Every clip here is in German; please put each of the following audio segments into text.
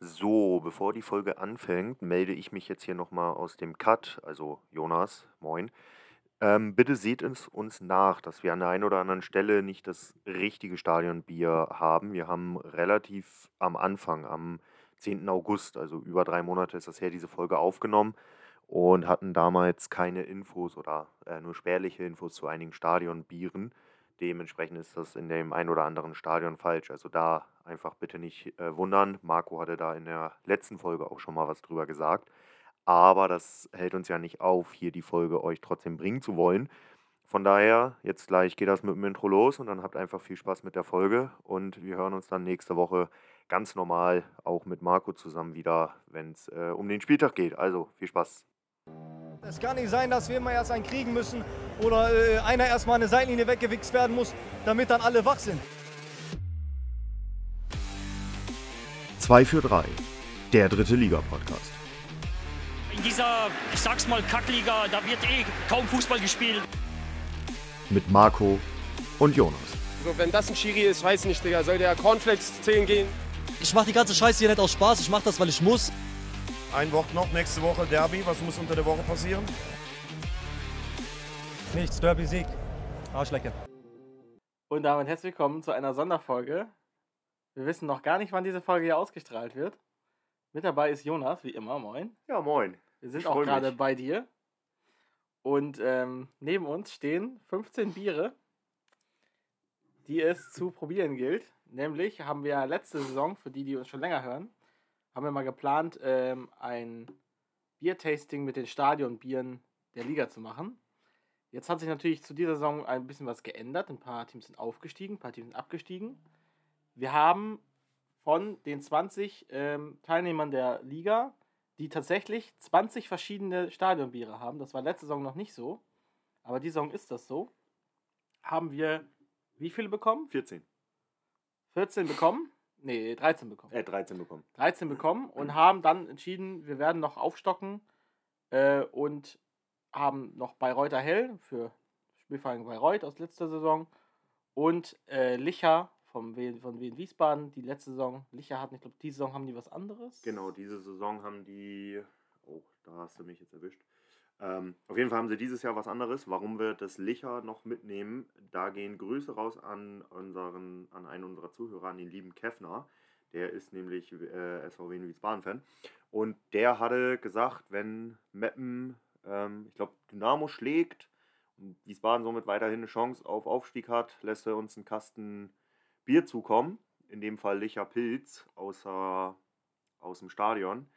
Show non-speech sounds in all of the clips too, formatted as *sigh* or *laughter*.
So, bevor die Folge anfängt, melde ich mich jetzt hier nochmal aus dem Cut. Also Jonas, moin. Ähm, bitte seht es uns nach, dass wir an der einen oder anderen Stelle nicht das richtige Stadionbier haben. Wir haben relativ am Anfang, am 10. August, also über drei Monate ist das her, diese Folge aufgenommen und hatten damals keine Infos oder äh, nur spärliche Infos zu einigen Stadionbieren. Dementsprechend ist das in dem ein oder anderen Stadion falsch. Also da einfach bitte nicht äh, wundern. Marco hatte da in der letzten Folge auch schon mal was drüber gesagt. Aber das hält uns ja nicht auf, hier die Folge euch trotzdem bringen zu wollen. Von daher, jetzt gleich geht das mit dem Intro los und dann habt einfach viel Spaß mit der Folge. Und wir hören uns dann nächste Woche ganz normal auch mit Marco zusammen wieder, wenn es äh, um den Spieltag geht. Also viel Spaß. Es kann nicht sein, dass wir immer erst einen kriegen müssen oder äh, einer erstmal eine Seitenlinie weggewichst werden muss, damit dann alle wach sind. 2 für 3, der dritte Liga-Podcast. In dieser, ich sag's mal, Kackliga, da wird eh kaum Fußball gespielt. Mit Marco und Jonas. Also wenn das ein Schiri ist, weiß nicht, Digga. Soll der Cornflakes 10 gehen? Ich mach die ganze Scheiße hier nicht aus Spaß, ich mach das, weil ich muss. Ein Wort noch, nächste Woche Derby. Was muss unter der Woche passieren? Nichts, Derby-Sieg. Arschlecke. Und damit herzlich willkommen zu einer Sonderfolge. Wir wissen noch gar nicht, wann diese Folge hier ausgestrahlt wird. Mit dabei ist Jonas, wie immer, moin. Ja, moin. Wir sind Ich auch gerade mich. bei dir. Und ähm, neben uns stehen 15 Biere, die es zu probieren gilt. Nämlich haben wir letzte Saison, für die, die uns schon länger hören, haben wir mal geplant, ähm, ein Biertasting mit den Stadionbieren der Liga zu machen. Jetzt hat sich natürlich zu dieser Saison ein bisschen was geändert. Ein paar Teams sind aufgestiegen, ein paar Teams sind abgestiegen. Wir haben von den 20 ähm, Teilnehmern der Liga, die tatsächlich 20 verschiedene Stadionbiere haben, das war letzte Saison noch nicht so, aber die Saison ist das so, haben wir wie viele bekommen? 14. 14 bekommen? Nee, 13 bekommen. Äh, 13 bekommen. 13 bekommen und haben dann entschieden, wir werden noch aufstocken äh, und haben noch Bayreuther Hell für Spielverein Bayreuth aus letzter Saison und äh, Licher vom w von Wien Wiesbaden, die letzte Saison. Licher hatten, ich glaube, diese Saison haben die was anderes. Genau, diese Saison haben die. Oh, da hast du mich jetzt erwischt. Ähm, auf jeden Fall haben sie dieses Jahr was anderes. Warum wir das Licher noch mitnehmen, da gehen Grüße raus an unseren, an einen unserer Zuhörer, an den lieben Kefner. Der ist nämlich äh, SVW in Wiesbaden-Fan. Und der hatte gesagt, wenn Meppen, ähm, ich glaube, Dynamo schlägt und Wiesbaden somit weiterhin eine Chance auf Aufstieg hat, lässt er uns einen Kasten Bier zukommen. In dem Fall Licher Pilz außer, aus dem Stadion.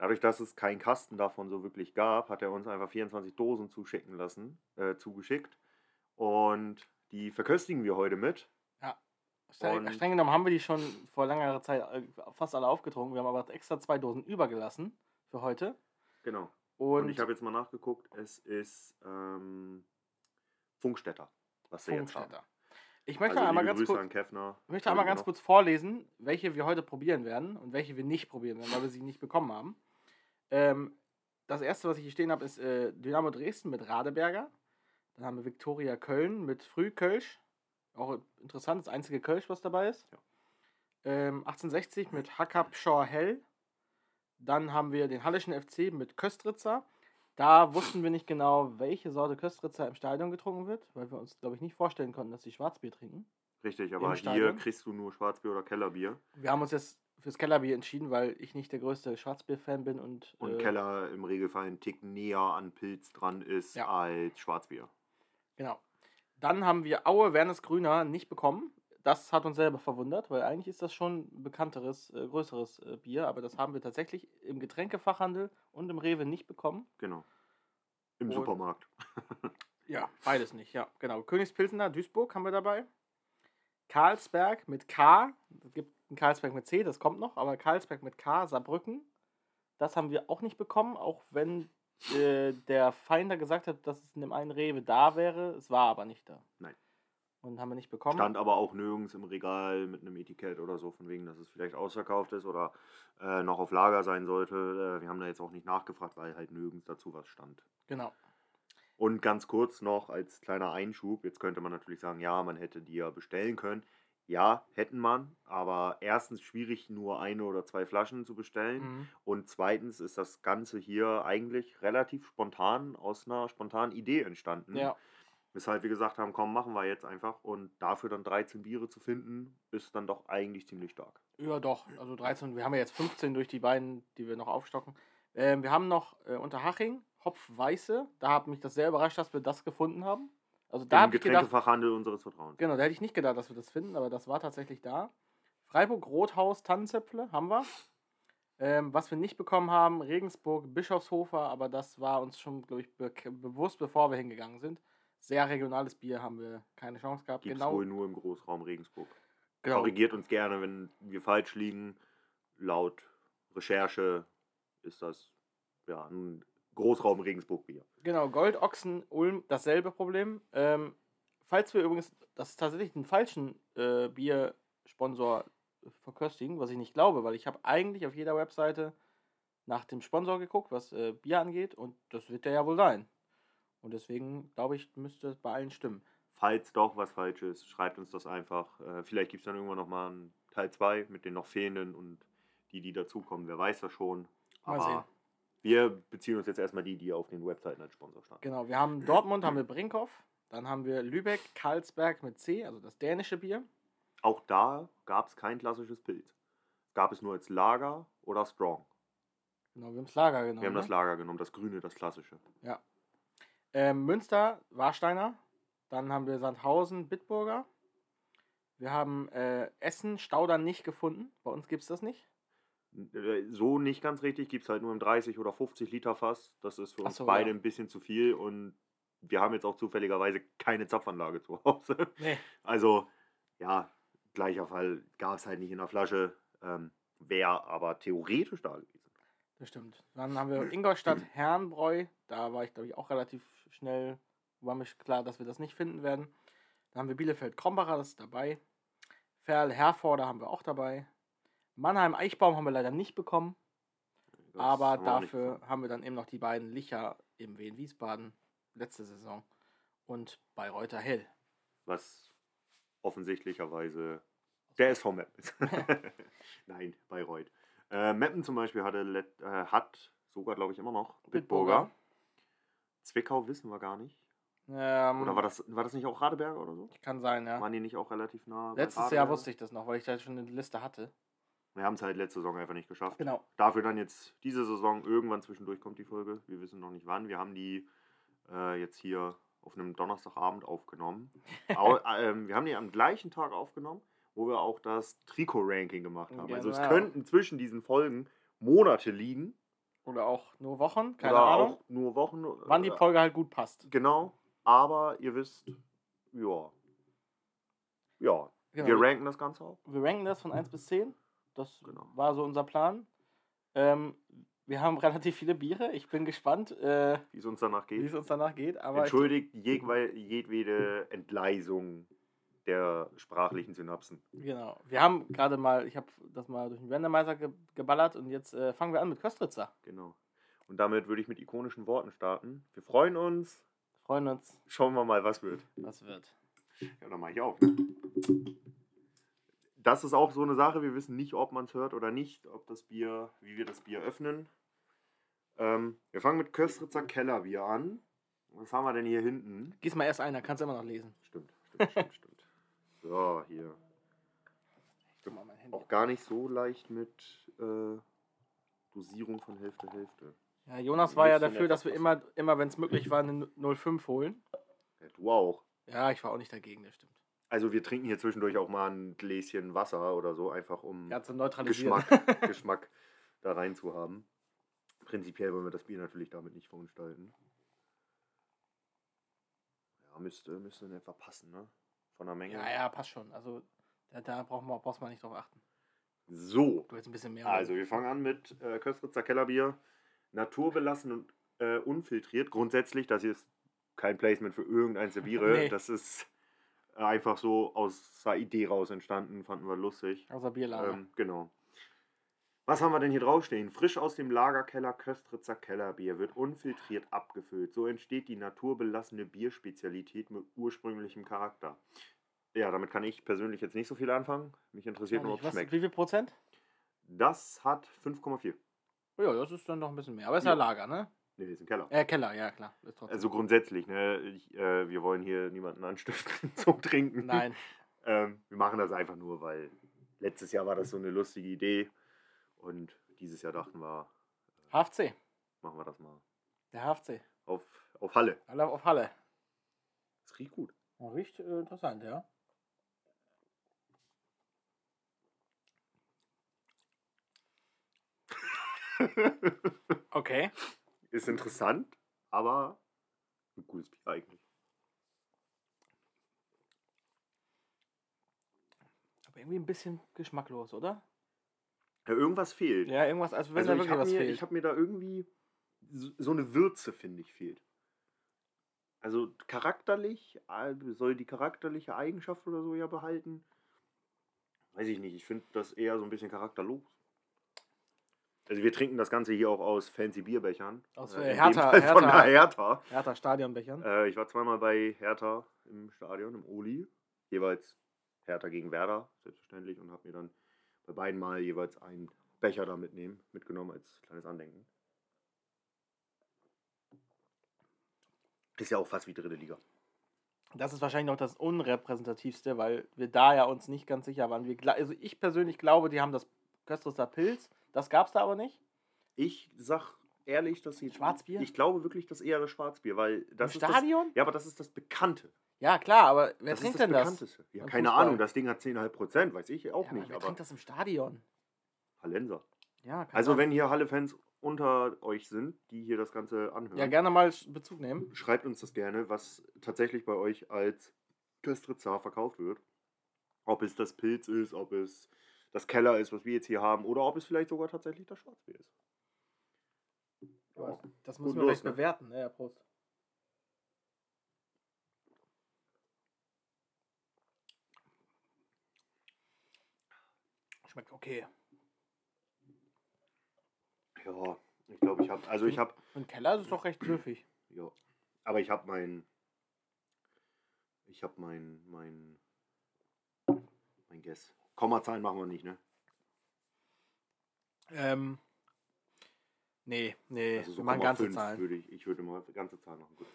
Dadurch, dass es keinen Kasten davon so wirklich gab, hat er uns einfach 24 Dosen zuschicken lassen, äh, zugeschickt. Und die verköstigen wir heute mit. Streng, Und- streng genommen haben wir die schon vor langer Zeit äh, fast alle aufgetrunken. Wir haben aber extra zwei Dosen übergelassen für heute. Genau. Und, Und, ich habe jetzt mal nachgeguckt, es ist ähm, Funkstätter, was wir jetzt haben. Funkstätter. Ich möchte Also einmal ganz Grüße kurz. Ich möchte einmal ganz kurz vorlesen, welche wir heute probieren werden und welche wir nicht probieren werden, weil wir sie nicht bekommen haben. Ähm, das erste, was ich hier stehen habe, ist äh, Dynamo Dresden mit Radeberger. Dann haben wir Viktoria Köln mit Frühkölsch. Auch interessant, das einzige Kölsch, was dabei ist. Ähm, 1860 mit Hackabschor Hell. Dann haben wir den Hallischen FC mit Köstritzer. Da wussten wir nicht genau, welche Sorte Köstritzer im Stadion getrunken wird, weil wir uns, glaube ich, nicht vorstellen konnten, dass sie Schwarzbier trinken. Richtig, aber hier Stadion. kriegst du nur Schwarzbier oder Kellerbier. Wir haben uns jetzt fürs Kellerbier entschieden, weil ich nicht der größte Schwarzbier-Fan bin und, Und äh, Keller im Regelfall einen Tick näher an Pilz dran ist Ja. als Schwarzbier. Genau. Dann haben wir Aue Wernes Grüner nicht bekommen. Das hat uns selber verwundert, weil eigentlich ist das schon ein bekannteres, äh, größeres äh, Bier, aber das haben wir tatsächlich im Getränkefachhandel und im Rewe nicht bekommen. Genau. Im Und- Supermarkt. *laughs* Ja, beides nicht, ja, genau. Königspilsener, Duisburg haben wir dabei. Karlsberg mit K. Es gibt einen Karlsberg mit C, das kommt noch, aber Karlsberg mit K, Saarbrücken. Das haben wir auch nicht bekommen, auch wenn äh, der Finder gesagt hat, dass es in dem einen Rewe da wäre. Es war aber nicht da. Nein. Und haben wir nicht bekommen. Stand aber auch nirgends im Regal mit einem Etikett oder so, von wegen, dass es vielleicht ausverkauft ist oder äh, noch auf Lager sein sollte. Äh, wir haben da jetzt auch nicht nachgefragt, weil halt nirgends dazu was stand. Genau. Und ganz kurz noch als kleiner Einschub, jetzt könnte man natürlich sagen, ja, man hätte die ja bestellen können. Ja, hätten man, aber erstens schwierig, nur eine oder zwei Flaschen zu bestellen. Mhm. Und zweitens ist das Ganze hier eigentlich relativ spontan aus einer spontanen Idee entstanden. Ja, Weshalb wir gesagt haben, komm, machen wir jetzt einfach. Und dafür dann 13 Biere zu finden, ist dann doch eigentlich ziemlich stark. ja, doch. Also 13, wir haben ja jetzt 15 durch die beiden, die wir noch aufstocken. Ähm, wir haben noch äh, Unterhaching, Hopfweiße. Da hat mich das sehr überrascht, dass wir das gefunden haben. Also da Im Getränkefachhandel unseres Vertrauens. genau, da hätte ich nicht gedacht, dass wir das finden, aber das war tatsächlich da. Freiburg, Rothaus, Tannenzäpfle haben wir. Ähm, was wir nicht bekommen haben, Regensburg, Bischofshofer, aber das war uns schon, glaube ich, be bewusst, bevor wir hingegangen sind. Sehr regionales Bier haben wir keine Chance gehabt. Gibt es genau, wohl nur im Großraum Regensburg. genau, Korrigiert uns gerne, wenn wir falsch liegen. Laut Recherche ist das ja ein Großraum Regensburg-Bier. genau, Gold, Ochsen, Ulm, dasselbe Problem. Ähm, falls wir übrigens, das ist tatsächlich einen falschen äh, Biersponsor verköstigen, was ich nicht glaube, weil ich habe eigentlich auf jeder Webseite nach dem Sponsor geguckt, was äh, Bier angeht und das wird der ja wohl sein. Und deswegen glaube ich, müsste es bei allen stimmen. Falls doch was falsch ist, schreibt uns das einfach. Äh, vielleicht gibt es dann irgendwann nochmal einen Teil 2 mit den noch fehlenden und die, die dazukommen. Wer weiß das schon. Mal Aber sehen. Wir beziehen uns jetzt erstmal die, die auf den Webseiten als Sponsor standen. Genau, wir haben Dortmund, haben wir *clears throat* Brinkhoff, dann haben wir Lübeck, Karlsberg mit C, also das dänische Bier. Auch da gab es kein klassisches Pilz. Gab es nur als Lager oder Strong. Genau, wir haben das Lager genommen. Wir haben das ne? Lager genommen, das grüne, das klassische. Ähm, Münster, Warsteiner. Dann haben wir Sandhausen, Bitburger. Wir haben äh, Essen, Stauder nicht gefunden. Bei uns gibt es das nicht. Äh, So nicht ganz richtig, gibt es halt nur im 30 oder 50 Liter Fass. Das ist für uns so, beide ja. ein bisschen zu viel und wir haben jetzt auch zufälligerweise keine Zapfanlage zu Hause. *laughs* Nee. Also, ja, gleicher Fall gab es halt nicht in der Flasche. Ähm, Wäre aber theoretisch da gewesen. Das stimmt. Dann haben wir Ingolstadt, *clears throat* Herrenbräu. Da war ich, glaube ich, auch relativ schnell, war mir klar, dass wir das nicht finden werden. Dann haben wir Bielefeld, Krombacher, das ist dabei. Ferl, Herforder haben wir auch dabei. Mannheim, Eichbaum haben wir leider nicht bekommen. Das aber haben dafür gefunden. haben wir dann eben noch die beiden Licher im Wien Wiesbaden letzte Saison und Bayreuther Hell. Was offensichtlicherweise der SV Meppen ist. *laughs* *laughs* Nein, Bayreuth. Äh, Meppen zum Beispiel hatte, let- äh, hat sogar, glaube ich, immer noch Bitburger. Zwickau wissen wir gar nicht. Ähm, Oder war das, war das nicht auch Radeberger oder so? Kann sein, ja. Waren die nicht auch relativ nah? Letztes Jahr wusste ich das noch, weil ich da schon eine Liste hatte. Wir haben es halt letzte Saison einfach nicht geschafft. Genau. Dafür dann jetzt diese Saison, irgendwann zwischendurch kommt die Folge. Wir wissen noch nicht wann. Wir haben die äh, jetzt hier auf einem Donnerstagabend aufgenommen. *laughs* Au, ähm, wir haben die am gleichen Tag aufgenommen, wo wir auch das Trikot-Ranking gemacht haben. Also es Genau. könnten zwischen diesen Folgen Monate liegen. Oder auch nur Wochen, keine oder Ahnung. auch nur Wochen. Wann die äh, Folge halt gut passt. Genau. Aber ihr wisst, ja. Ja. Genau, Wir ranken das Ganze auch. wir ranken das von 1 bis 10. Das Genau. war so unser Plan. Ähm, wir haben *laughs* relativ viele Biere. Ich bin gespannt, äh, Wie es uns danach wie geht. es uns danach geht. Aber Entschuldigt jedwe- jedwede Entgleisung der sprachlichen Synapsen. genau. Wir haben gerade mal, ich habe das mal durch den Randomizer ge geballert und jetzt äh, fangen wir an mit Köstritzer. Genau. Und damit würde ich mit ikonischen Worten starten. Wir freuen uns. Freuen uns, Schauen wir mal, was wird. was wird. Ja, dann mache ich auf. Ne? Das ist auch so eine Sache. Wir wissen nicht, ob man es hört oder nicht, ob das Bier, wie wir das Bier öffnen. Ähm, wir fangen mit Köstritzer Kellerbier an. Was haben wir denn hier hinten? Gieß mal erst einer, kannst du immer noch lesen. Stimmt, stimmt, stimmt, *laughs* stimmt. So, hier. Auch gar nicht so leicht mit äh, Dosierung von Hälfte, Hälfte. Ja, Jonas war ja dafür, dass wir immer, immer wenn es möglich war, eine 05 holen. Ja, du auch. Ja, ich war auch nicht dagegen, das stimmt. Also wir trinken hier zwischendurch auch mal ein Gläschen Wasser oder so, einfach um Ja. Geschmack, *laughs* Geschmack da rein zu haben. Prinzipiell wollen wir das Bier natürlich damit nicht verunstalten. Ja, müsste, müsste in etwa passen, ne? Von der Menge. Ja, ja, passt schon. Also da, da braucht man, brauchst man nicht drauf achten. So, Du jetzt ein bisschen mehr. also wir fangen an mit äh, Köstritzer Kellerbier. Naturbelassen und äh, unfiltriert. Grundsätzlich, das hier ist kein Placement für irgendeins der Biere. *laughs* Nee. Das ist einfach so aus der Idee raus entstanden, fanden wir lustig. Außer Bierlager. Ähm, genau. Was haben wir denn hier draufstehen? Frisch aus dem Lagerkeller Köstritzer Kellerbier wird unfiltriert abgefüllt. So entsteht die naturbelassene Bierspezialität mit ursprünglichem Charakter. Ja, damit kann ich persönlich jetzt nicht so viel anfangen. Mich interessiert nur, ob es schmeckt. wie viel Prozent? Das hat 5,4. Oh ja, das ist dann noch ein bisschen mehr. Aber ist Ja. ja Lager, ne? Nee, ist im Keller. Äh, Keller, ja klar. Ist trotzdem. Also grundsätzlich, ne? Ich, äh, wir wollen hier niemanden anstiften *laughs* zum Trinken. Nein. Ähm, wir machen das einfach nur, weil letztes Jahr war das so eine lustige Idee und dieses Jahr dachten wir, HFC. machen wir das mal Der HFC. auf, auf Halle. Alle auf Halle. Das riecht gut. Riecht äh, interessant, ja. *laughs* Okay. Ist interessant, aber ein cooles Bier eigentlich. Aber irgendwie ein bisschen geschmacklos, oder? Ja, irgendwas fehlt. Ja, irgendwas, als wenn also da ich wirklich habe was mir, fehlt. ich hab mir da irgendwie so so eine Würze, finde ich, fehlt. Also charakterlich, äh, soll die charakterliche Eigenschaft oder so ja behalten. Weiß ich nicht, ich finde das eher so ein bisschen charakterlos. Also wir trinken das Ganze hier auch aus fancy Bierbechern. Aus, Äh, äh, Hertha- Fall von Hertha- der Hertha. Hertha Stadionbechern. Äh, ich war zweimal bei Hertha im Stadion, im Oli. Jeweils Hertha gegen Werder, selbstverständlich. Und habe mir dann bei beiden Mal jeweils einen Becher da mitnehmen, mitgenommen als kleines Andenken. Ist ja auch fast wie dritte Liga. Das ist wahrscheinlich noch das unrepräsentativste, weil wir da ja uns nicht ganz sicher waren. Wir, also ich persönlich glaube, die haben das Köstritzer Pilz. Das gab es da aber nicht. Ich sag ehrlich, dass sie. Schwarzbier? Ich glaube wirklich, das ist eher das Schwarzbier, weil das Im ist Stadion? Das, ja, aber das ist das Bekannte. Ja, klar, aber wer das trinkt ist das denn das? Bekannteste. Ja, Beim keine Fußball? Ahnung, das Ding hat 10,5 Prozent, weiß ich auch Ja, nicht. aber wer Aber trinkt das im Stadion? Hallenser. Ja, Also wenn hier Halle-Fans unter euch sind, die hier das Ganze anhören, Ja, gerne mal Bezug nehmen. schreibt uns das gerne, was tatsächlich bei euch als Köstritzer verkauft wird. Ob es das Pilz ist, ob es das Keller ist, was wir jetzt hier haben, oder ob es vielleicht sogar tatsächlich das Schwarzbier ist. Ja. Das müssen wir los, gleich ne? bewerten. ne? Ja, Prost. Schmeckt okay. Ja, ich glaube, ich habe, also ich habe, den Keller ist es doch recht süffig. ja, aber ich habe mein, ich habe mein, mein, mein Guess. Kommazahlen machen wir nicht, ne? Ähm. Nee, nee, Also so wir machen ganze 0,5 Zahlen. Würde ich, ich würde mal ganze Zahlen machen. Gut.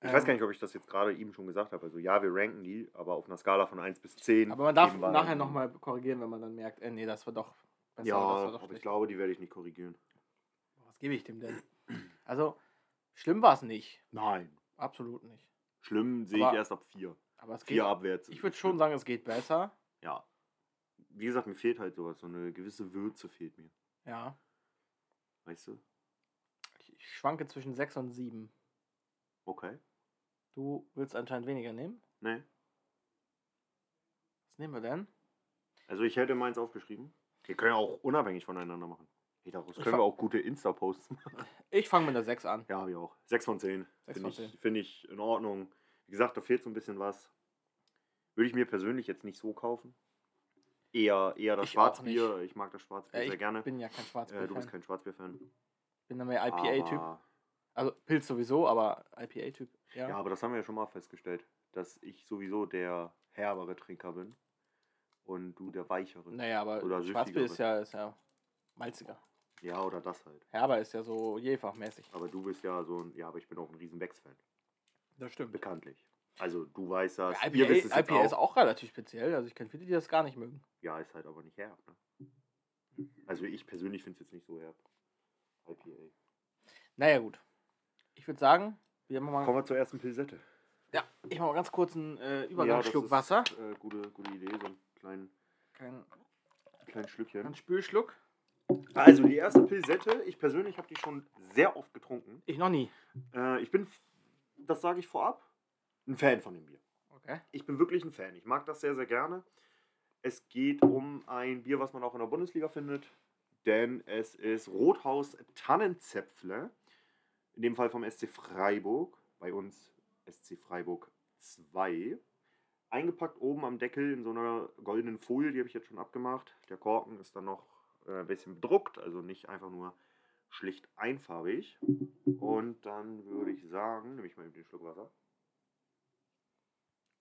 Ich Ähm, weiß gar nicht, ob ich das jetzt gerade eben schon gesagt habe. Also ja, wir ranken die, aber auf einer Skala von 1 bis 10. Aber man darf nachher nochmal korrigieren, wenn man dann merkt, äh, nee, das war doch besser. Ja, das war doch aber ich schlecht. glaube, die werde ich nicht korrigieren. Was gebe ich dem denn? Also, schlimm war es nicht. Nein. Absolut nicht. Schlimm sehe ich erst ab 4. Aber es geht. 4 abwärts. Ich würde schon sagen, es geht besser. Ja. Wie gesagt, mir fehlt halt sowas. So eine gewisse Würze fehlt mir. Ja. Weißt du? Ich, ich schwanke zwischen 6 und 7. Okay. Du willst anscheinend weniger nehmen. Nee. Was nehmen wir denn? Also ich hätte meins aufgeschrieben. Wir können ja auch unabhängig voneinander machen. Hey, daraus Ich können wir auch gute Insta-Posts machen. Ich fange mit einer 6 an. Ja, wir auch. 6 von 10. Sechs Finde von ich, 10. find ich in Ordnung. Wie gesagt, da fehlt so ein bisschen was. Würde ich mir persönlich jetzt nicht so kaufen. Eher, eher das Ich Schwarzbier. Ich mag das Schwarzbier Äh, sehr ich gerne. bin ja kein äh, Schwarzbier-Fan. du bist kein Schwarzbier-Fan. bin dann mehr IPA-Typ. Also Pilz sowieso, aber IPA-Typ. Ja. Ja, aber das haben wir ja schon mal festgestellt, dass ich sowieso der herbere Trinker bin und du der weichere. naja, aber Oder Schwarzbier ist ja, ist ja malziger. Ja, oder das halt. Herber ist ja so Jefer-mäßig. Aber du bist ja so ein, ja, aber ich bin auch ein riesen Becks-Fan, Das stimmt. bekanntlich. Also du weißt das, Ja, ihr wisst es IPA, IPA auch. ist auch relativ speziell. Also ich kenne viele, die das gar nicht mögen. Ja, ist halt aber nicht herb. Ne? Also ich persönlich finde es jetzt nicht so herb. IPA. Naja, gut. Ich würde sagen, wir machen mal, Kommen wir zur ersten Pilsette. ja, ich mache mal ganz kurz einen äh, Ja, Übergangsschluck ist, Wasser. Äh, gute, gute Idee, so einen kleinen, Kein, kleinen Schlückchen. kein Spülschluck. Also die erste Pilsette, ich persönlich habe die schon sehr oft getrunken. Ich noch nie. Äh, ich bin, das sage ich vorab, ein Fan von dem Bier. Okay. Ich bin wirklich ein Fan. Ich mag das sehr, sehr gerne. Es geht um ein Bier, was man auch in der Bundesliga findet. Denn es ist Rothaus Tannenzäpfle. In dem Fall vom SC Freiburg. Bei uns SC Freiburg 2. Eingepackt oben am Deckel in so einer goldenen Folie, die habe ich jetzt schon abgemacht. Der Korken ist dann noch äh, ein bisschen bedruckt, also nicht einfach nur schlicht einfarbig. Und dann würde ich sagen, nehme ich mal den Schluck Wasser.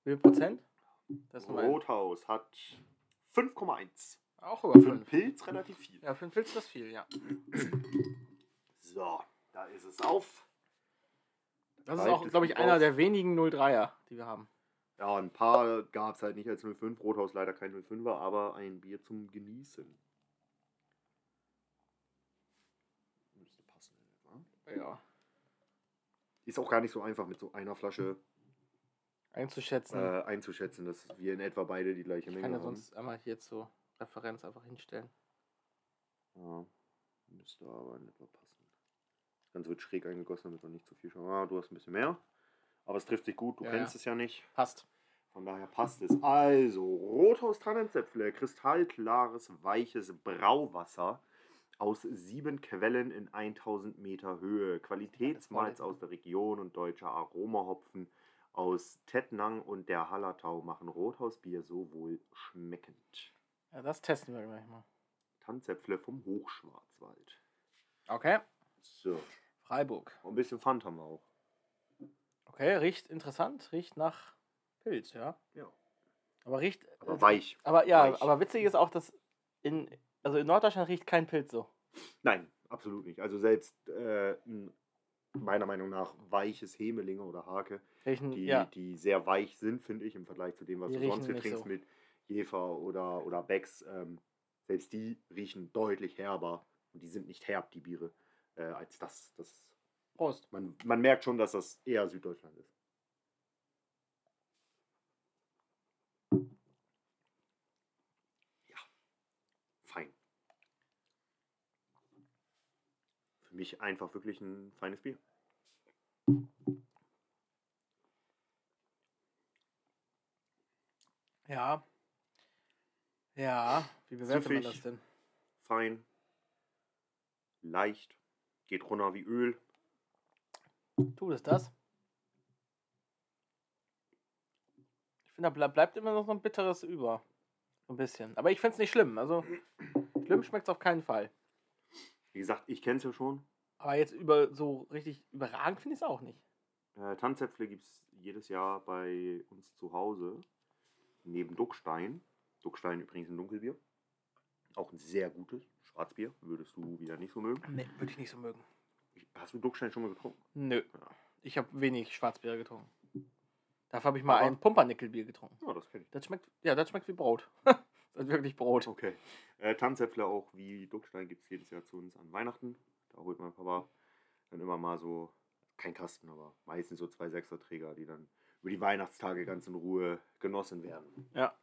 Wie viel Prozent? Das Rothaus hat 5,1. auch über Für einen 5. Pilz relativ viel. Ja, für einen Pilz ist das viel, ja. So, da ist es auf. Das ist auch, glaube ich, einer der wenigen 03er, die wir haben. Ja, ein paar gab es halt nicht als 05. Rothaus leider kein 05er, aber ein Bier zum Genießen. Müsste passen. Ne? Ja. Ist auch gar nicht so einfach mit so einer Flasche Einzuschätzen. äh, einzuschätzen, dass wir in etwa beide die gleiche ich Menge kann ja haben. sonst einmal hier zur Referenz einfach hinstellen. Ja, müsste aber in etwa passen. Das Ganze wird schräg eingegossen, damit man nicht zu viel schauen. Ah, du hast ein bisschen mehr. Aber es trifft sich gut, du Ja, kennst ja. es ja nicht. Passt. Von daher passt es. Also, Rothaus Tannenzäpfle, kristallklares, weiches Brauwasser aus sieben Quellen in 1000 Meter Höhe. Qualitätsmalz aus der Region und deutscher Aromahopfen aus Tettnang und der Hallertau machen Rothausbier so wohl schmeckend. Ja, das testen wir gleich mal. Tannenzäpfle vom Hochschwarzwald. Okay. So, Freiburg. und ein bisschen Pfand haben wir auch. Okay, riecht interessant. Riecht nach Pilz, ja. Ja. Aber riecht. Aber äh, weich. Aber ja, Weich. aber witzig ist auch, dass in, also in Norddeutschland riecht kein Pilz so. Nein, absolut nicht. Also selbst äh, ein, meiner Meinung nach weiches Hemelinge oder Hake, Riechen, die, ja. die sehr weich sind, finde ich, im Vergleich zu dem, was Die du sonst hier trinkst so. mit Jefer oder, oder Becks. Ähm, selbst die riechen deutlich herber und die sind nicht herb, die Biere, äh, als das. das Prost. man, man merkt schon, dass das eher Süddeutschland ist. Ja, fein. Für mich einfach wirklich ein feines Bier. Ja. Ja. Wie bewertet man Süffig. das denn? Fein, leicht, geht runter wie Öl. Tut es das? Ich finde, da bleib, bleibt immer noch so ein bitteres über. So ein bisschen. Aber ich finde es nicht schlimm. Also, schlimm schmeckt es auf keinen Fall. Wie gesagt, ich kenne es ja schon. Aber jetzt über so richtig überragend finde ich es auch nicht. Äh, Tanzäpfle gibt es jedes Jahr bei uns zu Hause. Neben Duckstein. Duckstein übrigens ein Dunkelbier. Auch ein sehr gutes Schwarzbier. Würdest du wieder nicht so mögen. Nee, würde ich nicht so mögen. Hast du Duckstein schon mal getrunken? Nö. Ja. Ich habe wenig Schwarzbier getrunken. Dafür habe ich mal Aber- ein Pumpernickelbier getrunken. Ja, das kenne ich. Das schmeckt, ja, das schmeckt wie Brot. *laughs* das ist wirklich Brot. Okay. Äh, Tanzäpfle auch wie Duckstein gibt es jedes Jahr zu uns an Weihnachten. Da holt mein Papa dann immer mal so, kein Kasten, aber meistens so zwei Sechserträger, die dann über die Weihnachtstage ganz in Ruhe genossen werden. Ja.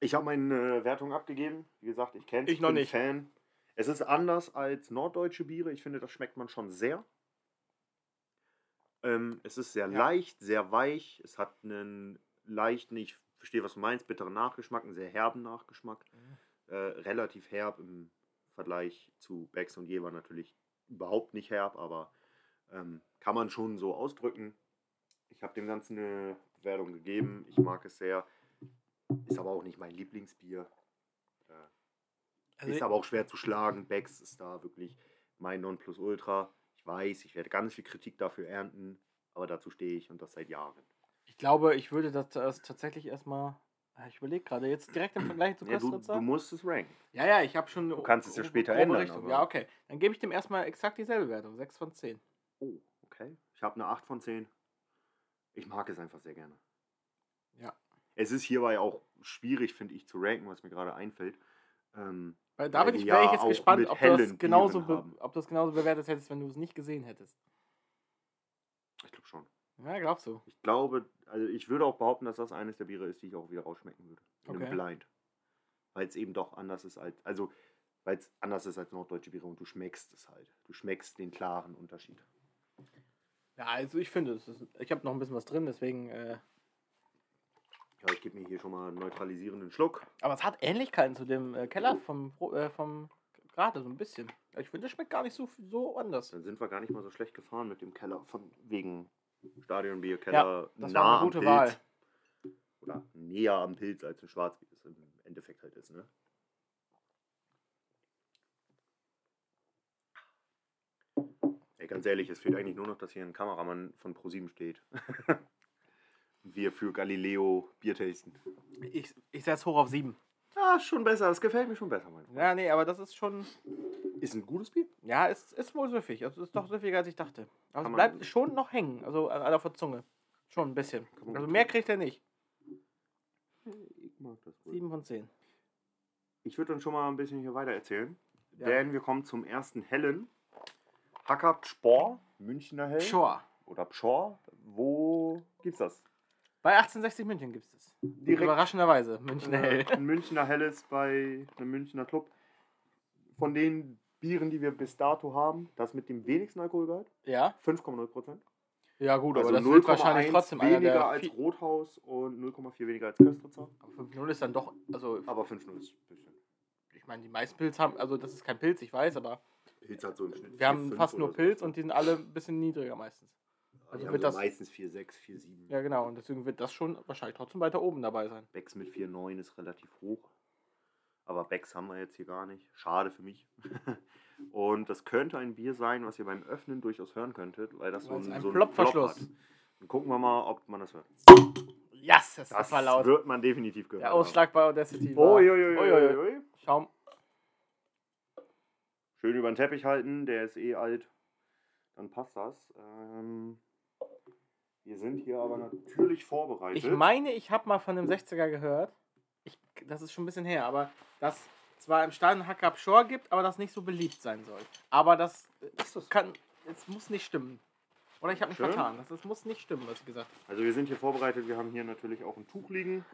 Ich habe meine äh, Wertung abgegeben. Wie gesagt, ich kenne Ich noch bin nicht. Fan. Es ist anders als norddeutsche Biere. Ich finde, das schmeckt man schon sehr. Ähm, es ist sehr Ja. leicht, sehr weich. Es hat einen leichten, ich verstehe, was du meinst, bitteren Nachgeschmack, einen sehr herben Nachgeschmack. Mhm. Äh, relativ herb im Vergleich zu Becks und Jever natürlich überhaupt nicht herb, aber ähm, kann man schon so ausdrücken. Ich habe dem Ganzen eine Bewertung gegeben. Ich mag es sehr. Ist aber auch nicht mein Lieblingsbier. Äh, Also ist aber auch schwer zu schlagen. Becks ist da wirklich mein Nonplusultra. Ich weiß, ich werde ganz viel Kritik dafür ernten, aber dazu stehe ich und das seit Jahren. Ich glaube, ich würde das, tatsächlich erstmal. Ah, Ich überlege gerade, jetzt direkt im Vergleich zu Ja, du, Köstritzer. du musst es ranken. Ja, ja, ich habe schon. Du kannst es ja später ändern, Ja, okay. Dann gebe ich dem erstmal exakt dieselbe Wertung. 6 von 10. Oh, okay. Ich habe eine 8 von 10. Ich mag es einfach sehr gerne. Ja. Es ist hierbei auch schwierig, finde ich, zu ranken, was mir gerade einfällt. Ähm, Weil da bin ich, wäre ich ja jetzt gespannt, ob du, das genauso ob das genauso bewertet hättest, wenn du es nicht gesehen hättest. ich glaube schon. Ja, glaubst du? Ich glaube, also ich würde auch behaupten, dass das eines der Biere ist, die ich auch wieder rausschmecken würde. In Okay. einem Blind. Weil es eben doch anders ist als, also weil es anders ist als norddeutsche Biere und du schmeckst es halt. Du schmeckst den klaren Unterschied. Ja, also ich finde, es ist, ich habe noch ein bisschen was drin, deswegen. Äh, Ja, ich gebe mir hier schon mal einen neutralisierenden Schluck. aber es hat Ähnlichkeiten zu dem äh, Keller vom, äh, vom gerade so ein bisschen. Ich finde, es schmeckt gar nicht so, so anders. Dann sind wir gar nicht mal so schlecht gefahren mit dem Keller von wegen Stadionbier, Keller Das nah war eine am Pilz. Wahl. Oder näher am Pilz als ein Schwarzbier es im Endeffekt halt ist, ne? Ey, ganz ehrlich, es fehlt eigentlich nur noch, dass hier ein Kameramann von ProSieben steht. *laughs* wir für Galileo Bier tasten. Ich, ich setze hoch auf sieben. Ah, schon besser. Das gefällt mir schon besser, mein Freund. Ja, nee, aber das ist schon. Ist ein gutes Bier. Ja, es ist wohl süffig. Also es ist doch süffiger, als ich dachte. Aber Kann es man- bleibt schon noch hängen. Also an an der Zunge. Schon ein bisschen. man Also mehr kriegt er nicht. Ich mag das wohl. Sieben von zehn. Ich würde dann schon mal ein bisschen hier weiter erzählen. Ja. Denn wir kommen zum ersten hellen. Hacker Spor, Münchner Hell. Sure. Oder Pschor. Wo gibt's das? Bei 1860 München gibt es das. Direkt- Überraschenderweise. München hell. Ein Münchner Helles bei einem Münchner Club. Von den Bieren, die wir bis dato haben, das mit dem wenigsten Alkoholgehalt. Ja? 5,0 Prozent. Ja, gut, Also aber das wird wahrscheinlich 0,1 trotzdem weniger als Rothaus und 0,4 weniger als Köstritzer. Aber 5-0 ist dann doch. Also, Aber 5,0 ist ein bisschen. ich meine, die meisten Pilz haben. Also, das ist kein Pilz, ich weiß, aber Pilz hat so im Schnitt wir haben 4,5 fast nur so. Pilz und die sind alle ein bisschen niedriger meistens. Also wird so das- meistens 4,6, 4,7. Ja, genau. Und deswegen wird das schon wahrscheinlich trotzdem weiter oben dabei sein. Becks mit 4,9 ist relativ hoch. Aber Becks haben wir jetzt hier gar nicht. Schade für mich. *laughs* Und das könnte ein Bier sein, was ihr beim Öffnen durchaus hören könntet, weil das so Weil es ein, so einen Plopverschluss. Plop hat. Dann gucken wir mal, ob man das hört. Yes, das, Das war laut. wird man definitiv gehört. Der Ausschlag bei Audacity. Uiuiui. Schaum. Schön über den Teppich halten, der ist eh alt. Dann passt das. Ähm, wir sind hier aber natürlich vorbereitet. Ich meine, ich habe mal von dem 60er gehört. Ich, das ist schon ein bisschen her, aber dass zwar im Stadion Hack Up Shore gibt, aber das nicht so beliebt sein soll. Aber das, das kann, es muss nicht stimmen. Oder ich habe mich Schön. vertan. Das, das muss nicht stimmen, was ich gesagt habe. Also wir sind hier vorbereitet. Wir haben hier natürlich auch ein Tuch liegen.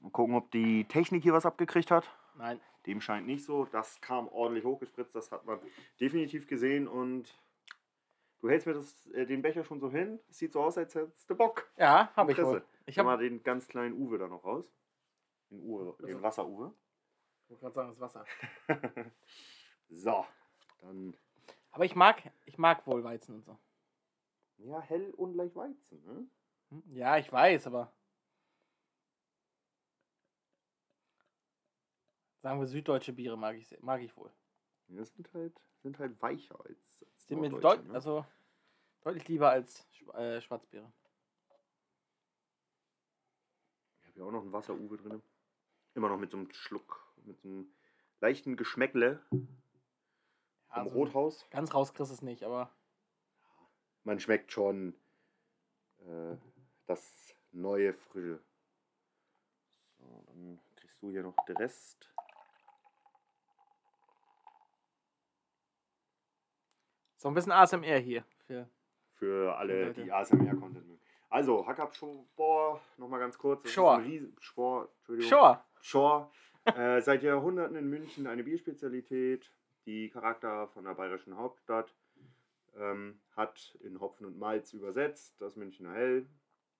Mal gucken, ob die Technik hier was abgekriegt hat. Nein. Dem scheint nicht so. Das kam ordentlich hochgespritzt. Das hat man definitiv gesehen. Und du hältst mir das, äh, den Becher schon so hin. Es sieht so aus, als hättest du Bock. Ja, habe ich wohl. Ich Ich habe mal den ganz kleinen Uwe da noch raus. Den, Uwe, den Wasser-Uwe. wollte gerade sagen, das Wasser. *laughs* So, dann Aber ich mag, ich mag wohl Weizen und so. ja hell und leicht Weizen. Ne? Hm? Ja, ich weiß, aber. Sagen wir, süddeutsche Biere mag ich, mag ich wohl. Ja, sind halt sind halt weicher als, als Sind Norddeutsche, deut ne? also deutlich lieber als Sch äh, Schwarzbiere. Ich habe ja auch noch einen Wasser-Uwe drin. Immer noch mit so einem Schluck, mit so einem leichten Geschmäckle vom Also, Rothaus. Ganz raus kriegst es nicht, aber Man schmeckt schon äh, das neue Frische. So, dann kriegst du hier noch den Rest. so ein bisschen ASMR hier. Für Für alle, die ASMR-Content mögen. Also, Hackab Spor, nochmal ganz kurz. Das Spor, Entschuldigung. Sure. Schor. Äh, seit Jahrhunderten in München eine Bierspezialität, die Charakter von der bayerischen Hauptstadt ähm, hat in Hopfen und Malz übersetzt. Das Münchner Hell,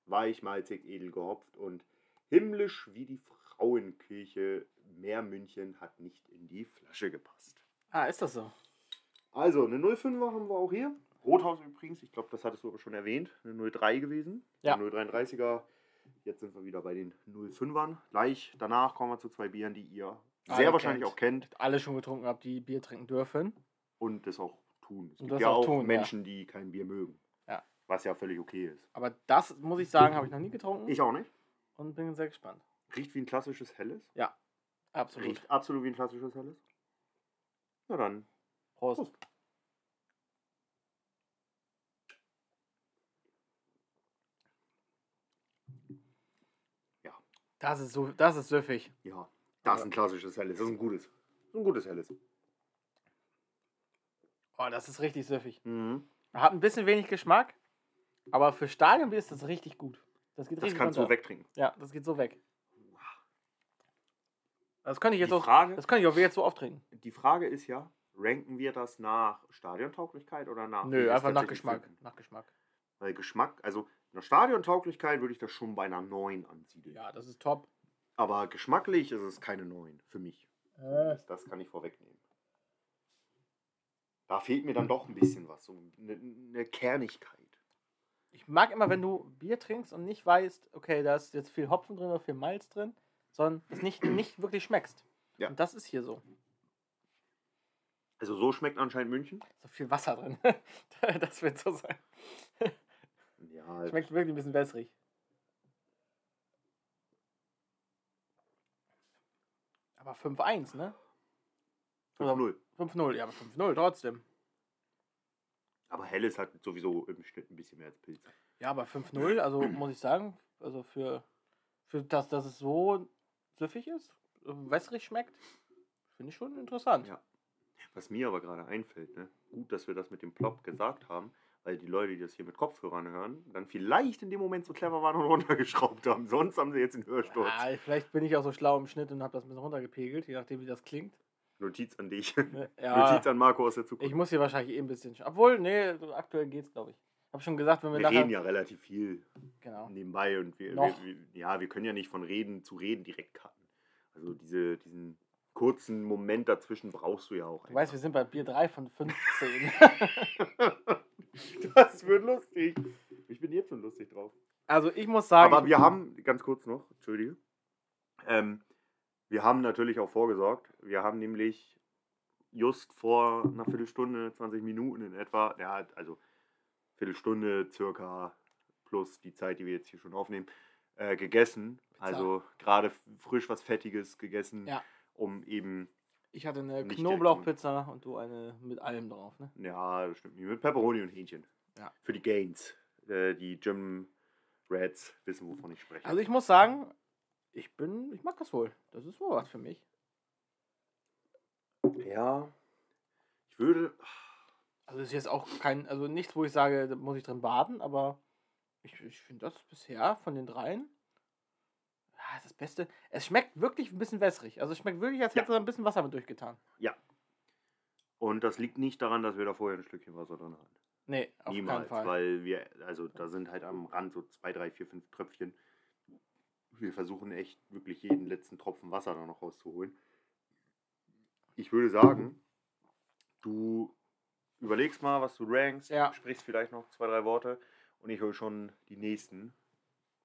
weich, malzig, edel gehopft und himmlisch wie die Frauenkirche. Mehr München hat nicht in die Flasche gepasst. Ah, ist das so? Also, eine 05er haben wir auch hier. Rothaus übrigens, ich glaube, das hattest du aber schon erwähnt. Eine 03 gewesen. Ja. Eine 033er. Jetzt sind wir wieder bei den 05ern. Gleich danach kommen wir zu zwei Bieren, die ihr Alle sehr wahrscheinlich kennt. auch kennt Alle schon getrunken habt, die Bier trinken dürfen. und das auch tun. Es Und gibt das ja auch tun, ja. Menschen, die kein Bier mögen. Ja. Was ja völlig okay ist. Aber das, muss ich sagen, habe ich noch nie getrunken. Ich auch nicht. und bin sehr gespannt. Riecht wie ein klassisches Helles. Absolut. Riecht absolut wie ein klassisches Helles. Na dann. Prost. Prost. Das ist so, das ist süffig. Ja, das ist ein klassisches Helles. Das ist ein gutes. Ein gutes Helles. Oh, das ist richtig süffig. Mhm. Hat ein bisschen wenig Geschmack, aber für Stadionbier ist das richtig gut. Das geht Das richtig kannst du runter. wegtrinken. Ja, das geht so weg. Das könnte ich jetzt Die auch, Frage- das könnte ich auch jetzt so auftrinken. Die Frage ist ja, ranken wir das nach Stadiontauglichkeit oder nach? Nö, einfach nach Geschmack. Nach Geschmack. Weil Geschmack, also nach Stadiontauglichkeit würde ich das schon bei einer 9 ansiedeln. Ja, das ist top. Aber geschmacklich ist es keine 9 für mich. Äh. Das, das kann ich vorwegnehmen. Da fehlt mir dann doch ein bisschen was, so eine, eine Kernigkeit. Ich mag immer, wenn du Bier trinkst und nicht weißt, okay, da ist jetzt viel Hopfen drin oder viel Malz drin, sondern es nicht, nicht wirklich schmeckst. Ja. Und das ist hier so. Also so schmeckt anscheinend München. So viel Wasser drin. *laughs* das wird so sein. Ja, halt. Schmeckt wirklich ein bisschen wässrig. Aber 5-1, ne? 5-0. 5-0, ja, aber 5-0 trotzdem. Aber Helles hat sowieso im Schnitt ein bisschen mehr als Pilz. Ja, aber 5-0, also *clears throat* muss ich sagen, also für, für das, dass es so süffig ist, wässrig schmeckt, finde ich schon interessant. Ja. Was mir aber gerade einfällt, ne? gut, dass wir das mit dem Plop gesagt haben, weil die Leute, die das hier mit Kopfhörern hören, dann vielleicht in dem Moment so clever waren und *laughs* runtergeschraubt haben. Sonst haben sie jetzt einen Hörsturz. Ah, vielleicht bin ich auch so schlau im Schnitt und habe das ein bisschen runtergepegelt, je nachdem, wie das klingt. Notiz an dich. *laughs* Ne, Ja, Notiz an Marco aus der Zukunft. ich muss hier wahrscheinlich eh ein bisschen. sch- Obwohl, nee, so aktuell geht's, glaube ich. Habe schon gesagt, wenn wir, wir reden ja relativ viel Genau. nebenbei und wir, wir, wir, ja, wir können ja nicht von Reden zu Reden direkt cutten. Also diese, diesen kurzen Moment dazwischen brauchst du ja auch. Du weißt, wir sind bei Bier 3 von 15. *laughs* das wird lustig. Ich bin jetzt schon lustig drauf. also ich muss sagen. Aber wir haben, ganz kurz noch, Entschuldige. Ähm, wir haben natürlich auch vorgesorgt. Wir haben nämlich just vor einer Viertelstunde, 20 Minuten in etwa, ja, also Viertelstunde circa plus die Zeit, die wir jetzt hier schon aufnehmen, äh, gegessen. Pizza. Also gerade frisch was Fettiges gegessen, Ja. Um eben, ich hatte eine Knoblauchpizza und du eine mit allem drauf, ne? ja, das stimmt nicht, mit Pepperoni und Hähnchen. Ja. Für die Gains. Äh, die Gym Rats wissen, wovon ich spreche. Also ich muss sagen, ich bin, ich mag das wohl. Das ist wohl was für mich. ja, ich würde, Also ist jetzt auch kein, also nichts, wo ich sage, da muss ich drin baden, aber ich, ich finde das bisher von den dreien ja, ist das Beste. Es schmeckt wirklich ein bisschen wässrig. Also es schmeckt wirklich, als Ja. hätte da ein bisschen Wasser mit durchgetan. Und das liegt nicht daran, dass wir da vorher ein Stückchen Wasser drin hatten. Nee, auf Niemals, keinen Fall. weil wir, also da sind halt am Rand so zwei, drei, vier, fünf Tröpfchen. Wir versuchen echt wirklich jeden letzten Tropfen Wasser da noch rauszuholen. Ich würde sagen, du überlegst mal, was du rankst, Ja. sprichst vielleicht noch zwei, drei Worte und ich hole schon die nächsten.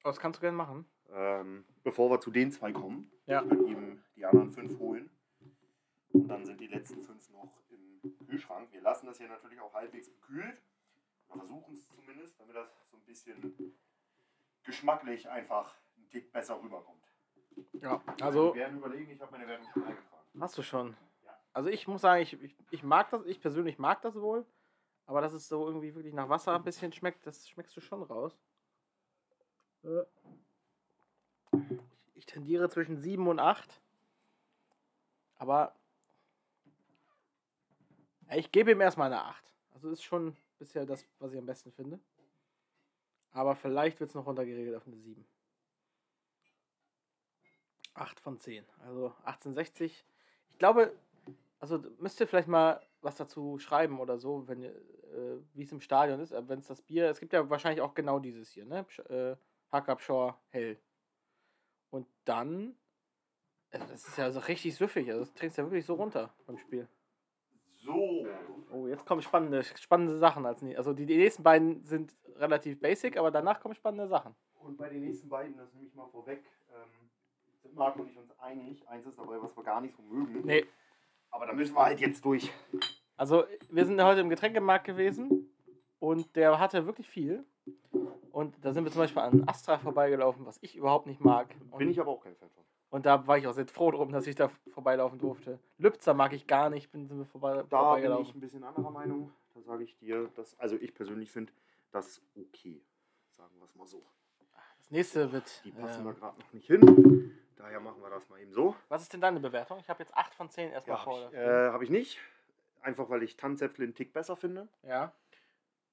Was kannst du gerne machen? Ähm, bevor wir zu den zwei kommen, Ja. ich würde eben die anderen fünf holen. Und dann sind die letzten fünf noch im Kühlschrank. Wir lassen das hier natürlich auch halbwegs gekühlt. Oder versuchen es zumindest, damit das so ein bisschen geschmacklich einfach ein Tick besser rüberkommt. Ja, also wir werden überlegen, ich habe meine Wertung schon eingetragen. hast du schon. Ja. Also ich muss sagen, ich, ich, ich mag das, ich persönlich mag das wohl. Aber dass es so irgendwie wirklich nach Wasser ein bisschen schmeckt, das schmeckst du schon raus. Äh. Ich tendiere zwischen 7 und 8. Aber ich gebe ihm erstmal eine 8. Also ist schon bisher das, was ich am besten finde. Aber vielleicht wird es noch runtergeregelt auf eine 7. 8 von 10. Also 1860. Ich glaube, also müsst ihr vielleicht mal was dazu schreiben oder so, wenn äh, wie es im Stadion ist. Wenn es das Bier, es gibt ja wahrscheinlich auch genau dieses hier, ne? Äh, Hackab Shore Hell. Und dann, also das ist ja so richtig süffig. Also das trinkst ja wirklich so runter beim Spiel. So, Oh, jetzt kommen spannende, spannende Sachen als nie. Also die, die nächsten beiden sind relativ basic, aber danach kommen spannende Sachen. und bei den nächsten beiden, das nehme ich mal vorweg, ähm, sind Marco und ich uns einig. Eins ist dabei, was wir gar nicht so mögen. Nee, Aber da müssen wir halt jetzt durch. Also, wir sind heute im Getränkemarkt gewesen und der hatte wirklich viel. Und da sind wir zum Beispiel an Astra vorbeigelaufen, was ich überhaupt nicht mag. Und, Bin ich aber auch kein Fan von. und da war ich auch sehr froh drum, dass ich da vorbeilaufen durfte. Lübzer mag ich gar nicht, bin sind wir vorbei, Da bin vorbeigelaufen. ich ein bisschen anderer Meinung. Da sage ich dir, dass, also ich persönlich finde das okay. Sagen wir es mal so. Das nächste wird. Die passen da ähm, gerade noch nicht hin. Daher machen wir das mal eben so. was ist denn deine Bewertung? Ich habe jetzt 8 von 10 erstmal Ja, vor. habe ich, äh, hab ich nicht. Einfach weil ich Tanzäpfel einen Tick besser finde. ja.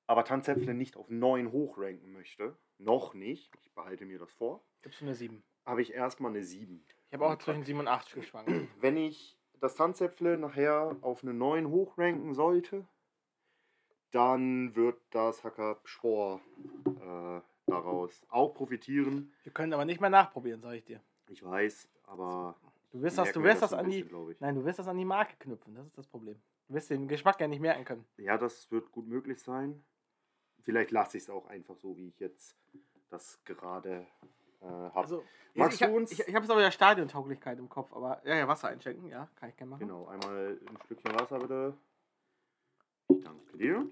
Aber Tanzäpfel nicht auf 9 hochranken möchte. Noch nicht. Ich behalte mir das vor. Gibst du eine 7? Habe ich erstmal eine 7. Ich habe auch zwischen 7 und 8 geschwankt. *clears throat* Wenn ich das Tanzäpfle nachher auf eine 9 hochranken sollte, dann wird das Hacker Schwor äh, daraus auch profitieren. Wir können aber nicht mehr nachprobieren, sage ich dir. Ich weiß, aber. Du wirst das, du wir wirst das ein an die. bisschen, ich. Nein, du wirst das an die Marke knüpfen. Das ist das Problem. Du wirst den Geschmack ja nicht merken können. Ja, das wird gut möglich sein. Vielleicht lasse ich es auch einfach so, wie ich jetzt das gerade äh, habe. Also, Magst ich, du uns- Ich, ich habe jetzt aber ja Stadiontauglichkeit im Kopf, aber ja, ja, Wasser einschenken, ja, kann ich gerne machen. genau, einmal ein Stückchen Wasser bitte. Ich danke dir.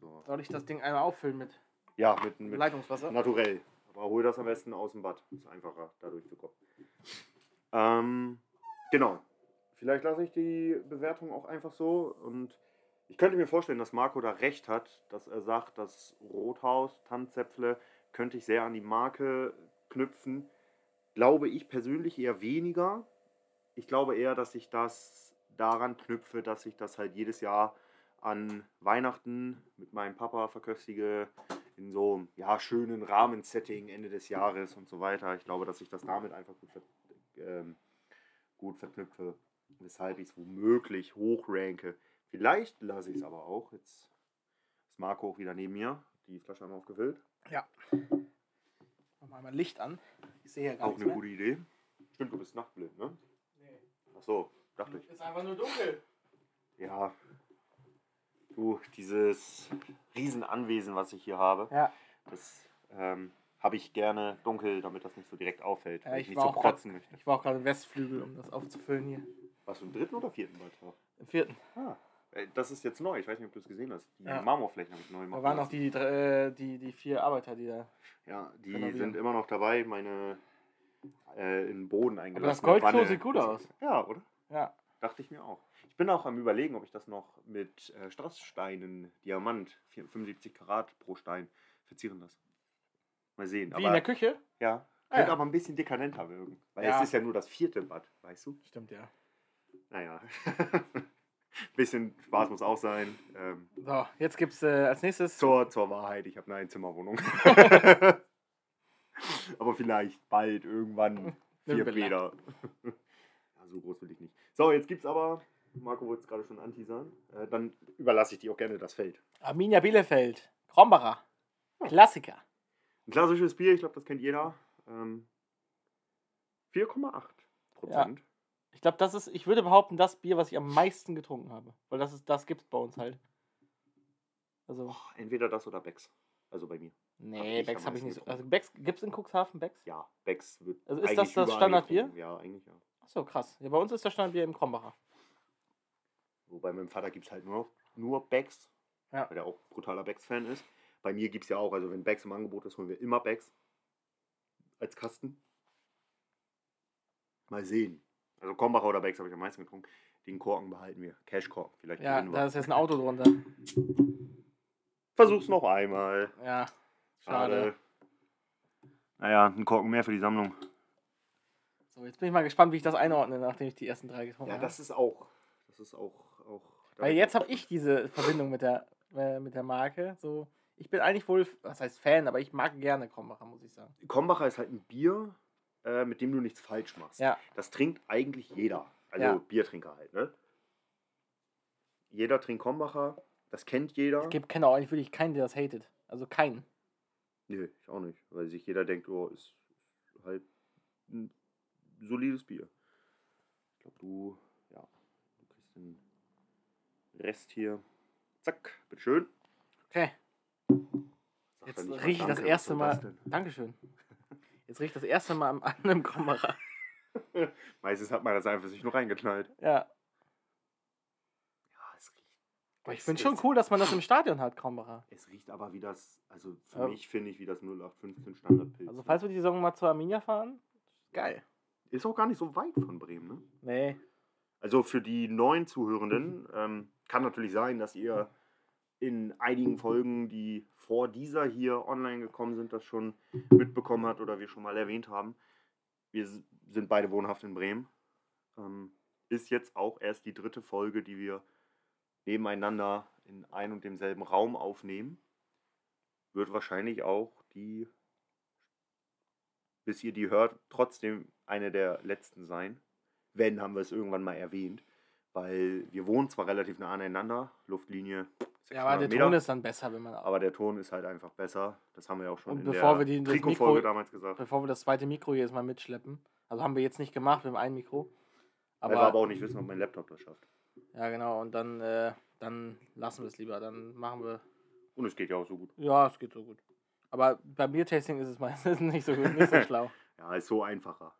So. Soll ich das Ding einmal auffüllen mit, Ja, mit, mit Leitungswasser? naturell. Aber hol das am besten aus dem Bad. Ist einfacher, da durchzukommen. Ähm, genau. Vielleicht lasse ich die Bewertung auch einfach so. Und ich könnte mir vorstellen, dass Marco da recht hat, dass er sagt, das Rothaus, Tanzäpfle, könnte ich sehr an die Marke knüpfen. Glaube ich persönlich eher weniger. Ich glaube eher, dass ich das daran knüpfe, dass ich das halt jedes Jahr an Weihnachten mit meinem Papa verköstige, in so einem ja, schönen Rahmensetting Ende des Jahres und so weiter. Ich glaube, dass ich das damit einfach gut, ähm, gut verknüpfe, weshalb ich es womöglich hochranke. Vielleicht lasse ich es aber auch. Jetzt ist Marco auch wieder neben mir. Die Flasche haben wir aufgefüllt. Ja. Machen wir mal Licht an. Ich sehe hier gar Auch eine mehr. gute Idee. Stimmt, du bist nachtblind, ne? Nee. Ach so, dachte ich. Ist einfach nur dunkel. Ja. Du, dieses Riesenanwesen, was ich hier habe, Ja. das ähm, habe ich gerne dunkel, damit das nicht so direkt auffällt. Ja, weil ich nicht so protzen möchte. Ich war auch gerade im Westflügel, um das aufzufüllen hier. Warst du im dritten oder vierten Beitrag? Im vierten. Ah. Äh, Das ist jetzt neu, ich weiß nicht, ob du es gesehen hast. Die Ja. Marmorflächen habe ich neu gemacht. Da waren noch die, äh, die, die vier Arbeiter, die da. Ja, die Renovieren. sind immer noch dabei, meine äh, in den Boden eingelassen. das Goldklo sieht gut aus. Ja, oder? Ja. Dachte ich mir auch. Ich bin auch am überlegen, ob ich das noch mit äh, Strasssteinen, Diamant, 4 75 Karat pro Stein verzieren lasse. Mal sehen. Wie aber, in der Küche? Ja, Ah, könnte ja. aber ein bisschen dekadenter wirken. Weil Ja. es ist ja nur das vierte Bad, weißt du? Stimmt, ja. Naja. *laughs* *laughs* bisschen Spaß muss auch sein. Ähm, So, jetzt gibt's äh, als nächstes. zur, zur Wahrheit, ich habe eine Einzimmerwohnung. *laughs* aber vielleicht bald irgendwann *laughs* vier. Bäder. ja, so groß will ich nicht. So, jetzt gibt's aber, Marco wollte es gerade schon anteasern, äh, dann überlasse ich dir auch gerne das Feld. Arminia Bielefeld. Krombacher. Klassiker. Ein klassisches Bier, ich glaube, das kennt jeder. Ähm, 4,8 Prozent. Ich glaube, das ist, ich würde behaupten, das Bier, was ich am meisten getrunken habe. Weil das ist, das gibt's bei uns halt. Also, Entweder das oder Becks. Also bei mir. nee, ich Becks habe ich nicht so. Also, Becks, gibt's in Cuxhaven Becks? Ja, Becks wird. Also ist das das Standardbier? Ja, eigentlich ja. Achso, krass. Ja, bei uns ist das Standardbier im Krombacher. Wobei meinem Vater gibt es halt nur, nur Becks, Ja. weil der auch brutaler Becks-Fan ist. Bei mir gibt es ja auch, also wenn Becks im Angebot ist, holen wir immer Becks als Kasten. Mal sehen. Also Kombacher oder Becks habe ich am meisten getrunken. Den Korken behalten wir. Cash-Korken, vielleicht Ja, da ist jetzt ein Auto drunter. Versuch's noch einmal. Ja, schade. Naja, ein Korken mehr für die Sammlung. So, jetzt bin ich mal gespannt, wie ich das einordne, nachdem ich die ersten drei getrunken Ja, habe. das ist auch. Das ist auch. auch Weil jetzt habe ich diese Verbindung mit der, äh, mit der Marke. So, ich bin eigentlich wohl, was heißt Fan, aber ich mag gerne Krombacher, muss ich sagen. Kombacher ist halt ein Bier, äh, mit dem du nichts falsch machst. Ja. Das trinkt eigentlich jeder. Also Ja. Biertrinker halt, ne? Jeder trinkt Kombacher, das kennt jeder. Es gibt kenne auch eigentlich wirklich keinen, der das hatet. Also keinen. Nö, ich auch nicht. Weil sich jeder denkt, oh, ist halt ein solides Bier. Ich glaube, du, ja, du kriegst den Rest hier. Zack, bitteschön. Okay. Sagt er Jetzt rieche ich das erste Mal. das? Dankeschön. Jetzt rieche ich das erste Mal am anderen Krombacher. *laughs* Meistens hat man das einfach sich nur reingeknallt. Ja. Ja, es riecht. Aber ich es- finde schon cool, dass man das im *laughs* Stadion hat, Krombacher. Es riecht aber wie das, also für Ja. mich finde ich wie das 0815 Standardpilz. Also falls wir die Saison mal zur Arminia fahren, geil. Ist auch gar nicht so weit von Bremen, ne? Nee. Also für die neuen Zuhörenden ähm, kann natürlich sein, dass ihr in einigen Folgen, die vor dieser hier online gekommen sind, das schon mitbekommen habt oder wir schon mal erwähnt haben. Wir sind beide wohnhaft in Bremen. Ähm, ist jetzt auch erst die dritte Folge, die wir nebeneinander in ein und demselben Raum aufnehmen. Wird wahrscheinlich auch die, bis ihr die hört, trotzdem eine der letzten sein. Wenn, haben wir es irgendwann mal erwähnt. Weil wir wohnen zwar relativ nah aneinander, Luftlinie Ja, aber der 600 Ton Meter, ist dann besser, wenn man. aber der Ton ist halt einfach besser. Das haben wir auch schon Und in bevor der wir die- das Trikotfolge damals gesagt. Bevor wir das zweite Mikro jedes Mal mitschleppen. Also haben wir jetzt nicht gemacht, wir haben ein Mikro. Aber, weil wir aber auch nicht wissen, ob mein Laptop das schafft. Ja, genau. Und dann, äh, dann lassen wir es lieber. Dann machen wir. Und es geht ja auch so gut. Ja, es geht so gut. Aber beim Biertasting ist es meistens *laughs* nicht so gut, nicht so *laughs* schlau. Ja, ist so einfacher.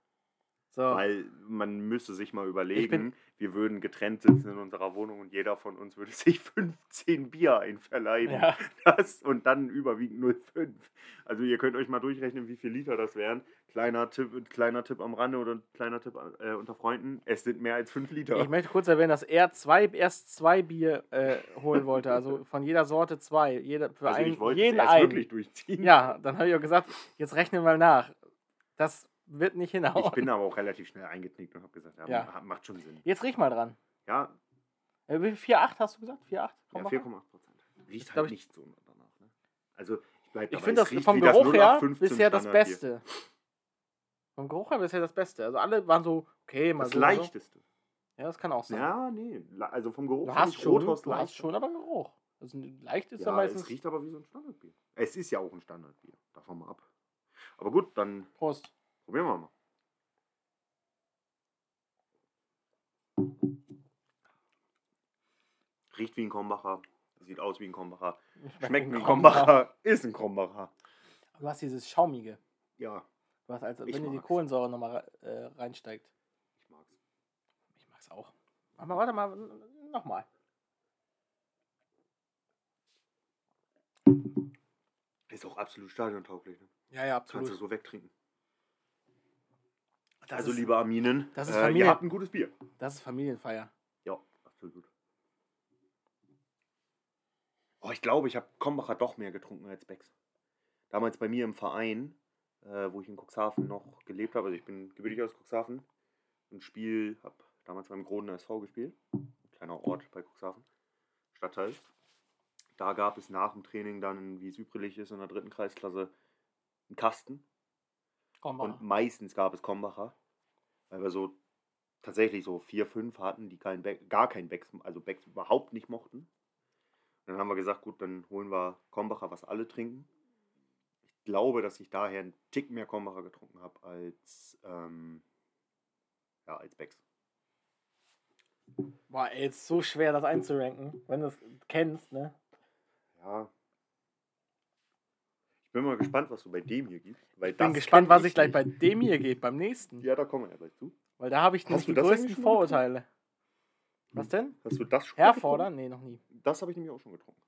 So. Weil man müsste sich mal überlegen, wir würden getrennt sitzen in unserer Wohnung und jeder von uns würde *laughs* sich 15 Bier einverleiben. Ja. *laughs* Das, und dann überwiegend 0,5. Also ihr könnt euch mal durchrechnen, wie viel Liter das wären. Kleiner Tipp, kleiner Tipp am Rande oder ein kleiner Tipp äh, unter Freunden. Es sind mehr als 5 Liter. Ich möchte kurz erwähnen, dass er zwei, erst zwei Bier äh, holen wollte. Also von jeder Sorte zwei. Jeder, für also einen, ich wollte jeden es erst einen. wirklich durchziehen. Ja, dann habe ich auch gesagt, jetzt rechne mal nach. Das wird nicht hinhauen. Ich bin aber auch relativ schnell eingeknickt und habe gesagt, ja, Ja. ma- macht schon Sinn. Jetzt riech mal dran. Ja, Äh, wie 4,8 hast du gesagt? 4,8? ja Komm mal 4,8 ran. Prozent. Riecht halt ich- nicht so danach. Ne? Also ich bleibe Ich finde das vom wie das Geruch her 0815 bisher das. Beste. Vom Geruch her bisher das Beste. Also alle waren so, okay, mal Das so. mal so. leichteste. Ja, das kann auch sein. Ja, nee. Also vom Geruch Du finde hast ich schon, Rothaus du hast schon aber Geruch. Also leicht ist ja, Ja, meistens. es riecht aber wie so ein Standardbier. Es ist ja auch ein Standardbier. Davon mal ab. Aber gut, dann Prost. Probieren wir mal. Riecht wie ein Krombacher. Sieht aus wie ein Krombacher. Schmeckt wie ein Krombacher. *laughs* Ist ein Krombacher. Du hast dieses Schaumige. Ja, Du hast als wenn dir die. Kohlensäure nochmal äh, reinsteigt. ich mag's. Ich mag's auch. Aber warte mal, nochmal. Ist auch absolut stadiontauglich. Ne? Ja, ja, Kannst du so wegtrinken. Das also, ist, liebe Aminen, das ist äh, Familie- ihr habt ein gutes Bier. Das ist Familienfeier. Ja, absolut. Oh, ich glaube, ich habe Kombacher doch mehr getrunken als Becks. Damals bei mir im Verein, äh, wo ich in Cuxhaven noch gelebt habe, also ich bin gebürtig aus Cuxhaven, ein Spiel, habe damals beim Groden SV gespielt, ein kleiner Ort bei Cuxhaven, Stadtteil. Da gab es nach dem Training dann, wie es üblich ist, in der dritten Kreisklasse einen Kasten. Mal. Und meistens gab es Kombacher, weil wir so tatsächlich so vier, fünf hatten, die kein Back, gar kein Becks, also Becks überhaupt nicht mochten. Und dann haben wir gesagt, gut, dann holen wir Kombacher, was alle trinken. Ich glaube, dass ich daher einen Tick mehr Kombacher getrunken habe als, ähm, ja, als Becks. Ey, ist so schwer, das einzuranken, wenn du es kennst, ne? Ja. Ich bin mal gespannt, was du bei dem hier gibst. Weil Ich bin gespannt, was ich gleich bei nicht. dem hier gebe, beim nächsten. Ja, da kommen wir ja gleich zu. Weil da habe ich nämlich die größten mal getrunken? Vorurteile. Was denn? Hast du das schon mal Herfordern? Nee, noch nie. getrunken? Das habe ich nämlich auch schon getrunken.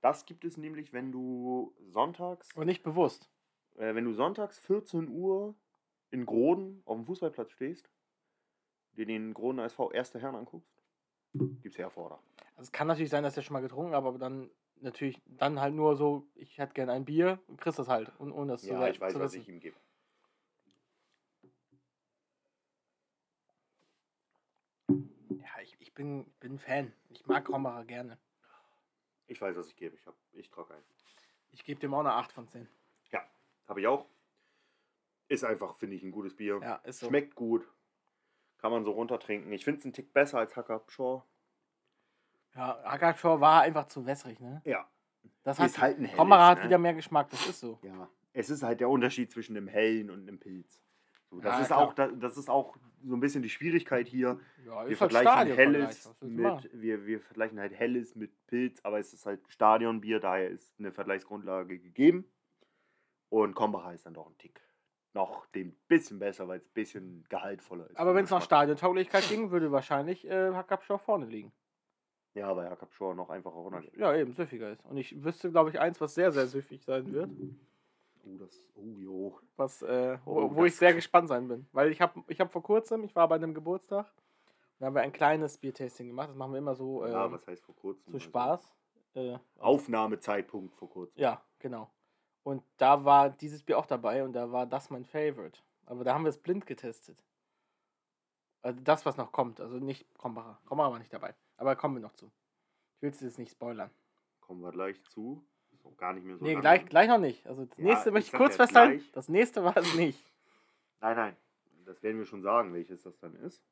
Das gibt es nämlich, wenn du sonntags, Und nicht bewusst. äh, wenn du sonntags 14 Uhr in Groden auf dem Fußballplatz stehst, dir den Groden SV Erste Herren anguckst, gibt's Herforder. Also es kann natürlich sein, dass ich schon mal getrunken habe, aber dann natürlich, dann halt nur so, ich hätte gerne ein Bier und kriegst das halt. Und ohne das zu, Ja, we- ich weiß, zu was ich ihm gebe. Ja, ich, ich bin, bin Fan. Ich mag Krombacher gerne. Ich weiß, was ich gebe. Ich, hab- ich trage ein. Ich gebe dem auch eine 8 von 10. Ja, habe ich auch. Ist einfach, finde ich, ein gutes Bier. Ja, ist so. Schmeckt gut. Kann man so runtertrinken. Ich finde es einen Tick besser als Hacker Shaw. Ja, Hackershaw war einfach zu wässrig, ne? Ja. Das heißt, halt ein Krombacher hat ne? wieder mehr Geschmack, das ist so. Ja. Es ist halt der Unterschied zwischen einem hellen und einem Pilz. So, das, Ja, ist klar. auch, das, das ist auch so ein bisschen die Schwierigkeit hier. Ja, Wir ist halt vergleichen Stadionvergleich, helles mit, wir, wir vergleichen halt helles mit Pilz, aber es ist halt Stadionbier, daher ist eine Vergleichsgrundlage gegeben. Und Kombacher ist dann doch ein Tick noch dem bisschen besser, weil es ein bisschen gehaltvoller ist. Aber wenn es nach. Stadiontauglichkeit ging, würde wahrscheinlich äh, Hackershaw vorne liegen. Ja, weil Hackab Shaw noch einfacher runtergeht. Ja, eben, süffiger ist. Und ich wüsste, glaube ich, eins, was sehr, sehr süffig sein wird. Oh, das, oh, jo. Was, äh, wo, Oh, wo ich sehr gespannt sein bin. Weil ich habe ich hab vor kurzem, ich war bei einem Geburtstag, da haben wir ein kleines Biertasting gemacht. Das machen wir immer so äh, ja, was heißt vor kurzem? zu Also Spaß. Äh, Aufnahmezeitpunkt vor kurzem. ja, genau. Und da war dieses Bier auch dabei und da war das mein Favorite. Aber da haben wir es blind getestet. Also das, was noch kommt. Also nicht Krombacher. Krombacher war nicht dabei. Aber kommen wir noch zu. Ich will es jetzt nicht spoilern. Kommen wir gleich zu. Ist auch gar nicht mehr so. nee, lange. gleich, gleich noch nicht. Also das Ja, nächste möchte ich kurz festhalten. gleich. Das nächste war es nicht. Nein, nein. Das werden wir schon sagen, welches das dann ist.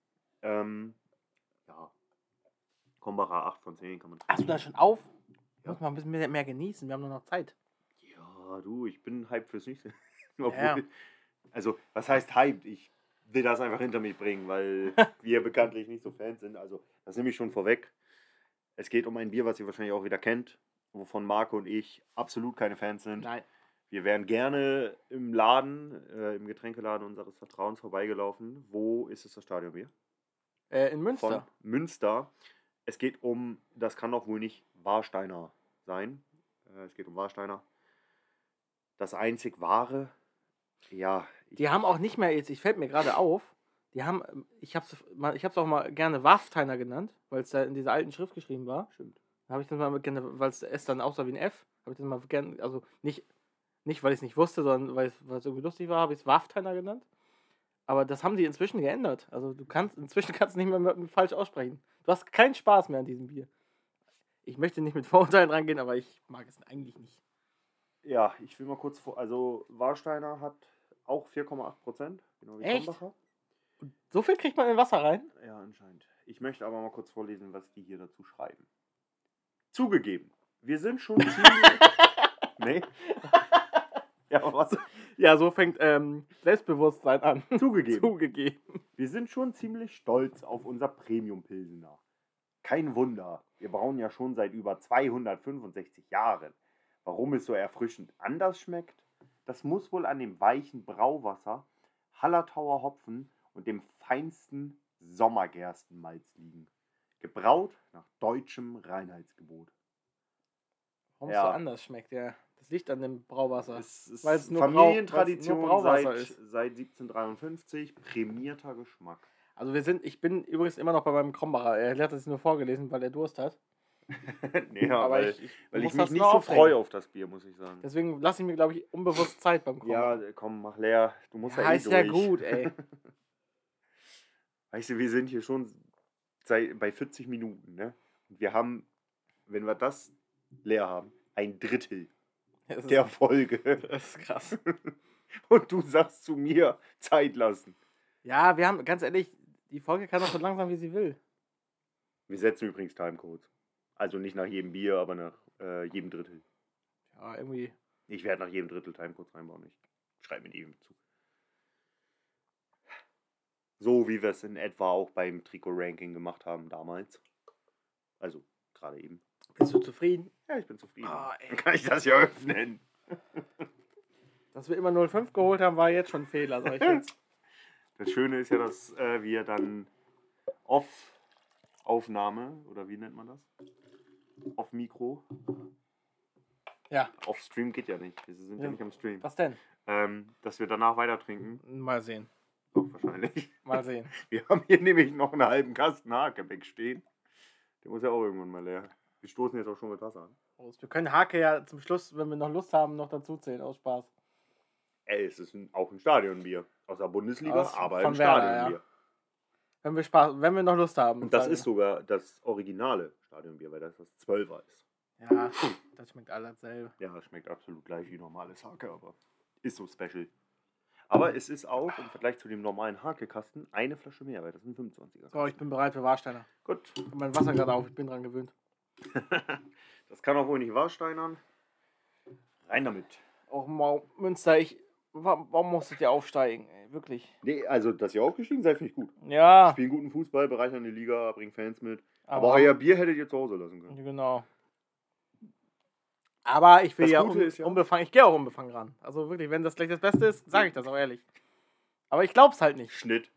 Ähm, ja. Kombacher 8 von 10 kann man Hast du da schon auf? Ja. Muss man ein bisschen mehr, mehr genießen. Wir haben nur noch Zeit. Ja, du, ich bin hyped fürs nächste. *laughs* Ja. Also, was heißt hyped? Ich will das einfach hinter mich bringen, weil *laughs* wir bekanntlich nicht so Fans sind. Also, das nehme ich schon vorweg. Es geht um ein Bier, was ihr wahrscheinlich auch wieder kennt, wovon Marco und ich absolut keine Fans sind. Nein. Wir wären gerne im Laden, äh, im Getränkeladen unseres Vertrauens vorbeigelaufen. Wo ist es das Stadionbier? Äh, in Von Münster. Münster. Es geht um, das kann doch wohl nicht Warsteiner sein. Äh, es geht um Warsteiner. Das einzig wahre, ja, Die haben auch nicht mehr jetzt, ich fällt mir gerade auf, die haben, ähm, ich hab's, ich hab's auch mal gerne Waffteiner genannt, weil es da in dieser alten Schrift geschrieben war. Stimmt. Da habe ich das mal gerne, weil es S dann aussah wie ein F, habe ich das mal gerne, also nicht, nicht weil ich es nicht wusste, sondern weil es irgendwie lustig war, habe ich es Waffteiner genannt. Aber das haben die inzwischen geändert. Also du kannst, inzwischen kannst du nicht mehr mit, falsch aussprechen. Du hast keinen Spaß mehr an diesem Bier. Ich möchte nicht mit Vorurteilen rangehen, aber ich mag es eigentlich nicht. ja, ich will mal kurz vor, also Warsteiner hat auch 4,8 Prozent, genau wie Echt? So viel kriegt man in Wasser rein? Ja, anscheinend. Ich möchte aber mal kurz vorlesen, was die hier dazu schreiben. Zugegeben, wir sind schon *laughs* ziemlich. nee. *laughs* Ja, aber was? Ja, so fängt ähm, Selbstbewusstsein an. Zugegeben. *laughs* Zugegeben. Wir sind schon ziemlich stolz auf unser Premium-Pilsener. Kein Wunder, wir brauen ja schon seit über 265 Jahren. Warum es so erfrischend anders schmeckt, das muss wohl an dem weichen Brauwasser, Hallertauer Hopfen und dem feinsten Sommergerstenmalz liegen. Gebraut nach deutschem Reinheitsgebot. Warum es Ja. so anders schmeckt, ja. Das liegt an dem Brauwasser. Es ist Weil es nur Brau- Familientradition es nur seit, ist. seit 1753, prämierter Geschmack. Also wir sind, ich bin übrigens immer noch bei meinem Krombacher. Er hat es nur vorgelesen, weil er Durst hat. *laughs* nee, Aber weil, ich, ich, weil ich mich nicht so freue auf das Bier, muss ich sagen. Deswegen lasse ich mir, glaube ich, unbewusst Zeit beim Krombacher. Ja, komm, mach leer. Du musst ja, ja, eh ist ja gut, ey. *laughs* Weißt du, wir sind hier schon bei 40 Minuten, ne? Und wir haben, wenn wir das leer haben, ein Drittel *laughs* Das ist, der Folge. das ist krass. Und du sagst zu mir, Zeit lassen. Ja, wir haben, ganz ehrlich, die Folge kann doch so langsam, wie sie will. Wir setzen übrigens Timecodes. Also nicht nach jedem Bier, aber nach äh, jedem Drittel. Ja, irgendwie. Ich werde nach jedem Drittel Timecodes reinbauen. Ich schreibe mir die eben zu. So wie wir es in etwa auch beim Trikot-Ranking gemacht haben damals. Also, gerade eben. Bist du zufrieden? Ja, ich bin zufrieden. Ey. *laughs* Dann kann ich das ja öffnen. *laughs* Dass wir immer 05 geholt haben, war jetzt schon ein Fehler, sag ich jetzt. *laughs* Das Schöne ist ja, dass äh, wir dann Off-Aufnahme, oder wie nennt man das? Off-Mikro. Ja, Off-Stream geht ja nicht. Wir sind ja, Ja. nicht am Stream. was denn? Ähm, dass wir danach weiter trinken. Mal sehen. Doch, wahrscheinlich. Mal sehen. *laughs* Wir haben hier nämlich noch einen halben Kasten Hakebeck stehen. Der muss ja auch irgendwann mal leer. Wir stoßen jetzt auch schon mit Wasser an. Wir können Hake ja zum Schluss, wenn wir noch Lust haben, noch dazu zählen, aus Spaß. Ey, es ist ein, auch ein Stadionbier. Aus der Bundesliga, Aus- aber ein Werder, Stadionbier. Wenn wir Spaß, wenn wir noch Lust haben. Und das ist sogar das originale Stadionbier, weil das das 12er ist. Ja, das schmeckt alle dasselbe. Ja, schmeckt absolut gleich wie normales Hake, aber ist so special. Aber es ist auch im Vergleich zu dem normalen Hake-Kasten eine Flasche mehr, weil das sind 25er. So, ich bin bereit für Warsteiner. Gut. Ich hab mein Wasser gerade auf, ich bin dran gewöhnt. *laughs* das kann auch wohl nicht Warsteinern. Rein damit. Auch Münster, ich. Wa- Warum musstet ihr aufsteigen? Ey, wirklich. Nee, also, dass ihr aufgestiegen seid, finde ich gut. Ja, Spielen guten Fußball, bereichern die Liga, bringen Fans mit. Aber, aber. euer Bier hättet ihr zu Hause lassen können. Genau. Aber ich will ja, un ist ja- unbefangen, ich gehe auch unbefangen ran. Also wirklich, wenn das gleich das Beste ist, sage ich das auch ehrlich. Aber ich glaub's halt nicht. Schnitt.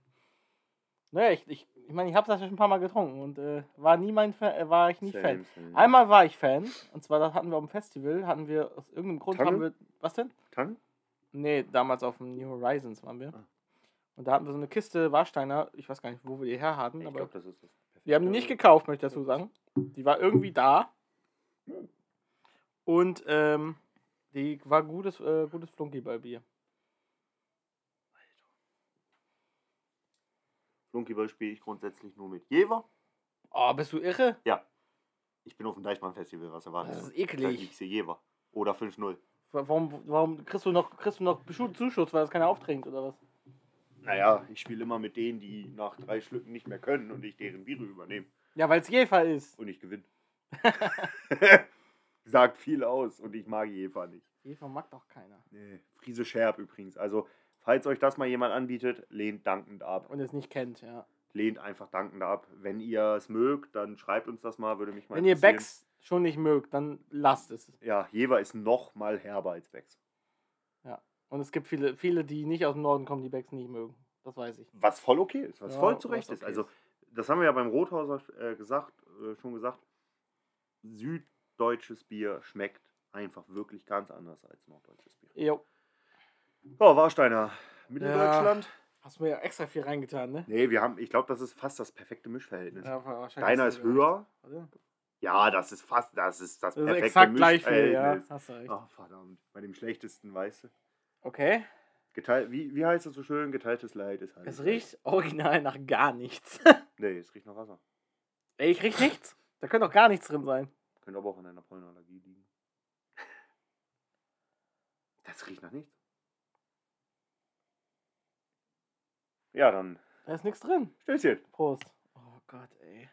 Naja, ich, ich, ich meine, ich habe das ja schon ein paar Mal getrunken und äh, war nie mein Fan, äh, war ich nicht Fan. Same, same. Einmal war ich Fan, und zwar das hatten wir auf dem Festival, hatten wir aus irgendeinem Grund Tange? haben wir. Was denn? Tang? Nee, damals auf dem New Horizons waren wir. Ah. Und da hatten wir so eine Kiste Warsteiner, ich weiß gar nicht, wo wir die her hatten, Ich aber glaube, das ist das. wir haben die nicht gekauft, möchte ich dazu sagen. Die war irgendwie da. Und ähm, die war gutes, äh, gutes Flunkyball-Bier. Flunkyball spiele ich grundsätzlich nur mit Jever. Oh, bist du irre? Ja. Ich bin auf dem Deichmann-Festival, was erwartet Das ist eklig. liegst du Jever. Oder 5-0. Warum, warum kriegst du noch, kriegst du noch Zuschuss, weil das keiner auftrinkt oder was? Naja, ich spiele immer mit denen, die nach drei Schlücken nicht mehr können und ich deren Biere übernehme. Ja, weil es Jefer ist. Und ich gewinne. *laughs* Sagt viel aus und ich mag Jever nicht. Jefer mag doch keiner. Nee. Friese Scherb übrigens. Also, falls euch das mal jemand anbietet, lehnt dankend ab. Und es nicht kennt, ja. Lehnt einfach dankend ab. Wenn ihr es mögt, dann schreibt uns das mal, würde mich mal Wenn ihr. Becks schon nicht mögt, dann lasst es. Ja, Jever ist noch mal herber als Becks. Und es gibt viele, viele, die nicht aus dem Norden kommen, die Becks nicht mögen. Das weiß ich. Was voll okay ist, was Ja, voll zurecht ist. okay Also, das haben wir ja beim Rothauser äh, gesagt, äh, schon gesagt. Süddeutsches Bier schmeckt einfach wirklich ganz anders als norddeutsches Bier. Jo. Ja, Warsteiner, Mitteldeutschland. Hast du mir ja extra viel reingetan, ne? Nee, wir haben, ich glaube, das ist fast das perfekte Mischverhältnis. Ja, Deiner ist höher. Warte. Ja, das ist fast, das ist das Das ist perfekte exakt gleich viel, ja. Hast du recht. Ach, verdammt. Bei dem schlechtesten, weißt du. Okay. Geteilt, wie, wie heißt es so schön? Geteiltes Leid ist halt. Es riecht original nach gar nichts. *laughs* Nee, es riecht nach Wasser. Ey, ich riech nichts. Da könnte doch gar nichts drin sein. Könnte aber auch an einer Pollenallergie liegen. Das riecht nach nichts. Ja, dann Da ist nichts drin. Stößchen. Prost. Oh Gott, ey.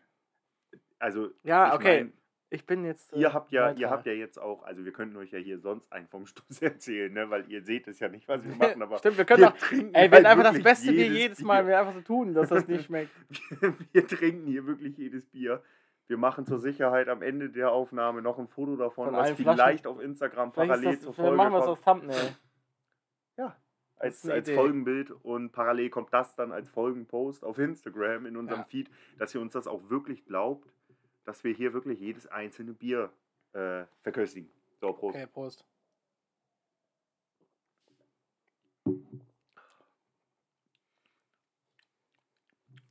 Also, Ja, ich okay. mein, Ich bin jetzt. äh, ihr habt ja, ihr neutral. habt ja jetzt auch, also wir könnten euch ja hier sonst einen vom Stoß *laughs* erzählen, ne? Weil ihr seht es ja nicht, was wir *laughs* machen, aber Stimmt, wir können doch. trinken Ey, wir halt werden einfach das beste Bier jedes Mal, wir einfach so tun, dass das nicht *laughs* schmeckt. wir trinken hier wirklich jedes Bier. Wir machen zur Sicherheit am Ende der Aufnahme noch ein Foto davon, Von was vielleicht Flaschen. auf Instagram Vielleicht, parallel zur das, vielleicht Folge machen wir es als Thumbnail. als, eine als Idee. Folgenbild und parallel kommt das dann als Folgenpost auf Instagram in unserem Ja. Feed, dass ihr uns das auch wirklich glaubt, dass wir hier wirklich jedes einzelne Bier äh, verköstigen. So, Prost. Okay, Prost.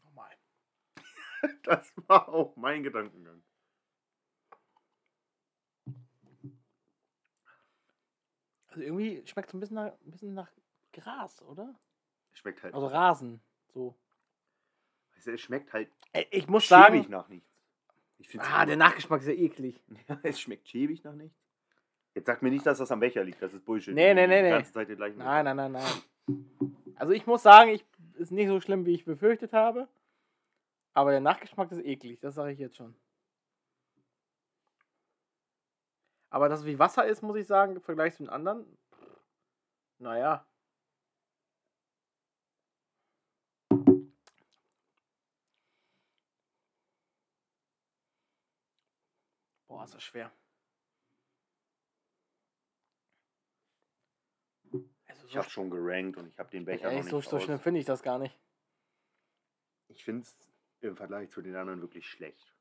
Nochmal. *laughs* Das war auch mein Gedankengang. Also irgendwie schmeckt es ein bisschen nach, ein bisschen nach Gras, oder? Schmeckt halt. Also Rasen. So. es schmeckt halt ich muss sagen. nach nichts. Ah, der Nachgeschmack ist ja eklig. *laughs* Ja, es schmeckt schäbig nach nichts. Jetzt sag mir nicht, dass das am Becher liegt. Das ist Bullshit. Nee, nee, nee, Die ganze Zeit den gleichen Nein, nein, nein, nein. Also ich muss sagen, ich ist nicht so schlimm, wie ich befürchtet habe. Aber der Nachgeschmack ist eklig, das sage ich jetzt schon. Aber dass es wie Wasser ist, muss ich sagen, im Vergleich zu den anderen. Naja. Das schwer. Also Ich so habe schon gerankt und ich habe den Becher Ey, noch nicht so, so schlimm finde ich das gar nicht. Ich finde es im Vergleich zu den anderen wirklich schlecht.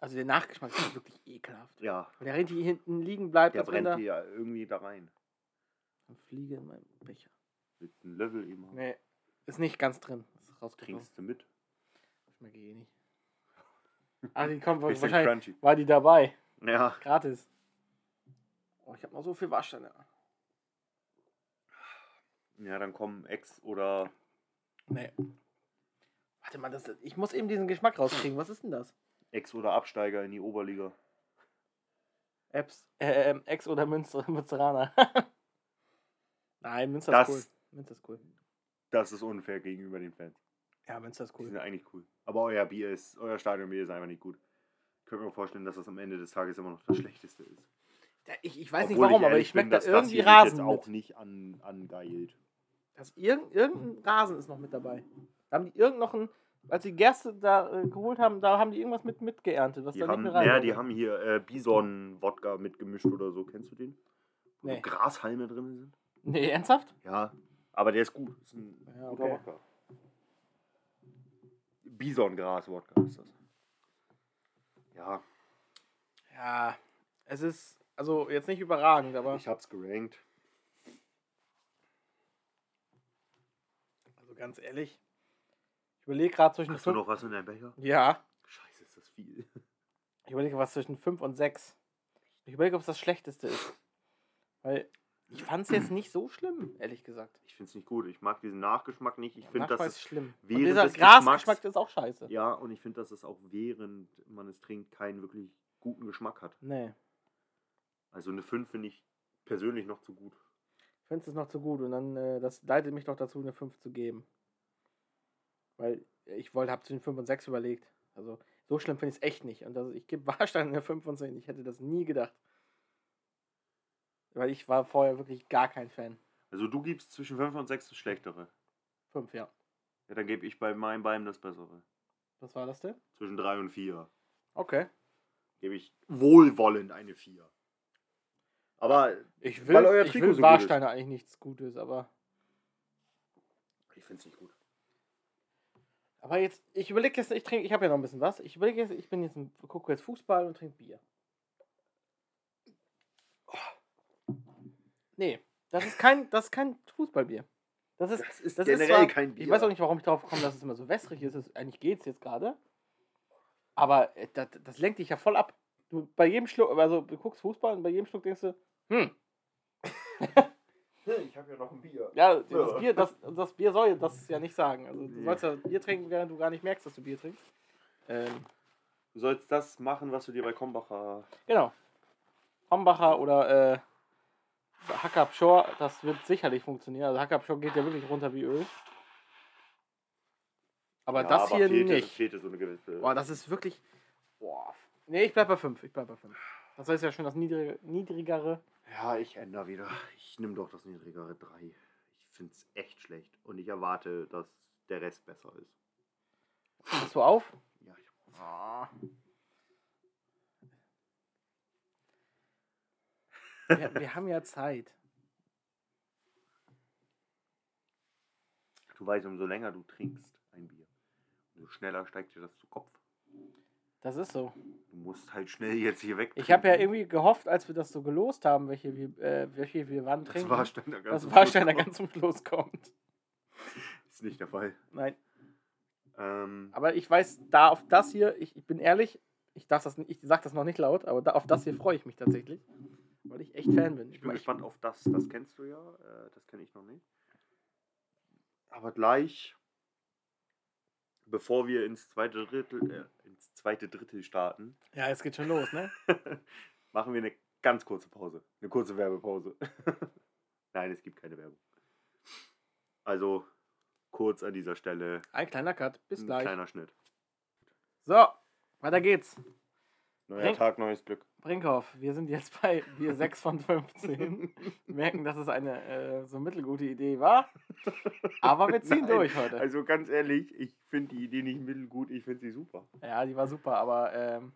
Also der Nachgeschmack ist wirklich ekelhaft. Ja, Weil der richtig hinten liegen bleibt, der wenn brennt da ja irgendwie da rein. eine Fliege in meinem Becher. Mit einem Löffel eben. Nee, ist nicht ganz drin. Trinkst du mit? Schmecke eh nicht. Ah, die kommt *laughs* wahrscheinlich. crunchy. War die dabei? Ja, Gratis. Oh, ich habe noch so viel Waschsteine. ja, dann kommen Ex oder Nee. Warte mal, das, ich muss eben diesen Geschmack rauskriegen. Was ist denn das? Ex oder Absteiger in die Oberliga. Apps, äh, ähm, Ex oder Münster, *laughs* Münsteraner. *laughs* Nein, Münster Das- ist cool. Münster ist cool. Das ist unfair gegenüber den Fans. Ja, Münster ist Die cool. sind eigentlich cool. Aber euer Bier ist, euer Stadionbier ist einfach nicht gut. Ich könnte mir vorstellen, dass das am Ende des Tages immer noch das Schlechteste ist. Ich, ich weiß nicht Obwohl warum, aber ehrlich ich schmecke da das irgendwie sich Rasen jetzt mit. auch nicht an, angeilt. Das irgend, irgendein Rasen ist noch mit dabei. Da haben die irgend noch ein, als die Gerste da äh, geholt haben, da haben die irgendwas mit mitgeerntet, was Die da haben, nicht mehr rein ja, die haben hier äh, Bison-Wodka mitgemischt oder so. Kennst du den? Wo Nee. Grashalme drin sind? Nee, ernsthaft? Ja, aber der ist gut. Ist ein Ja, guter okay. Wodka. Bison-Gras-Wodka ist das. Ja, Ja, es ist, also jetzt nicht überragend, aber ich hab's gerankt. also ganz ehrlich, ich überlege gerade zwischen Hast du 5. noch was in deinem Becher? Ja, Scheiße, ist das viel. ich überlege was zwischen 5 und 6. Ich überlege, ob es das schlechteste ist. Weil ich fand es jetzt nicht so schlimm, ehrlich gesagt. Ich find's nicht gut. Ich mag diesen Nachgeschmack nicht. Ich finde, Nachgeschmack das ist schlimm. Und während dieser des Grasgeschmack ist auch scheiße. Ja, und ich finde, dass es auch während man es trinkt keinen wirklich guten Geschmack hat. Nee, Also eine 5 finde ich persönlich noch zu gut. ich finde es noch zu gut und dann, äh, das leitet mich doch dazu, eine 5 zu geben. Weil ich wollte, habe zwischen 5 und 6 überlegt. Also so schlimm finde ich es echt nicht. Und das, ich gebe *laughs* Warstein eine 5 von 10. Ich hätte das nie gedacht. Weil ich war vorher wirklich gar kein Fan. Also du gibst zwischen 5 und 6 das Schlechtere. 5, ja. Ja, dann gebe ich bei meinem Bein das Bessere. Was war das denn? Zwischen 3 und 4 Okay. gebe ich wohlwollend eine 4. Aber Ich will, Weil euer ich Trikot will so. Warsteiner eigentlich nichts Gutes, aber. ich finde es nicht gut. Aber jetzt, ich überlege jetzt, ich trinke, ich habe ja noch ein bisschen was. Ich überlege jetzt, ich bin jetzt, gucke jetzt Fußball und trinke Bier. Nee, das ist kein, das ist kein Fußballbier. Das ist, Das ist das generell zwar- kein Bier. Ich weiß auch nicht, warum ich drauf komme, dass es immer so wässrig ist. Es, eigentlich geht es jetzt gerade. Aber äh, das, das lenkt dich ja voll ab. Du bei jedem Schluck, also du guckst Fußball und bei jedem Schluck denkst du, hm, Ich habe ja noch ein Bier. ja, das. Bier, das, das Bier soll das ja nicht sagen. Also du sollst ja Bier trinken, während du gar nicht merkst, dass du Bier trinkst. Ähm, Du sollst das machen, was du dir bei Kombacher. Genau. Hombacher oder äh, Hackab Shore, das wird sicherlich funktionieren. Also Hackab Shore geht ja wirklich runter wie Öl. Aber Ja, das hier fehlte, nicht. Fehlte so eine gewisse. Boah, das ist wirklich. Boah. Nee, ich bleib bei 5. Ich bleib bei 5. Das ist ja schon das niedrige, niedrigere. Ja, ich ändere wieder. Ich nehme doch das niedrigere 3. Ich finde es echt schlecht. Und ich erwarte, dass der Rest besser ist. Machst du auf? Ja, ich, Ah. Wir, wir haben ja Zeit. du weißt, umso länger du trinkst ein Bier, umso schneller steigt dir das zu Kopf. Das ist so. Du musst halt schnell jetzt hier weg. Ich habe ja irgendwie gehofft, als wir das so gelost haben, welche wir, äh, welche wir wann Das trinken, Warsteiner ganz zum Warsteiner Schluss ganz zum Schluss kommt. Ist nicht der Fall. Nein. Ähm, Aber ich weiß, da auf das hier, ich, ich bin ehrlich, ich, darf das, ich sag das noch nicht laut, aber da, auf das hier freue ich mich tatsächlich. Weil ich echt Fan bin. ich bin ich, gespannt auf das. Das kennst du ja. Äh, das kenne ich noch nicht. Aber gleich, bevor wir ins zweite Drittel, äh, ins zweite Drittel starten, Ja, es geht schon los, ne? *laughs* machen wir eine ganz kurze Pause. Eine kurze Werbepause. *laughs* Nein, es gibt keine Werbung. Also kurz an dieser Stelle Ein kleiner Cut. Bis ein gleich. kleiner Schnitt. So, weiter geht's. Neuer Bring- Tag, neues Glück. Brinkhoff, wir sind jetzt bei Bier 6 von 15. Wir *laughs* merken, dass es eine äh, so mittelgute Idee war. Aber wir ziehen Nein, durch heute. Also ganz ehrlich, ich finde die Idee nicht mittelgut, ich finde sie super. Ja, die war super, aber ähm,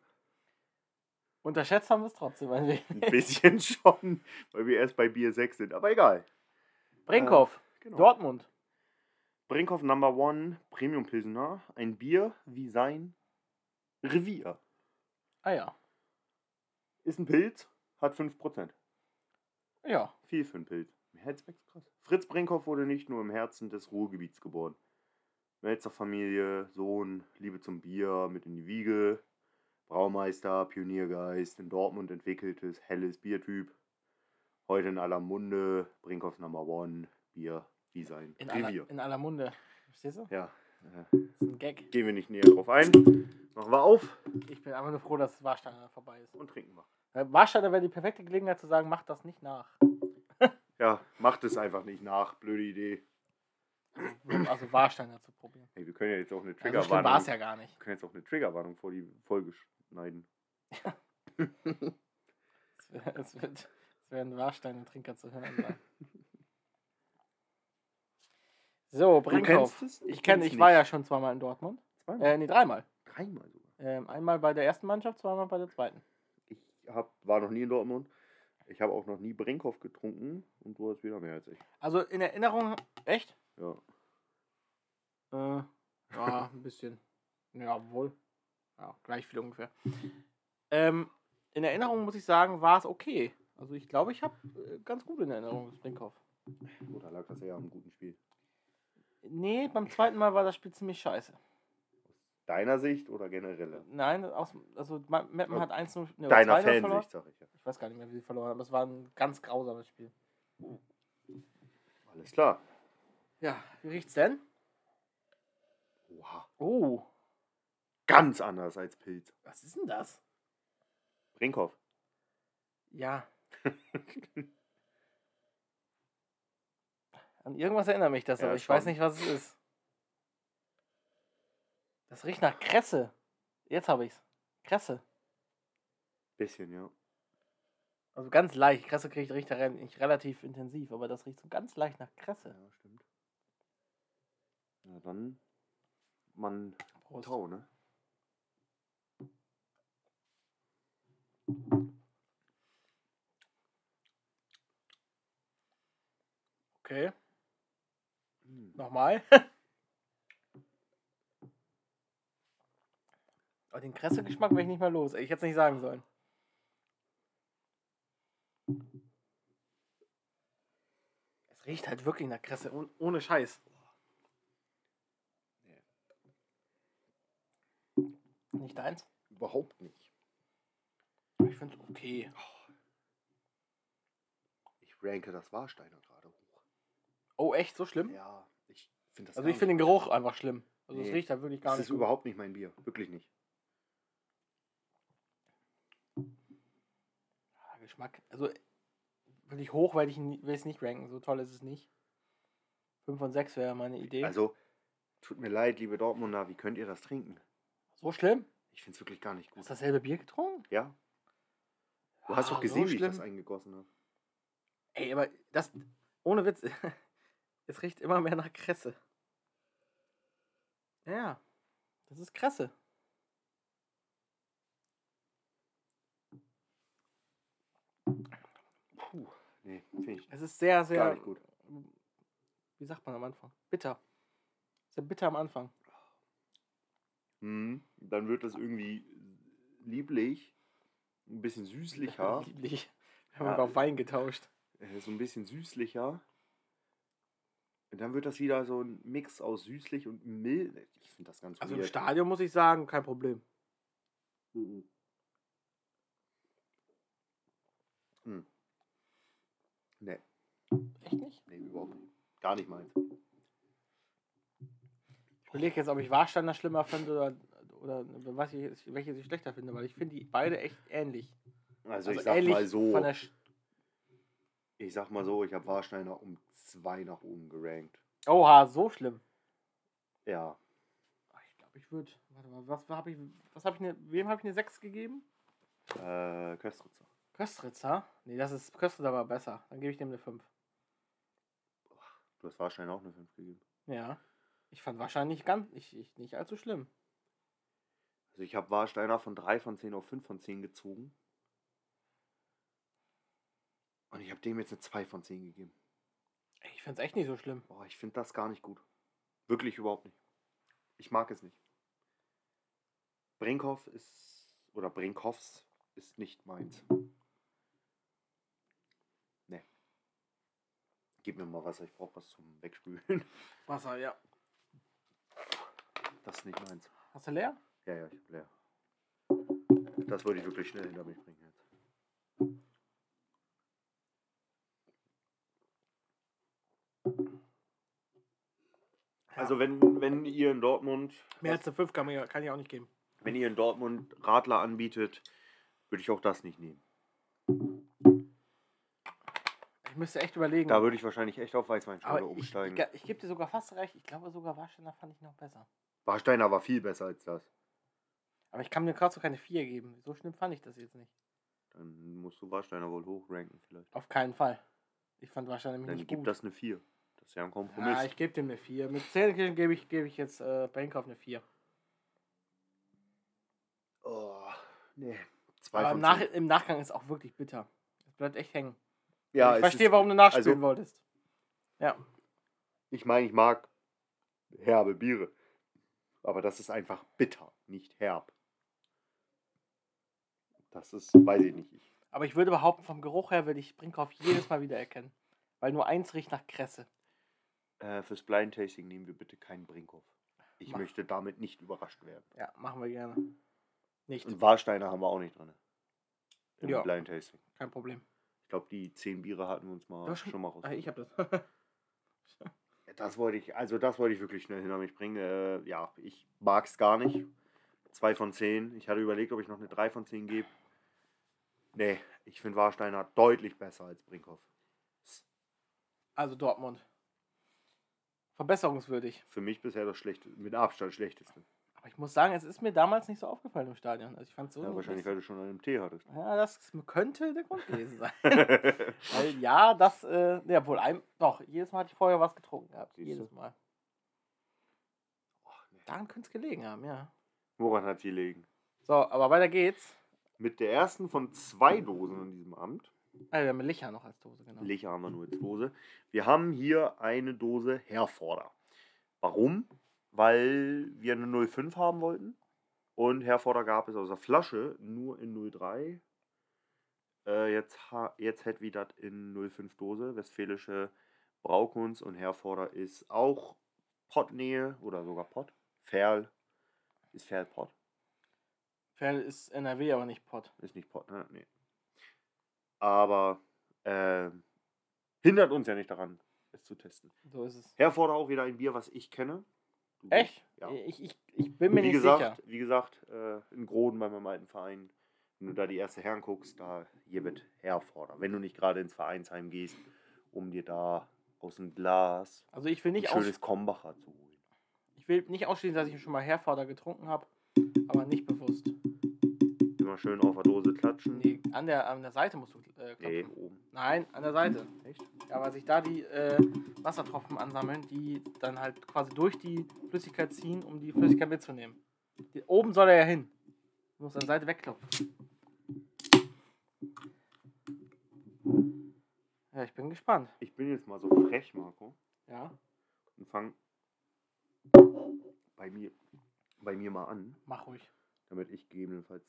unterschätzt haben wir es trotzdem. Ein bisschen *laughs* schon, weil wir erst bei Bier 6 sind. Aber egal. Brinkhoff, Genau. Dortmund. Brinkhoff Number One Premium Pilsener. Ein Bier wie sein Revier. Ah ja. Ist ein Pilz, hat 5%. Ja. Viel für einen Pilz. Herzwächst krass. Fritz Brinkhoff wurde nicht nur im Herzen des Ruhrgebiets geboren. Melzer Familie, Sohn, Liebe zum Bier, mit in die Wiege, Braumeister, Pioniergeist, in Dortmund entwickeltes, helles Biertyp. Heute in aller Munde, Brinkhoff Number One, Bier wie sein In Revier. aller, in aller Munde. Verstehst du? Ja, Das ist ein Gag. gehen wir nicht näher drauf ein. Machen wir auf Ich bin einfach nur froh, dass Warsteiner vorbei ist. und trinken wir. Äh, Warsteiner wäre die perfekte Gelegenheit zu sagen, mach das nicht nach. Ja, macht es einfach nicht nach. Blöde Idee. Also Warsteiner zu probieren. Hey, wir können ja jetzt auch eine Also Triggerwarnung. es ja gar nicht. Wir können jetzt auch eine Triggerwarnung vor die Folge schneiden. *laughs* Es, wär- es, wird, es werden Warsteiner Trinker zu hören sein. So, Brinkhoff. Ich kenne, ich war ja schon zweimal in Dortmund. Zweimal? Äh, nee, dreimal. Dreimal sogar. Ähm, einmal bei der ersten Mannschaft, zweimal bei der zweiten. Ich hab, war noch nie in Dortmund. Ich habe auch noch nie Brinkhoff getrunken und du hast wieder mehr als ich. Also in Erinnerung, echt? Ja. Äh, ja, *laughs* ein bisschen. Ja, wohl. Ja, gleich viel ungefähr. Ähm, in Erinnerung muss ich sagen, war es okay. Also ich glaube, ich habe äh, ganz gut in Erinnerung das Brinkhoff. Oder lag das eher am guten Spiel? Nee, beim zweiten Mal war das Spiel ziemlich scheiße. Deiner Sicht oder generell? Nein, aus, also Meppen hat 1 0 nee, Deiner 2-0 verloren. Fansicht, sag ich ja. Ich weiß gar nicht mehr, wie sie verloren haben, aber es war ein ganz grausames Spiel. Alles klar. Ja, wie riecht's denn? Oha. Oh, Ganz anders als Pilz. was ist denn das? Brinkhoff. Ja. *laughs* An irgendwas erinnere mich das, ja, aber ich schon. weiß nicht, was es ist. Das riecht nach Kresse. Jetzt habe ich's. Kresse. Bisschen, ja. Also ganz leicht. Kresse kriegt riecht nicht relativ intensiv, aber das riecht so ganz leicht nach Kresse. Ja, stimmt. Na ja, dann, man Prost. Tau, ne? Okay. Nochmal. Aber den Kresse-Geschmack wäre ich nicht mehr los. Ich hätte es nicht sagen sollen. Es riecht halt wirklich nach Kresse, ohn- ohne Scheiß. Nicht deins? Überhaupt nicht. Ich finde es okay. Ich ranke das Warsteiner gerade hoch. Oh, echt? So schlimm? Ja, das Also ich finde den Geruch einfach schlimm. Also es Nee, riecht halt wirklich gar Das nicht ist gut. überhaupt nicht mein Bier. Wirklich nicht. Ah, Geschmack. Also wirklich hoch werde ich will es nicht ranken. So toll ist es nicht. 5 von 6 wäre meine Idee. Also, tut mir leid, liebe Dortmunder, wie könnt ihr das trinken? so schlimm? Ich finde es wirklich gar nicht gut. Hast du dasselbe Bier getrunken? Ja? Du hast Ah, doch gesehen, so wie ich das eingegossen habe. Ey, aber das, ohne Witz, *laughs* es riecht immer mehr nach Kresse. Ja, das ist Kresse. Puh, nee, finde ich Es ist sehr, sehr, gar nicht gut. wie sagt man am Anfang? Bitter. Sehr bitter am Anfang. Mhm. Dann wird das irgendwie lieblich, ein bisschen süßlicher, *laughs* Lieblich. Wir haben Ja. aber auf Wein getauscht. äh, so ein bisschen süßlicher. Und dann wird das wieder so ein Mix aus süßlich und mild. Ich finde das ganz Also im weird. Stadion muss ich sagen, kein Problem. Mhm. Hm. Nee, Echt nicht? nee, überhaupt nicht. Gar nicht meins. Ich überlege jetzt, ob ich Warsteiner schlimmer finde oder, oder was ich, welches ich schlechter finde, weil ich finde die beide echt ähnlich. Also, ich sag mal so, Von der ich sag mal so, ich habe Warsteiner um zwei nach oben gerankt. Oha, so schlimm. Ja, Ich glaube, ich würde. Warte mal, was habe ich. Was habe ich ne, Wem habe ich eine 6 gegeben? äh, Köstritzer. Köstritzer? Nee, das ist. Köstritzer war besser. Dann gebe ich dem eine 5. Du hast Warsteiner auch eine 5 gegeben. Ja. Ich fand wahrscheinlich ganz. Nicht, nicht, nicht allzu schlimm. Also ich habe Warsteiner von 3 von 10 auf 5 von 10 gezogen. Und ich habe dem jetzt eine 2 von 10 gegeben. Ich finde es echt nicht so schlimm. Boah, ich finde das gar nicht gut. Wirklich überhaupt nicht. Ich mag es nicht. Brinkhoff ist, oder Brinkhoffs ist nicht meins. Nee. Gib mir mal Wasser, ich brauche was zum Wegspülen. *laughs* Wasser, ja. Das ist nicht meins. Hast du leer? Ja, ja, ich hab leer. Das wollte ich wirklich schnell hinter mich bringen jetzt. Also wenn, wenn ihr in Dortmund, Mehr als eine 5 kann, kann ich auch nicht geben. wenn ihr in Dortmund Radler anbietet, würde ich auch das nicht nehmen. Ich müsste echt überlegen. Da würde ich wahrscheinlich echt auf Weißweinschorle aber ich, umsteigen. ich, ich gebe dir sogar fast recht. Ich glaube sogar Warsteiner fand ich noch besser. Warsteiner war viel besser als das. Aber ich kann mir gerade so keine 4 geben. So schlimm fand ich das jetzt nicht. Dann musst du Warsteiner wohl hochranken vielleicht. Auf keinen Fall. Ich fand Warsteiner nämlich Dann nicht gib gut. das eine 4. Ist ja ein Kompromiss. Ja, ich gebe dem eine 4. Mit Zähnekirchen gebe ich, gebe ich jetzt äh, Bankhoff eine 4. oh, nee. Zwei Aber von im, Nach im Nachgang ist auch wirklich bitter. Es bleibt echt hängen. Ja, ich verstehe, ist- warum du nachspielen also- wolltest. Ja. Ich meine, ich mag herbe Biere. Aber das ist einfach bitter, nicht herb. Das ist, weiß ich nicht. Ich, Aber ich würde behaupten, vom Geruch her würde ich Brinkhoff jedes Mal wieder erkennen. Weil nur eins riecht nach Kresse. Äh, fürs Blind Tasting nehmen wir bitte keinen Brinkhoff. Ich Mach. möchte damit nicht überrascht werden. Ja, machen wir gerne. Nicht. Und Warsteiner haben wir auch nicht drin. Im Ja. Blind Tasting. Kein Problem. Ich glaube, die zehn Biere hatten wir uns mal hast schon, mal raus. Ah, ich habe das. *laughs* Das wollte ich, also das wollte ich wirklich schnell hinter mich bringen. Äh, ja, ich mag es gar nicht. Zwei von zehn. Ich hatte überlegt, ob ich noch eine drei von zehn gebe. Nee, ich finde Warsteiner deutlich besser als Brinkhoff. also Dortmund. Verbesserungswürdig. Für mich bisher das schlechte, mit Abstand schlechteste. Aber ich muss sagen, es ist mir damals nicht so aufgefallen im Stadion. Also ich fand so. Ja, wahrscheinlich, weil du schon einen Tee hattest. Ja, das könnte der Grund gewesen sein. *laughs* Weil ja, das, äh, ja, wohl ein, doch, jedes Mal hatte ich vorher was getrunken gehabt. Siehst Jedes du? Mal. Daran könnte es gelegen haben, ja. Woran hat sie gelegen? So, aber weiter geht's. Mit der ersten von zwei Dosen in diesem Amt. Ah, wir haben Licher noch als Dose, genau. Licher haben wir nur als Dose. Wir haben hier eine Dose Herforder. Warum? Weil wir eine 05 haben wollten. Und Herforder gab es aus der Flasche nur in 03. Äh, jetzt, jetzt hätten wir das in 05 Dose, westfälische Braukunst. Und Herforder ist auch Pottnähe oder sogar Pott. Ferl. Ist Ferl Pott? Ferl ist NRW, aber nicht Pott. Ist nicht Pott, ne? Nee. Aber äh, hindert uns ja nicht daran, es zu testen. So ist es. Herforder auch wieder ein Bier, was ich kenne. Du? Echt? Ja. Ich, ich, ich bin mir wie nicht gesagt, sicher. Wie gesagt, äh, in Groden bei meinem alten Verein, wenn du da die erste Herren guckst, da hier wird Herforder. Wenn du nicht gerade ins Vereinsheim gehst, um dir da aus dem Glas Also ich will ein nicht, aus, schönes Kombacher zu holen. ich will nicht ausschließen, dass ich schon mal Herforder getrunken habe, aber nicht bewusst. Immer schön auf der Dose klatschen. Nee, an der, an der Seite musst du äh, klopfen. Nee, oben. Nein, an der Seite. Echt? Ja, weil sich da die äh, Wassertropfen ansammeln, die dann halt quasi durch die Flüssigkeit ziehen, um die Flüssigkeit mitzunehmen. Die, oben soll er ja hin. Du musst an der Seite wegklopfen. Ja, ich bin gespannt. Ich bin jetzt mal so frech, Marco, Ja, und fang bei mir, bei mir mal an, mach ruhig. damit ich gegebenenfalls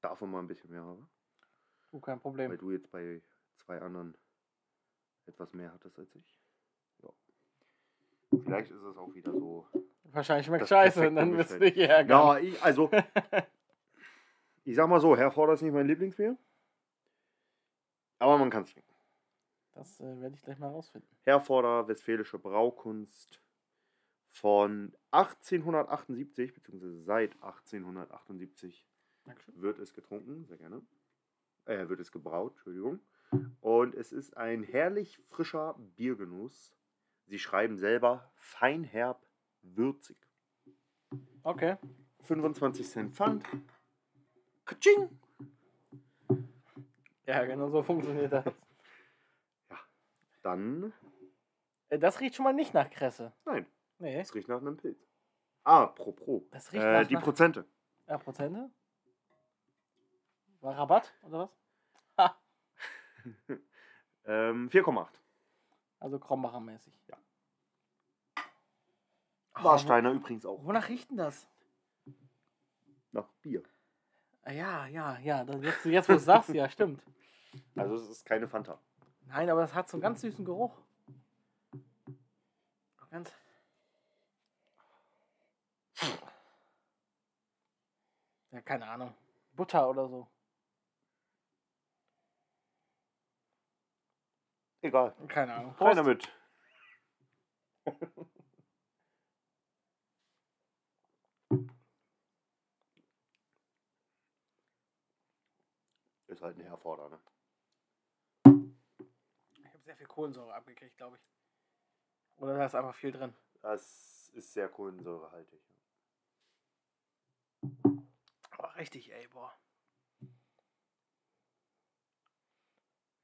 davon mal ein bisschen mehr habe. Du, kein Weil Problem. du jetzt bei zwei anderen etwas mehr hattest als ich. Ja. Vielleicht ist es auch wieder so. Wahrscheinlich schmeckt scheiße und dann wirst du dich ärgern. Ja, ich, also. *laughs* ich sag mal so, Herforder ist nicht mein Lieblingsbier. Aber man kann es trinken. Das äh, werde ich gleich mal rausfinden. Herforder, westfälische Braukunst von 1878, beziehungsweise seit 1878 Dankeschön. wird es getrunken, sehr gerne. Äh, wird es gebraut, Entschuldigung. Und es ist ein herrlich frischer Biergenuss. Sie schreiben selber feinherb würzig. Okay. 25 Cent Pfand. Katsching! Ja, genau so funktioniert das. *laughs* Dann, Äh, Das riecht schon mal nicht nach Kresse. nein, Nee. es riecht nach einem Pilz. Ah, pro pro. Das riecht Äh, nach- die nach- Prozente. Ja, Prozente? War Rabatt oder was? Ha, *laughs* Ähm, 4,8. also Krombacher-mäßig. Ja. Warsteiner übrigens auch. Wonach riecht denn das? Nach Bier. Ah, Ja, ja, ja. Jetzt, jetzt wo du es sagst, ja, stimmt. Also es ist keine Fanta. Nein, aber es hat so einen ganz süßen Geruch. Ganz. Ja, keine Ahnung. Butter oder so. Egal. Keine Ahnung. Rein Prost. damit. Ist halt ein Herforder, ne? Ich habe sehr viel Kohlensäure abgekriegt, glaube ich. Oder da ist einfach viel drin. Das ist sehr kohlensäurehaltig. Oh, richtig, ey, boah.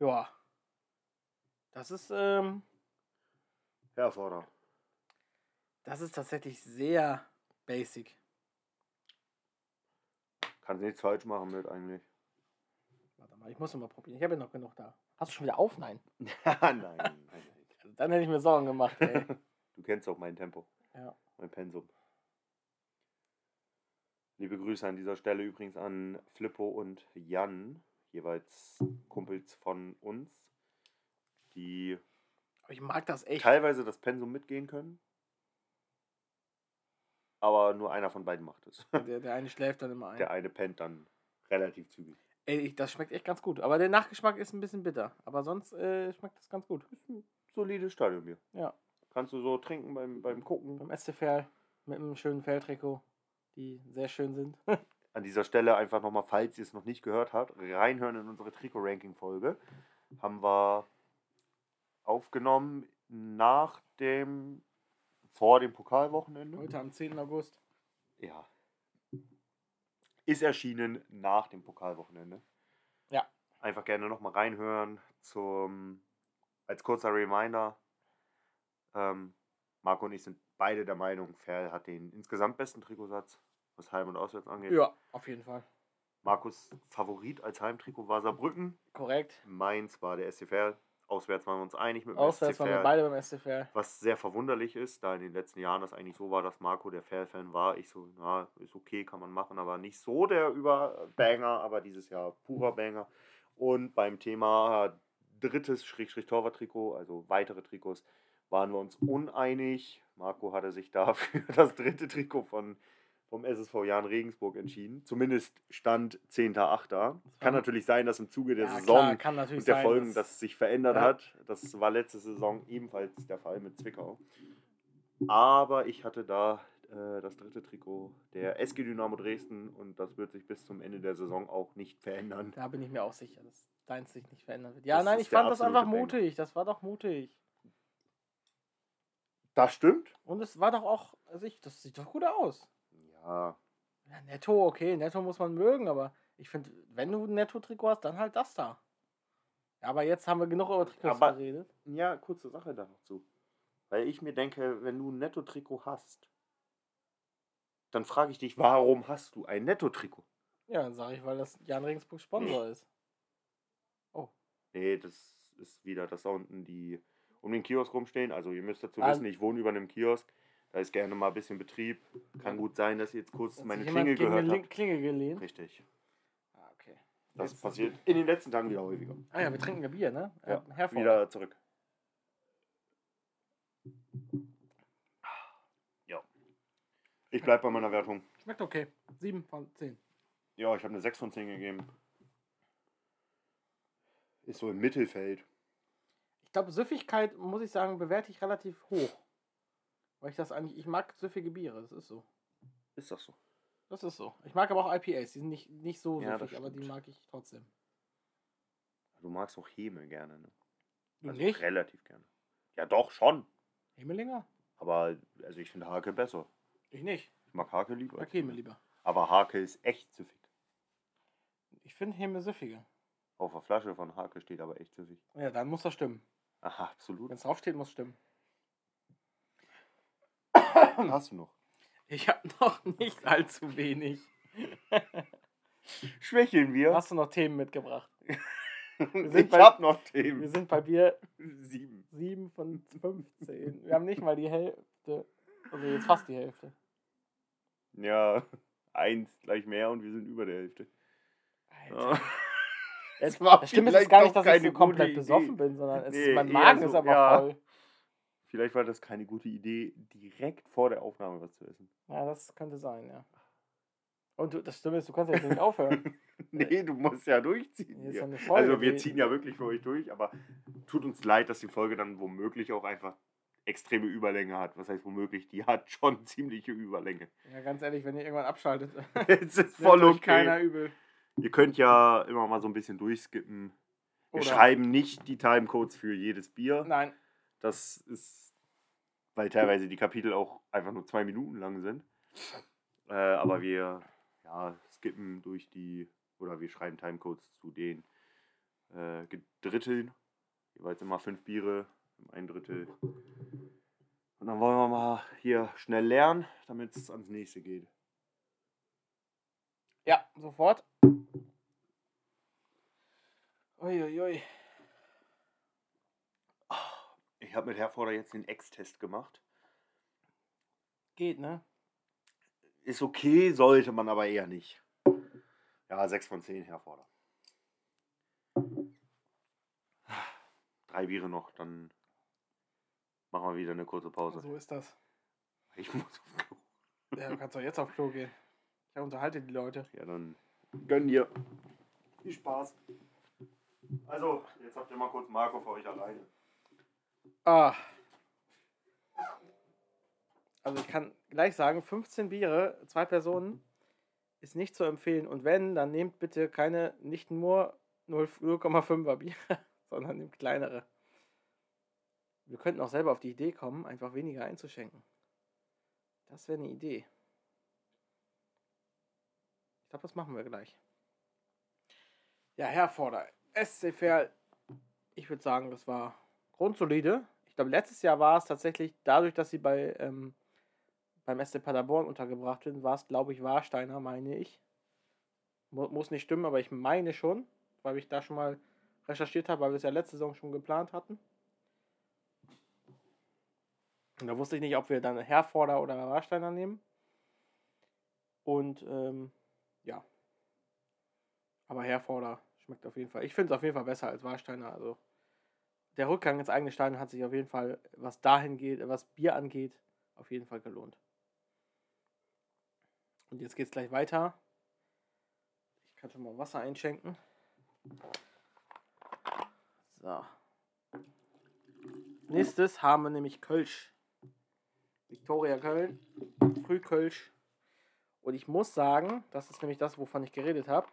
Ja. Das ist, ähm, Herforder. das ist tatsächlich sehr basic. Kannst nichts falsch machen mit eigentlich. Warte mal, ich muss noch mal probieren. Ich habe ja noch genug da. Hast du schon wieder auf? Nein. *laughs* nein, nein, nein. Also dann hätte ich mir Sorgen gemacht, ey. *laughs* Du kennst auch mein Tempo. Ja. Mein Pensum. Liebe Grüße an dieser Stelle übrigens an Flippo und Jan, jeweils Kumpels von uns, die ich mag das echt. teilweise das Pensum mitgehen können. Aber nur einer von beiden macht es. Der, der eine schläft dann immer ein. Der eine pennt dann relativ zügig. Ey, ich, das schmeckt echt ganz gut. Aber der Nachgeschmack ist ein bisschen bitter. Aber sonst äh, schmeckt das ganz gut. Solides Stadionbier. Ja. Kannst du so trinken beim, beim Gucken. Beim SCFL mit einem schönen Felltrikot, die sehr schön sind. *laughs* An dieser Stelle einfach nochmal, falls ihr es noch nicht gehört habt, reinhören in unsere Trikot-Ranking-Folge. Haben wir aufgenommen nach dem, vor dem Pokalwochenende. Heute am 10. August. Ja. Ist erschienen nach dem Pokalwochenende. Ja. Einfach gerne nochmal reinhören zum, als kurzer Reminder. Ähm, Marco und ich sind beide der Meinung, Ferl hat den insgesamt besten Trikotsatz, was Heim- und Auswärts angeht. Ja, auf jeden Fall. Markus Favorit als Heimtrikot war Saarbrücken. Korrekt. Meins war der SCFR. Auswärts waren wir uns einig mit dem Auswärts SC waren wir beide beim SCFR. Was sehr verwunderlich ist, da in den letzten Jahren das eigentlich so war, dass Marco der Fair-Fan war. Ich so, na, ist okay, kann man machen, aber nicht so der Überbanger, aber dieses Jahr purer Banger. Und beim Thema drittes Schrägstrich-Torwart-Trikot, also weitere Trikots, waren wir uns uneinig. Marco hatte sich *laughs* da für das dritte Trikot von, vom SSV Jan Regensburg entschieden. Zumindest stand 10.8. Kann natürlich sein, dass im Zuge der Ja, Saison klar, und der sein, Folgen dass- das sich verändert Ja. hat. Das war letzte Saison ebenfalls der Fall mit Zwickau. Aber ich hatte da äh, das dritte Trikot der SG Dynamo Dresden und das wird sich bis zum Ende der Saison auch nicht verändern. Da bin ich mir auch sicher, dass deins sich nicht verändern wird. Ja, Das nein, ich fand das einfach mutig. Das war doch mutig. Das stimmt? Und es war doch auch, also ich, das sieht doch gut aus. Ja, Ja, Netto, okay, Netto muss man mögen, aber ich finde, wenn du ein Netto-Trikot hast, dann halt das da. Ja, aber jetzt haben wir genug über Trikots Aber- geredet. ja, kurze Sache da noch zu. Weil ich mir denke, wenn du ein Netto-Trikot hast, dann frage ich dich, warum hast du ein Netto-Trikot? Ja, dann sage ich, weil das Jan Regensburg Sponsor ist. Nee, das ist wieder, dass da unten die um den Kiosk rumstehen. Also ihr müsst dazu Ah. wissen, ich wohne über einem Kiosk. Da ist gerne mal ein bisschen Betrieb. Kann gut sein, dass ihr jetzt kurz Hat meine Klingel gehört habt. Klingel gelehnt. Richtig. Ah, okay. Das Jetzt- passiert in den letzten Tagen wieder häufiger. Ah ja, wir trinken ja Bier, ne? Ja, hervor. wieder zurück. Ja. Ich bleib bei meiner Wertung. Schmeckt okay. 7 von 10. Ja, ich habe eine 6 von 10 gegeben. Ist so im Mittelfeld. Ich glaube, Süffigkeit, muss ich sagen, bewerte ich relativ hoch. Weil ich das eigentlich, ich mag süffige Biere, das ist so. Ist das so? Das ist so. Ich mag aber auch IPAs, die sind nicht, nicht so Ja, süffig, aber die mag ich trotzdem. Du magst auch Hemel gerne, ne? Du Also nicht? Relativ gerne. Ja, doch, schon. Hemelinger? Aber also ich finde Hake besser. Ich nicht. Ich mag Hake lieber. Mag als Hemel Hemel. lieber. Aber Hake ist echt süffig. Ich finde Hemel süffiger. Auf der Flasche von Hake steht aber echt süffig. Ja, dann muss das stimmen. Aha, absolut. Wenn es draufsteht, muss stimmen. Hast du noch? Ich habe noch nicht allzu wenig. Schwächeln wir? Hast du noch Themen mitgebracht? *laughs* ich bei- hab noch Wir Themen. sind bei Bier Sieben. 7 von 15. Wir haben nicht mal die Hälfte. Also jetzt fast die Hälfte. Ja, eins gleich mehr und wir sind über der Hälfte. Alter. Es *laughs* Es, war das Stimmt ist vielleicht gar nicht, dass ich so komplett besoffen bin, sondern es Nee, ist, mein eher Magen so, ist aber ja. voll. Vielleicht war das keine gute Idee, direkt vor der Aufnahme was zu essen. Ja, das könnte sein, ja. Und du, das Stimme ist, du kannst ja jetzt nicht aufhören. *laughs* Nee, du musst ja durchziehen. Hier hier. Folge, also wir ziehen ja wirklich für euch durch, aber tut uns leid, dass die Folge dann womöglich auch einfach extreme Überlänge hat. Was heißt womöglich? Die hat schon *laughs* ziemliche Überlänge. Ja, ganz ehrlich, wenn ihr irgendwann abschaltet, *laughs* Es ist voll okay. keiner übel. Ihr könnt ja immer mal so ein bisschen durchskippen. Wir Oder- schreiben nicht die Timecodes für jedes Bier. Nein, Das ist, weil teilweise die Kapitel auch einfach nur zwei Minuten lang sind. Äh, aber wir ja, skippen durch die, oder wir schreiben Timecodes zu den äh, Dritteln. Jeweils immer fünf Biere, ein Drittel. Und dann wollen wir mal hier schnell lernen, damit es ans nächste geht. ja, sofort. Uiuiui. Ich habe mit Herforder jetzt den Ex-Test gemacht. Geht, ne? Ist okay, sollte man aber eher nicht. Ja, 6 von 10 Herforder. Drei Biere noch, dann machen wir wieder eine kurze Pause. So ist das. Ich muss auf Klo. Ja, du kannst doch jetzt auf Klo gehen. Ich unterhalte die Leute. Ja, dann gönn dir. Viel Spaß. Also, jetzt habt ihr mal kurz Marco für euch alleine. Ah. Also ich kann gleich sagen, 15 Biere, zwei Personen, ist nicht zu empfehlen. Und wenn, dann nehmt bitte keine, nicht nur 0 0,5er Biere, *laughs* sondern nehmt kleinere. Wir könnten auch selber auf die Idee kommen, einfach weniger einzuschenken. Das wäre eine Idee. Ich glaube, das machen wir gleich. Ja, Herr Vorder, Verl, ich würde sagen, das war grundsolide. Ich glaube, letztes Jahr war es tatsächlich, dadurch, dass sie bei, ähm, beim SC Paderborn untergebracht sind, war es, glaube ich, Warsteiner, meine ich. Mu muss nicht stimmen, aber ich meine schon, weil ich da schon mal recherchiert habe, weil wir es ja letzte Saison schon geplant hatten. Und da wusste ich nicht, ob wir dann Herforder oder Warsteiner nehmen. Und ähm, ja. Aber Herforder schmeckt auf jeden Fall. Ich finde es auf jeden Fall besser als Warsteiner. Also der Rückgang ins eigene Stadion hat sich auf jeden Fall, was dahin geht, was Bier angeht, auf jeden Fall gelohnt. Und jetzt geht es gleich weiter. Ich kann schon mal Wasser einschenken. So. Nächstes haben wir nämlich Kölsch. Viktoria Köln. Frühkölsch. Und ich muss sagen, das ist nämlich das, wovon ich geredet habe,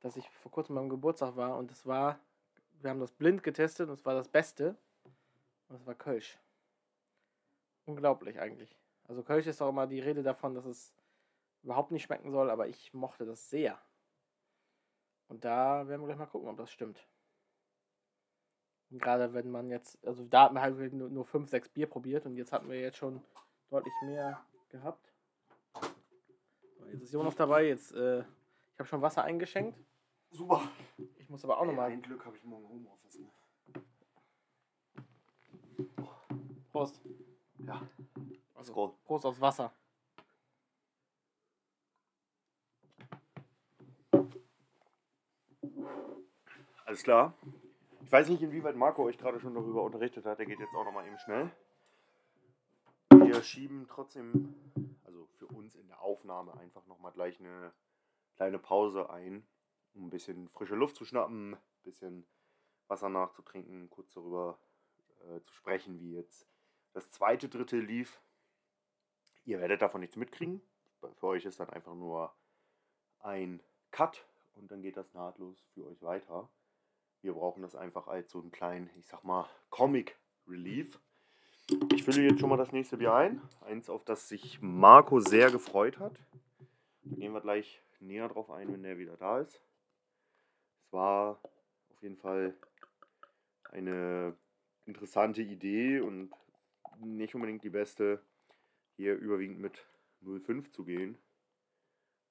dass ich vor kurzem beim Geburtstag war und es war, wir haben das blind getestet und es war das Beste. Und es war Kölsch. Unglaublich eigentlich. Also Kölsch ist auch immer die Rede davon, dass es überhaupt nicht schmecken soll, aber ich mochte das sehr. Und da werden wir gleich mal gucken, ob das stimmt. Und gerade wenn man jetzt, also da hatten wir halt nur, nur 5, 6 Bier probiert und jetzt hatten wir jetzt schon deutlich mehr gehabt. Jetzt ist Jonas dabei, jetzt, äh, ich habe schon Wasser eingeschenkt. Super. Ich muss aber auch nochmal. Ein Glück habe ich morgen Homeoffice. Ne? Prost. Ja. Also, Skål. Prost aufs Wasser. Alles klar. Ich weiß nicht, inwieweit Marco euch gerade schon darüber unterrichtet hat. Der geht jetzt auch nochmal eben schnell. Wir schieben trotzdem, also für uns in der Aufnahme, einfach nochmal gleich eine kleine Pause ein, um ein bisschen frische Luft zu schnappen, ein bisschen Wasser nachzutrinken, kurz darüber äh, zu sprechen, wie jetzt das zweite Drittel lief. Ihr werdet davon nichts mitkriegen. Für euch ist dann einfach nur ein Cut und dann geht das nahtlos für euch weiter. Wir brauchen das einfach als so einen kleinen, ich sag mal, Comic Relief. Ich fülle jetzt schon mal das nächste Bier ein. Eins, auf das sich Marco sehr gefreut hat. Da gehen wir gleich näher drauf ein, wenn der wieder da ist. Es war auf jeden Fall eine interessante Idee und nicht unbedingt die beste, hier überwiegend mit 05 zu gehen,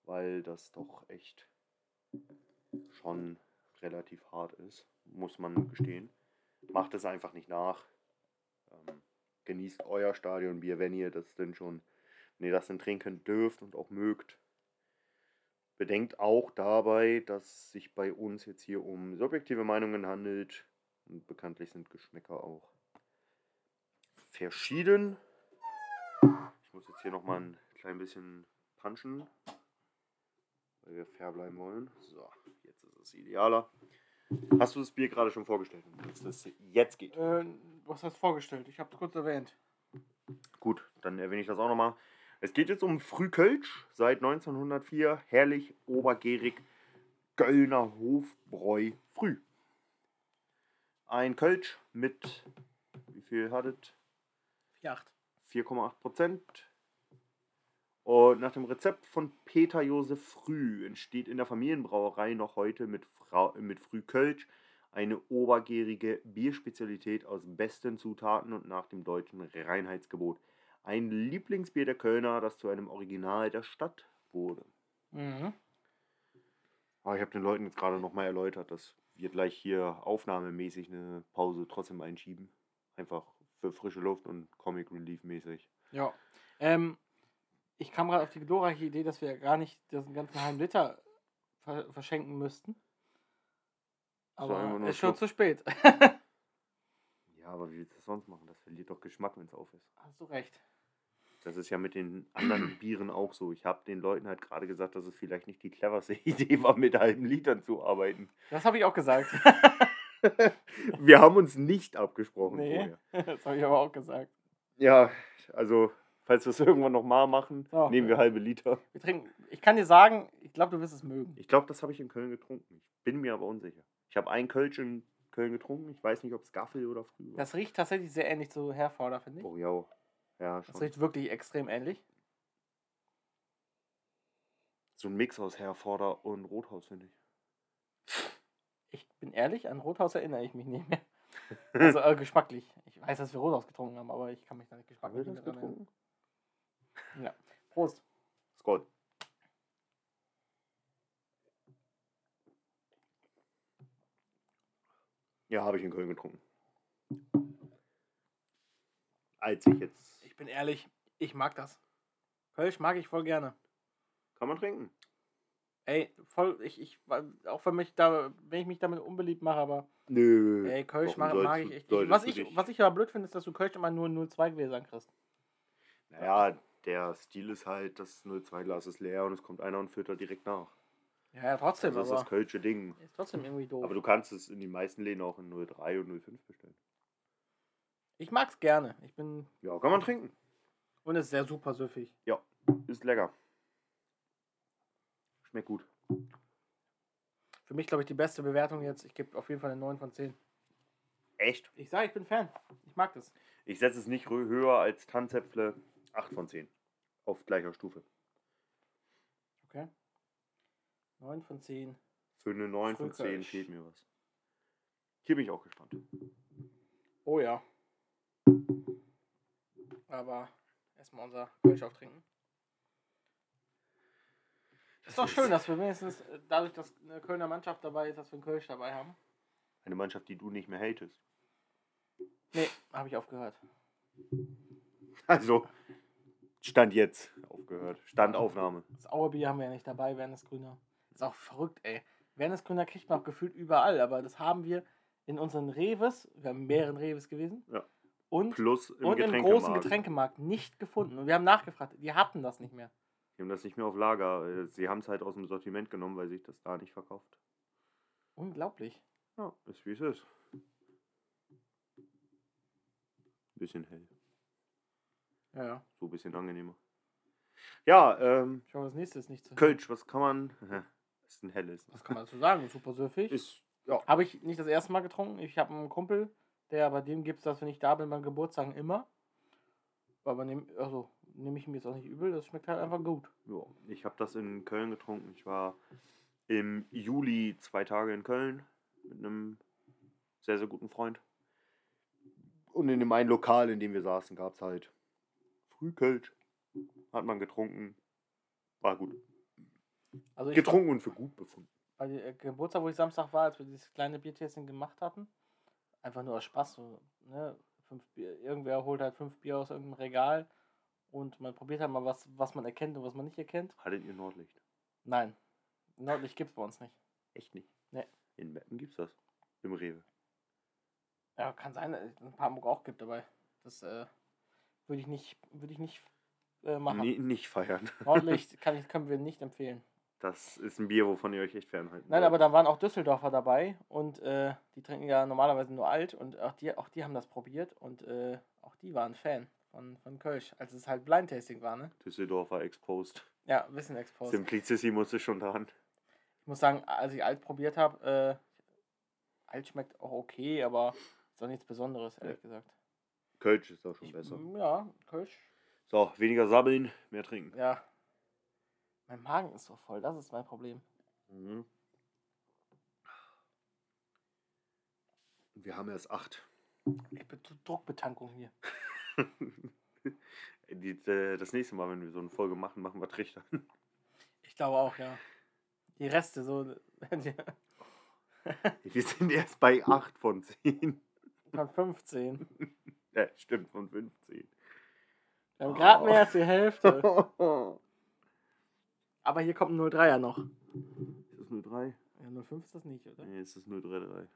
weil das doch echt schon relativ hart ist, muss man gestehen. Macht es einfach nicht nach. Ähm, genießt euer Stadionbier, wenn ihr das denn schon, wenn ihr das denn trinken dürft und auch mögt. Bedenkt auch dabei, dass es sich bei uns jetzt hier um subjektive Meinungen handelt und bekanntlich sind Geschmäcker auch verschieden. Ich muss jetzt hier nochmal ein klein bisschen punchen, weil wir fair bleiben wollen. So, jetzt ist es idealer. Hast du das Bier gerade schon vorgestellt, dass das jetzt geht? Äh, was hast du vorgestellt? Ich habe es kurz erwähnt. Gut, dann erwähne ich das auch nochmal. Es geht jetzt um Frühkölsch, seit 1904, herrlich, obergärig, Göllner Hofbräu früh. Ein Kölsch mit, wie viel hattet? 4,8. 4,8 Prozent. Und nach dem Rezept von Peter Josef Früh entsteht in der Familienbrauerei noch heute mit, Frau, mit Frühkölsch eine obergärige Bierspezialität aus besten Zutaten und nach dem deutschen Reinheitsgebot. Ein Lieblingsbier der Kölner, das zu einem Original der Stadt wurde. Mhm. Aber ich habe den Leuten jetzt gerade nochmal erläutert, dass wir gleich hier aufnahmemäßig eine Pause trotzdem einschieben. Einfach für frische Luft und Comic Relief mäßig. Ja. Ähm, ich kam gerade auf die glorreiche Idee, dass wir gar nicht diesen ganzen halben Liter ver verschenken müssten. Aber es ist schon zu spät. *laughs* Aber wie willst du das sonst machen? Das verliert doch Geschmack, wenn es auf ist. Hast du recht. Das ist ja mit den anderen *clears throat* Bieren auch so. Ich habe den Leuten halt gerade gesagt, dass es vielleicht nicht die cleverste *laughs* Idee war, mit halben Litern zu arbeiten. Das habe ich auch gesagt. *laughs* Wir haben uns nicht abgesprochen nee, vorher. *laughs* das habe ich aber auch gesagt. Ja, also, falls wir es irgendwann nochmal machen, So. nehmen wir halbe Liter. Wir trinken, ich kann dir sagen, ich glaube, du wirst es mögen. Ich glaube, das habe ich in Köln getrunken. Ich bin mir aber unsicher. Ich habe einen Kölsch in Köln getrunken. Ich weiß nicht, ob es Gaffel oder früh war. Das riecht tatsächlich sehr ähnlich zu Herforder, finde ich. Oh ja. Ja, Das schon. riecht wirklich extrem ähnlich. So ein Mix aus Herforder und Rothaus, finde ich. Ich bin ehrlich, an Rothaus erinnere ich mich nicht mehr. *laughs* Also äh, geschmacklich. Ich weiß, dass wir Rothaus getrunken haben, aber ich kann mich da nicht Haben wir geschmacklich das erinnern. Ja. Prost. Skål. Ja, habe ich in Köln getrunken. Als ich jetzt. Ich bin ehrlich, ich mag das. Kölsch mag ich voll gerne. Kann man trinken. Ey, voll, ich, ich, auch wenn, mich da, wenn ich mich damit unbeliebt mache, aber Nö. ey, Kölsch mag, mag ich echt. Ich, was, ich, was ich aber blöd finde, ist, dass du Kölsch immer nur 0,2 Gläsern kriegst. Naja, der Stil ist halt, das 02-Glas ist leer und es kommt einer und da direkt nach. Ja, ja, trotzdem, Das ist das Kölsche Ding. ist trotzdem irgendwie doof. Aber du kannst es in den meisten Läden auch in 03 und 05 bestellen. ich mag's gerne. Ich bin, Ja, kann man trinken. und es ist sehr super süffig. Ja, ist lecker. Schmeckt gut. Für mich, glaube ich, die beste Bewertung jetzt. Ich gebe auf jeden Fall eine 9 von 10. Echt? Ich sage, ich bin Fan. Ich mag das. Ich setze es nicht höher als Tanzäpfle. 8 von 10. Auf gleicher Stufe. Okay. 9 von 10. Für eine 9 von 10 Frühkölsch. fehlt mir was. Hier bin ich auch gespannt. Oh ja. Aber erstmal unser Kölsch auftrinken. Ist doch schön, dass wir wenigstens äh, dadurch, dass eine Kölner Mannschaft dabei ist, dass wir einen Kölsch dabei haben. Eine Mannschaft, die du nicht mehr hatest. Nee, habe ich aufgehört. Also, Stand jetzt aufgehört. Standaufnahme. Das Auerbier haben wir ja nicht dabei, Wernes Grüner. Ist auch verrückt, ey. Wernes Grüner kriegt man auch gefühlt überall, aber das haben wir in unseren Reves, wir haben mehreren Reves gewesen, Ja. und, Plus im und im großen Getränkemarkt nicht gefunden. Und wir haben nachgefragt, die hatten das nicht mehr. Die haben das nicht mehr auf Lager. Äh, Sie haben es halt aus dem Sortiment genommen, weil sich das da nicht verkauft. Unglaublich. Ja, ist wie es ist. Bisschen hell. Ja, ja. So ein bisschen angenehmer. Ja, ähm, Schau, das nächste ist nicht zu Kölsch, was kann man. *laughs* ist ein helles. Was kann man dazu sagen? Super süffig. Ist, ja. Habe ich nicht das erste Mal getrunken. Ich habe einen Kumpel, der bei dem gibt es das, wenn ich da bin, beim Geburtstag immer. Aber nehm, also, nehme ich mir jetzt auch nicht übel. Das schmeckt halt einfach gut. Ja, ich habe das in Köln getrunken. Ich war im Juli zwei Tage in Köln mit einem sehr, sehr guten Freund. Und in dem einen Lokal, in dem wir saßen, gab es halt Frühkölsch. Hat man getrunken. War gut. Also Getrunken und für gut befunden. bei dem äh, Geburtstag, wo ich Samstag war, als wir dieses kleine Biertasting gemacht hatten, einfach nur aus Spaß. So, ne? fünf Bier, irgendwer holt halt fünf Bier aus irgendeinem Regal und man probiert halt mal was, was man erkennt und was man nicht erkennt. Hattet ihr Nordlicht? Nein, Nordlicht gibt es bei uns nicht. Echt nicht? Nee. In Meppen gibt's das. Im Rewe. Ja, kann sein, dass es ein paar Hamburg auch gibt dabei. Das äh, würde ich nicht, würde ich nicht äh, machen. Nee, nicht feiern. Nordlicht *laughs* kann ich, können wir nicht empfehlen. Das ist ein Bier, wovon ihr euch echt fernhalten Nein, aber da waren auch Düsseldorfer dabei und äh, die trinken ja normalerweise nur alt und auch die, auch die haben das probiert und äh, auch die waren Fan von, von Kölsch, als es halt Blind Tasting war, ne? Düsseldorfer Exposed. Ja, ein bisschen exposed. Simplicissimus ist schon dran. Ich muss sagen, als ich alt probiert habe, äh, alt schmeckt auch okay, aber ist auch nichts Besonderes, ehrlich gesagt. Kölsch ist auch schon Ich, besser. Ja, Kölsch, So, weniger sabbeln, mehr trinken. ja. Mein Magen ist so voll, das ist mein Problem. Mhm. Wir haben erst acht. Ich bin Druckbetankung hier. *laughs* Die, äh, das nächste Mal, wenn wir so eine Folge machen, machen wir Trichter. *laughs* Ich glaube auch, ja. Die Reste so. *laughs* Wir sind erst bei 8 von 10. Von 15. Ja, stimmt, von 15. Wir haben gerade Oh. mehr als die Hälfte. Aber hier kommt ein 03er noch. Ist das 03? Ja, 05 ist das nicht, oder? Nee, ist das 033.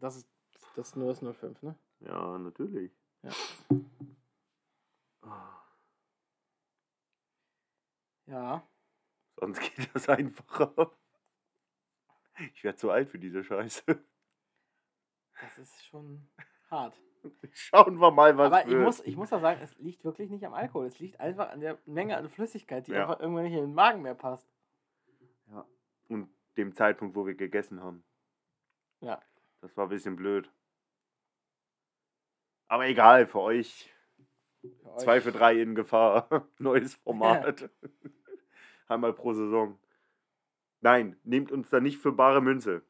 Das ist, das ist nur das 05, ne? Ja, natürlich. Ja. Ah, Ja. Sonst geht das einfacher. Ich werde zu alt für diese Scheiße. Das ist schon hart. *laughs* Schauen wir mal, was Aber ich muss, ich muss da sagen, es liegt wirklich nicht am Alkohol. Es liegt einfach an der Menge an Flüssigkeit, die Ja. einfach irgendwann nicht in den Magen mehr passt. Ja. Und dem Zeitpunkt, wo wir gegessen haben. Ja. Das war ein bisschen blöd. Aber egal, für euch. Für 2 euch. für 3 in Gefahr. *laughs* Neues *laughs* Format. Einmal pro Saison. Nein, nehmt uns da nicht für bare Münze.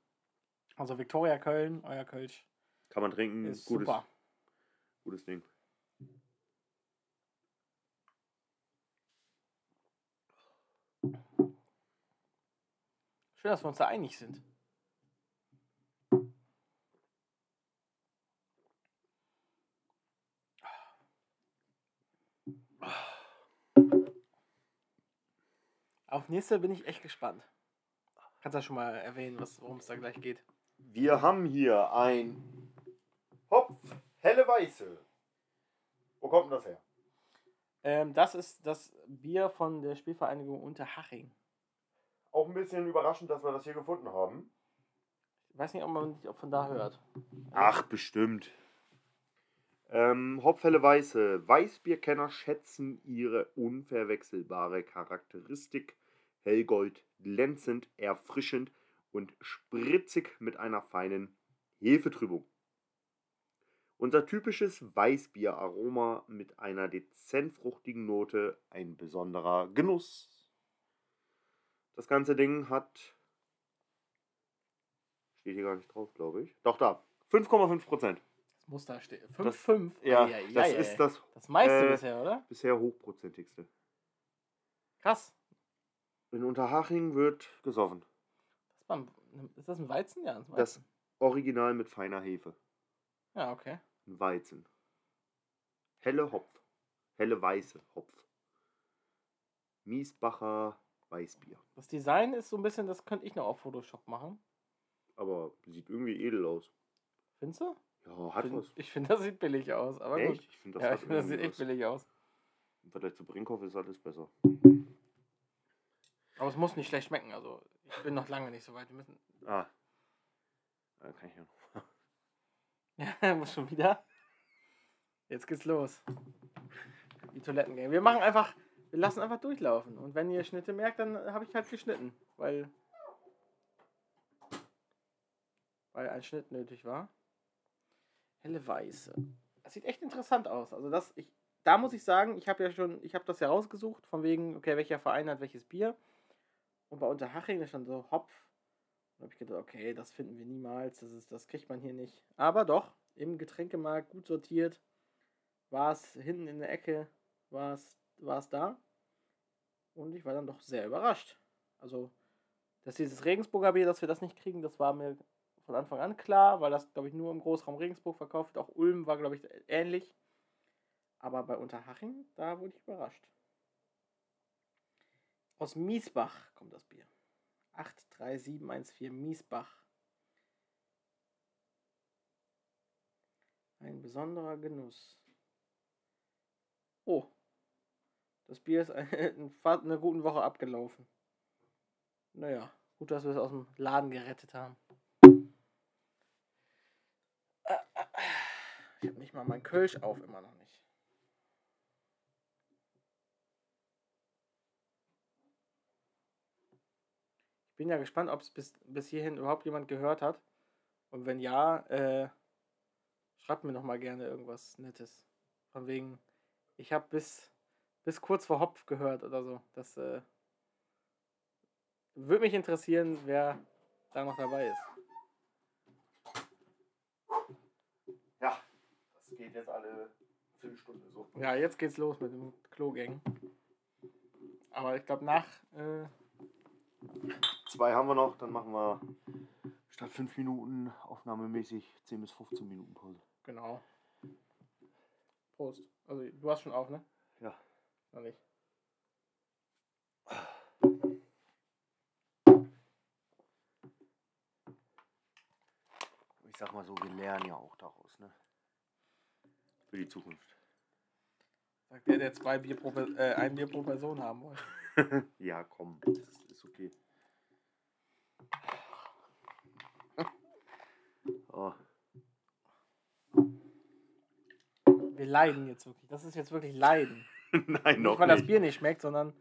Also Viktoria Köln, euer Kölsch, Kann man trinken. ist gutes, super. Gutes Ding. Schön, dass wir uns da einig sind. Auf nächste bin ich echt gespannt. Kannst du ja schon mal erwähnen, worum es da gleich geht. Wir haben hier ein helle Weiße. Wo kommt denn das her? Ähm, das ist das Bier von der Spielvereinigung Unterhaching. Auch ein bisschen überraschend, dass wir das hier gefunden haben. Ich weiß nicht, ob man ob von da hört. Ach, bestimmt. Ähm, Hopfhelle Weiße. Weißbierkenner schätzen ihre unverwechselbare Charakteristik. Hellgold, glänzend, erfrischend und spritzig mit einer feinen Hefetrübung. Unser typisches Weißbieraroma mit einer dezent fruchtigen Note, ein besonderer Genuss. Das ganze Ding hat. Steht hier gar nicht drauf, glaube ich. Doch, da. 5,5 Prozent. Das muss da stehen. Das- 5-5. Ja, Ei, ei, das ei, ist das das meiste äh, bisher, oder? bisher hochprozentigste. Krass. In Unterhaching wird gesoffen. Das war ein, ist das ein Weizen? Ja, ein Weizen. Das Original mit feiner Hefe. ja, okay. Ein Weizen. Helle Hopf. Helle weiße Hopf. Miesbacher Weißbier. Das Design ist so ein bisschen, das könnte ich noch auf Photoshop machen. Aber sieht irgendwie edel aus. Findest du? Ja, hat Find- was. Ich finde, das sieht billig aus. Aber Echt? gut. Ich finde, das ja, ich finde, das sieht echt billig aus. Im Vergleich zu Brinkhoff ist alles besser. Aber es muss nicht schlecht schmecken. Also, ich bin noch lange nicht so weit. Wir müssen. Ah. Da kann ich ja noch. Ja, *laughs* muss schon wieder. Jetzt geht's los. Die Toilettengänge. Wir machen einfach, wir lassen einfach durchlaufen. Und wenn ihr Schnitte merkt, dann habe ich halt geschnitten. Weil. Weil ein Schnitt nötig war. Helle Weiße. Das sieht echt interessant aus. Also das, ich, da muss ich sagen, ich habe ja schon, ich habe das ja rausgesucht, von wegen, okay, welcher Verein hat welches Bier. Und bei Unterhaching ist schon so Hopf. Habe ich gedacht, okay, das finden wir niemals, das, ist, das kriegt man hier nicht. Aber doch, im Getränkemarkt gut sortiert, war es hinten in der Ecke, war es, war es da. Und ich war dann doch sehr überrascht. Also, dass dieses Regensburger Bier, dass wir das nicht kriegen, das war mir von Anfang an klar, weil das, glaube ich, nur im Großraum Regensburg verkauft. Auch Ulm war, glaube ich, ähnlich. Aber bei Unterhaching, da wurde ich überrascht. Aus Miesbach kommt das Bier. 83714 Miesbach. Ein besonderer Genuss. Oh. Das Bier ist *laughs* eine, fast eine gute Woche abgelaufen. Naja, gut, dass wir es aus dem Laden gerettet haben. Ich habe nicht mal mein Kölsch auf, immer noch nicht. Ich bin ja gespannt, ob es bis, bis hierhin überhaupt jemand gehört hat. Und wenn ja, äh, schreibt mir noch mal gerne irgendwas Nettes. Von wegen, ich habe bis, bis kurz vor Hopf gehört oder so. Das äh, würde mich interessieren, wer da noch dabei ist. Ja, das geht jetzt alle Viertelstunde so. Ja, jetzt geht's los mit dem Klogang. Aber ich glaube, nach. Äh, Zwei haben wir noch, dann machen wir statt 5 Minuten aufnahmemäßig 10 bis 15 Minuten Pause. genau. Prost. Also, du hast schon auf, ne? Ja. Noch nicht. Ich sag mal so, wir lernen ja auch daraus, ne? Für die Zukunft. Sagt der, der zwei Bier pro, äh, ein Bier pro Person haben wollte. *laughs* ja, komm, das ist okay. Oh, Wir leiden jetzt wirklich. Das ist jetzt wirklich Leiden. *laughs* Nein, noch Nicht, weil das nicht. Bier nicht schmeckt, sondern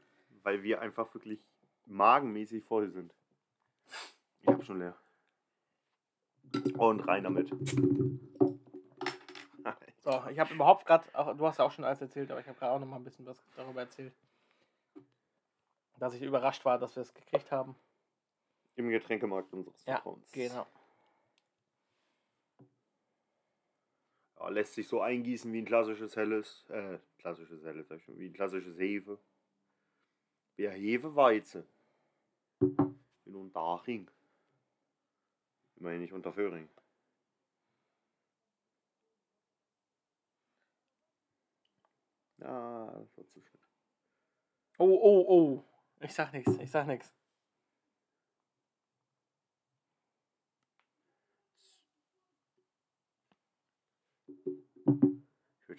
Weil wir einfach wirklich magenmäßig voll sind. Ich hab schon leer. Und rein damit. So, ich habe überhaupt gerade, du hast ja auch schon alles erzählt, aber ich habe gerade auch noch mal ein bisschen was darüber erzählt. Dass ich überrascht war, dass wir es gekriegt haben. Im Getränkemarkt unseres Ja, Vertrauens. genau. Ja, lässt sich so eingießen wie ein klassisches helles, äh, klassisches helles, wie ein klassisches Hefe. Wie ein Hefeweizen. In Unterhaching. Immerhin nicht unter Föhring. Ja, das war zu schnell. Oh, oh, oh. Ich sag nichts, ich sag nichts.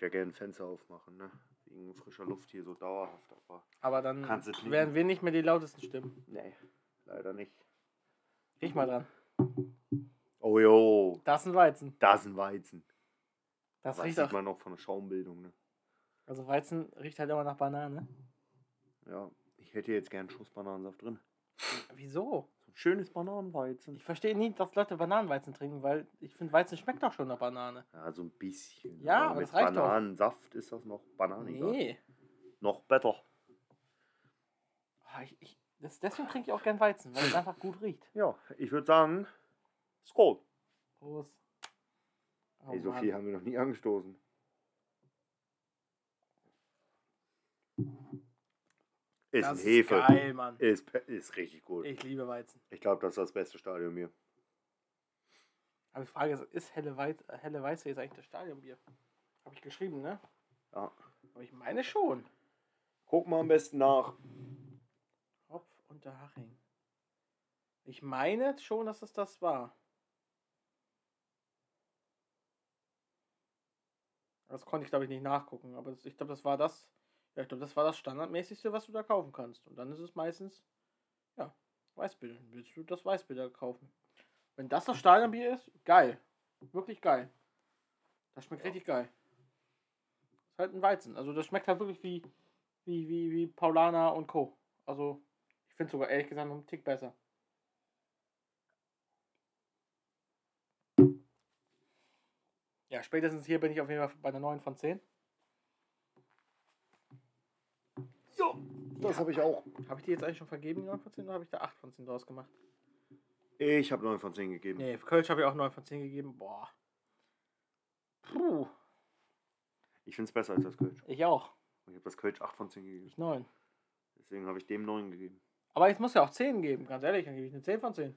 Ja gerne Fenster aufmachen, ne? Wegen frischer Luft hier so dauerhaft, aber. Aber dann werden wir nicht mehr die lautesten Stimmen. Nee, leider nicht. Riech mal dran. Oh jo, Das ist ein Weizen. da ist ein Weizen. Das Das riecht sieht auch. man noch von der Schaumbildung, ne? Also Weizen riecht halt immer nach Banane. Ja, ich hätte jetzt gern Schuss Bananensaft drin. Wieso? Schönes Bananenweizen. Ich verstehe nie, dass Leute Bananenweizen trinken, weil ich finde, Weizen schmeckt doch schon nach Banane. Ja, so ein bisschen. Ja, aber mit das reicht doch. Bananensaft ist das noch bananiger. Nee. Noch besser. Ah, Ich, ich, das, deswegen trinke ich auch gern Weizen, weil es einfach gut riecht. Ja, ich würde sagen, Skol. Prost. Oh Ey, so viel haben wir noch nie angestoßen. Ist das ein Hefe. Ist geil, Mann. Ist, ist richtig gut. Ich liebe Weizen. Ich glaube, das ist das beste Stadion hier. Aber die Frage ist, ist helle, Weiz, helle Weiße jetzt eigentlich das Stadionbier? Habe ich geschrieben, ne? Ja. Aber ich meine schon. Guck mal am besten nach. Hopf Unterhaching. Ich meine schon, dass es das war. Das konnte ich, glaube ich, nicht nachgucken. Aber ich glaube, das war das. Ja, ich glaube, das war das Standardmäßigste, was du da kaufen kannst. Und dann ist es meistens, ja, Weißbier. Willst du das Weißbier da kaufen. Wenn das das Stadionbier ist, geil. Wirklich geil. Das schmeckt richtig geil. Ist halt ein Weizen. Also das schmeckt halt wirklich wie, wie, wie, wie Paulana und Co. Also, ich finde sogar ehrlich gesagt noch einen Tick besser. Ja, spätestens hier bin ich auf jeden Fall bei einer 9 von 10. Das habe ich auch. Habe ich die jetzt eigentlich schon vergeben, die 9 von 10, oder habe ich da 8 von 10 draus gemacht? Ich habe 9 von 10 gegeben. Nee, für Kölsch habe ich auch 9 von 10 gegeben. Boah. Puh, Ich finde es besser als das Kölsch. ich auch. Ich habe das Kölsch 8 von 10 gegeben. Ich 9. Deswegen habe ich dem 9 gegeben. Aber jetzt muss ja auch 10 geben, ganz ehrlich, dann gebe ich eine 10 von 10.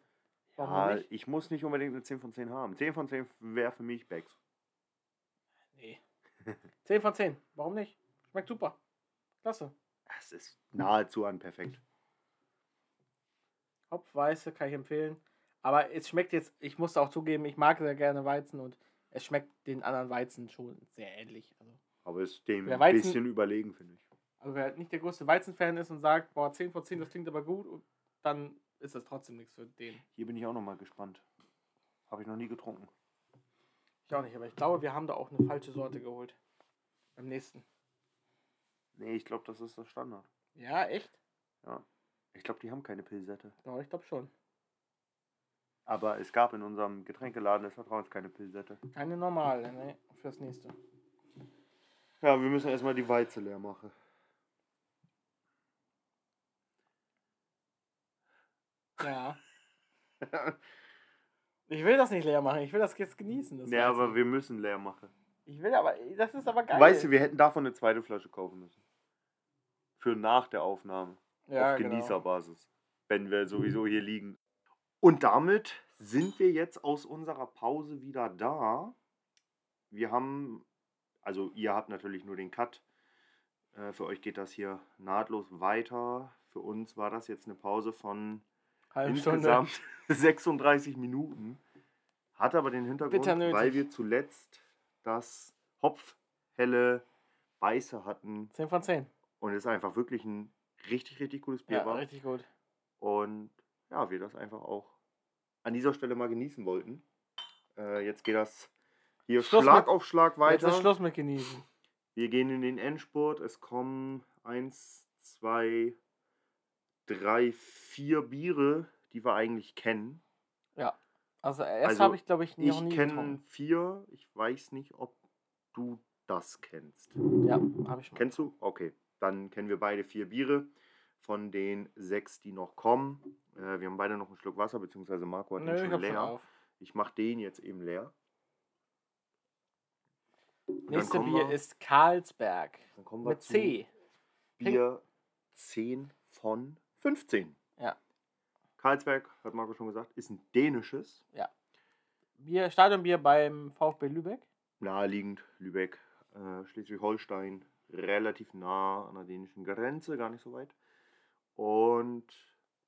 Warum Ja, nicht? ich muss nicht unbedingt eine 10 von 10 haben. 10 von 10 wäre für mich Becks. Nee. *laughs* 10 von 10. Warum nicht? Schmeckt super. Klasse. Das ist nahezu an perfekt. Hopfweiße kann ich empfehlen. Aber es schmeckt jetzt, ich muss auch zugeben, ich mag sehr gerne Weizen und es schmeckt den anderen Weizen schon sehr ähnlich. Also, Aber ist dem ein Weizen- bisschen überlegen, finde ich. also wer nicht der größte Weizenfan ist und sagt, boah, 10 von 10, das klingt aber gut, dann ist das trotzdem nichts für den. Hier bin ich auch nochmal gespannt. Habe ich noch nie getrunken. Ich auch nicht, aber ich glaube, wir haben da auch eine falsche Sorte geholt. Beim nächsten. Nee, ich glaube, das ist das Standard. Ja, echt? Ja. Ich glaube, die haben keine Pilsette. Ja, ich glaube schon. Aber es gab in unserem Getränkeladen des Vertrauens keine Pilsette. Keine normale, ne? Fürs nächste. Ja, wir müssen erstmal die Weize leer machen. Ja. *laughs* ich will das nicht leer machen, ich will das jetzt genießen. Das ja, Weizen. aber wir müssen leer machen. Ich will aber, das ist aber geil. Weißt du, wir hätten davon eine zweite Flasche kaufen müssen. Für nach der Aufnahme. ja, auf genau. Genießerbasis. Wenn wir sowieso hier liegen. Und damit sind wir jetzt aus unserer Pause wieder da. Wir haben, also ihr habt natürlich nur den Cut. Äh, Für euch geht das hier nahtlos weiter. Für uns war das jetzt eine Pause von Stunde. insgesamt *laughs* 36 Minuten. Hat aber den Hintergrund, weil wir zuletzt das hopfhelle Weiße hatten 10 von 10. und es einfach wirklich ein richtig, richtig gutes Bier Ja, war. richtig gut. Und ja, wir das einfach auch an dieser Stelle mal genießen wollten. Äh, jetzt geht das hier Schluss Schlag mit- auf Schlag Jetzt weiter. ist Schluss mit genießen. Wir gehen in den Endspurt. Es kommen eins, zwei, drei, vier Biere, die wir eigentlich kennen. Also erst Also, habe ich, glaube ich, noch Ich nie kenne vier. Ich weiß nicht, ob du das kennst. Ja, habe ich schon. Kennst du? Okay. Dann kennen wir beide vier Biere von den sechs, die noch kommen. Äh, wir haben beide noch einen Schluck Wasser, beziehungsweise Marco hat Nö, den ich schon leer. auf. Ich mache den jetzt eben leer. Nächste Bier wir- ist Carlsberg. Dann kommen wir Mit zu C. Bier 10 von 15. Ja. Karlsberg, hat Marco schon gesagt, ist ein dänisches. Bier, Stadionbier beim VfB Lübeck. Naheliegend, Lübeck, äh, Schleswig-Holstein, relativ nah an der dänischen Grenze, gar nicht so weit. Und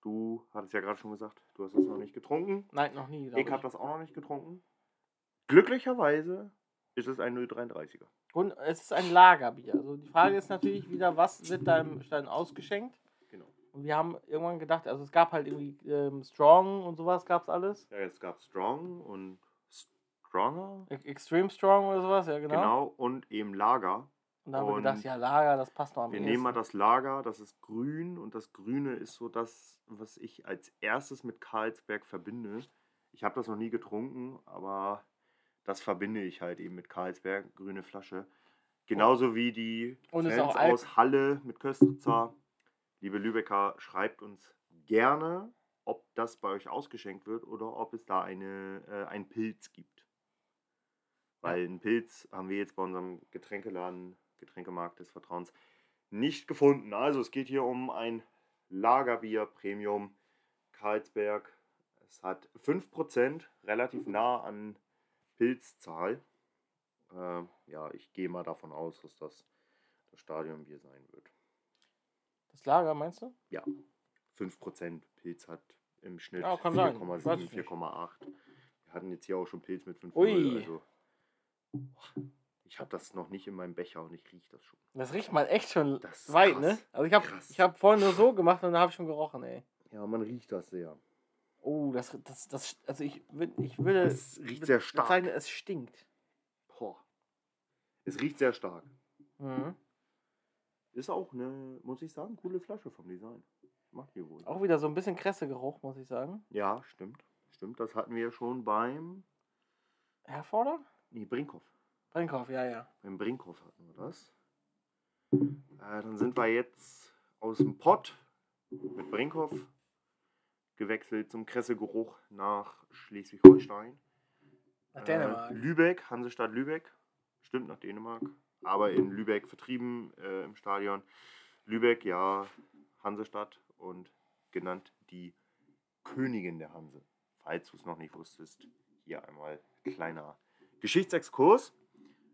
du hattest ja gerade schon gesagt, du hast das noch nicht getrunken. Nein, noch nie. glaub Ich habe das auch noch nicht getrunken. Glücklicherweise ist es ein 033er. Und es ist ein Lagerbier. Also die Frage ist natürlich wieder, was wird da im Stein ausgeschenkt? Genau. Und wir haben irgendwann gedacht, also es gab halt irgendwie ähm, Strong und sowas gab es alles. Ja, es gab Strong und Stronger. Extreme Strong oder sowas, ja genau. Genau. und eben Lager. Und dann haben wir gedacht, ja Lager, das passt noch am Wir ehesten. nehmen mal das Lager, das ist grün und das Grüne ist so das, was ich als erstes mit Karlsberg verbinde. Ich habe das noch nie getrunken, aber das verbinde ich halt eben mit Karlsberg, grüne Flasche. Genauso wie die Und Fans aus Halle mit Köstritzer. Liebe Lübecker, schreibt uns gerne, ob das bei euch ausgeschenkt wird oder ob es da eine, äh, einen Pilz gibt. Weil einen Pilz haben wir jetzt bei unserem Getränkeladen, Getränkemarkt des Vertrauens, nicht gefunden. Also es geht hier um ein Lagerbier Premium Karlsberg. Es hat 5%, relativ nah an Pilzzahl. Äh, ja, ich gehe mal davon aus, dass das das Stadionbier sein wird. Das Lager, meinst du? 5% Pilz hat im Schnitt Ja, kann sein. Ich weiß 4,7, es nicht. 4,8. Wir hatten jetzt hier auch schon Pilz mit 5,0. Ui. Also, ich habe das noch nicht in meinem Becher und ich rieche das schon. Das riecht mal echt schon Das ist weit, krass. ne? Also ich habe ich hab vorhin nur so gemacht und dann habe ich schon gerochen, ey. Ja, man riecht das sehr. Oh, das, das, das, also ich, ich würde Es riecht sehr stark. bezeichnen, es stinkt. Boah. Es riecht sehr stark. Mhm. Ist auch eine, muss ich sagen, coole Flasche vom Design. Macht die wohl. Auch wieder so ein bisschen Kressegeruch, muss ich sagen. Ja, stimmt. Stimmt, das hatten wir ja schon beim Herforder? nee, Brinkhoff. Brinkhoff, ja, ja. Beim Brinkhoff hatten wir das. Äh, dann sind wir jetzt aus dem Pott mit Brinkhoff gewechselt zum Kressegeruch nach Schleswig-Holstein. Nach Äh, Dänemark. Lübeck, Hansestadt Lübeck. Stimmt, nach Dänemark. Aber in Lübeck vertrieben äh, im Stadion. Lübeck, ja, Hansestadt und genannt die Königin der Hanse. Falls du es noch nicht wusstest, hier einmal kleiner Geschichtsexkurs.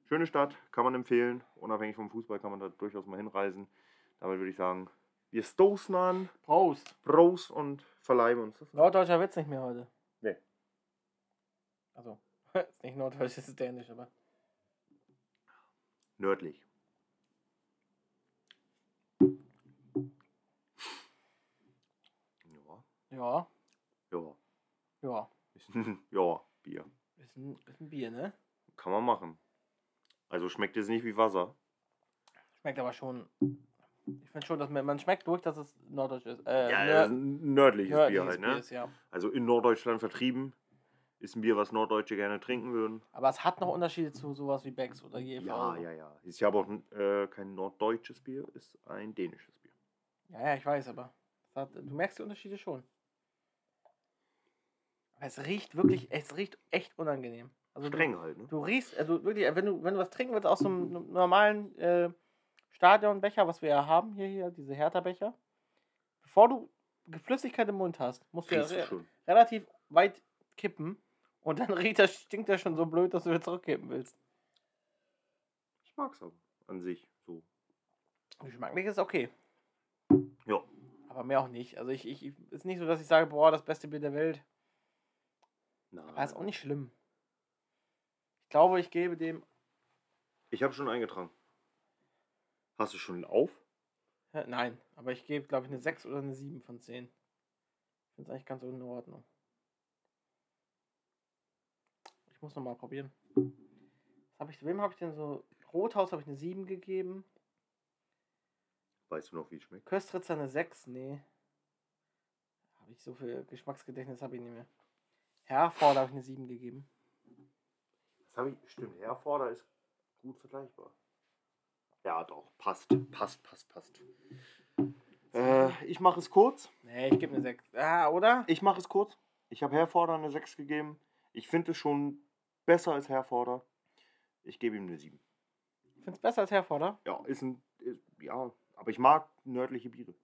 Schöne Stadt, kann man empfehlen. Unabhängig vom Fußball kann man da durchaus mal hinreisen. Damit würde ich sagen, wir stoßen an, Prost. Prost und verleihen uns. Norddeutscher Witz nicht mehr heute. Nee. Also, *laughs* ist nicht norddeutsch, es ist dänisch, aber. Nördlich. Ja, Ja, ja. ja. Ist ein, *laughs* ja, Bier. Ist ein, ist ein Bier, ne? Kann man machen. Also schmeckt es nicht wie Wasser. Schmeckt aber schon. Ich finde schon, dass man, man schmeckt durch, dass es norddeutsch ist. Äh, Ja, nör- das ist ein nördliches Bier nördliches halt, Bier ne? ist, ja. Also in Norddeutschland vertrieben. Ist ein Bier, was Norddeutsche gerne trinken würden. Aber es hat noch Unterschiede zu sowas wie Becks oder Jever. Ja, ja, ja. Ist ja aber auch äh, kein norddeutsches Bier, ist ein dänisches Bier. Ja, ja, ich weiß, aber hat, du merkst die Unterschiede schon. Es riecht wirklich, es riecht echt unangenehm. Also du, Streng halt, ne? du riechst, also wirklich, wenn du, wenn du was trinken willst aus so einem normalen äh, Stadionbecher, was wir ja haben, hier, hier, diese Hertha-Becher, bevor du Flüssigkeit im Mund hast, musst du ja du re relativ weit kippen und dann *laughs* riecht das, stinkt das schon so blöd, dass du wieder zurückkippen willst. Ich mag's aber an sich so. Geschmacklich ist okay. Ja. Aber mehr auch nicht. Also ich, ich ist nicht so, dass ich sage, boah, das beste Bier der Welt. Nein. Aber ist auch nicht schlimm. Ich glaube, ich gebe dem. Ich habe schon eingetragen. Hast du schon auf? Nein, aber ich gebe, glaube ich, eine 6 oder eine 7 von 10. Ich finde es eigentlich ganz in Ordnung. Ich muss noch mal probieren. Was hab ich, wem habe ich denn so. Rothaus habe ich eine 7 gegeben. Weißt du noch, wie es schmeckt? Köstritzer eine 6, nee. Habe ich so viel Geschmacksgedächtnis habe ich nicht mehr. Herforder habe ich eine 7 gegeben. Das habe ich. Stimmt, Herforder ist gut vergleichbar. Ja, doch. Passt. Passt, passt, passt. Äh, ich mache es kurz. Nee, ich gebe eine 6. Ah, oder? Ich mache es kurz. Ich habe Herforder eine 6 gegeben. Ich finde es schon besser als Herforder. Ich gebe ihm eine 7. Ich finde es besser als Herforder. Ja, ist ein. Ist, ja, aber ich mag nördliche Biere.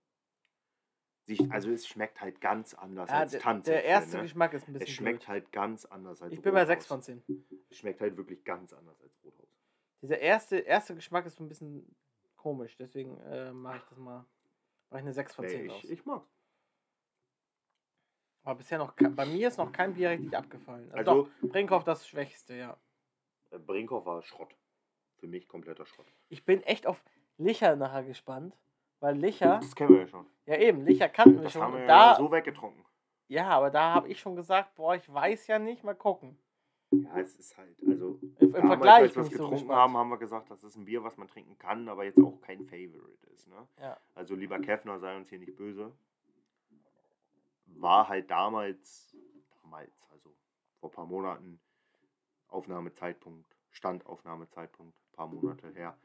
Sich, also es schmeckt halt ganz anders Ja, als der, Tanz. der erste Geschmack ist ein bisschen Es schmeckt blöd. halt ganz anders als Ich bin bei Rothaus. 6 von 10. Es schmeckt halt wirklich ganz anders als Rothaus. Dieser erste, erste Geschmack ist so ein bisschen komisch, deswegen äh, mache ich das mal Mach ich eine 6 von 10 Nee, ich, ich mag's. Aber bisher noch, bei mir ist noch kein Bier richtig abgefallen. Also, Also- doch, Brinkhoff das Schwächste, ja. Äh, Brinkhoff war Schrott. Für mich kompletter Schrott. Ich bin echt auf Licher nachher gespannt, weil Licher, Das kennen wir ja schon. ja eben, Licher kannten wir Das schon. haben wir und ja da, so weggetrunken. ja, aber da habe ich schon gesagt, boah, ich weiß ja nicht, mal gucken. Ja, es ist halt, also Im, damals, Vergleich als wir es so getrunken gespannt. haben, haben wir gesagt, das ist ein Bier, was man trinken kann, aber jetzt auch kein Favorite ist. Ne? Ja. Also lieber Käffner, sei uns hier nicht böse. War halt damals, damals, also vor ein paar Monaten, Aufnahmezeitpunkt, Standaufnahmezeitpunkt, ein paar Monate her,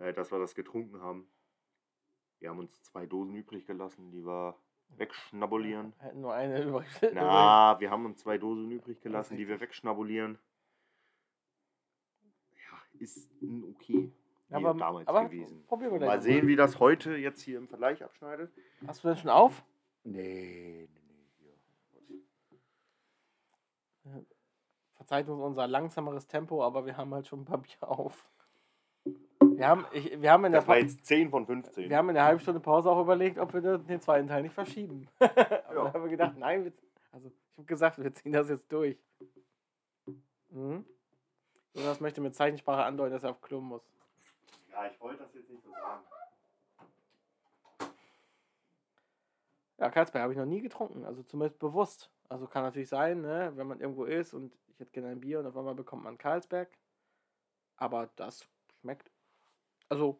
äh, dass wir das getrunken haben. Wir haben uns zwei Dosen übrig gelassen, die wir wegschnabulieren. Hätten nur eine *laughs* übrig. Na, wir haben uns zwei Dosen übrig gelassen, die wir wegschnabulieren. Ja, ist ein okay aber, damals aber gewesen. Mal sehen, wie das heute jetzt hier im Vergleich abschneidet. Hast du denn schon auf? Nee, nee, nee. Verzeiht uns unser langsameres Tempo, aber wir haben halt schon ein paar Bier auf. Wir haben, ich, wir haben in der Das war Pa- jetzt 10 von 15. Wir haben in der halben Stunde Pause auch überlegt, ob wir den zweiten Teil nicht verschieben. *laughs* Aber da haben wir gedacht, nein, wir, also ich habe gesagt, wir ziehen das jetzt durch. Mhm. Jonas möchte mit Zeichensprache andeuten, dass er auf Klo muss. ja, ich wollte das jetzt nicht so sagen. Ja, Karlsberg habe ich noch nie getrunken, also zumindest bewusst. Also kann natürlich sein, ne, wenn man irgendwo ist und ich hätte gerne ein Bier und auf einmal bekommt man Karlsberg. Aber das schmeckt, also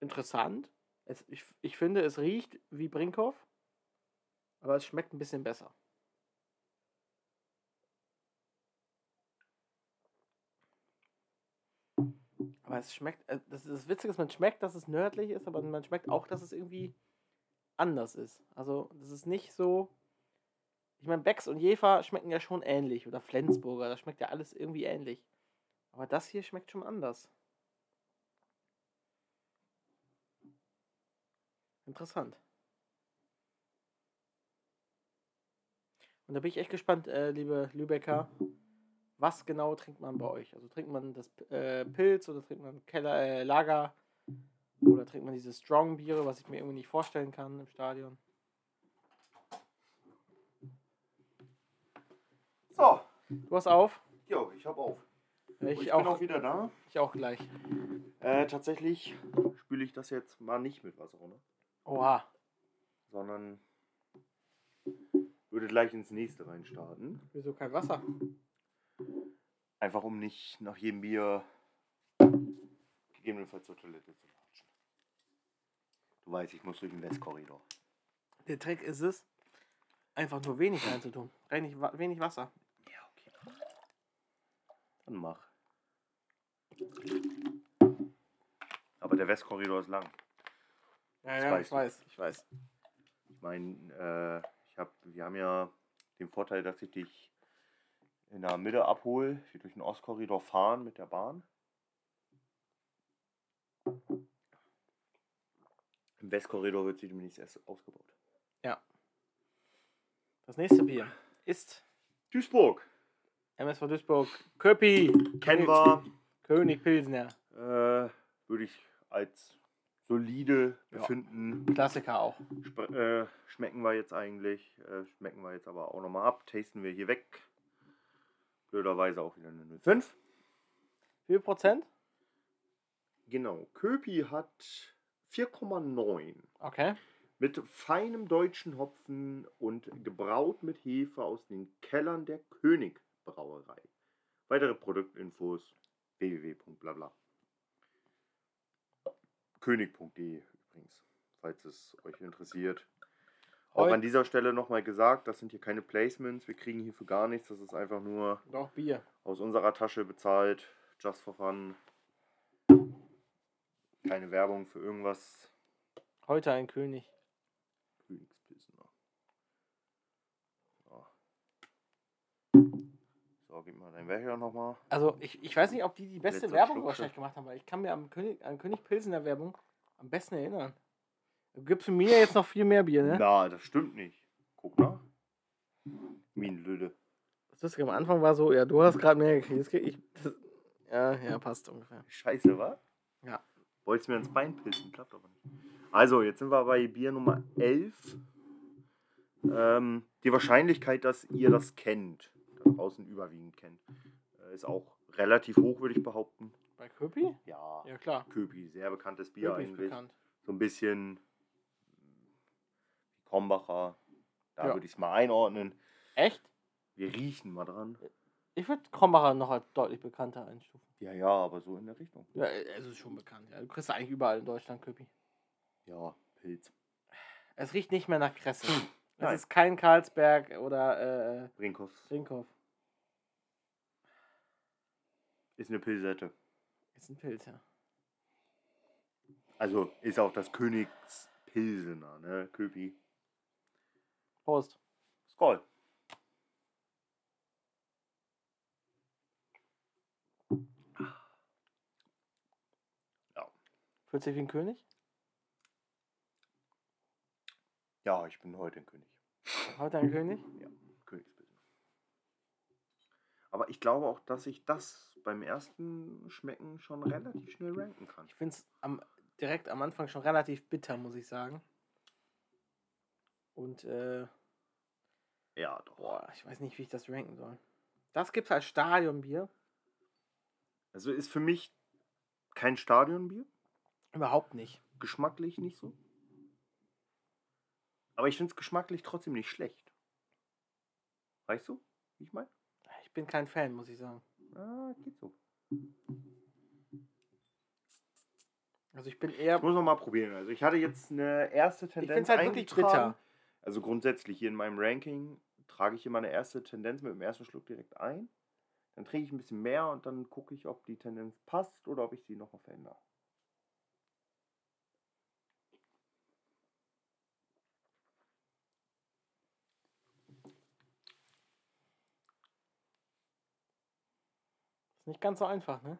interessant. Es, ich, ich finde, es riecht wie Brinkhoff, aber es schmeckt ein bisschen besser. Aber es schmeckt, äh, das, ist das Witzige ist, man schmeckt, dass es nördlich ist, aber man schmeckt auch, dass es irgendwie anders ist. Also, das ist nicht so. Ich meine, Becks und Jefer schmecken ja schon ähnlich. Oder Flensburger, das schmeckt ja alles irgendwie ähnlich. Aber das hier schmeckt schon anders. Interessant. Und da bin ich echt gespannt, äh, liebe Lübecker. Was genau trinkt man bei euch? Also trinkt man das äh, Pilz oder trinkt man Keller, äh, Lager? Oder trinkt man diese Strong-Biere, was ich mir irgendwie nicht vorstellen kann im Stadion? So, Du hast auf? jo, ich hab auf. Ich, Ich, bin auch, auch wieder da. ich auch gleich. Äh, tatsächlich spüle ich das jetzt mal nicht mit Wasser runter, Oha. sondern würde gleich ins nächste reinstarten. Wieso kein Wasser? Einfach um nicht nach jedem Bier gegebenenfalls zur Toilette zu latschen. Du weißt, ich muss durch den Westkorridor. Der Trick ist es, einfach nur wenig reinzutun. Wenig, wenig Wasser. Ja, okay. Dann mach. Aber der Westkorridor ist lang. Ja, Das ja, weißt ich du. weiß, ich weiß. Ich meine, äh, ich hab, wir haben ja den Vorteil, dass ich dich in der Mitte abhole, wir durch den Ostkorridor fahren mit der Bahn. Im Westkorridor wird sie demnächst erst ausgebaut. Das nächste Bier ist Duisburg, MSV Duisburg Köpi. kennen wir, König Pilsner. äh, würde ich als solide Ja. befinden. Klassiker auch. Sp äh, schmecken wir jetzt eigentlich, äh, schmecken wir jetzt aber auch nochmal ab, tasten wir hier weg. Blöderweise auch wieder eine 05. Wie viel Prozent? Genau, Köpi hat 4,9 Okay. mit feinem deutschen Hopfen und gebraut mit Hefe aus den Kellern der König Brauerei. Weitere Produktinfos www.blabla. König.de übrigens, falls es euch interessiert. Auch Heu- an dieser Stelle nochmal gesagt, das sind hier keine Placements, wir kriegen hierfür gar nichts, das ist einfach nur Doch Bier. aus unserer Tasche bezahlt, just for fun. Keine Werbung für irgendwas. Heute ein König. Mal dein Becher nochmal. Also ich, ich weiß nicht, ob die die beste Werbung Schluck, wahrscheinlich gemacht haben, weil ich kann mir am König, an König Pilsener Werbung am besten erinnern. Du gibst mir jetzt noch viel mehr Bier, ne? Na, das stimmt nicht. Guck nach. Minenlüde. Das Lustige am Anfang war so, ja, du hast gerade mehr gekriegt. Ich, das, ja, ja, passt ungefähr. Scheiße, wa? Ja. Wolltest mir ins Bein pissen, klappt aber nicht. Also, jetzt sind wir bei Bier Nummer 11. Ähm, die Wahrscheinlichkeit, dass ihr das kennt, da draußen überwiegend kennt, äh, ist auch relativ hoch, würde ich behaupten. Bei Köpi? Ja, Ja, klar. Köpi, sehr bekanntes Bier Köpi eigentlich. bekannt. So ein bisschen wie Krombacher. Da Ja. würde ich es mal einordnen. Echt? Wir riechen mal dran. Ich würde Krombacher noch als deutlich bekannter einstufen. Ja, ja, aber so in der Richtung. Ja, es ist schon bekannt. Ja. Du kriegst eigentlich überall in Deutschland Köpi. Ja, Pilz. Es riecht nicht mehr nach Kresse. *laughs* es Nein. ist kein Karlsberg oder äh, Brinkhoffs Brinkhoff. ist eine Pilsette. Ist ein Pilz, ja. Also ist auch das Königspilsener, ne? Köpi. Prost. Skoll. Fühlt sich wie ein König? Ja, ich bin heute ein König. Heute ein König? Ja, Königspilsener. Aber ich glaube auch, dass ich das beim ersten Schmecken schon relativ schnell ranken kann. Ich finde es am, direkt am Anfang schon relativ bitter, muss ich sagen. Und, äh, Ja, doch. boah, ich weiß nicht, wie ich das ranken soll. Das gibt's als Stadionbier? Also ist für mich kein Stadionbier. Überhaupt nicht. Geschmacklich nicht so. Aber ich finde es geschmacklich trotzdem nicht schlecht. Weißt du, wie ich meine? Ich bin kein Fan, muss ich sagen. Ah, geht so. Also ich bin eher. Ich muss noch mal probieren. Also ich hatte jetzt eine erste Tendenz find's halt wirklich bitter. Also grundsätzlich hier in meinem Ranking trage ich immer eine erste Tendenz mit dem ersten Schluck direkt ein. Dann trinke ich ein bisschen mehr und dann gucke ich, ob die Tendenz passt oder ob ich sie noch mal verändere. Nicht ganz so einfach, ne?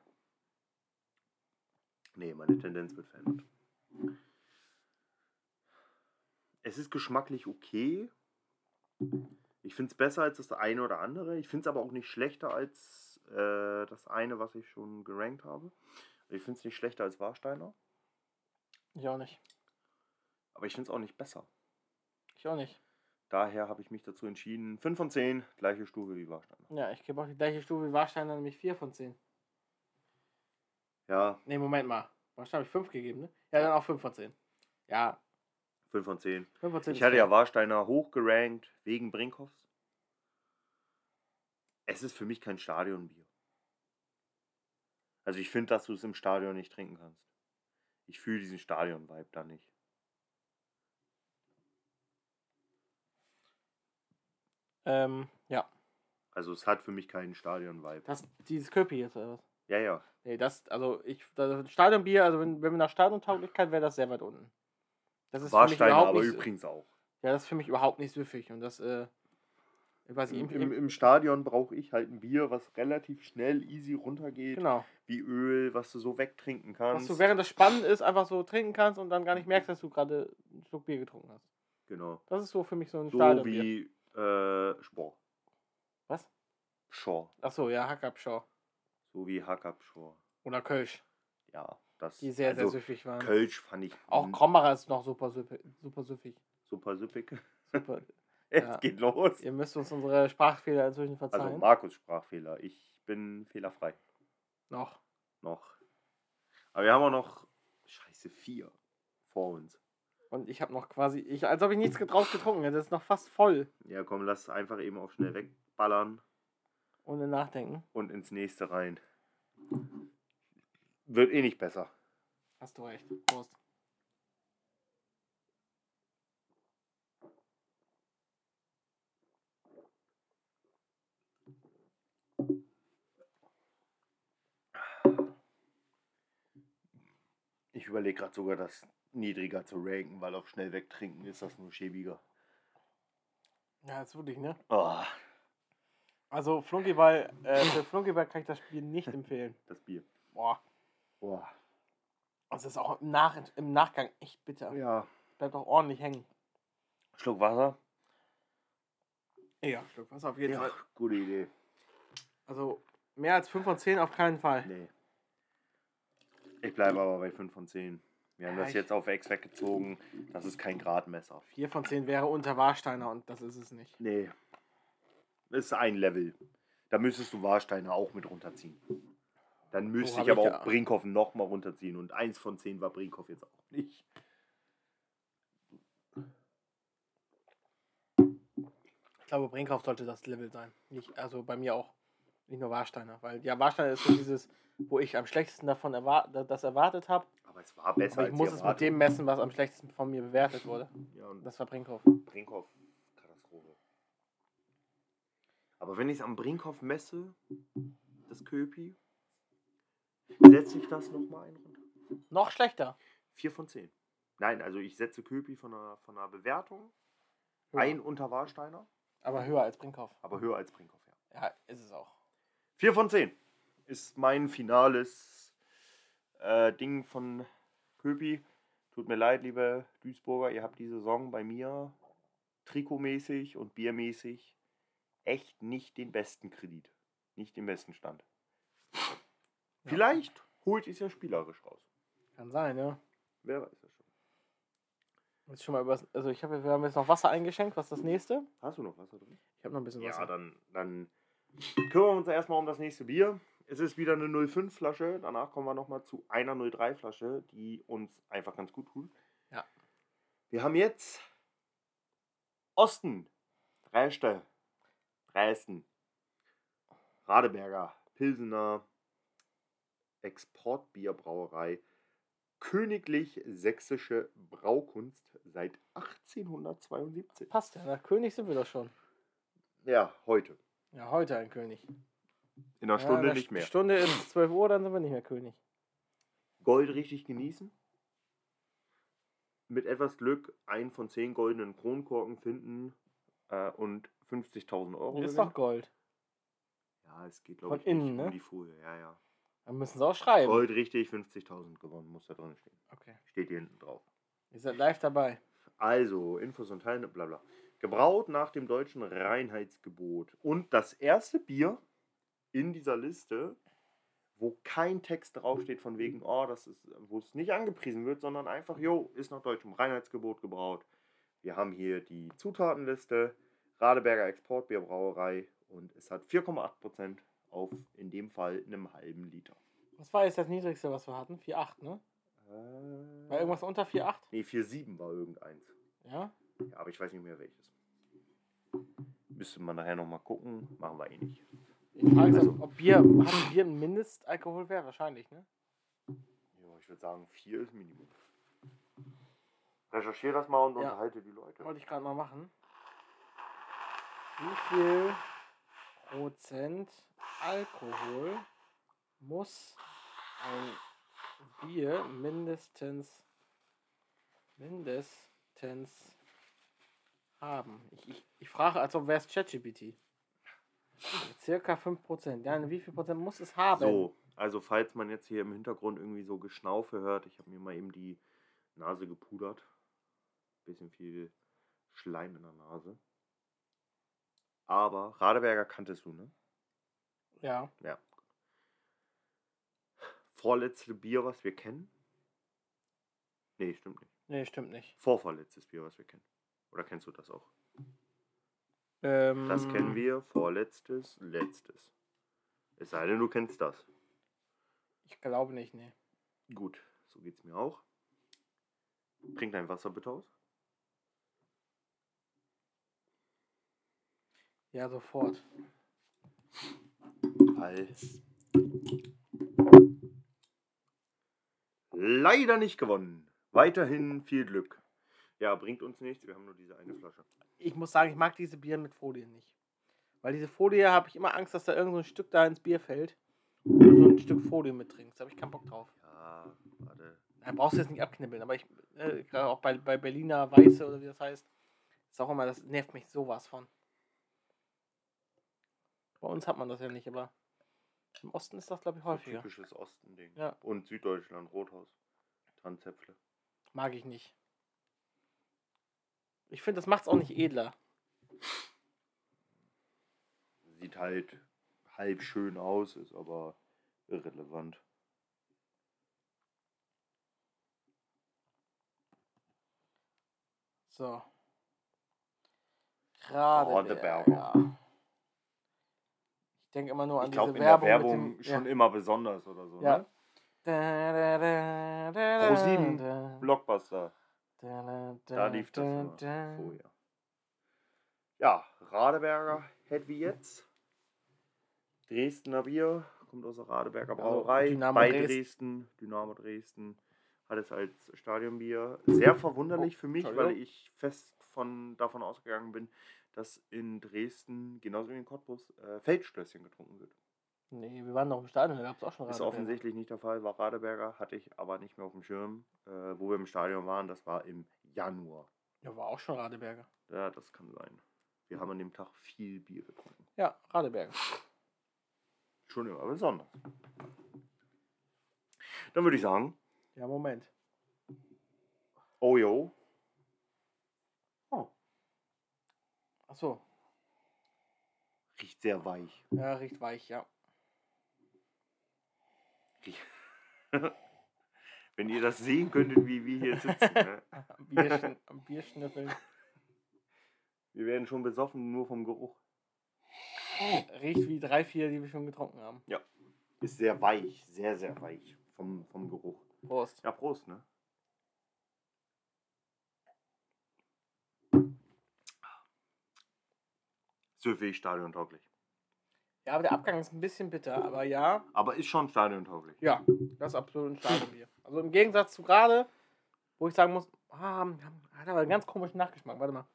Nee, meine Tendenz wird verändert. Es ist geschmacklich okay. Ich finde es besser als das eine oder andere. Ich finde es aber auch nicht schlechter als äh, das eine, was ich schon gerankt habe. Ich finde es nicht schlechter als Warsteiner. Ich auch nicht. Aber ich finde es auch nicht besser. Ich auch nicht. Daher habe ich mich dazu entschieden. 5 von 10, gleiche Stufe wie Warsteiner. Ja, ich gebe auch die gleiche Stufe wie Warsteiner, nämlich 4 von 10. Ja, Ne, Moment mal. Warsteiner habe ich 5 gegeben, ne? Ja, dann auch 5 von 10. Ja, 5 von 10. 5 von 10. Ich hatte ja. Warsteiner hochgerankt wegen Brinkhoffs. Es ist für mich kein Stadionbier. Also ich finde, dass du es im Stadion nicht trinken kannst. Ich fühle diesen Stadion-Vibe da nicht. Ähm, ja. Also es hat für mich keinen Stadion-Vibe. Das, dieses Köpi jetzt, oder was? Ja, ja. Nee, das, also ich, das Stadionbier, also wenn, wenn wir nach Stadiontauglichkeit, wäre das sehr weit unten. Das ist für mich überhaupt aber nicht, übrigens auch. Ja, das ist für mich überhaupt nicht süffig. Und das, äh, ich weiß nicht, Im, im, im, Stadion brauche ich halt ein Bier, was relativ schnell, easy runtergeht. genau. Wie Öl, was du so wegtrinken Was kannst. du während das spannend ist, einfach so trinken kannst und dann gar nicht merkst, dass du gerade einen Schluck Bier getrunken hast. genau. Das ist so für mich so ein So Stadionbier. wie äh, Spor. Was? Shaw. Achso, ja, Hackabschau. So wie Hackabschor. Oder Kölsch, Ja, das. die sehr, sehr also, süffig waren. Kölsch fand ich Auch Krombacher ist noch super, süffig- super süffig. super süppig. Super. *laughs* Es Ja. geht los. Ihr müsst uns unsere Sprachfehler inzwischen Also verzeihen. Markus Sprachfehler. Ich bin fehlerfrei. noch. Noch. Aber wir haben auch noch Scheiße vier vor uns. Und ich habe noch quasi, ich, als ob ich nichts draus getrunken hätte. Das ist noch fast voll. Ja, komm, lass einfach eben auch schnell wegballern Ohne nachdenken. und ins nächste rein. Wird eh nicht besser. Hast du recht. Prost. Ich überlege gerade sogar, das niedriger zu ranken, weil auf schnell wegtrinken ist das nur schäbiger. Ja, ist wirklich, ne? Oh, Also Flunkyball, äh, für Flunkyball kann ich das Spiel nicht *laughs* empfehlen. das Bier. Boah. Boah. Das ist auch im, Nach im Nachgang echt bitter. Ja. Bleibt auch ordentlich hängen. Schluck Wasser. Ja, Schluck Wasser auf jeden Ja, Fall. gute Idee. Also mehr als 5 von 10 auf keinen Fall. Nee. Ich bleibe aber bei 5 von 10. Wir haben Ja, das jetzt auf Ex weggezogen. Das ist kein Gradmesser. 4 von 10 wäre unter Warsteiner und das ist es nicht. Nee. Das ist ein Level. Da müsstest du Warsteiner auch mit runterziehen. Dann müsste hab ich aber ich auch Brinkhoff noch mal runterziehen. Und eins von zehn war Brinkhoff jetzt auch nicht. Ich glaube, Brinkhoff sollte das Level sein. Nicht, also bei mir auch. Nicht nur Warsteiner. Weil ja, Warsteiner ist so dieses, wo ich am schlechtesten davon erwar das erwartet habe. Aber es war besser Aber ich als muss es mit dem messen, was am schlechtesten von mir bewertet wurde. Ja, und Das war Brinkhoff. Brinkhoff, Katastrophe. Aber wenn ich es am Brinkhoff messe, das Köpi, setze ich das nochmal ein runter. Noch schlechter. 4 von 10. Nein, also ich setze Köpi von einer, von einer Bewertung Höher. ein unter Warsteiner, Aber höher als Brinkhoff. aber höher als Brinkhoff, ja. Ja, ist es auch. 4 von 10 ist mein finales äh, Ding von Köpi. Tut mir leid, liebe Duisburger, ihr habt die Saison bei mir trikotmäßig und biermäßig echt nicht den besten Kredit. Nicht den besten Stand. Vielleicht holt es ja spielerisch raus. Kann sein, ja. Wer weiß das schon. Jetzt schon mal über, also ich habe, wir haben jetzt noch Wasser eingeschenkt. Was ist das nächste? Hast du noch Wasser drin? Ich habe noch ein bisschen Wasser. Ja, dann, dann kümmern wir uns erstmal um das nächste Bier. Es ist wieder eine 05 Flasche. Danach kommen wir nochmal zu einer 03 Flasche, die uns einfach ganz gut tut. Ja. Wir haben jetzt Osten, Dresde, Dresden, Radeberger, Pilsener, Exportbierbrauerei, Königlich Sächsische Braukunst seit 1872. Passt ja, König sind wir doch schon. Ja, heute. Ja, heute ein König. In einer Ja, Stunde na, nicht mehr. Stunde ist 12 Uhr, dann sind wir nicht mehr König. Gold richtig genießen. Mit etwas Glück einen von zehn goldenen Kronkorken finden äh, und 50.000 Euro ist gewinnen. doch Gold. Ja, es geht glaube Von ich nicht innen, ne? um die Folie. Ja, ja. Dann müssen sie auch schreiben. Gold richtig 50.000 gewonnen, muss da drin stehen. Okay. Steht hier hinten drauf. Ihr seid live dabei. Also, Infos und Teile, bla bla. Gebraut nach dem deutschen Reinheitsgebot. Und das erste Bier in dieser Liste, wo kein Text draufsteht von wegen, oh, das ist, wo es nicht angepriesen wird, sondern einfach, jo, ist nach deutschem Reinheitsgebot gebraut. Wir haben hier die Zutatenliste, Radeberger Exportbierbrauerei und es hat 4,8% auf, in dem Fall, einem halben Liter. Was war jetzt das niedrigste, was wir hatten? 4,8, ne? Äh, War irgendwas unter 4,8? Nee, 4,7 war irgendeins. Ja? Ja, aber ich weiß nicht mehr welches. Müsste man nachher nochmal gucken. Machen wir eh nicht. Die Frage Also- ob Bier, hat Bier ein Mindestalkohol wäre? Wahrscheinlich, ne? Ja, ich würde sagen, 4 ist Minimum. Recherchiere das mal und Ja. unterhalte die Leute. Wollte ich gerade mal machen. Wie viel Prozent Alkohol muss ein Bier mindestens mindestens haben? Ich, ich, ich frage, als ob wäre es ChatGPT. Circa 5%. Ja, wie viel Prozent muss es haben? So, also falls man jetzt hier im Hintergrund irgendwie so Geschnaufe hört, ich habe mir mal eben die Nase gepudert. Bisschen viel Schleim in der Nase. Aber Radeberger kanntest du, ne? Ja. Ja. Vorletzte Bier, was wir kennen? Nee, stimmt nicht. Nee, stimmt nicht. Vorvorletztes Bier, was wir kennen. Oder kennst du das auch? Ähm, Das kennen wir. Vorletztes, letztes. Es sei denn, du kennst das. Ich glaube nicht, nee. Gut, so geht's mir auch. Trink dein Wasser bitte aus. Ja, sofort. Weil. Leider nicht gewonnen. Weiterhin viel Glück. Ja, bringt uns nichts. Wir haben nur diese eine Flasche. Ich muss sagen, ich mag diese Bier mit Folie nicht. Weil diese Folie habe ich immer Angst, dass da irgend so ein Stück da ins Bier fällt. Und du so ein Stück Folie mittrinkst. Da habe ich keinen Bock drauf. Ja, warte. Da brauchst du jetzt nicht abknibbeln, aber ich, äh, gerade auch bei, bei Berliner Weiße oder wie das heißt, ist auch immer, das nervt mich sowas von. Bei uns hat man das ja nicht, aber im Osten ist das, glaube ich, häufiger. typisches Ostending. Ja. Und Süddeutschland, Rothaus. Tranzäpfle. Mag ich nicht. Ich finde, das macht es auch nicht edler. Sieht halt halb schön aus, ist aber irrelevant. So. Radeberger. Radeberger. Ich denke immer nur an Ich glaube, diese in der Werbung. Werbung mit dem, schon ja. immer besonders oder so. Ja. Ne? Pro da, 7 da, Blockbuster. Da, lief das vorher. Ja, Radeberger hätten wir jetzt. Dresdner Bier, kommt aus der Radeberger Also Brauerei. Dynamo bei Dresden. Dresden. Dynamo Dresden. Hat es als Stadionbier. Sehr verwunderlich für mich, weil ich fest von, davon ausgegangen bin, dass in Dresden, genauso wie in Cottbus, äh, Feldstößchen getrunken wird. Nee, wir waren noch im Stadion, da gab es auch schon Ist Radeberger. offensichtlich nicht der Fall, war Radeberger, hatte ich aber nicht mehr auf dem Schirm, äh, wo wir im Stadion waren. Das war im Januar. Ja, war auch schon Radeberger. Ja, das kann sein. Wir haben an dem Tag viel Bier getrunken. Ja, Radeberger. Schon immer besonders. Dann würde ich sagen, Ja, Moment. oh yo. Achso, Riecht sehr weich. ja, riecht weich, ja. *laughs* Wenn ihr das sehen könntet, wie wir hier sitzen. Ne? Am Bier, am Bier schnüffeln. Wir werden schon besoffen, nur vom Geruch. Riecht wie drei, vier, die wir schon getrunken haben. Ist sehr weich, sehr, sehr weich vom, vom Geruch. Prost. Ja, Prost, ne? So viel stadiontauglich. Ja, aber der Abgang ist ein bisschen bitter, aber ja, Aber ist schon stadiontauglich. ja, das ist absolut ein Stadionbier. Also im Gegensatz zu gerade, wo ich sagen muss, ah, hat aber einen ganz komischen Nachgeschmack. Warte mal.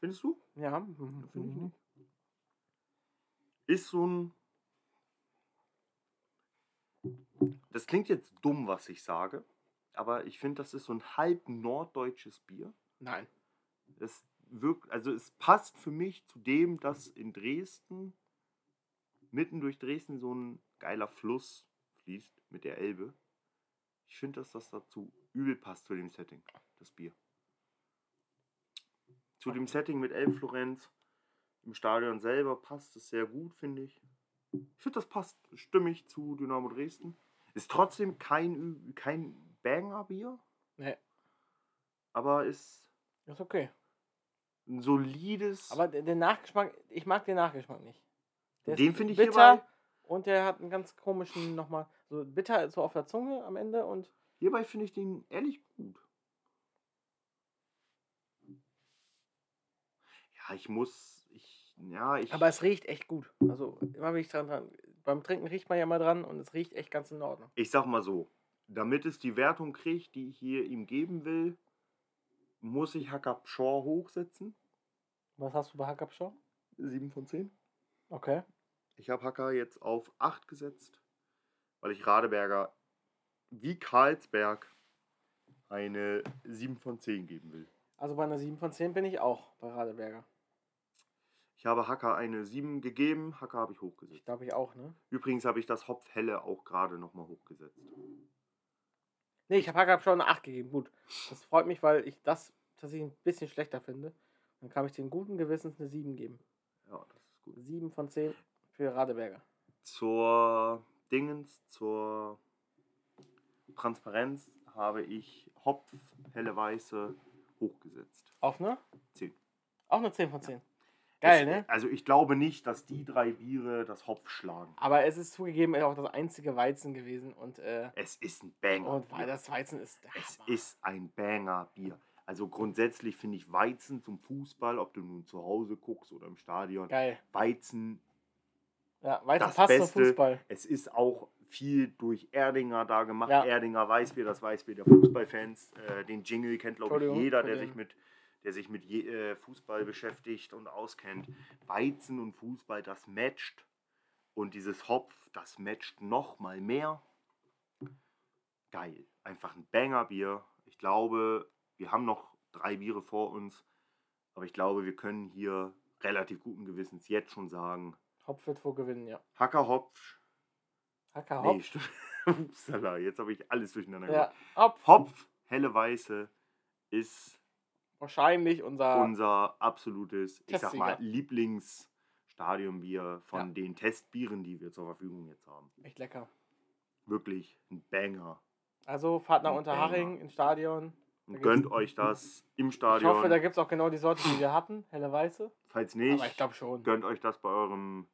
Findest du? Ja, Finde ich nicht. Ist so ein. Das klingt jetzt dumm, was ich sage, aber ich finde, das ist so ein halb norddeutsches Bier. Nein. Es wirkt, also es passt für mich zu dem, dass in Dresden, mitten durch Dresden, so ein geiler Fluss fließt mit der Elbe. Ich finde, dass das dazu übel passt zu dem Setting, das Bier. Zu dem Setting mit Elbflorenz im Stadion selber passt es sehr gut, finde ich. Ich finde, das passt stimmig zu Dynamo Dresden. Ist trotzdem kein, kein Banger-Bier, Nee, aber ist ist okay. ein solides. Aber der Nachgeschmack, ich mag den Nachgeschmack nicht. Der Den finde ich bitter hierbei, und der hat einen ganz komischen nochmal, so bitter so auf der Zunge am Ende und hierbei finde ich den ehrlich gut. Ja, ich muss, ich, ja, ich, Aber es riecht echt gut. Also immer bin ich dran dran. Beim Trinken riecht man ja mal dran und es riecht echt ganz in Ordnung. ich sag mal so, damit es die Wertung kriegt, die ich hier ihm geben will, muss ich Hackab Shaw hochsetzen. Was hast du bei Hackab schon? 7 von 10. Okay. Ich habe Hacker jetzt auf 8 gesetzt, weil ich Radeberger wie Karlsberg eine 7 von 10 geben will. Also bei einer 7 von 10 bin ich auch bei Radeberger. Ich habe Hacker eine 7 gegeben, Hacker habe ich hochgesetzt. Glaube ich auch, ne? Übrigens habe ich das Hopfhelle auch gerade nochmal hochgesetzt. Ne, ich habe Hackab schon eine 8 gegeben. Gut. Das freut mich, weil ich das tatsächlich ein bisschen schlechter finde. Dann kann ich den guten Gewissens eine 7 geben. Ja, das gut. 7 von 10 für Radeberger. Zur Dingens, zur Transparenz habe ich Hopf, helle Weiße hochgesetzt. Auf ne? 10. Auch eine 10 von 10. Geil, es, ne? Also ich glaube nicht, dass die drei Biere das Hopf schlagen. Aber es ist zugegeben auch das einzige Weizen gewesen und, äh, Es ist ein Banger. und weil das Weizen ist der Es Hammer. ist ein Banger-Bier. Also grundsätzlich finde ich Weizen zum Fußball, ob du nun zu Hause guckst oder im Stadion, Geil. Weizen, Ja, Weizen das passt Beste. zum Fußball. Es ist auch viel durch Erdinger da gemacht. Ja. Erdinger Weißbier, das Weißbier der Fußballfans. Äh, den Jingle kennt, glaube ich, jeder, der sich mit, der sich mit je, äh, Fußball beschäftigt und auskennt. Weizen und Fußball, das matcht. Und dieses Hopf, das matcht noch mal mehr. Geil. Einfach ein Banger-Bier. Ich glaube, wir haben noch drei Biere vor uns. Aber ich glaube, wir können hier relativ guten Gewissens jetzt schon sagen, Hopf wird wohl gewinnen, ja. Hacker Hopf Hacker Nee, Hopf. stimmt. *laughs* Upsala, jetzt habe ich alles durcheinander ja, gemacht. Hopf. Hopf, helle Weiße, ist Wahrscheinlich unser. unser absolutes, ich sag mal. Lieblingsstadionbier von Ja. den Testbieren, die wir zur Verfügung jetzt haben. Echt lecker. Wirklich ein Banger. Also fahrt nach Unterhaching ins Stadion. Und gönnt euch das im Ich Stadion. hoffe, da gibt es auch genau die Sorte, die wir hatten, helle weiße. Falls nicht, Aber ich glaube schon. gönnt euch das bei eurem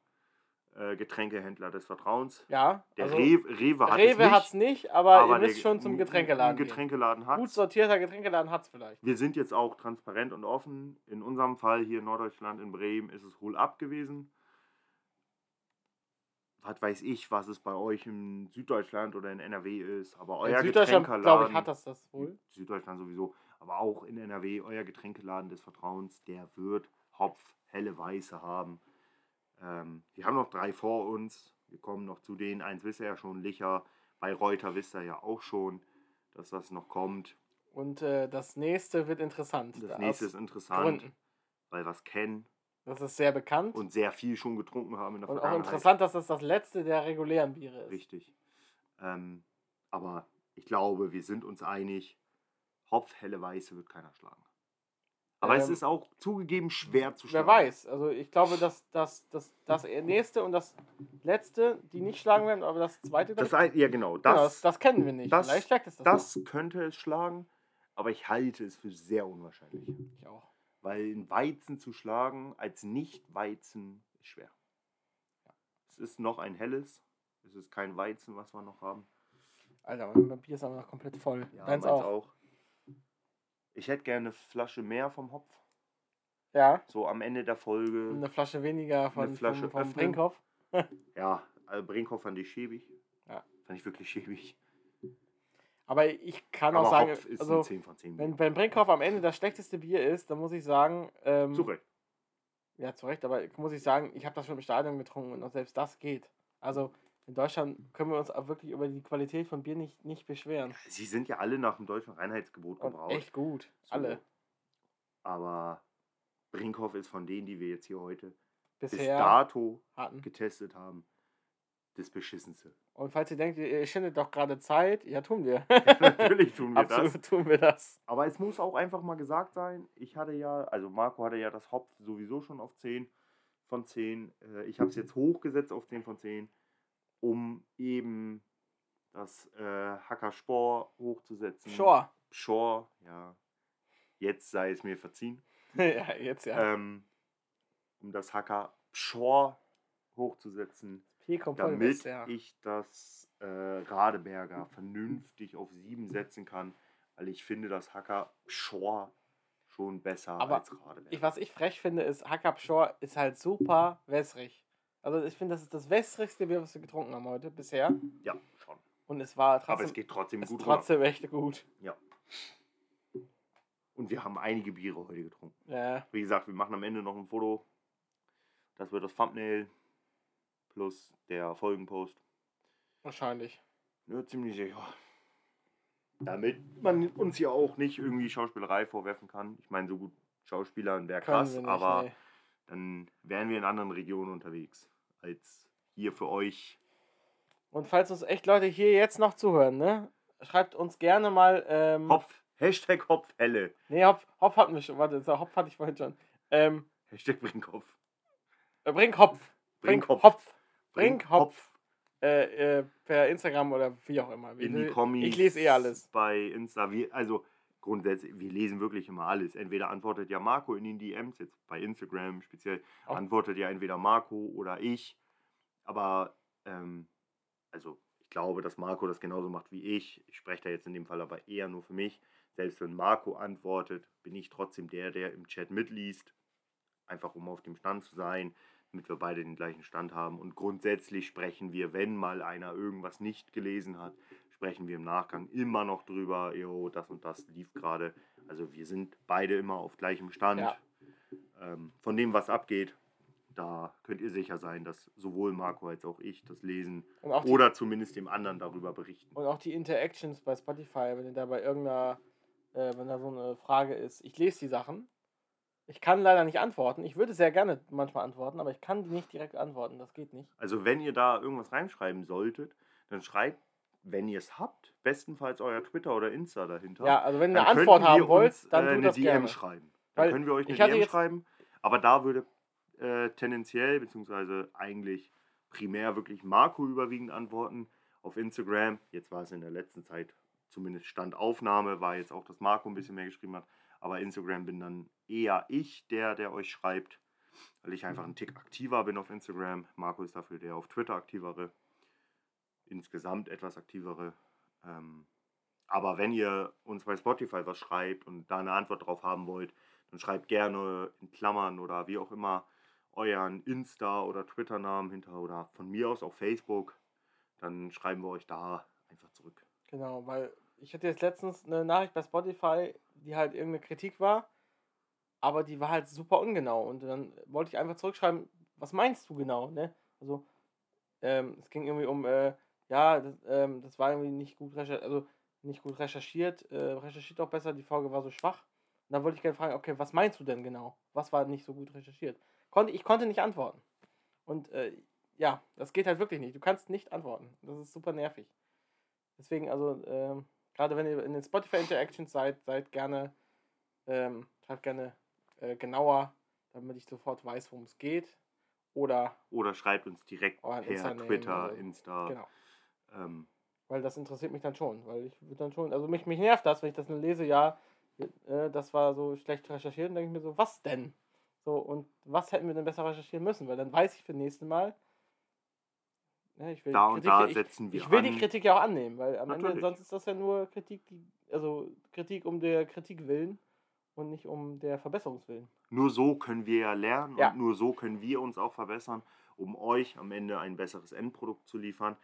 äh, Getränkehändler des Vertrauens. Ja, Der also Rewe, Rewe hat es Rewe nicht. hat es nicht, aber, ihr der müsst schon zum Getränkeladen Ein gehen. Getränkeladen hat Gut sortierter Getränkeladen hat es vielleicht. Wir sind jetzt auch transparent und offen. In unserem Fall hier in Norddeutschland, in Bremen, ist es Hol Up gewesen. Was weiß ich, was es bei euch in Süddeutschland oder in NRW ist, aber euer In Süddeutschland, Getränkeladen. glaube ich, hat das das wohl. Süddeutschland sowieso, aber auch in NRW, euer Getränkeladen des Vertrauens, der wird Hopf, helle Weiße haben. Ähm, wir haben noch drei vor uns. Wir kommen noch zu denen. Eins wisst ihr ja schon, Licher. Bei Reuter wisst ihr ja auch schon, dass das noch kommt. Und äh, das nächste wird interessant. Das nächste ist interessant, Gründen. weil wir es kennen Das ist sehr bekannt. Und, und sehr viel schon getrunken haben in der auch Vergangenheit. interessant, dass das das letzte der regulären Biere ist. Richtig. Ähm, aber ich glaube, wir sind uns einig, Hopf, helle Weiße wird keiner schlagen. Aber es Ähm, ist auch zugegeben schwer zu Wer schlagen. weiß. Also ich glaube, dass, dass, dass das nächste und das letzte, die nicht schlagen werden, aber das zweite, Das, ein- ja, genau. genau, Das, das, das kennen wir nicht. das- Vielleicht schlägt es das. das könnte es schlagen, aber ich halte es für sehr unwahrscheinlich. noch. Ich auch. Weil ein Weizen zu schlagen als Nicht-Weizen ist schwer. Es ist noch ein helles. Es ist kein Weizen, was wir noch haben. Alter, mein Bier ist aber noch komplett voll. Ja, Deins auch. auch. Ich hätte gerne eine Flasche mehr vom Hopf. Ja, So am Ende der Folge. eine Flasche weniger von, Flasche vom, vom. Brinkhoff. Ja, also Brinkhoff fand ich schäbig. Ja. Fand ich wirklich schäbig. Aber ich kann Aber auch sagen, Hopf ist also, ein 10 von 10. wenn, wenn Brinkhoff am Ende das schlechteste Bier ist, dann muss ich sagen, ähm, Zu Recht. ja, zu Recht, aber muss ich sagen, ich habe das schon im Stadion getrunken und auch selbst das geht. Also in Deutschland können wir uns auch wirklich über die Qualität von Bier nicht, nicht beschweren. Sie sind ja alle nach dem deutschen Reinheitsgebot Und gebraut. echt gut, So. alle. Aber Brinkhoff ist von denen, die wir jetzt hier heute bis Bisher dato hatten. getestet haben, das beschissenste. Und falls ihr denkt, ihr schindet doch gerade Zeit, ja, tun wir. *laughs* Natürlich tun wir *laughs* Absolut das. tun wir das. Aber es muss auch einfach mal gesagt sein, ich hatte ja, also Marco hatte ja das Hopf sowieso schon auf 10 von 10. Äh, Ich habe es jetzt hochgesetzt auf 10 von 10, um eben das äh, Hacker Spor hochzusetzen. Shore. Shore, ja. Jetzt sei es mir verziehen. *laughs* ja, jetzt ja. Ähm, um das Hacker Shore hochzusetzen, Hier kommt voll damit ja. ich das äh, Radeberger vernünftig auf 7 setzen kann, weil ich finde, das Hacker Shore schon besser Aber als Radeberger. Ich, was ich frech finde, ist Hackab Shore ist halt super wässrig. Also ich finde, das ist das wässrigste Bier, was wir getrunken haben heute bisher. ja, schon. Und es war Aber trotzdem, es geht trotzdem ist gut runter. trotzdem echt gut. Ja. Und wir haben einige Biere heute getrunken. Ja, Wie gesagt, wir machen am Ende noch ein Foto. Das wird das Thumbnail plus der Folgenpost. wahrscheinlich. Ja, ziemlich sicher. Damit man uns hier auch nicht irgendwie Schauspielerei vorwerfen kann. Ich meine, so gut Schauspielern wäre krass, nicht, aber nee. dann wären wir in anderen Regionen unterwegs als hier für euch. Und falls uns echt Leute hier jetzt noch zuhören, ne? Schreibt uns gerne mal. Ähm, Hopf, Hashtag Hopfhelle, Nee, Hopf, Hopf hatten wir schon. Warte, so, Hopf hatte ich vorhin schon. Ähm, Hashtag Brinkhopf. äh, bring Hopf. Bring Brinkhopf. Hopf. Bring Hopf. Äh, äh, per Instagram oder wie auch immer. In die Kommis. Ich lese eh alles. Bei Insta. Wir, also grundsätzlich, wir lesen wirklich immer alles. Entweder antwortet ja Marco in den DMs, jetzt bei Instagram speziell, Auch- antwortet ja entweder Marco oder ich. Aber, ähm, also ich glaube, dass Marco das genauso macht wie ich. Ich spreche da jetzt in dem Fall aber eher nur für mich. Selbst wenn Marco antwortet, bin ich trotzdem der, der im Chat mitliest. Einfach um auf dem Stand zu sein, damit wir beide den gleichen Stand haben. Und grundsätzlich sprechen wir, wenn mal einer irgendwas nicht gelesen hat, sprechen wir im Nachgang immer noch drüber, jo, das und das lief gerade. Also wir sind beide immer auf gleichem Stand. Ja. Ähm, von dem, was abgeht, da könnt ihr sicher sein, dass sowohl Marco als auch ich das lesen oder zumindest dem anderen darüber berichten. Und auch die Interactions bei Spotify, wenn da bei irgendeiner, äh, wenn da so eine Frage ist, ich lese die Sachen. Ich kann leider nicht antworten. Ich würde sehr gerne manchmal antworten, aber ich kann die nicht direkt antworten. Das geht nicht. Also wenn ihr da irgendwas reinschreiben solltet, dann schreibt, wenn ihr es habt, bestenfalls euer Twitter oder Insta dahinter. Ja, also wenn ihr eine Antwort haben wollt, uns, dann äh, eine DM gerne. schreiben. Dann Weil können wir euch eine DM schreiben. Aber da würde äh, tendenziell, beziehungsweise eigentlich primär wirklich Marco überwiegend antworten. Auf Instagram, jetzt war es in der letzten Zeit zumindest Stand Aufnahme, war jetzt auch, dass Marco ein bisschen mehr geschrieben hat. Aber Instagram bin dann eher ich, der, der euch schreibt, weil ich einfach ein Tick aktiver bin auf Instagram. Marco ist dafür der auf Twitter aktivere, insgesamt etwas aktivere. Ähm, aber wenn ihr uns bei Spotify was schreibt und da eine Antwort drauf haben wollt, dann schreibt gerne in Klammern oder wie auch immer euren Insta- oder Twitter-Namen hinter oder von mir aus auch Facebook. Dann schreiben wir euch da einfach zurück. Genau, weil ich hatte jetzt letztens eine Nachricht bei Spotify, die halt irgendeine Kritik war, aber die war halt super ungenau. Und dann wollte ich einfach zurückschreiben, was meinst du genau, ne? Also, ähm, es ging irgendwie um, äh, ja, das, ähm, das war irgendwie nicht gut recherchiert, also nicht gut recherchiert, äh, recherchiert auch besser, die Folge war so schwach. Und dann wollte ich gerne fragen, okay, was meinst du denn genau? Was war nicht so gut recherchiert? Konnte, ich konnte nicht antworten. Und äh, ja, das geht halt wirklich nicht. Du kannst nicht antworten. Das ist super nervig. Deswegen, also, ähm, gerade wenn ihr in den Spotify Interactions seid, seid gerne, ähm, schreibt gerne äh, genauer, damit ich sofort weiß, worum es geht. Oder, Oder schreibt uns direkt per Insta-Name Twitter, oder so. Insta. genau. Ähm, Weil das interessiert mich dann schon. Weil ich würde dann schon, also mich, mich nervt das, wenn ich das dann lese, ja, äh, das war so schlecht recherchiert, und denke ich mir so, was denn? So, und was hätten wir denn besser recherchieren müssen? Weil dann weiß ich für das nächste Mal, ne, ich will, da die und Kritik, da ich, setzen wir ich will an. die Kritik ja auch annehmen, weil am Ende Natürlich. sonst ist das ja nur Kritik, die, also Kritik um der Kritik willen und nicht um der Verbesserungswillen. Nur so können wir ja lernen Ja. und nur so können wir uns auch verbessern, um euch am Ende ein besseres Endprodukt zu liefern.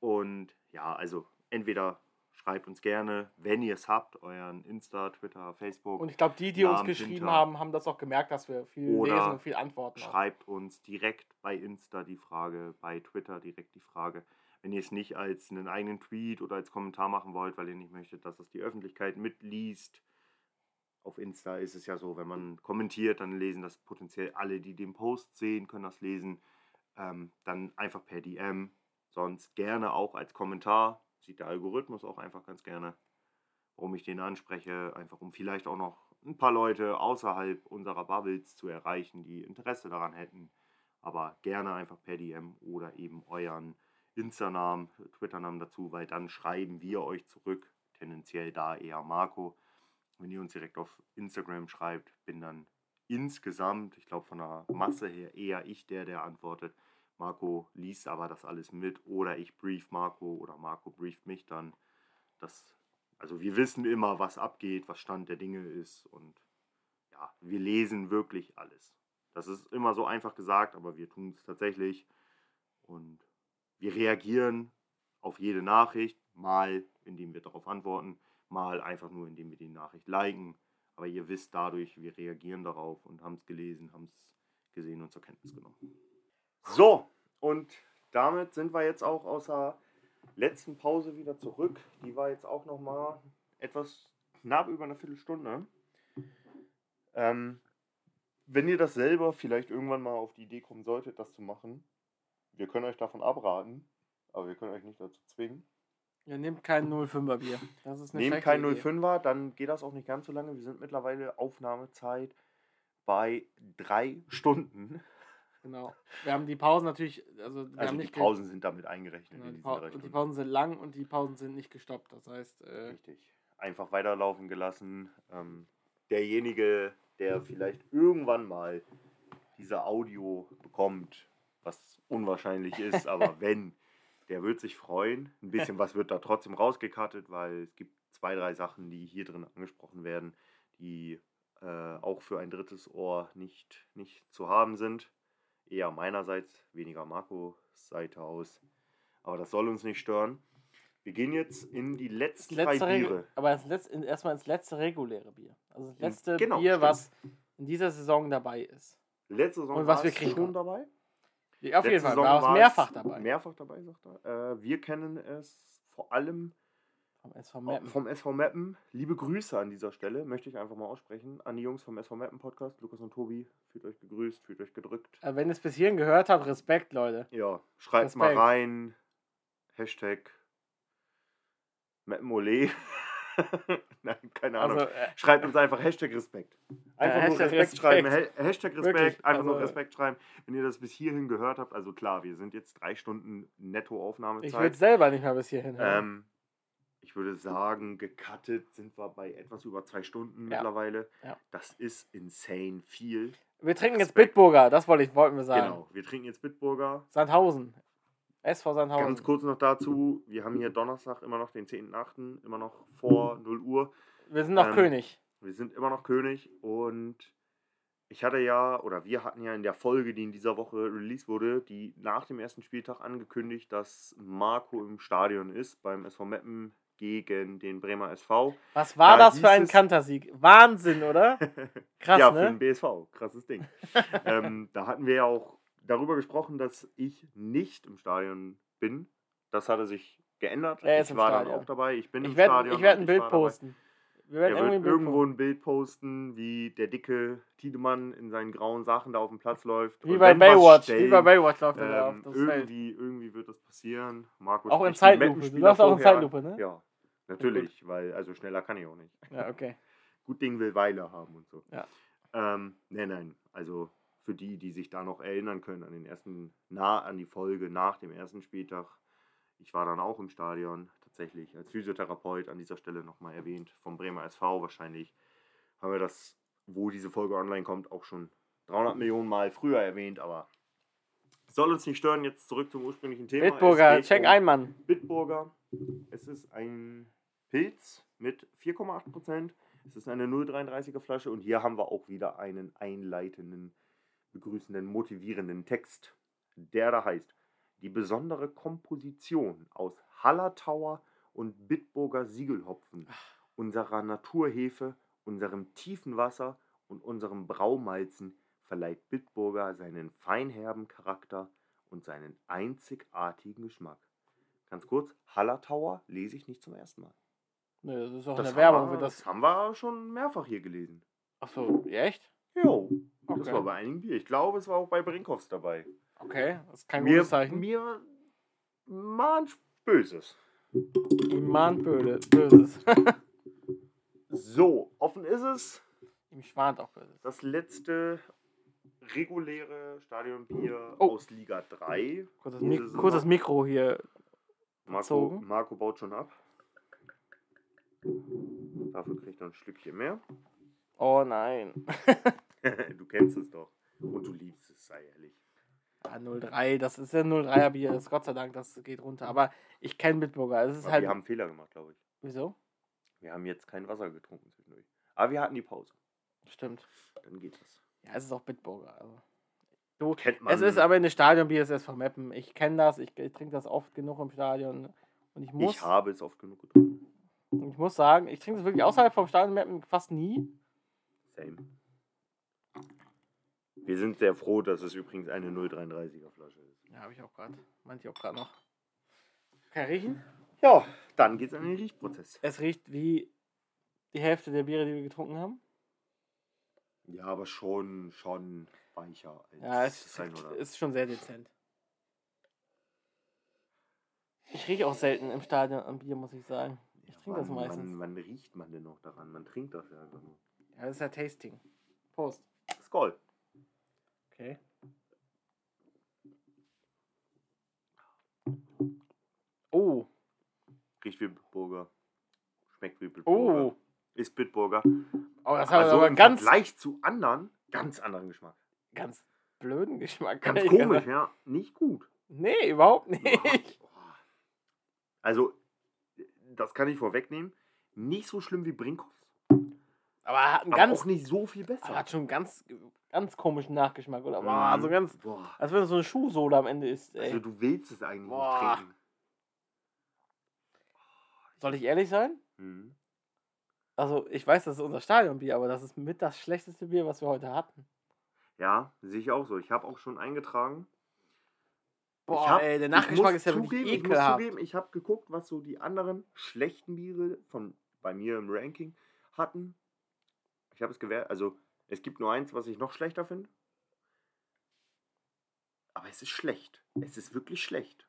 Und ja, also entweder schreibt uns gerne, wenn ihr es habt, euren Insta, Twitter, Facebook. Und ich glaube, die, die uns Namen geschrieben hinter. haben, haben das auch gemerkt, dass wir viel Oder lesen und viel antworten. Schreibt uns direkt bei Insta die Frage, bei Twitter direkt die Frage. Wenn ihr es nicht als einen eigenen Tweet oder als Kommentar machen wollt, weil ihr nicht möchtet, dass es die Öffentlichkeit mitliest. Auf Insta ist es ja so, wenn man kommentiert, dann lesen das potenziell alle, die den Post sehen, können das lesen. Ähm, dann einfach per DM. Sonst gerne auch als Kommentar. Sieht der Algorithmus auch einfach ganz gerne, warum ich den anspreche. Einfach um vielleicht auch noch ein paar Leute außerhalb unserer Bubbles zu erreichen, die Interesse daran hätten. Aber gerne einfach per DM oder eben euren Insta-Namen, Twitter-Namen dazu, weil dann schreiben wir euch zurück. Tendenziell da eher Marco. Wenn ihr uns direkt auf Instagram schreibt, bin dann insgesamt, ich glaube von der Masse her, eher ich der, der antwortet. Marco liest aber das alles mit oder ich brief Marco oder Marco brieft mich dann. Das, also wir wissen immer, was abgeht, was Stand der Dinge ist und ja, wir lesen wirklich alles. Das ist immer so einfach gesagt, aber wir tun es tatsächlich und wir reagieren auf jede Nachricht, mal indem wir darauf antworten, mal einfach nur indem wir die Nachricht liken. Aber ihr wisst dadurch, wir reagieren darauf und haben es gelesen, haben es gesehen und zur Kenntnis genommen. So, und damit sind wir jetzt auch aus der letzten Pause wieder zurück. Die war jetzt auch noch mal etwas knapp über eine Viertelstunde. Ähm, wenn ihr das selber vielleicht irgendwann mal auf die Idee kommen solltet, das zu machen, wir können euch davon abraten, aber wir können euch nicht dazu zwingen. Ja, nehmt kein 05er Bier. Das ist eine Nehmt kein Idee. 05er, dann geht das auch nicht ganz so lange. Wir sind mittlerweile Aufnahmezeit bei drei Stunden. Genau. Wir haben die Pausen natürlich, also Also die Pausen sind damit eingerechnet Genau, in die, pa die. Pausen sind lang und die Pausen sind nicht gestoppt. Das heißt, äh, Richtig. Einfach weiterlaufen gelassen. Ähm, derjenige, der vielleicht irgendwann mal diese Audio bekommt, was unwahrscheinlich ist, aber *laughs* wenn, der wird sich freuen. Ein bisschen was wird da trotzdem rausgekattet, weil es gibt zwei, drei Sachen, die hier drin angesprochen werden, die äh, auch für ein drittes Ohr nicht, nicht zu haben sind. Eher meinerseits, weniger Marcos Seite aus. Aber das soll uns nicht stören. Wir gehen jetzt in die letzten letzte drei Biere. aber letzte, in- erstmal ins letzte reguläre Bier. Also das In- letzte genau, Bier, stimmt. was in dieser Saison dabei ist. Letzte Saison Und was wir kriegen. schon dabei. Ja, Auf jeden Letzte Fall, Saison war es mehrfach dabei. Mehrfach dabei, sagt er. Äh, wir kennen es vor allem Vom SV Meppen. vom SV Meppen. Liebe Grüße an dieser Stelle, möchte ich einfach mal aussprechen. An die Jungs vom SV Meppen Podcast, Lukas und Tobi. Fühlt euch gegrüßt, fühlt euch gedrückt. Äh, Wenn ihr es bis hierhin gehört habt, Respekt, Leute. Ja, schreibt mal rein. Hashtag Meppenole. *laughs* Nein, keine Ahnung. Also, äh, Schreibt uns einfach Hashtag Respekt. Einfach Ja, nur Hashtag Respekt, schreiben. Respekt. Ha- Hashtag Respekt, Wirklich, einfach nur also- Respekt schreiben. Wenn ihr das bis hierhin gehört habt, also klar, wir sind jetzt drei Stunden netto ich Aufnahmezeit. würde selber nicht mal bis hierhin hören. ähm, ich würde sagen, gecuttet sind wir bei etwas über zwei Stunden Ja. mittlerweile. Ja. Das ist insane viel. Wir trinken jetzt Respekt. Bitburger, das wollte ich, wollten wir sagen. Genau, wir trinken jetzt Bitburger. Sandhausen. SV Sandhausen. Ganz kurz noch dazu, wir haben hier Donnerstag immer noch den 10.8., immer noch vor 0 Uhr. Wir sind noch Ähm, König. Wir sind immer noch König und ich hatte ja, oder wir hatten ja in der Folge, die in dieser Woche released wurde, die nach dem ersten Spieltag angekündigt, dass Marco im Stadion ist beim SV Meppen gegen den Bremer SV. Was war da das für ein Kantersieg? Wahnsinn, oder? *laughs* Krass, ja, für ne? den BSV, krasses Ding. *laughs* ähm, da hatten wir ja auch darüber gesprochen, dass ich nicht im Stadion bin. Das hatte sich geändert. Er ist ich im war Stadion. dann auch dabei. Ich bin im Ich werde Stadion. ich werd und ein Bild posten. Wir werden Er wird irgendwo ein Bild posten, wie der dicke Tiedemann in seinen grauen Sachen da auf dem Platz läuft. Wie bei Baywatch. Wie stellen, bei Baywatch läuft er da auf ähm, das Feld. irgendwie, irgendwie wird das passieren. Marco Auch in Zeitlupe. Du läufst auch in Zeitlupe, ne? Ja, natürlich, weil also schneller kann ich auch nicht. Ja, okay. *laughs* Gut Ding will Weile haben und so. Ja. Ähm, nein, nein. Also für die, die sich da noch erinnern können an den ersten, nah an die Folge nach dem ersten Spieltag. Ich war dann auch im Stadion, tatsächlich als Physiotherapeut an dieser Stelle nochmal erwähnt, vom Bremer SV wahrscheinlich. Haben wir das, wo diese Folge online kommt, auch schon 300 Millionen Mal früher erwähnt, aber soll uns nicht stören. Jetzt zurück zum ursprünglichen Thema. Bitburger, check um ein, Mann. Bitburger. Es ist ein Pilz mit 4,8%. Es ist eine 0,33er Flasche und hier haben wir auch wieder einen einleitenden, begrüßenden, motivierenden Text, der da heißt: Die besondere Komposition aus Hallertauer und Bitburger Siegelhopfen, unserer Naturhefe, unserem tiefen Wasser und unserem Braumalzen verleiht Bitburger seinen feinherben Charakter und seinen einzigartigen Geschmack. Ganz kurz, Hallertauer lese ich nicht zum ersten Mal. Nö, das ist auch Das eine Werbung wir, für das. das haben wir schon mehrfach hier gelesen. Achso, echt? Jo, das Okay. war bei einigen Bier. Ich glaube, es war auch bei Brinkhoffs dabei. Okay, das ist kein mir, gutes Zeichen. Mir mahnt Böses. Ihm mahnt Böde, Böses. *laughs* So, offen ist es. Ihm schwant auch Böses. Das letzte reguläre Stadionbier Oh. aus Liga 3. Kurzes, Mik kurzes Mikro hier. Marco. Marco baut schon ab. Dafür kriegt er ein Stückchen mehr. Oh nein. *laughs* *laughs* du kennst es doch. Und du liebst es, sei ehrlich. Ja, 03, das ist ja 03er Bier, ist Gott sei Dank, das geht runter. Aber ich kenne Bitburger. Es ist Aber halt. wir haben einen Fehler gemacht, glaube ich. Wieso? Wir haben jetzt kein Wasser getrunken zwischendurch. Aber wir hatten die Pause. Stimmt. Dann geht das. Ja, es ist auch Bitburger. Also. Du, Kennt man. es ist aber eine Stadionbier, es ist von Meppen. Ich kenne das, ich, ich trinke das oft genug im Stadion. Und ich muss, Ich habe es oft genug getrunken. Ich muss sagen, ich trinke das wirklich außerhalb vom Stadion fast nie. Same. Wir sind sehr froh, dass es übrigens eine 0,33er Flasche ist. Ja, habe ich auch gerade. Meinte ich auch gerade noch. Kann ich riechen? Ja, dann geht's an den Riechprozess. Es riecht wie die Hälfte der Biere, die wir getrunken haben. Ja, aber schon, schon weicher als Ja, es das ein oder ist schon sehr dezent. Ich rieche auch selten im Stadion am Bier, muss ich sagen. Ich trinke das Wann- meistens. Wann, wann riecht man denn noch daran? Man trinkt das ja einfach nur. Ja, das ist ja Tasting. Prost. Skoll. Okay. Oh, Riecht wie Bitburger. Schmeckt wie Bitburger. oh. Ist Bitburger. Oh, das hat Also aber im ganz, Vergleich zu anderen, ganz anderen Geschmack. ganz blöden Geschmack. Ganz komisch, ja. Nicht gut. Nee, überhaupt nicht. Also, das kann ich vorwegnehmen. Nicht so schlimm wie Brinkhoffs. Aber er hat einen Aber ganz, auch nicht so viel aber besser. hat schon einen ganz, ganz komischen Nachgeschmack, oder? Boah, also ganz, Boah. als wenn es so eine Schuhsohle am Ende ist, ey. Also du willst es eigentlich Boah. nicht trinken. Soll ich ehrlich sein? Mhm. Also, ich weiß, das ist unser Stadionbier, aber das ist mit das schlechteste Bier, was wir heute hatten. Ja, sehe ich auch so. Ich habe auch schon eingetragen. Boah, hab, ey, der Nachgeschmack ist ja wirklich zugeben, Ich muss ekelhaft. zugeben, ich habe geguckt, was so die anderen schlechten Biere von bei mir im Ranking hatten. Ich habe es gewählt. Also, es gibt nur eins, was ich noch schlechter finde. Aber es ist schlecht. Es ist wirklich schlecht.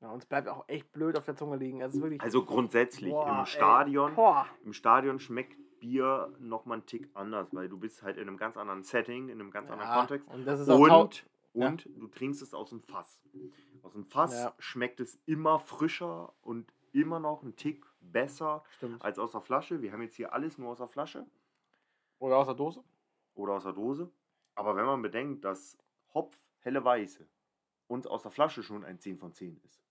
Ja, uns bleibt auch echt blöd auf der Zunge liegen. Ist wirklich. Also grundsätzlich Boah, im ey. Stadion, Boah. im Stadion schmeckt Bier nochmal einen Tick anders, weil du bist halt in einem ganz anderen Setting, in einem ganz anderen Ja, Kontext. und das ist auch tau- Und, und du trinkst es aus dem Fass. Aus dem Fass Ja. schmeckt es immer frischer und immer noch ein Tick besser Stimmt. als aus der Flasche. Wir haben jetzt hier alles nur aus der Flasche Oder aus der Dose. oder aus der Dose. Aber wenn man bedenkt, dass Hopf helle Weiße uns aus der Flasche schon ein 10 von 10 ist,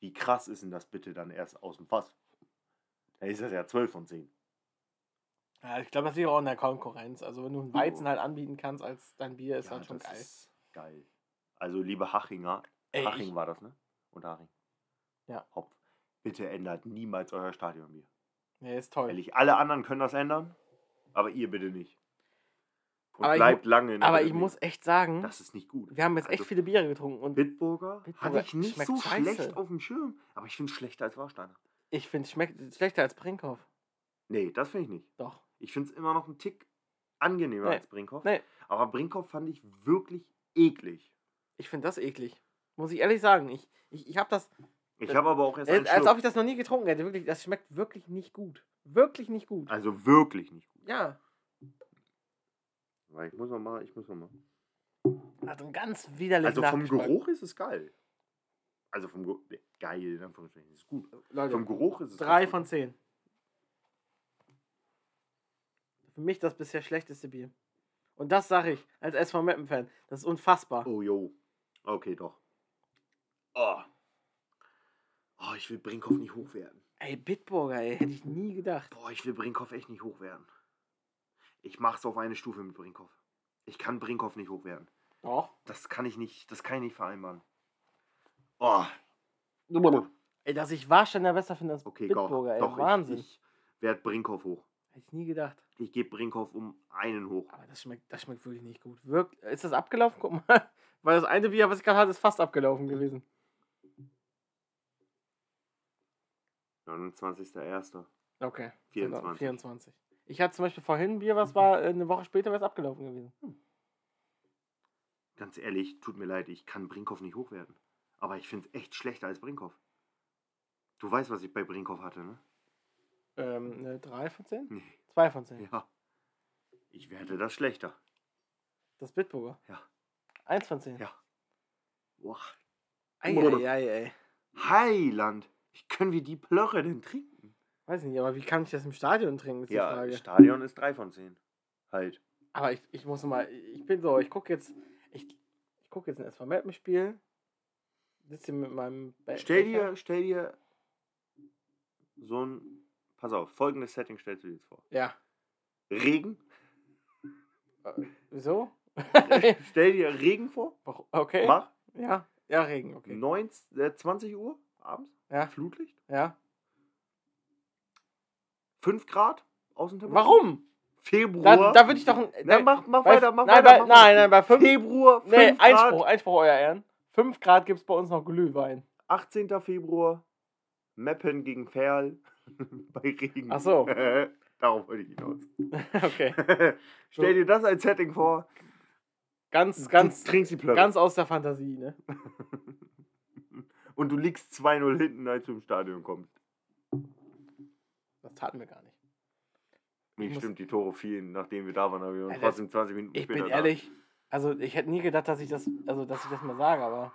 wie krass ist denn das bitte dann erst aus dem Fass? Da ist das ja 12 von 10. Ja, ich glaube, das ist auch in der Konkurrenz. Also, wenn du einen Weizen halt anbieten kannst als dein Bier, ist Ja, halt schon geil. Ist geil. Also, liebe Hachinger, Ey, Haching ich- war das, ne? Und Haching. Ja. Hopf. Bitte ändert niemals euer Stadionbier. Nee, ist toll. Ehrlich, alle anderen können das ändern, aber ihr bitte nicht. Und Aber ich bleibt lange in der Aber ich muss echt sagen, Das ist nicht gut. wir haben jetzt echt Also, viele Biere getrunken und Bitburger, Bitburger hatte ich nicht schmeckt so scheiße. schlecht auf dem Schirm, aber ich finde es schlechter als Warsteiner. ich finde es schmeckt schlechter als Brinkhoff. Nee, das finde ich nicht. Doch. Ich finde es immer noch einen Tick angenehmer Nee. als Brinkhoff. Nee. Aber Brinkhoff fand ich wirklich eklig. Ich finde das eklig. Muss ich ehrlich sagen. Ich, ich, ich habe das, Ich Äh, habe aber auch erst äh, als ob ich das noch nie getrunken hätte. Wirklich, das schmeckt wirklich nicht gut. Wirklich nicht gut. Also wirklich nicht gut. Ja. Weil ich muss noch mal, ich muss noch mal. Hat einen ganz widerlichen Also vom. Geruch ist es geil. Also vom Geruch, geil, in Anführungsstrichen, ist gut. Leute, Vom Geruch ist es drei von zehn. Für mich das bisher schlechteste Bier. Und das sage ich als SV Meppen-Fan. Das ist unfassbar. Oh, jo. Okay, doch. Oh. Oh, ich will Brinkhoff nicht hochwerten. Ey, Bitburger, ey, hätte ich nie gedacht. Boah, ich will Brinkhoff echt nicht hochwerten. Ich mach's auf eine Stufe mit Brinkhoff. Ich kann Brinkhoff nicht hochwerten. Doch. Das kann ich nicht, das kann ich nicht vereinbaren. Oh. Ey, dass ich Warsteiner besser finde als Okay, Bitburger, doch, ey. doch Wahnsinn. ich, ich werde Brinkhoff hoch. Hätte ich nie gedacht. Ich gebe Brinkhoff um einen hoch. Aber das schmeckt, das schmeckt wirklich nicht gut. Wirk ist das abgelaufen? Guck mal. *laughs* Weil das eine Bier, was ich gerade hatte, ist fast abgelaufen gewesen. 29.01. Okay. 24. 24. Ich hatte zum Beispiel vorhin ein Bier, was war äh, eine Woche später, was abgelaufen gewesen. Ganz ehrlich, tut mir leid, ich kann Brinkhoff nicht hochwerten. Aber ich finde es echt schlechter als Brinkhoff. Du weißt, was ich bei Brinkhoff hatte, ne? Ähm, eine 3 von 10? Nee. 2 von 10. Ja. Ich werte das schlechter. Das Bitburger. Ja. 1 von 10. Ja. Boah. Ei, ei, ei, ei. Heiland. Wie können wir die Plörre denn trinken? Weiß nicht, aber wie kann ich das im Stadion trinken, ist die Ja, Frage. Stadion ist 3 von 10. Halt. Aber ich, ich muss mal, ich bin so, ich gucke jetzt, ich, ich gucke jetzt ein SV Meppen Spiel. Sitze hier mit meinem Be Stell dir, stell dir so ein. Pass auf, folgendes Setting stellst du dir jetzt vor. Ja. Regen. Wieso? *laughs* stell dir Regen vor. okay. Mach. Ja. Ja, Regen, okay. 19, äh, 20 Uhr abends. Ja. Flutlicht. Ja. 5 Grad Außentemperatur. Warum? Februar. Da, da würde ich doch ein. Da- mach, mach bei- weiter, mach nein, weiter. Bei, mach nein, nein, bei 5. Februar, 5 Nee, Grad. Einspruch, Einspruch, euer Ehren. 5 Grad gibt es bei uns noch Glühwein. 18. Februar. Meppen gegen Ferl. *laughs* bei Regen. Ach so. *laughs* Darauf wollte ich hinaus. *laughs* Okay. Stell dir das als Setting vor. Ganz, ganz, trinkst die Plörre. ganz aus der Fantasie, ne? Und du liegst 2-0 hinten, als du im Stadion kommst. Das taten wir gar nicht. Nee, muss- stimmt, die Tore fielen, nachdem wir da waren, aber wir waren trotzdem 20 Minuten Ich später bin ehrlich, also ich hätte nie gedacht, dass ich das, also dass ich das mal sage, aber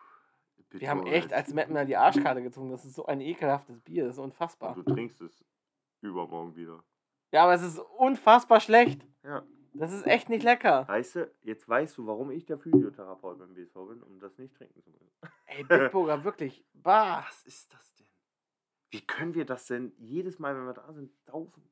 da. wir haben Bitte, echt als Mapner die Arschkarte gezogen. Das ist so ein ekelhaftes Bier, das ist unfassbar. Du trinkst es übermorgen wieder. Ja, aber es ist unfassbar schlecht. Ja. Das ist echt nicht lecker. Weißt du, jetzt weißt du, warum ich der Physiotherapeut beim BSV bin, um das nicht trinken zu müssen. *laughs* Ey, Bitburger, wirklich. Bah. Was ist das denn? Wie können wir das denn jedes Mal, wenn wir da sind, saufen?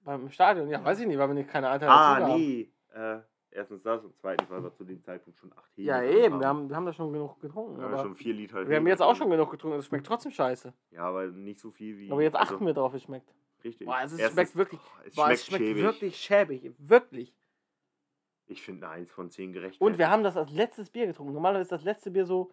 Beim Stadion, ja, weiß ich nicht, weil wir nicht keine Alternative Ah, haben. nee. Äh, erstens das und zweitens, weil wir zu dem Zeitpunkt schon acht Ja, Heli eben, wir haben, wir haben da schon genug getrunken. wir haben aber schon vier Liter wir haben Heli jetzt auch schon genug getrunken, es schmeckt trotzdem scheiße. Ja, aber nicht so viel wie. Aber jetzt achten also, wir drauf, wie es schmeckt. Richtig. Boah, es ist- Erstens, schmeckt wirklich- boah, es Boah, schmeckt, es schmeckt schäbig. wirklich schäbig. Wirklich. Ich finde eine 1 von 10 gerecht. Und wir haben das als letztes Bier getrunken. Normalerweise ist das letzte Bier so,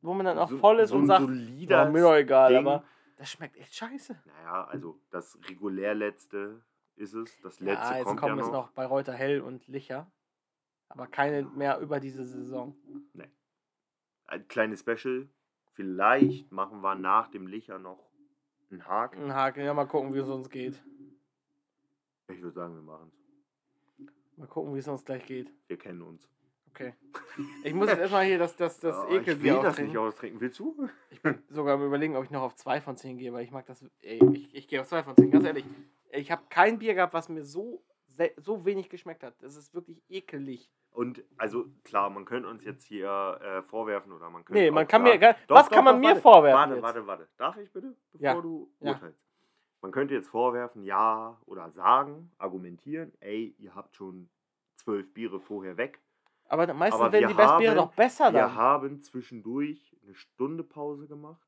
wo man dann auch So- voll ist so und sagt, ja, mir doch egal, Ding. aber das schmeckt echt scheiße. Naja, also das regulär letzte ist es. Das letzte ja, jetzt kommt kommen ja jetzt noch. noch bei Reuter Hell und Licher. Aber keine mehr über diese Saison. Ein kleines Special. Vielleicht machen wir nach dem Licher noch einen Haken. Ein Haken, ja, mal gucken, wie es uns geht. Ich würde sagen, wir machen es. Mal gucken, wie es uns gleich geht. Wir kennen uns. Okay. Ich muss jetzt erstmal hier das, das, das Ja, *laughs* ich will das austrinken. nicht austrinken. Willst du? sogar am überlegen, ob ich noch auf 2 von 10 gehe, weil ich mag das. Ey, ich, ich gehe auf 2 von 10, ganz ehrlich. Ich habe kein Bier gehabt, was mir so, so wenig geschmeckt hat. Das ist wirklich ekelig. Und also klar, man könnte uns jetzt hier äh, vorwerfen oder man könnte. Nee, man kann sagen- mir Doch, was doch, kann man doch, mir warte, vorwerfen Warte, jetzt? warte, warte. Darf ich bitte, bevor Ja, du ja. urteilst? Man könnte jetzt vorwerfen, ja, oder sagen, argumentieren, ey, ihr habt schon zwölf Biere vorher weg. Aber meistens Aber werden wir die Bestbiere haben- doch besser Wir dann. haben zwischendurch eine Stunde Pause gemacht.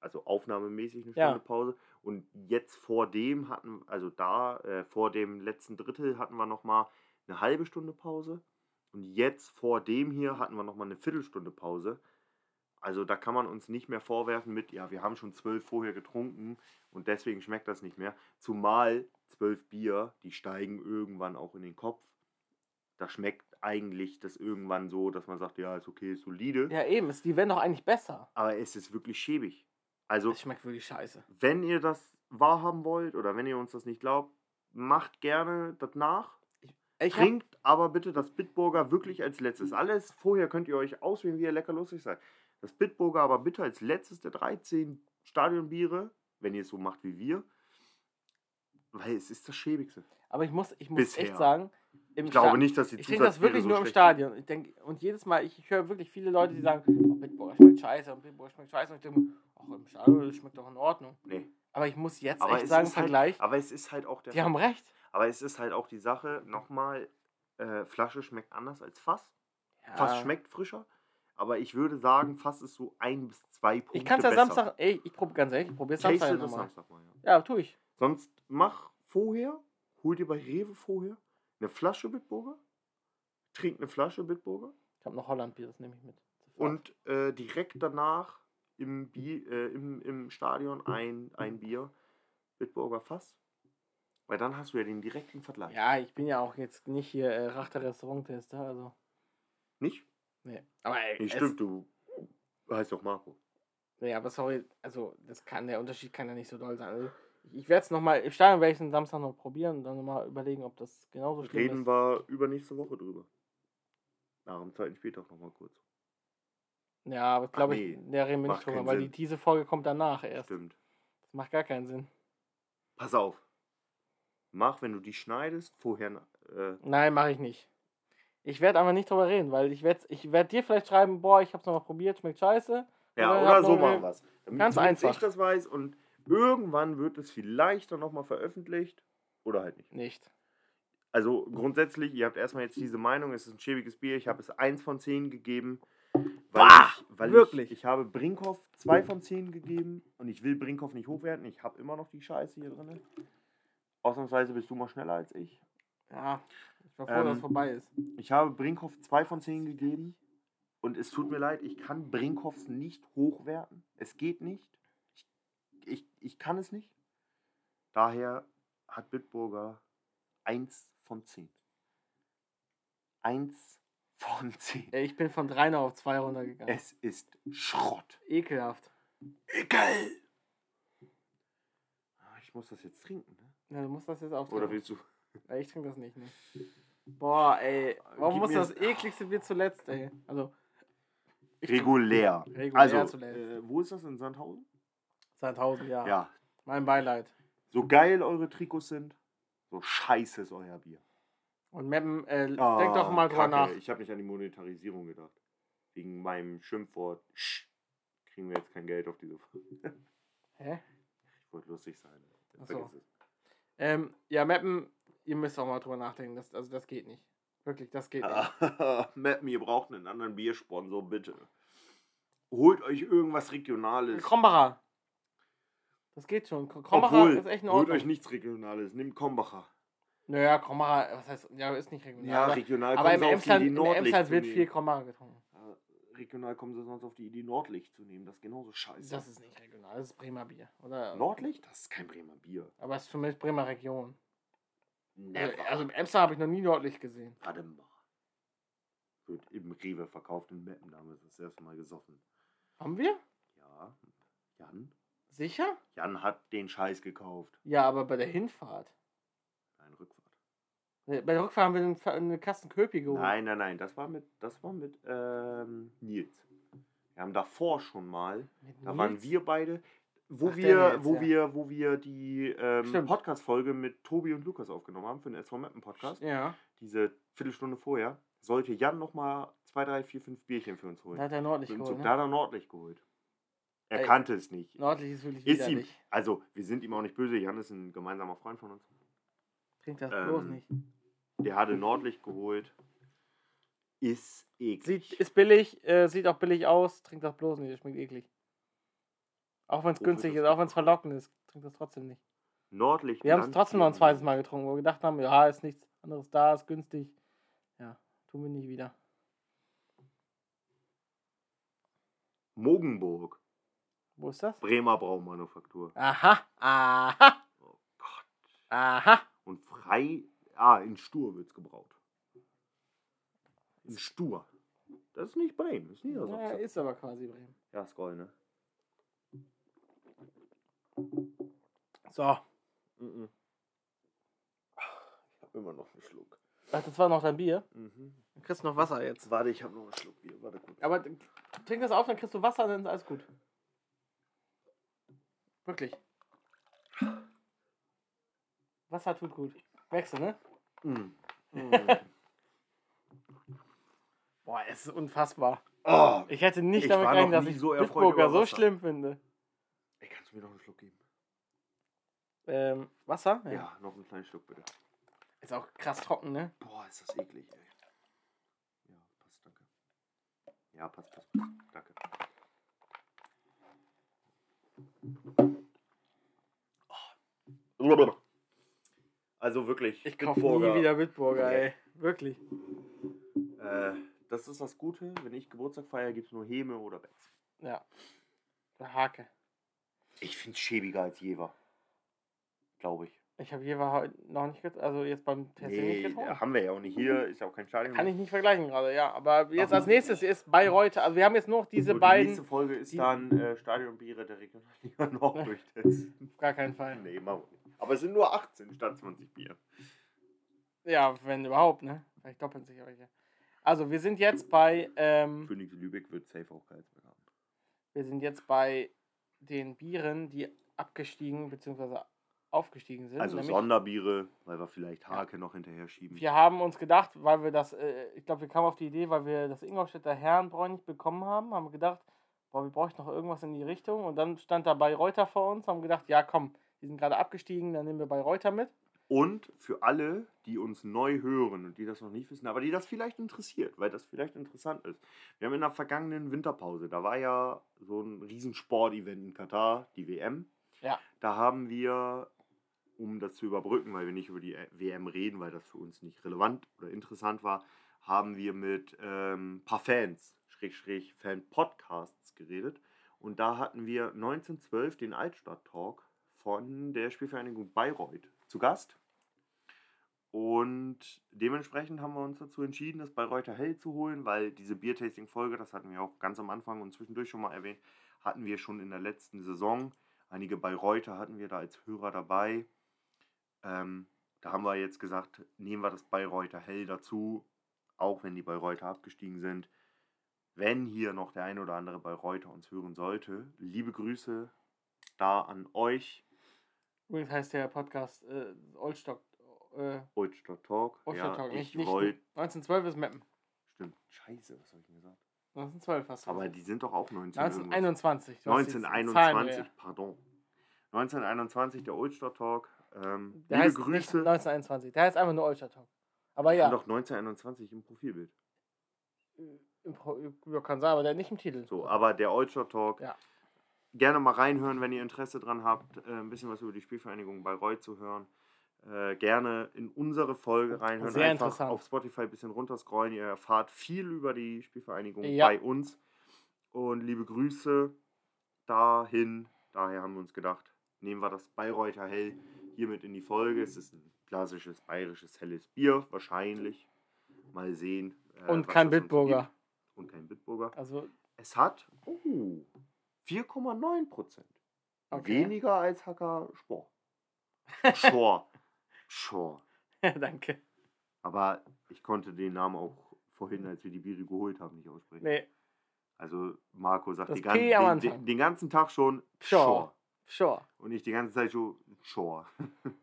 Also aufnahmemäßig eine Ja. Stunde Pause. Und jetzt vor dem hatten, also da, äh, vor dem letzten Drittel hatten wir nochmal eine halbe Stunde Pause. Und jetzt vor dem hier hatten wir nochmal eine Viertelstunde Pause. Also da kann man uns nicht mehr vorwerfen mit, ja, wir haben schon zwölf vorher getrunken und deswegen schmeckt das nicht mehr. Zumal zwölf Bier, die steigen irgendwann auch in den Kopf. Da schmeckt eigentlich das irgendwann so, dass man sagt, ja, ist okay, ist solide. Ja, eben. Die werden doch eigentlich besser. Aber es ist wirklich schäbig. Also, Das schmeckt wirklich scheiße. wenn ihr das wahrhaben wollt oder wenn ihr uns das nicht glaubt, macht gerne das nach. Ich hab, Trinkt aber bitte das Bitburger wirklich als letztes. Alles vorher könnt ihr euch auswählen, wie ihr lecker lustig seid. Das Bitburger aber bitte als letztes der 13 Stadionbiere, wenn ihr es so macht wie wir. Weil es ist das Schäbigste. aber ich muss, ich muss Bisher. echt sagen, im Ich glaube Sta- nicht, dass die Ich trinke das wirklich so nur im Stadion. Ich denk, und jedes Mal, ich, ich höre wirklich viele Leute, die sagen, oh, Bitburger schmeckt scheiße und Bitburger schmeckt scheiße. Und ich denke, ach, im Stadion, das schmeckt doch in Ordnung. Nee. Aber ich muss jetzt Aber echt sagen, halt, Vergleich, aber es ist halt auch der die haben recht. Aber es ist halt auch die Sache, nochmal, äh, Flasche schmeckt anders als Fass. Ja. Fass schmeckt frischer. Aber ich würde sagen, Fass ist so ein bis zwei Punkte Ich kann es ja besser. Samstag, ey, ich probiere ganz ehrlich, ich probiere Samstag. Samstag mal, ja. Ja, tu ich. Sonst mach vorher, hol dir bei Rewe vorher eine Flasche Bitburger, trink eine Flasche Bitburger Ich habe noch Hollandbier, das nehme ich mit. Und äh, direkt danach im, Bier, äh, im, im Stadion ein, ein Bier Bitburger Fass. Weil dann hast du ja den direkten Vergleich. Ja, ich bin ja auch jetzt nicht hier äh, Rachter Restauranttester, also. Nicht? Nee. Aber ey, Nee, stimmt, du heißt doch Marco. Nee, aber sorry, also das kann, der Unterschied kann ja nicht so doll sein. Also, ich werde es nochmal, im Stadion werde ich es am Samstag noch probieren und dann nochmal überlegen, ob das genauso schlimm Reden ist. wir übernächste Woche drüber. Nach dem zweiten Spieltag nochmal kurz. Ja, aber glaube nee, ich, der reden wir nicht drüber, weil die, diese Folge kommt danach erst. Stimmt. Das macht gar keinen Sinn. Pass auf. Mach, wenn du die schneidest, vorher. Äh, Nein, mache ich nicht. Ich werde aber nicht drüber reden, weil ich werde ich werd dir vielleicht schreiben, boah, ich habe es nochmal probiert, schmeckt scheiße. ja, Oder oder so machen wir es. Ganz einfach. ich das weiß und irgendwann wird es vielleicht dann nochmal veröffentlicht. Oder halt nicht. Nicht. Also grundsätzlich, ihr habt erstmal jetzt diese Meinung, es ist ein schäbiges Bier. Ich habe es 1 von 10 gegeben. Weil, Bah, ich, weil wirklich? Ich, ich habe Brinkhoff 2 von 10 gegeben und ich will Brinkhoff nicht hochwerten. Ich habe immer noch die Scheiße hier drin. Ausnahmsweise bist du mal schneller als ich. Ja, ich war froh, dass Ähm, es vorbei ist. Ich habe Brinkhoff 2 von 10 gegeben. Und es tut mir leid, ich kann Brinkhoffs nicht hochwerten. Es geht nicht. Ich, ich, kann es nicht. Daher hat Bitburger 1 von 10. 1 von *laughs* 10. Ey, Ich bin von 3 noch auf 2 runtergegangen. Es ist Schrott. Ekelhaft. Ekel! Ah, Ich muss das jetzt trinken, ne? Ja, du musst das jetzt auf. Oder willst du? Ich trinke das nicht, ne? Boah, ey. Warum Gib muss das ekligste Bier zuletzt, ey? Also. Regulär. Regulär also, zuletzt. äh, wo ist das in Sandhausen? Seit 1000 Jahren. ja. Mein Beileid. So geil eure Trikots sind, so scheiße ist euer Bier. Und Meppen, äh, Ah, denk doch mal drüber Kacke. nach. Ich habe nicht an die Monetarisierung gedacht. Wegen meinem Schimpfwort Sch, kriegen wir jetzt kein Geld auf diese Folge. *laughs* Hä? Ich wollte lustig sein. Ach so. Ähm, ja, Meppen, ihr müsst auch mal drüber nachdenken. Das, also, das geht nicht. Wirklich, das geht nicht. *laughs* Mappen, ihr braucht einen anderen Biersponsor, bitte. Holt euch irgendwas Regionales. Krombacher. Das geht schon. Krombacher Obwohl, ist echt in holt Ordnung. euch nichts Regionales. Nehmt Kombacher. Naja, Krombacher, was heißt, ja, ist nicht regional. Ja, aber, regional aber kommen im sie auf die Emsland, Idee, im Nordlicht Emsland wird viel Krombacher getrunken. Ja, Regional kommen sie sonst auf die Idee, Nordlicht zu nehmen. Das ist genauso scheiße. Das ist nicht regional, das ist Bremer Bier. Oder? Nordlicht? Das ist kein Bremer Bier. Aber es ist zumindest Bremer Region. Never. Also im Emsland habe ich noch nie Nordlicht gesehen. Warte mal. Wird im Rewe verkauft in Meppen, da haben wir das erste Mal gesoffen. Haben wir? Ja, Jan? Sicher? Jan hat den Scheiß gekauft. Ja, aber bei der Hinfahrt. Nein, Rückfahrt. Bei der Rückfahrt haben wir einen, eine Kasten Köpi geholt. Nein, nein, nein, das war mit, das war mit ähm, Nils. Wir haben davor schon mal, Mit da waren Nils? wir beide, wo Ach, wir, Nils, wo ja. wir, wo wir die ähm. Podcast-Folge mit Tobi und Lukas aufgenommen haben für den SV Mappen Podcast. Ja, Diese Viertelstunde vorher sollte Jan noch mal zwei, drei, vier, fünf Bierchen für uns holen. da hat er nordlich geholt. Ne? Da hat er Nordlicht geholt. Er Ey, kannte es nicht. Nordlich ist wirklich Ist ihm, widerlich. also wir sind ihm auch nicht böse. Jan ist ein gemeinsamer Freund von uns. Trink das bloß ähm, nicht. Der hatte Nordlicht geholt. Ist eklig. Sieht, ist billig, äh, sieht auch billig aus. Trink das bloß nicht, das schmeckt eklig. Auch wenn es Wofür günstig das ist, auch wenn es verlockend ist. Trink das trotzdem nicht. Nordlicht. Wir haben es trotzdem noch ein zweites Mal getrunken, wo wir gedacht haben, ja, ist nichts anderes da, ist günstig. Ja, tun wir nicht wieder. Mogenburg. Wo ist das? Bremer Braumanufaktur. Aha, aha, Oh Gott. aha. Und frei. Ah, in Stur wird es gebraut. In Stur. Das ist nicht Bremen, das ist Ja, Niedersachsen. ist aber quasi Bremen. Ja, Skoll, ne? So, Mhm. Ich habe immer noch einen Schluck. ach, das war noch dein Bier. Mhm. Dann kriegst du noch Wasser jetzt. Warte, ich habe noch einen Schluck Bier. Warte kurz. Aber trink das auf, dann kriegst du Wasser, dann ist alles gut. Wirklich. Wasser tut gut. Wechsel, ne? Mhm. *laughs* Boah, es ist unfassbar. Oh, Ich hätte nicht Ich damit gerechnet, dass ich so Bitburger so schlimm finde. ey, kannst du mir noch einen Schluck geben? Ähm, Wasser? Ja, noch einen kleinen Schluck bitte. Ist auch krass trocken, ne? Boah, ist das eklig, ey. Ja, passt, danke. Ja, passt, passt, passt. Danke. Also wirklich. Ich kaufe nie wieder Bitburger, ey. Wirklich. Äh, das ist das Gute. Wenn ich Geburtstag feiere, gibt es nur Häme oder Becks. Ja. Der Hake. Ich finde es schäbiger als Jever. Glaube ich. Ich habe hier heute noch nicht getrunken, also jetzt beim Testing nicht Nee, getrunken. haben wir ja auch nicht hier. Ist ja auch kein Stadion. Kann ich nicht vergleichen gerade, ja. Aber jetzt Warum? als nächstes ist Bayreuth, also wir haben jetzt noch diese Die beiden. nächste Folge ist die- dann äh, Stadionbiere der Regionalliga *laughs* Nord. *laughs* Auf gar keinen Fall. Nee, nicht. Aber es sind nur 18 statt 20 Bier. Ja, wenn überhaupt, ne? Vielleicht doppeln sich welche. Also wir sind jetzt bei, ähm, Phoenix Lübeck wird safe auch Karlsberg haben. wir sind jetzt bei den Bieren, die abgestiegen bzw. aufgestiegen sind. Also Sonderbiere, weil wir vielleicht Hake noch hinterher schieben. Wir haben uns gedacht, weil wir das, äh, ich glaube, wir kamen auf die Idee, weil wir das Ingolstädter Herrenbräu nicht bekommen haben, haben wir gedacht, boah, wir bräuchten noch irgendwas in die Richtung. Und dann stand da Bayreuther vor uns, haben gedacht, ja komm, die sind gerade abgestiegen, dann nehmen wir Bayreuther mit. Und für alle, die uns neu hören und die das noch nicht wissen, aber die das vielleicht interessiert, weil das vielleicht interessant ist. Wir haben in der vergangenen Winterpause, da war ja so ein Riesensport-Event in Katar, die WM. Ja. Da haben wir, um das zu überbrücken, weil wir nicht über die äh, WM reden, weil das für uns nicht relevant oder interessant war, haben wir mit ähm, ein paar Fans, Schrägstrich Fan-Podcasts geredet. Und da hatten wir 1912 den Altstadt-Talk von der Spielvereinigung Bayreuth zu Gast. Und dementsprechend haben wir uns dazu entschieden, das Bayreuther Hell zu holen, weil diese Biertasting-Folge, das hatten wir auch ganz am Anfang und zwischendurch schon mal erwähnt, hatten wir schon in der letzten Saison. Einige Bayreuther hatten wir da als Hörer dabei. Ähm, da haben wir jetzt gesagt, nehmen wir das Bayreuther Hell dazu, auch wenn die Bayreuther abgestiegen sind. Wenn hier noch der ein oder andere Bayreuther uns hören sollte, liebe Grüße da an euch. Übrigens heißt der Podcast äh, Oldstock, äh, Oldstadt Talk. Oldstock Talk, ich nicht, nicht Reut- 1912 ist Mappen. Stimmt. Scheiße, was habe ich denn gesagt? 1912 hast du. Aber die sind doch auch 19. 1921. du hast die 1921, Zahlendreher. pardon. 1921, der Oldstadt Talk. Ähm, Der liebe heißt Grüße. 1921. Der heißt einfach nur Oldstadt Talk. Aber ja, doch 1921 im Profilbild. im Pro- ja, kann sein, aber der nicht im Titel. So, aber der Oldstadt Talk. Ja. Gerne mal reinhören, wenn ihr Interesse dran habt, äh, ein bisschen was über die Spielvereinigung Bayreuth zu hören. Äh, gerne in unsere Folge reinhören. Sehr Einfach interessant. auf Spotify ein bisschen runterscrollen. Ihr erfahrt viel über die Spielvereinigung Ja. bei uns. Und liebe Grüße dahin. Daher haben wir uns gedacht, nehmen wir das Bayreuther Hell hier mit in die Folge. Es ist ein klassisches bayerisches helles Bier, wahrscheinlich. Mal sehen. äh, Und kein Bitburger. Und kein Bitburger. Also, Es hat oh, 4,9 Prozent. okay. Weniger als Hacker Spor. *laughs* Schor. Schor. Danke. Aber ich konnte den Namen auch vorhin, als wir die Biere geholt haben, nicht aussprechen. Nee, Also Marco sagt den, den, den ganzen Tag schon Pschorr. Sure. Und nicht die ganze Zeit schon Shore. *laughs*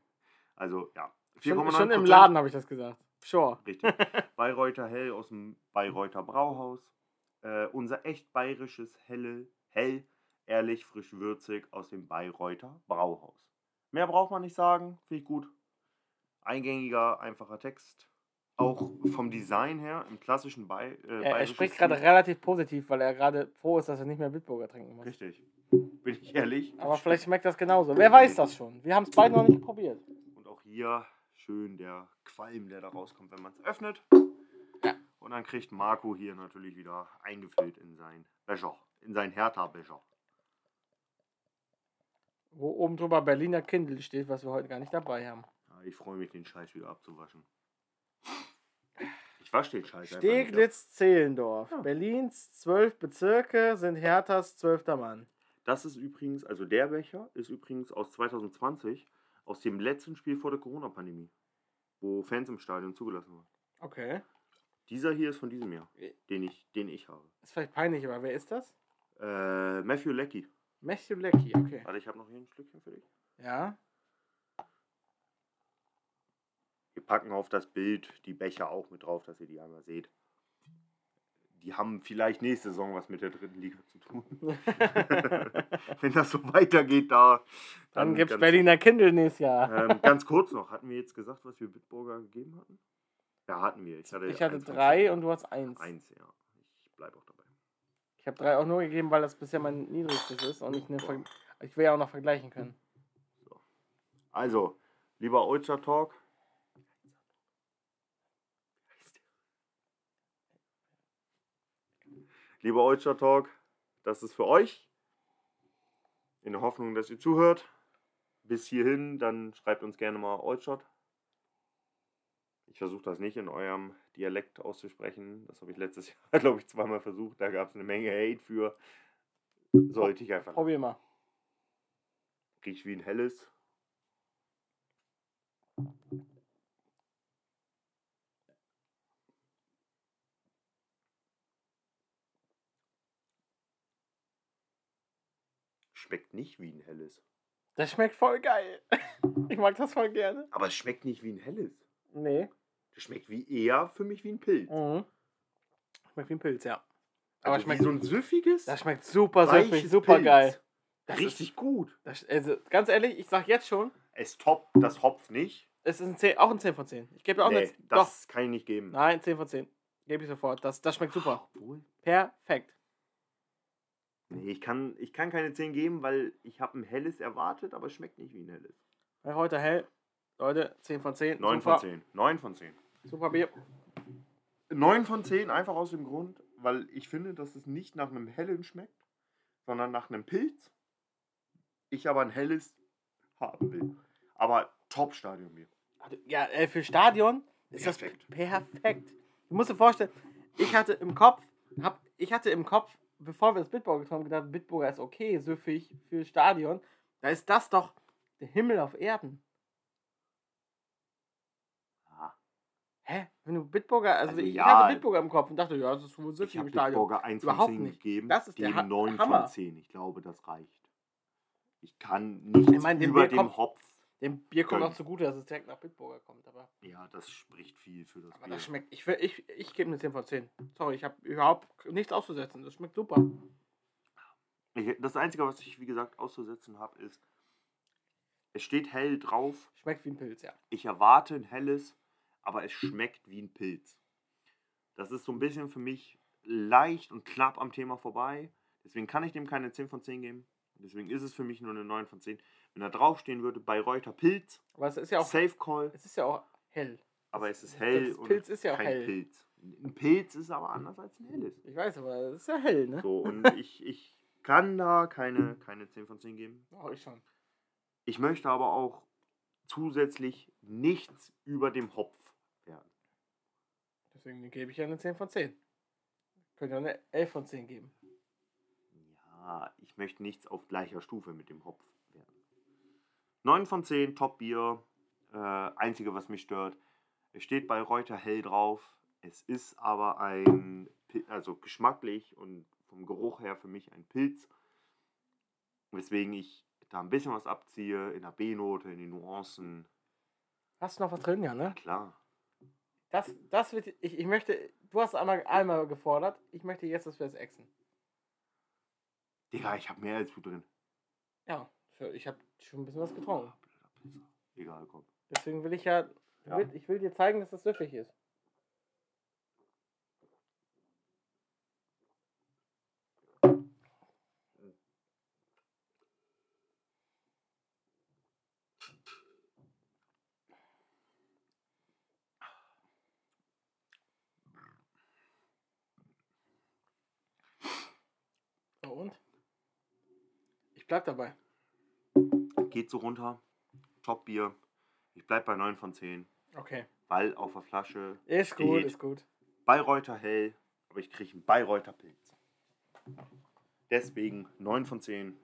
also ja. Schon, 4,9%. schon im Laden habe ich das gesagt. Sure. Richtig. *laughs* Bayreuther Hell aus dem Bayreuther Brauhaus. Äh, unser echt bayerisches Helle, Hell, ehrlich, frisch, würzig aus dem Bayreuther Brauhaus. Mehr braucht man nicht sagen, finde ich gut. Eingängiger, einfacher Text. Auch vom Design her im klassischen Bay, äh, Er, er spricht gerade relativ positiv, weil er gerade froh ist, dass er nicht mehr Bitburger trinken muss. Richtig. Bin ich ehrlich. Aber vielleicht schmeckt das genauso. Wer weiß das schon? Wir haben es beide noch nicht probiert. Und auch hier schön der Qualm, der da rauskommt, wenn man es öffnet. Und dann kriegt Marco hier natürlich wieder eingefüllt in sein Becher, in sein Hertha-Becher. Wo oben drüber Berliner Kindle steht, was wir heute gar nicht dabei haben. Ja, ich freue mich, den Scheiß wieder abzuwaschen. Ich wasche den Scheiß. Steglitz-Zehlendorf. Ja. Berlins zwölf Bezirke sind Herthas zwölfter Mann. Das ist übrigens, also der Becher ist übrigens aus 2020, aus dem letzten Spiel vor der Corona-Pandemie, wo Fans im Stadion zugelassen waren. Okay. Dieser hier ist von diesem Jahr, den ich, den ich habe. Ist vielleicht peinlich, aber wer ist das? Äh, Matthew Leckie. Matthew Leckie, okay. Warte, ich habe noch hier ein Stückchen für dich. Ja. Wir packen auf das Bild die Becher auch mit drauf, dass ihr die einmal seht. Die haben vielleicht nächste Saison was mit der dritten Liga zu tun. *laughs* *laughs* Wenn das so weitergeht, da. Dann gibt es Berliner Kindle nächstes Jahr. Ähm, ganz kurz noch, *laughs* hatten wir jetzt gesagt, was wir Bitburger gegeben hatten? Ja, hatten wir. Ich hatte, Ich hatte eins drei und du hast eins. Eins, ja. Ich bleibe auch dabei. Ich habe drei auch nur gegeben, weil das bisher mein niedrigstes ist und ich, ich will ja auch noch vergleichen können. Also, lieber Ultra Talk. Lieber Ultra Talk, das ist für euch. In der Hoffnung, dass ihr zuhört. Bis hierhin, dann schreibt uns gerne mal Oldshot. Ich versuche das nicht in eurem Dialekt auszusprechen. Das habe ich letztes *laughs* Jahr, glaube ich, zweimal versucht. Da gab es eine Menge Hate für. Sollte ich einfach. Probier mal. Riecht wie ein helles. Schmeckt nicht wie ein helles. Das schmeckt voll geil. *laughs* Ich mag das voll gerne. Aber es schmeckt nicht wie ein helles. Nee. Das schmeckt wie eher für mich wie ein Pilz. Mhm. Schmeckt wie ein Pilz, ja. Aber also schmeckt, wie so ein süffiges, das schmeckt super süffig, super Pilz. geil. Das Richtig gut. Das, also, ganz ehrlich, ich sag jetzt schon, Es toppt das Hopf nicht. es ist ein 10, auch ein 10 von 10. Ich gebe dir auch Nee, eine. Doch, das kann ich nicht geben. nein, 10 von 10. Gebe ich sofort. Das, das schmeckt super. Obwohl. Perfekt. Nee, ich kann, ich kann keine 10 geben, weil ich habe ein helles erwartet, aber es schmeckt nicht wie ein helles. Bei heute hell. Leute, 10 von 10. 9 super, von 10. 9 von 10. Super Bier. 9 von 10 einfach aus dem Grund, weil ich finde, dass es nicht nach einem hellen schmeckt, sondern nach einem Pilz. Ich aber ein helles haben will. Aber Top-Stadionbier. Ja, äh, für Stadion ist Perfekt. das perfekt. Du musst dir vorstellen, ich hatte im Kopf, hab, ich hatte im Kopf, bevor wir das Bitburger getrunken haben, gedacht, Bitburger ist okay, süffig für Stadion. Da ist das doch der Himmel auf Erden. Ja. Hä? Wenn du Bitburger, also, Also ich ja. hatte Bitburger im Kopf und dachte, ja, das ist wohl süffig im Stadion. Bitburger 1 Überhaupt von 10 nicht. gegeben. Das ist Ha- 9 Hammer. von 10. Ich glaube, das reicht. Ich kann nichts Ich meine, dem über dem Hopf. Dem Bier kommt auch zugute, dass es direkt nach Bitburger kommt, aber, Ja, das spricht viel für das aber Bier. das schmeckt. Ich, will- ich, ich gebe eine 10 von 10. Sorry, ich habe überhaupt nichts auszusetzen. Das schmeckt super. Ich, das Einzige, was ich, wie gesagt, auszusetzen habe, ist, es steht hell drauf. Schmeckt wie ein Pilz, ja. Ich erwarte ein helles, aber es schmeckt wie ein Pilz. Das ist so ein bisschen für mich leicht und knapp am Thema vorbei. Deswegen kann ich dem keine 10 von 10 geben. Deswegen ist es für mich nur eine 9 von 10. Wenn da draufstehen würde, bei Reuter Pilz, Aber es ist ja auch, Safe Call, es ist ja auch hell. aber es ist hell das und Pilz ist ja auch kein hell. Pilz. Ein Pilz ist aber anders als ein helles. Ich weiß, aber es ist ja hell, ne? So, und *laughs* ich, ich kann da keine, keine 10 von 10 geben. Oh, ich schon. Ich möchte aber auch zusätzlich nichts über dem Hopf werden. Deswegen gebe ich ja eine 10 von 10. Könnt ihr auch eine 11 von 10 geben. Ja, ich möchte nichts auf gleicher Stufe mit dem Hopf. 9 von 10, Top-Bier. Äh, einzige, was mich stört, Es steht bei Reuter hell drauf. Es ist aber ein, also geschmacklich und vom Geruch her für mich ein Pilz. Weswegen ich da ein bisschen was abziehe in der B-Note, in den Nuancen. Hast du noch was drin, ja, ne? Klar. Das, das wird, ich, ich möchte, du hast einmal, einmal gefordert, ich möchte jetzt, dass wir das exen. Digga, ich habe mehr als du drin. Ja, ich habe schon ein bisschen was getrunken. Egal, komm. Deswegen will ich ja, Ja. Will, ich will dir zeigen, dass das süffig ist. Und? Ich bleib dabei. Geht so runter. Top-Bier. Ich bleib bei 9 von 10. Okay. Weil auf der Flasche Ist gut, ist gut. Bayreuther hell, aber ich kriege einen Bayreuther Pilz. Deswegen 9 von 10.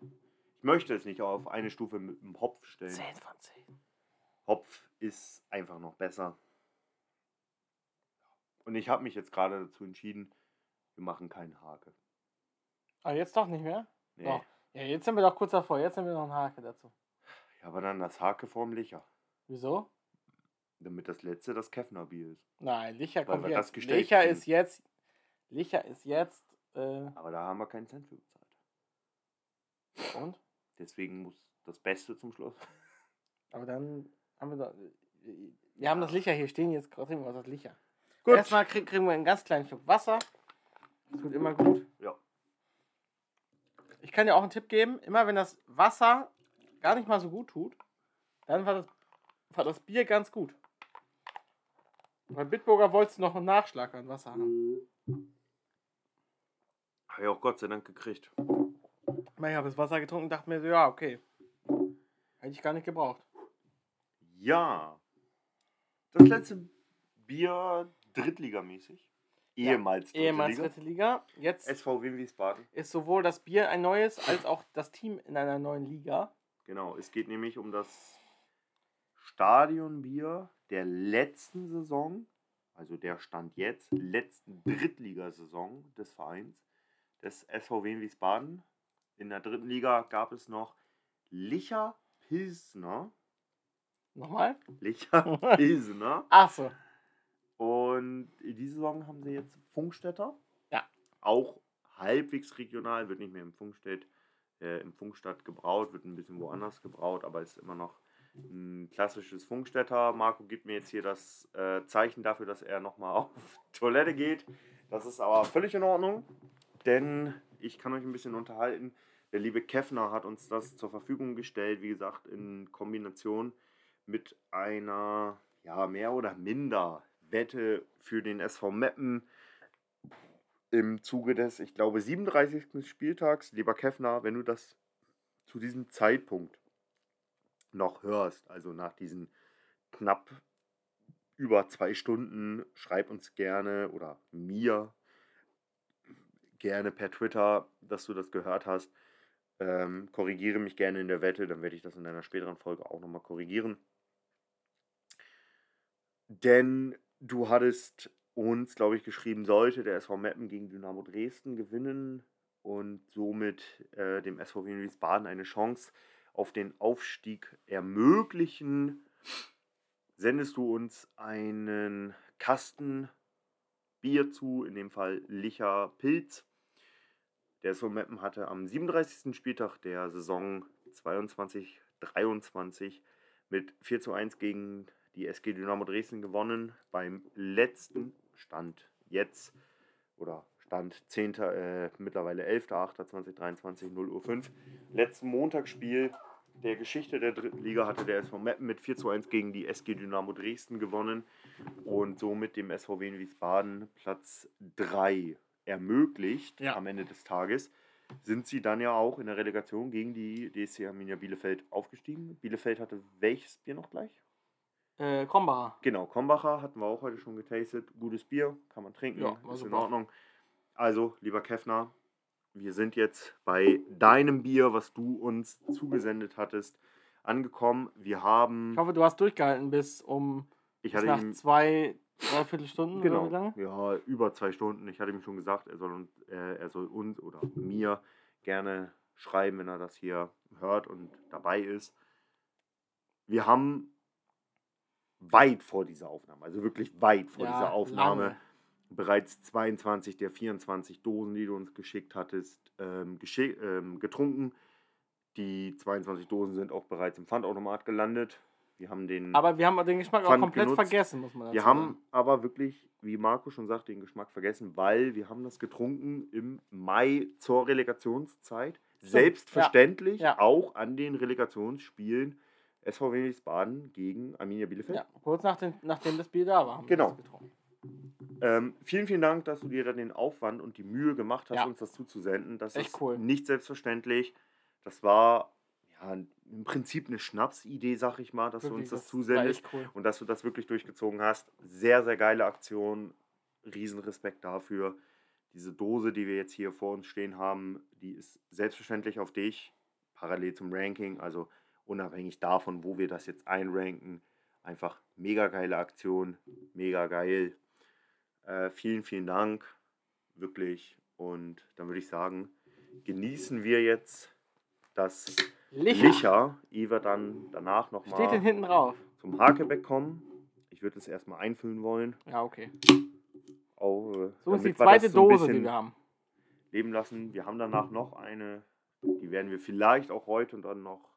Ich möchte es nicht auf eine Stufe mit dem Hopf stellen. 10 von 10. Hopf ist einfach noch besser. Und ich habe mich jetzt gerade dazu entschieden, wir machen keinen Hake. Aber jetzt doch nicht mehr? Nee. Doch. Ja, jetzt sind wir doch kurz davor. Jetzt sind wir noch ein Hake dazu. Ja, aber dann das Hake vorm Licher. Wieso? Damit das letzte das Keffner Bier ist. Nein, Licher Weil kommt wir das jetzt. gestellt Licher kriegen. ist jetzt. Licher ist jetzt. Äh, Aber da haben wir keinen Cent für bezahlt. und? Deswegen muss das Beste zum Schluss. *laughs* Aber dann haben wir doch. Wir haben das Licher hier stehen, jetzt trinken wir das Licher. Gut. Erstmal krieg, kriegen wir einen ganz kleinen Schluck Wasser. Das tut immer gut. Ja. Ich kann dir auch einen Tipp geben: immer wenn das Wasser gar nicht mal so gut tut, dann war das, war das Bier ganz gut. Bei Bitburger wolltest du noch einen Nachschlag an Wasser haben. Habe ich auch Gott sei Dank gekriegt. Ich habe das Wasser getrunken und dachte mir so, ja, okay. Hätte ich gar nicht gebraucht. Ja. Das letzte Bier drittligamäßig. Ehemals dritte Ehemals Liga. dritte Liga. Jetzt SV Wien Wiesbaden. ist sowohl das Bier ein neues, als auch das Team in einer neuen Liga. Genau, es geht nämlich um das Stadionbier der letzten Saison, also der Stand jetzt, letzten Drittligasaison des Vereins, des SV Wien Wiesbaden. In der dritten Liga gab es noch Licher Pilsner. Nochmal? Licher *laughs* Pilsner. Achso. Und in dieser Saison haben sie jetzt Funkstätter. Ja. Auch halbwegs regional, wird nicht mehr im Funkstedt, äh, im Funkstadt gebraut, wird ein bisschen woanders gebraut, aber ist immer noch ein klassisches Funkstätter. Marco gibt mir jetzt hier das äh, Zeichen dafür, dass er nochmal *laughs* auf Toilette geht. Das ist aber völlig in Ordnung, denn ich kann euch ein bisschen unterhalten. Der liebe Keffner hat uns das zur Verfügung gestellt, wie gesagt, in Kombination mit einer ja, mehr oder minder Wette für den SV Meppen im Zuge des, ich glaube, 37. Spieltags. Lieber Keffner, wenn du das zu diesem Zeitpunkt noch hörst, also nach diesen knapp über zwei Stunden, schreib uns gerne oder mir gerne per Twitter, dass du das gehört hast. Ähm, korrigiere mich gerne in der Wette, dann werde ich das in einer späteren Folge auch nochmal korrigieren. Denn du hattest uns, glaube ich, geschrieben, sollte der SV Meppen gegen Dynamo Dresden gewinnen und somit äh, dem SV Wien Wiesbaden eine Chance auf den Aufstieg ermöglichen, sendest du uns einen Kasten Bier zu, in dem Fall Licher Pilz. Der SV Meppen hatte am 37. Spieltag der Saison 22-23 mit 4 zu 1 gegen die SG Dynamo Dresden gewonnen. Beim letzten Stand jetzt oder Stand 10. Äh, mittlerweile 11.08.2023 0 Uhr 5. Letzten Montagsspiel der Geschichte der dritten Liga hatte der SV Meppen mit 4 zu 1 gegen die SG Dynamo Dresden gewonnen und somit dem SV Wien Wiesbaden Platz 3 ermöglicht Ja. am Ende des Tages. Sind sie dann ja auch in der Relegation gegen die DSC Arminia Bielefeld aufgestiegen. Bielefeld hatte welches Bier noch gleich? Äh, Krombacher. Genau, Kombacher hatten wir auch heute schon getastet. Gutes Bier, kann man trinken, Ja, ist in super. Ordnung. Also, lieber Keffner, wir sind jetzt bei deinem Bier, was du uns zugesendet hattest, angekommen. Wir haben. Ich hoffe, du hast durchgehalten bis um Ich Bis hatte nach ihm zwei, dreiviertel Stunden genau, oder wie lange? ja, über zwei Stunden. Ich hatte ihm schon gesagt, er soll, uns, äh, er soll uns oder mir gerne schreiben, wenn er das hier hört und dabei ist. Wir haben weit vor dieser Aufnahme, also wirklich weit vor Ja, dieser Aufnahme, lange. bereits 22 der 24 Dosen, die du uns geschickt hattest, ähm, geschick, ähm, getrunken. Die 22 Dosen sind auch bereits im Pfandautomat gelandet. Wir haben den. Aber wir haben den Geschmack auch Pfand komplett genutzt. vergessen, muss man dazu Wir sagen. haben aber wirklich, wie Marco schon sagt, den Geschmack vergessen, weil wir haben das getrunken im Mai zur Relegationszeit. Selbstverständlich Ja. auch an den Relegationsspielen SVW Wiesbaden gegen Arminia Bielefeld. Ja, kurz nach den, nachdem das Bier da war, haben Genau. wir das getrunken. Ähm, vielen, vielen Dank, dass du dir dann den Aufwand und die Mühe gemacht hast, Ja. uns das zuzusenden. Das Echt ist cool. nicht selbstverständlich. Das war ja, im Prinzip eine Schnapsidee, sag ich mal, dass du Wirklich, uns das das zusendest. cool. Und dass du das wirklich durchgezogen hast. Sehr, sehr geile Aktion. Riesenrespekt dafür. Diese Dose, die wir jetzt hier vor uns stehen haben, die ist selbstverständlich auf dich, parallel zum Ranking, also unabhängig davon, wo wir das jetzt einranken. Einfach mega geile Aktion, mega geil. Äh, vielen, vielen Dank, wirklich. Und dann würde ich sagen, genießen wir jetzt das Licher. Licher, ehe wir dann danach nochmal Steht denn hinten drauf? zum Hakebeck kommen. Ich würde es erstmal einfüllen wollen. Ja, okay. Auch, äh, So ist die zweite so Dose, die wir haben. Leben lassen. Wir haben danach noch eine, die werden wir vielleicht auch heute und dann noch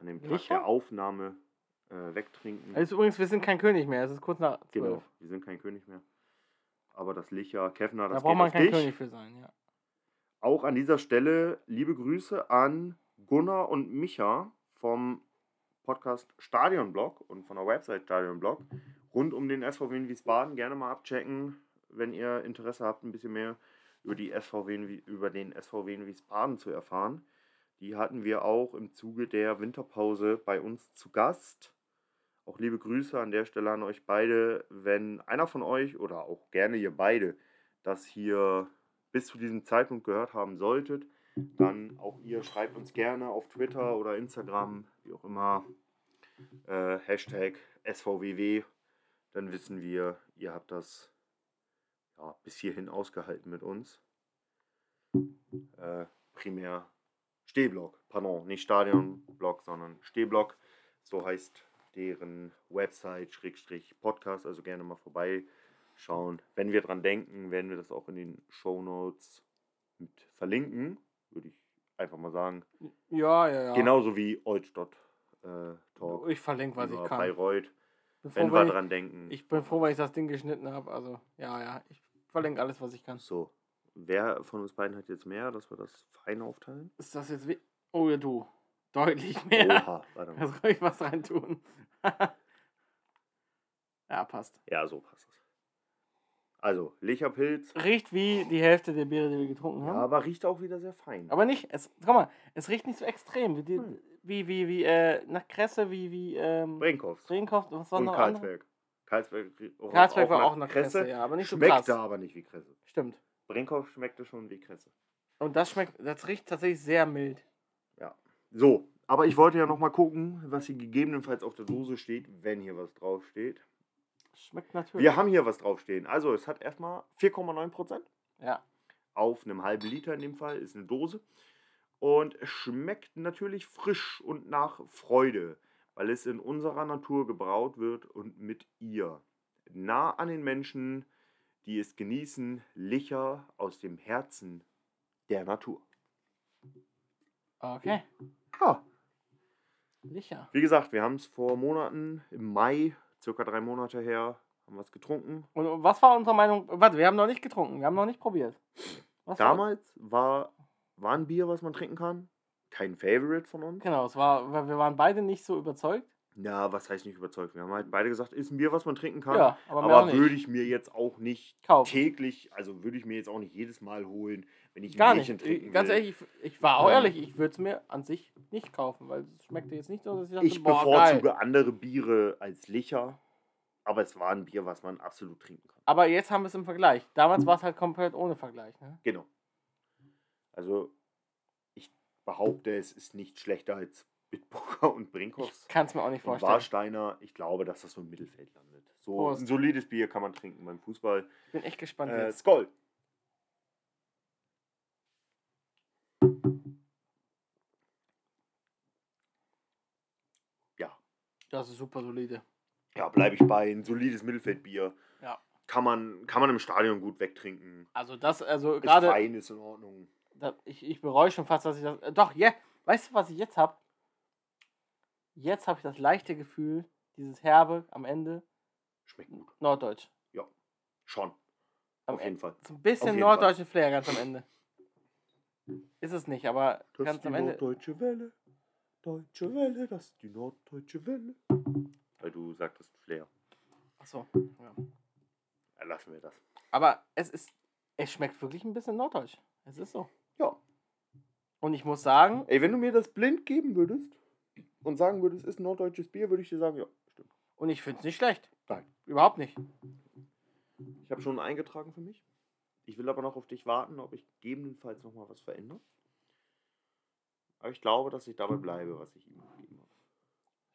an dem Tag der Aufnahme äh, wegtrinken. Also übrigens, wir sind kein König mehr. Es ist kurz nach 12. genau, wir sind kein König mehr. Aber das Licher, Kevner, Da das braucht geht man kein dich. König für sein, ja. Auch an dieser Stelle liebe Grüße an Gunnar und Micha vom Podcast Stadionblog und von der Website Stadionblog rund um den SVW in Wiesbaden. Gerne mal abchecken, wenn ihr Interesse habt, ein bisschen mehr über, die SVW in, über den SVW in Wiesbaden zu erfahren. Die hatten wir auch im Zuge der Winterpause bei uns zu Gast. Auch liebe Grüße an der Stelle an euch beide. Wenn einer von euch oder auch gerne ihr beide das hier bis zu diesem Zeitpunkt gehört haben solltet, dann auch ihr schreibt uns gerne auf Twitter oder Instagram, wie auch immer, äh, Hashtag SVWW. Dann wissen wir, ihr habt das ja, bis hierhin ausgehalten mit uns. Äh, primär Stehblock, pardon, nicht Stadionblock, sondern Stehblock. So heißt deren Website, Schrägstrich Podcast, also gerne mal vorbeischauen. Wenn wir dran denken, werden wir das auch in den Show Notes mit verlinken, würde ich einfach mal sagen. Ja, ja, ja. Genauso wie Olstadt äh, Talk Ich verlinke, was ich kann. Bayreuth, froh, wenn wir ich, dran denken. ich bin froh, weil ich das Ding geschnitten habe. Also, ja, ja. Ich verlinke alles, was ich kann. so, wer von uns beiden hat jetzt mehr, dass wir das fein aufteilen? Ist das jetzt wie. Oh ja, du. Deutlich mehr. Oha, warte *laughs* Da mal. soll ich was reintun. *laughs* ja, passt. Ja, so passt es. Also, Licherpilz, Riecht wie die Hälfte der Biere, die wir getrunken ja, haben. aber riecht auch wieder sehr fein. Aber nicht, es, guck mal, es riecht nicht so extrem. Wie, die, Hm. wie, wie, wie, äh, nach Kresse, wie, wie, ähm, Brinkhoff Strenkoff, was war und noch andere? Karlsberg. Karlsberg, Karlsberg war auch nach Kresse, ja, aber nicht so krass. aber nicht wie Kresse. Stimmt. Brinkhoff schmeckte schon wie Kresse. Und das schmeckt, das riecht tatsächlich sehr mild. So, aber ich wollte ja noch mal gucken, was hier gegebenenfalls auf der Dose steht, wenn hier was draufsteht. Schmeckt natürlich. Wir haben hier was draufstehen. Also, es hat erstmal 4,9% Ja. auf einem halben Liter in dem Fall, ist eine Dose. Und es schmeckt natürlich frisch und nach Freude, weil es in unserer Natur gebraut wird und mit ihr. Nah an den Menschen, die es genießen, Licher aus dem Herzen der Natur. Okay. Ja, Licher. wie gesagt, wir haben es vor Monaten, im Mai, circa drei Monate her, haben wir es getrunken. Und was war unsere Meinung? Warte, wir haben noch nicht getrunken, wir haben noch nicht probiert. Was Damals war, war ein Bier, was man trinken kann. Kein Favorite von uns. Genau, es war, wir waren beide nicht so überzeugt. Ja, was heißt nicht überzeugt? Wir haben halt beide gesagt, ist ein Bier, was man trinken kann. Ja, aber aber nicht. würde ich mir jetzt auch nicht Kaufen. täglich, also würde ich mir jetzt auch nicht jedes Mal holen, wenn ich ein Gar nicht. Bierchen trinken Ich, ganz will. ehrlich, ich, ich war auch Ähm. ehrlich, ich würde es mir an sich nicht kaufen, weil es schmeckte jetzt nicht so, dass ich dachte, Ich boah, bevorzuge geil. andere Biere als Licher, aber es war ein Bier, was man absolut trinken kann. Aber jetzt haben wir es im Vergleich. Damals war es halt komplett ohne Vergleich. Ne? Genau. Also ich behaupte, es ist nicht schlechter als Bitburger und Brinkhoffs. Kann es mir auch nicht vorstellen. Warsteiner, ich glaube, dass das so im Mittelfeld landet. So Prost. ein solides Bier kann man trinken beim Fußball. Ich bin echt gespannt Äh, jetzt. Skoll. Ja, Das ist super solide. ja bleibe ich bei. Ein solides Mittelfeldbier. Ja. Kann man, kann man im Stadion gut wegtrinken. Also das, also Ist gerade, fein, ist in Ordnung. da- ich, ich bereue schon fast, dass ich das, äh, doch, ja, weißt du, was ich jetzt habe? Jetzt habe ich das leichte Gefühl, dieses Herbe am Ende, Schmeckt gut. Norddeutsch. Schon. Am Auf jeden. Fall. So ein bisschen jeden norddeutschen Flair ganz am Ende. Ist es nicht, aber Das ganz ist die am Ende. norddeutsche Welle. Deutsche Welle, das ist die norddeutsche Welle. Weil du sagtest Flair. Achso. Ja. Ja, lassen wir das. Aber es ist, es schmeckt wirklich ein bisschen norddeutsch. Es ist so. Ja. Und ich muss sagen, Ey, wenn du mir das blind geben würdest und sagen würdest, ist ein norddeutsches Bier, würde ich dir sagen, ja, stimmt. und ich finde es nicht schlecht. Nein. Überhaupt nicht. Ich habe schon eingetragen für mich. Ich will aber noch auf dich warten, ob ich gegebenenfalls noch mal was verändere. Aber ich glaube, dass ich dabei bleibe, was ich ihm gegeben habe.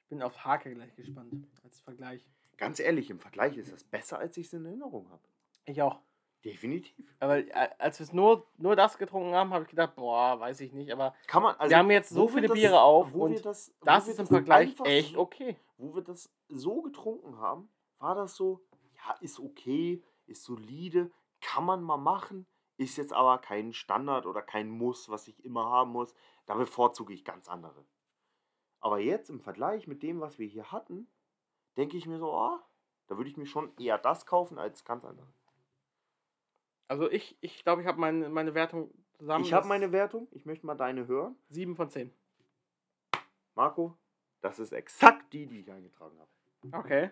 Ich bin auf Hake gleich gespannt. Als Vergleich. Ganz ehrlich, im Vergleich ist das besser, als ich es in Erinnerung habe. Ich auch. Definitiv. Aber äh, als wir nur, nur das getrunken haben, habe ich gedacht, boah, weiß ich nicht. Aber Kann man, also, wir haben jetzt so viele das- Biere auf wo wir und das, das ist im Vergleich echt so- okay. wo wir das so getrunken haben, war das so, ja, ist okay, ist solide, kann man mal machen, ist jetzt aber kein Standard oder kein Muss, was ich immer haben muss. Da bevorzuge ich ganz andere. Aber jetzt im Vergleich mit dem, was wir hier hatten, denke ich mir so, oh, da würde ich mir schon eher das kaufen als ganz andere. Also ich ich, glaube, ich habe meine, meine Wertung zusammen. Ich habe meine Wertung, ich möchte mal deine hören. 7 von 10. Marco, das ist exakt die, die ich eingetragen habe. Okay.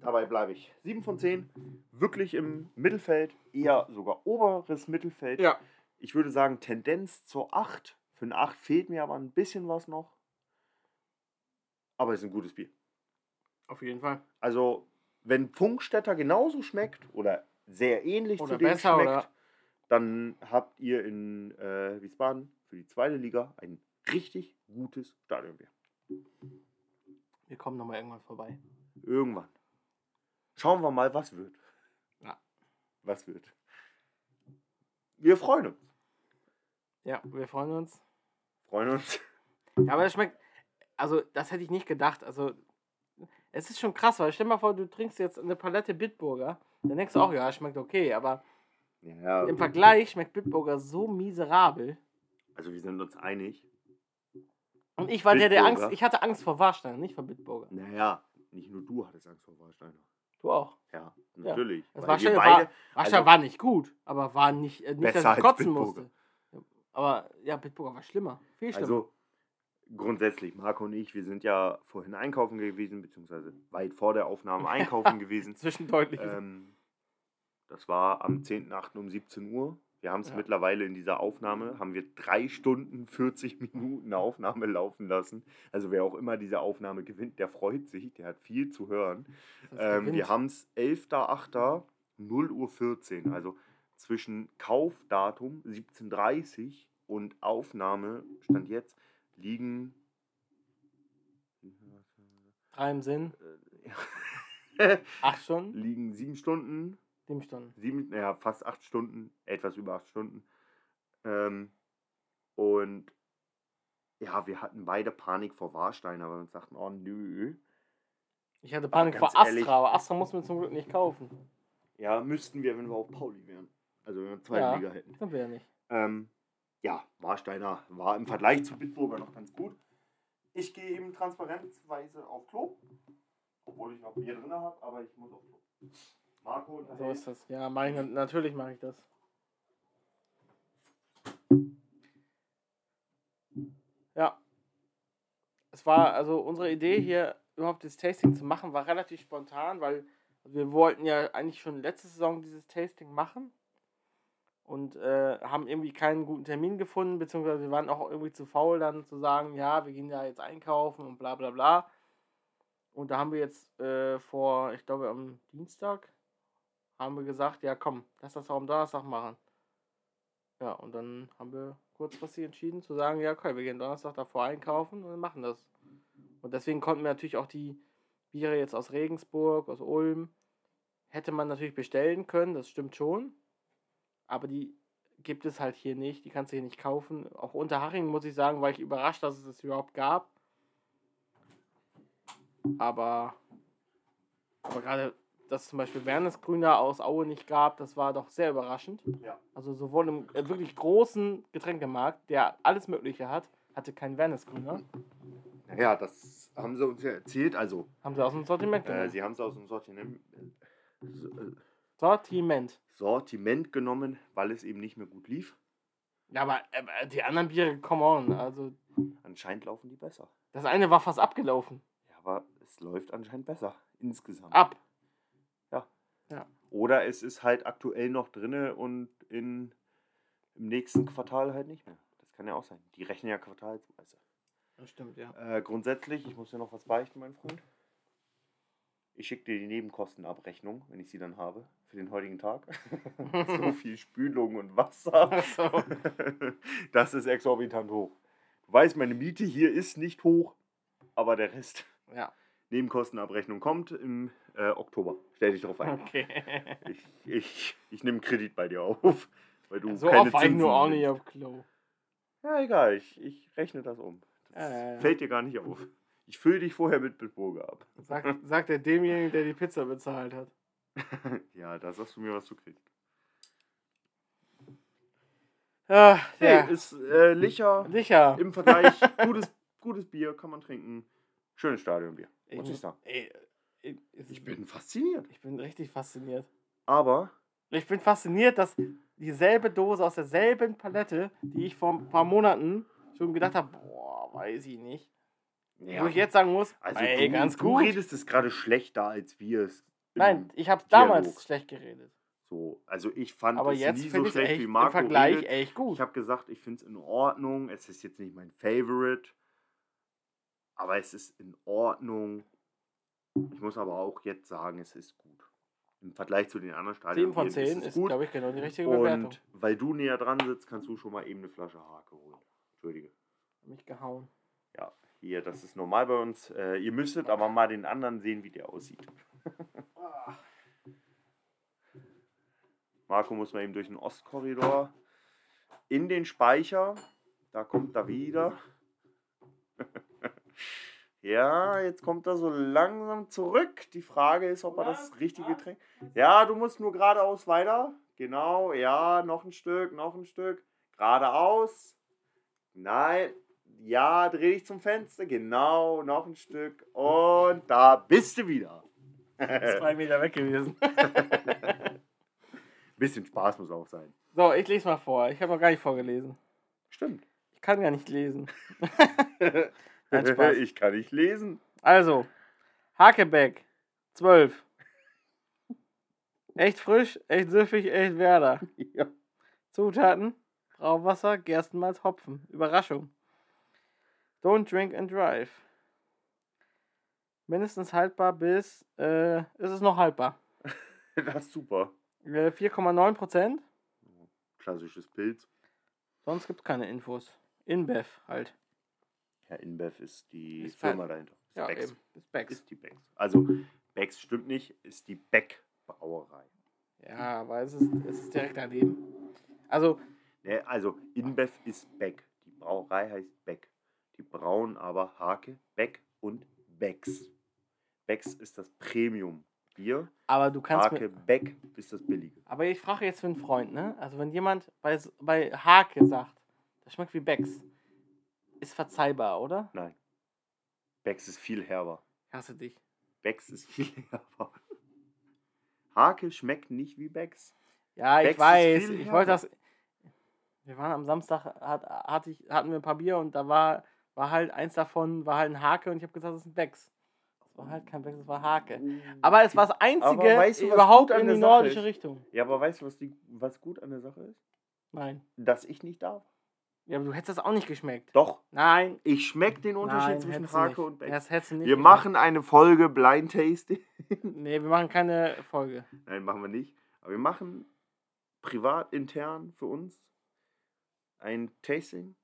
Dabei bleibe ich. 7 von 10. Wirklich im Mittelfeld, eher sogar oberes Mittelfeld. Ja. Ich würde sagen, Tendenz zur 8. Für eine 8 fehlt mir aber ein bisschen was noch. Aber es ist ein gutes Bier. Auf jeden Fall. Also, wenn Funkstätter genauso schmeckt oder sehr ähnlich Oder zu dem besser, schmeckt, oder- dann habt ihr in äh, Wiesbaden für die zweite Liga ein richtig gutes Stadionbier. Wir kommen nochmal irgendwann vorbei. Irgendwann. Schauen wir mal, was wird. Ja. Was wird. Wir freuen uns. Ja, wir freuen uns. Freuen uns. Ja, aber das schmeckt. Also, das hätte ich nicht gedacht. Also, es ist schon krass, weil stell dir mal vor, du trinkst jetzt eine Palette Bitburger. Dann denkst du auch, ja, schmeckt okay. Aber Ja, im Vergleich schmeckt Bitburger so miserabel. Also wir sind uns einig. Und ich war der, der? Angst. Ich hatte Angst vor Warstein, nicht vor Bitburger. Naja, nicht nur du hattest Angst vor Warsteiner. Du auch. Ja, natürlich. Das Weil Warstein wir war, also- war nicht gut, aber war nicht, äh, nicht dass ich kotzen musste. Aber ja, Bitburger war schlimmer. Viel schlimmer. also grundsätzlich, Marco und ich, wir sind ja vorhin einkaufen gewesen, beziehungsweise weit vor der Aufnahme *laughs* einkaufen gewesen. Zwischendeutlich. Ähm, das war am 10.8. um 17 Uhr. Wir haben es Ja. mittlerweile in dieser Aufnahme, haben wir drei Stunden 40 Minuten *laughs* Aufnahme laufen lassen. Also wer auch immer diese Aufnahme gewinnt, der freut sich, der hat viel zu hören. Ähm, wir haben es 11.8. 0 Uhr 14, also zwischen Kaufdatum 17.30 und Aufnahme, stand jetzt, liegen Drei im Sinn. äh, Acht Stunden. liegen sieben Stunden, Sieben Stunden. sieben, naja, fast acht Stunden, etwas über acht Stunden. Ähm, und ja, wir hatten beide Panik vor Warstein, aber wir sagten, oh nö. Ich hatte Panik vor Astra, ehrlich- aber Astra muss mir zum Glück nicht kaufen. Ja, müssten wir, wenn wir auf Pauli wären. Also wenn wir zweite Ja. Liga hätten. Wir ja nicht. Ähm, ja, Warsteiner war im Vergleich zu Bitburger noch ganz gut. Ich gehe eben transparenzweise auf Klo. Obwohl ich noch Bier drin habe, aber ich muss auf Klo. Marco und So ist das. Ja, mach ich, na- natürlich mache ich das. Ja. Es war, also unsere Idee hier überhaupt das Tasting zu machen, war relativ spontan, weil wir wollten ja eigentlich schon letzte Saison dieses Tasting machen und äh, haben irgendwie keinen guten Termin gefunden, beziehungsweise wir waren auch irgendwie zu faul, dann zu sagen, ja, wir gehen da jetzt einkaufen und bla bla bla. Und da haben wir jetzt äh, vor, ich glaube am Dienstag, haben wir gesagt, ja komm, lass das auch am Donnerstag machen. Ja, und dann haben wir kurzfristig entschieden zu sagen, ja, okay, wir gehen Donnerstag davor einkaufen und machen das. Und deswegen konnten wir natürlich auch die Biere jetzt aus Regensburg, aus Ulm, hätte man natürlich bestellen können, das stimmt schon. Aber die gibt es halt hier nicht, die kannst du hier nicht kaufen. Auch Unterhaching, muss ich sagen, war ich überrascht, dass es das überhaupt gab. Aber, aber gerade, dass zum Beispiel Wernesgrüner aus Aue nicht gab, das war doch sehr überraschend. Ja. Also sowohl im äh, wirklich großen Getränkemarkt, der alles Mögliche hat, hatte kein Wernesgrüner. Ja, das haben sie uns ja erzählt. Also, Haben sie aus dem Sortiment äh, genommen. sie haben es aus dem Sortiment, äh, Sortiment. Sortiment genommen, weil es eben nicht mehr gut lief. Ja, aber äh, die anderen Biere, come on. Also, Anscheinend laufen die besser. das eine war fast abgelaufen. Ja, aber es läuft anscheinend besser insgesamt. Ab. Oder es ist halt aktuell noch drinne und in, im nächsten Quartal halt nicht mehr. Das kann ja auch sein. Die rechnen ja quartalsweise. Das stimmt, ja. Äh, grundsätzlich, ich muss dir noch was beichten, mein Freund. Ich schicke dir die Nebenkostenabrechnung, wenn ich sie dann habe, für den heutigen Tag. *laughs* so viel Spülung und Wasser. *laughs* Das ist exorbitant hoch. Du weißt, meine Miete hier ist nicht hoch, aber der Rest. Ja, Nebenkostenabrechnung kommt im äh, Oktober. Stell dich drauf ein. okay. Ich, ich, ich nehme Kredit bei dir auf, weil du so keine ich nur auch Zinsen nicht auf Klo. Ja, egal, ich, ich rechne das um. Das ja. fällt dir gar nicht auf. Ich fülle dich vorher mit Bitburger ab. Sagt, sagt er demjenigen, der die Pizza bezahlt hat. *laughs* ja, da sagst du mir, was du kriegst. Ah, Hey, ja. ist äh, Licher Sicher. im Vergleich. *laughs* gutes, gutes Bier kann man trinken. Schönes Stadionbier, muss ich sagen. Ey, Ich ist- bin fasziniert. ich bin richtig fasziniert. Aber Ich bin fasziniert, dass dieselbe Dose aus derselben Palette, die ich vor ein paar Monaten schon gedacht habe, boah, weiß ich nicht. Wo ich jetzt sagen muss, also ey, du, ganz du gut. redest es gerade schlechter, als wir es. Im Nein, ich habe damals Dialog. schlecht geredet. So, also ich fand Aber es nie so schlecht echt wie im Marco Vergleich redet. echt gut. Ich habe gesagt, ich finde es in Ordnung. Es ist jetzt nicht mein Favorite. Aber es ist in Ordnung. Ich muss aber auch jetzt sagen, es ist gut. Im Vergleich zu den anderen Stadien. 7 von 10 ist, gut. glaube ich, genau die richtige Bewertung. Und weil du näher dran sitzt, kannst du schon mal eben eine Flasche Hake holen. Entschuldige. Mich gehauen. Ja, hier, das ist normal bei uns. Äh, ihr müsstet aber mal den anderen sehen, wie der aussieht. Marco muss mal eben durch den Ostkorridor in den Speicher. Da kommt er wieder. *laughs* ja, jetzt kommt er so langsam zurück. Die Frage ist, ob er das richtige Getränk. Ja, du musst nur geradeaus weiter. Genau, ja, noch ein Stück, noch ein Stück. Geradeaus. Nein. Ja, dreh dich zum Fenster. Genau, noch ein Stück. Und da bist du wieder. *laughs* Zwei Meter weg gewesen. *laughs* Bisschen Spaß muss auch sein. So, ich lese mal vor. Ich habe noch gar nicht vorgelesen. Stimmt. Ich kann gar nicht lesen. *laughs* Nein, Spaß. ich kann nicht lesen. Also, Hakebeck, 12. Echt frisch, echt süffig, echt Werder. Ja. Zutaten: Brauwasser, Gerstenmalz, Hopfen. Überraschung. Don't drink and drive. Mindestens haltbar bis. Äh, ist es noch haltbar? *laughs* Das ist super. Äh, 4,9 Prozent. Klassisches Pilz. Sonst gibt es keine Infos. InBev halt. Ja, InBev ist die Ist Firma halt- dahinter. Ist Ja, Becks. eben. Ist Becks. Ist die Becks. Also, Becks stimmt nicht, ist die Beck Brauerei. Ja, aber es ist, es ist direkt daneben. Also, Ne, also, InBev ist Beck. Die Brauerei heißt Beck. Die brauen aber Hake, Beck und Becks. Becks ist das Premium-Bier. aber du kannst Hake. Beck ist das billige. Aber ich frage jetzt für einen Freund, ne? Also wenn jemand bei, bei Hake sagt, das schmeckt wie Becks, ist verzeihbar, oder? Nein. Becks ist viel herber. Ich hasse dich. Becks ist viel *laughs* herber. Hake schmeckt nicht wie Becks. Ja, ich Becks ist weiß. Ich wollte das. Wir waren am Samstag, hat, hatte ich, hatten wir ein paar Bier und da war, war halt eins davon, war halt ein Hake und ich habe gesagt, das ist ein Becks. Das war halt kein Becks, das war Hake. Aber es war das einzige weißt du, was überhaupt gut an in der die Sache nordische ist? Richtung. Ja, aber weißt du, was, die, was gut an der Sache ist? Nein. Dass ich nicht darf. Ja, aber du hättest das auch nicht geschmeckt. Doch, Nein. ich schmeck den Unterschied Nein, zwischen hättest du Hake nicht. und Becks. Das hättest du nicht Wir geschmeckt. machen eine Folge Blind Tasting. *laughs* Nee, wir machen keine Folge. Nein, machen wir nicht. Aber wir machen privat, intern für uns ein Tasting.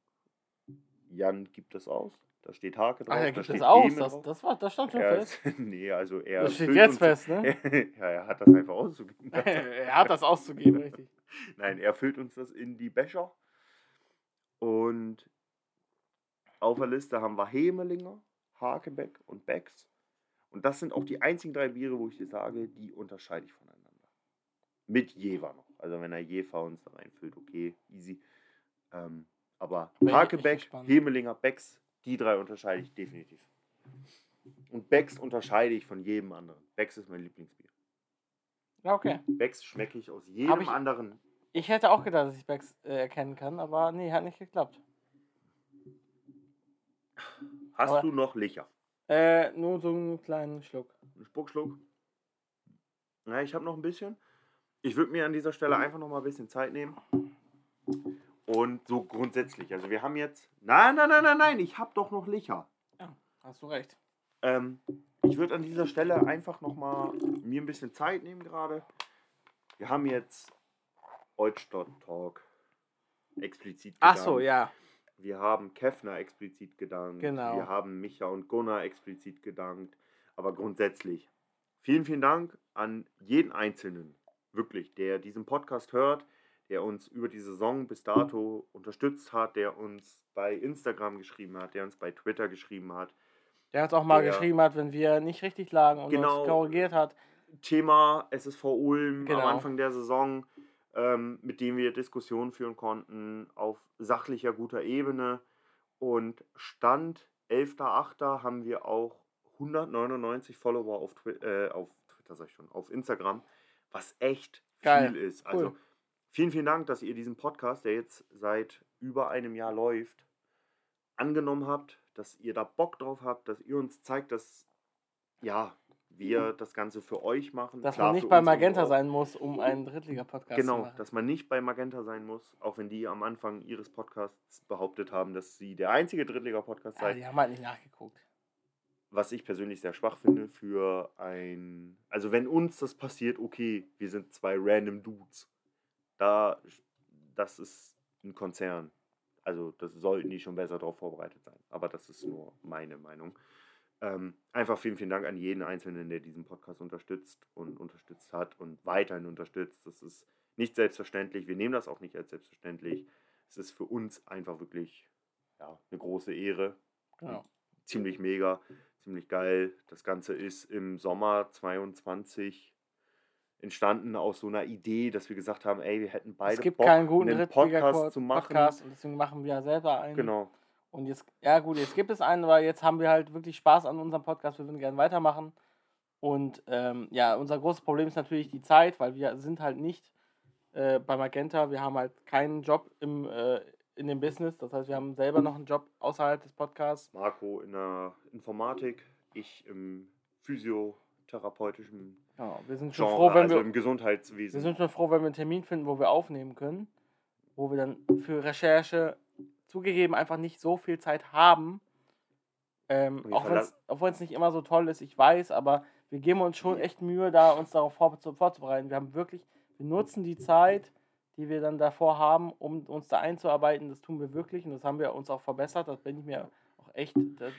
Jan gibt das aus. Da steht Hake drauf. Ach, da gibt steht das aus. Heme Das, das, war, das stand schon Er fest. *laughs* nee, also er. Das steht jetzt fest, ne? *laughs* ja, er hat das einfach auszugeben. *laughs* er hat das auszugeben, richtig. Nein, er füllt uns das in die Becher. Und auf der Liste haben wir Hemelinger, Hakebeck und Becks. Und das sind auch die einzigen drei Biere, wo ich dir sage, die unterscheide ich voneinander. Mit Jever noch. Also wenn er Jever uns da reinfüllt, okay, easy. Ähm, aber Hakebeck. Hemelinger, Becks, die drei unterscheide ich definitiv. Und Becks unterscheide ich von jedem anderen. Becks ist mein Lieblingsbier. Ja, okay. Becks schmecke ich aus jedem ich- anderen Ich hätte auch gedacht, dass ich Becks äh, erkennen kann, aber nee, hat nicht geklappt. Hast Aber- du noch Licher? Äh, nur so einen kleinen Schluck. Ein Spuckschluck? Na, ich habe noch ein bisschen. Ich würde mir an dieser Stelle einfach noch mal ein bisschen Zeit nehmen. Und so grundsätzlich, also wir haben jetzt. Nein, nein, nein, nein, nein, ich habe doch noch Licher. Hast du recht. Ähm, ich würde an dieser Stelle einfach noch mal mir ein bisschen Zeit nehmen gerade. Wir haben jetzt Eutstadt Talk explizit Ach gedankt. so, ja. Wir haben Kefner explizit gedankt. Genau. Wir haben Micha und Gunnar explizit gedankt. Aber grundsätzlich, vielen, vielen Dank an jeden Einzelnen, wirklich, der diesen Podcast hört, der uns über die Saison bis dato unterstützt hat, der uns bei Instagram geschrieben hat, der uns bei Twitter geschrieben hat. Der uns auch mal Der- geschrieben hat, wenn wir nicht richtig lagen und Genau. uns korrigiert hat. Thema SSV Ulm Genau. am Anfang der Saison, ähm, mit dem wir Diskussionen führen konnten auf sachlicher, guter Ebene. Und Stand 11.8. haben wir auch 199 Follower auf, Twi äh, auf Twitter, sag ich schon, auf Instagram, was echt Geil. viel ist. Cool. Vielen, vielen Dank, dass ihr diesen Podcast, der jetzt seit über einem Jahr läuft, angenommen habt, dass ihr da Bock drauf habt, dass ihr uns zeigt, dass ja, wir das Ganze für euch machen. Dass Klar, man nicht bei Magenta sein muss, um einen Drittliga-Podcast zu Genau, machen. dass man nicht bei Magenta sein muss, auch wenn die am Anfang ihres Podcasts behauptet haben, dass sie der einzige Drittliga-Podcast Ja, sei. die haben halt nicht nachgeguckt. Was ich persönlich sehr schwach finde für ein. Also, wenn uns das passiert, okay, wir sind zwei random Dudes. Da, das ist ein Konzern. Also, das sollten die schon besser darauf vorbereitet sein. Aber das ist nur meine Meinung. Ähm, einfach vielen, vielen Dank an jeden Einzelnen, der diesen Podcast unterstützt und unterstützt hat und weiterhin unterstützt. Das ist nicht selbstverständlich. Wir nehmen das auch nicht als selbstverständlich. Es ist für uns einfach wirklich ja, eine große Ehre. Genau. Ziemlich mega, ziemlich geil. Das Ganze ist im Sommer 22 entstanden aus so einer Idee, dass wir gesagt haben, ey, wir hätten beide es gibt Bock, keinen guten einen Podcast zu machen. Podcast und deswegen machen wir ja selber einen. Genau. Und jetzt, ja gut, jetzt gibt es einen, aber jetzt haben wir halt wirklich Spaß an unserem Podcast. Wir würden gerne weitermachen. Und ähm, ja, unser großes Problem ist natürlich die Zeit, weil wir sind halt nicht äh, bei Magenta. Wir haben halt keinen Job im, äh, in dem Business. Das heißt, wir haben selber noch einen Job außerhalb des Podcasts. Marco in der Informatik, ich im physiotherapeutischen Ja, wir sind schon Genre, froh, wenn also wir, im Gesundheitswesen. wir sind schon froh, wenn wir einen Termin finden, wo wir aufnehmen können. Wo wir dann für Recherche zugegeben einfach nicht so viel Zeit haben. Ähm, auch wenn es nicht immer so toll ist, ich weiß, aber wir geben uns schon echt Mühe, da uns darauf vor, zu, vorzubereiten. Wir haben wirklich, wir nutzen die Zeit, die wir dann davor haben, um uns da einzuarbeiten. Das tun wir wirklich und das haben wir uns auch verbessert. Das bin ich mir auch echt.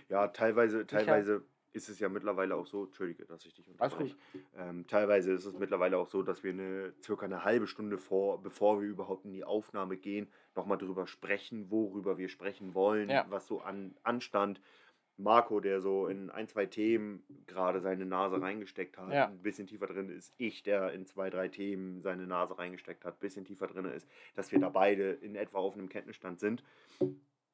Ja, teilweise, teilweise ist es ja mittlerweile auch so, entschuldige, dass ich dich unterbreche. Ähm, teilweise ist es mittlerweile auch so, dass wir eine circa eine halbe Stunde vor, bevor wir überhaupt in die Aufnahme gehen, nochmal drüber sprechen, worüber wir sprechen wollen, Ja. was so an anstand. Marco, der so in ein, zwei Themen gerade seine Nase reingesteckt hat, Ja. ein bisschen tiefer drin ist. Ich, der in zwei, drei Themen seine Nase reingesteckt hat, ein bisschen tiefer drin ist, dass wir da beide in etwa auf einem Kenntnisstand sind.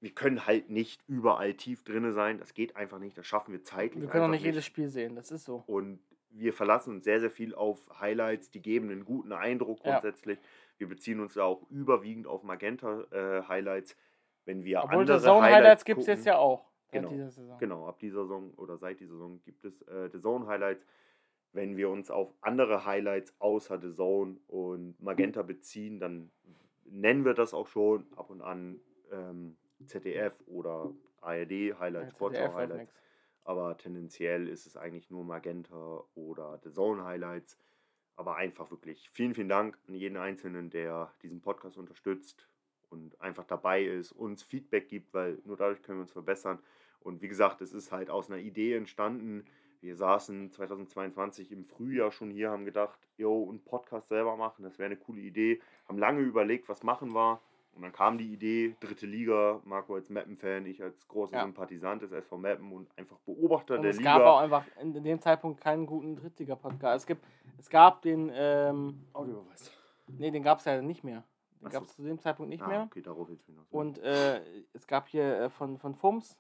Wir können halt nicht überall tief drinne sein. Das geht einfach nicht. Das schaffen wir zeitlich. wir können auch einfach nicht jedes Spiel sehen. Das ist so. Und wir verlassen uns sehr, sehr viel auf Highlights. Die geben einen guten Eindruck Ja. grundsätzlich. Wir beziehen uns da auch überwiegend auf Magenta-Highlights. Wenn wir Obwohl andere Zone Highlights gibt es jetzt ja auch. Genau, dieser Saison. Genau, ab dieser Saison oder seit dieser Saison gibt es äh, The Zone Highlights. Wenn wir uns auf andere Highlights außer The Zone und Magenta beziehen, dann nennen wir das auch schon ab und an ähm, ZDF oder ARD Highlights, Ja, Sportschau Highlights. Aber tendenziell ist es eigentlich nur Magenta oder The Zone Highlights. Aber einfach wirklich vielen, vielen Dank an jeden Einzelnen, der diesen Podcast unterstützt und einfach dabei ist, uns Feedback gibt, weil nur dadurch können wir uns verbessern. Und wie gesagt, es ist halt aus einer Idee entstanden. Wir saßen 2022 im Frühjahr schon hier, haben gedacht, yo, einen Podcast selber machen, das wäre eine coole Idee. Haben lange überlegt, was machen war. Und dann kam die Idee, dritte Liga, Marco als Mappen-Fan, ich als großer Ja. Sympathisant des SV Mappen und einfach Beobachter Und der es Liga. gab auch einfach in dem Zeitpunkt keinen guten Drittliga-Podcast. Es, gibt, es gab den, ähm, Audiobeweis. nee, den gab es ja nicht mehr. Den gab es zu dem Zeitpunkt nicht ah, mehr. okay, darauf jetzt hinaus. Und äh, es gab hier äh, von, von FUMS.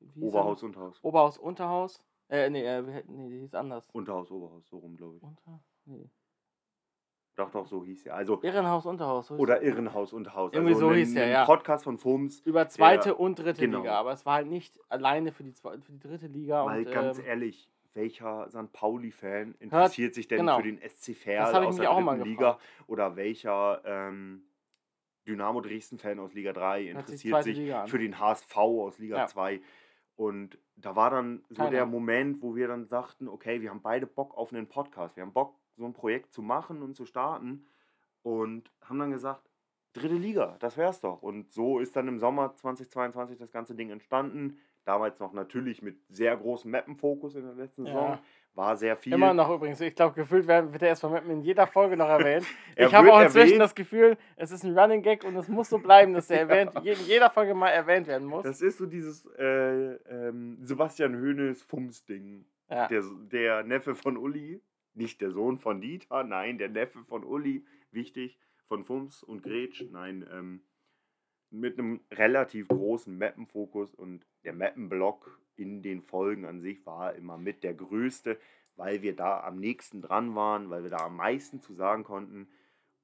er? Oberhaus, Unterhaus. Oberhaus, Unterhaus. Äh, nee, äh, nee, die hieß anders. Unterhaus, Oberhaus, so rum, glaube ich. Unter, nee. Doch, doch, so hieß er. Also, Irrenhaus, Unterhaus. so oder er. Irrenhaus, Unterhaus. Irgendwie so ein, hieß ein ja. Podcast von FUMS. Über zweite der- und dritte genau. Liga, aber es war halt nicht alleine für die, zwe- für die dritte Liga. Weil und, ganz ähm, ehrlich, welcher St. Pauli-Fan interessiert sich denn genau. für den SC Verl aus der auch mal dritten Liga? Oder welcher ähm, Dynamo Dresden-Fan aus Liga 3 Hört sich interessiert zweite sich an. für den HSV aus Liga Ja. 2? Und da war dann so Keiner. der Moment, wo wir dann sagten, okay, wir haben beide Bock auf einen Podcast. Wir haben Bock, so ein Projekt zu machen und zu starten. Und haben dann gesagt, dritte Liga, das wär's doch. Und so ist dann im Sommer 2022 das ganze Ding entstanden. Damals noch natürlich mit sehr großem Mappenfokus in der letzten Ja. Saison. War sehr viel. Immer noch übrigens. Ich glaube, gefühlt wird er erstmal mit mir in jeder Folge noch erwähnt. *laughs* Er ich habe auch inzwischen erwähnt. das Gefühl, es ist ein Running Gag und es muss so bleiben, dass er *laughs* erwähnt, in jeder Folge mal erwähnt werden muss. Das ist so dieses äh, ähm, Sebastian Höhnes Fums-Ding. Ja. Der, der Neffe von Uli, nicht der Sohn von Dieter, nein, der Neffe von Uli, wichtig, von Fums und Gretsch, nein, ähm, mit einem relativ großen Mappenfokus und der Mappenblock in den Folgen an sich war immer mit der größte, weil wir da am nächsten dran waren, weil wir da am meisten zu sagen konnten.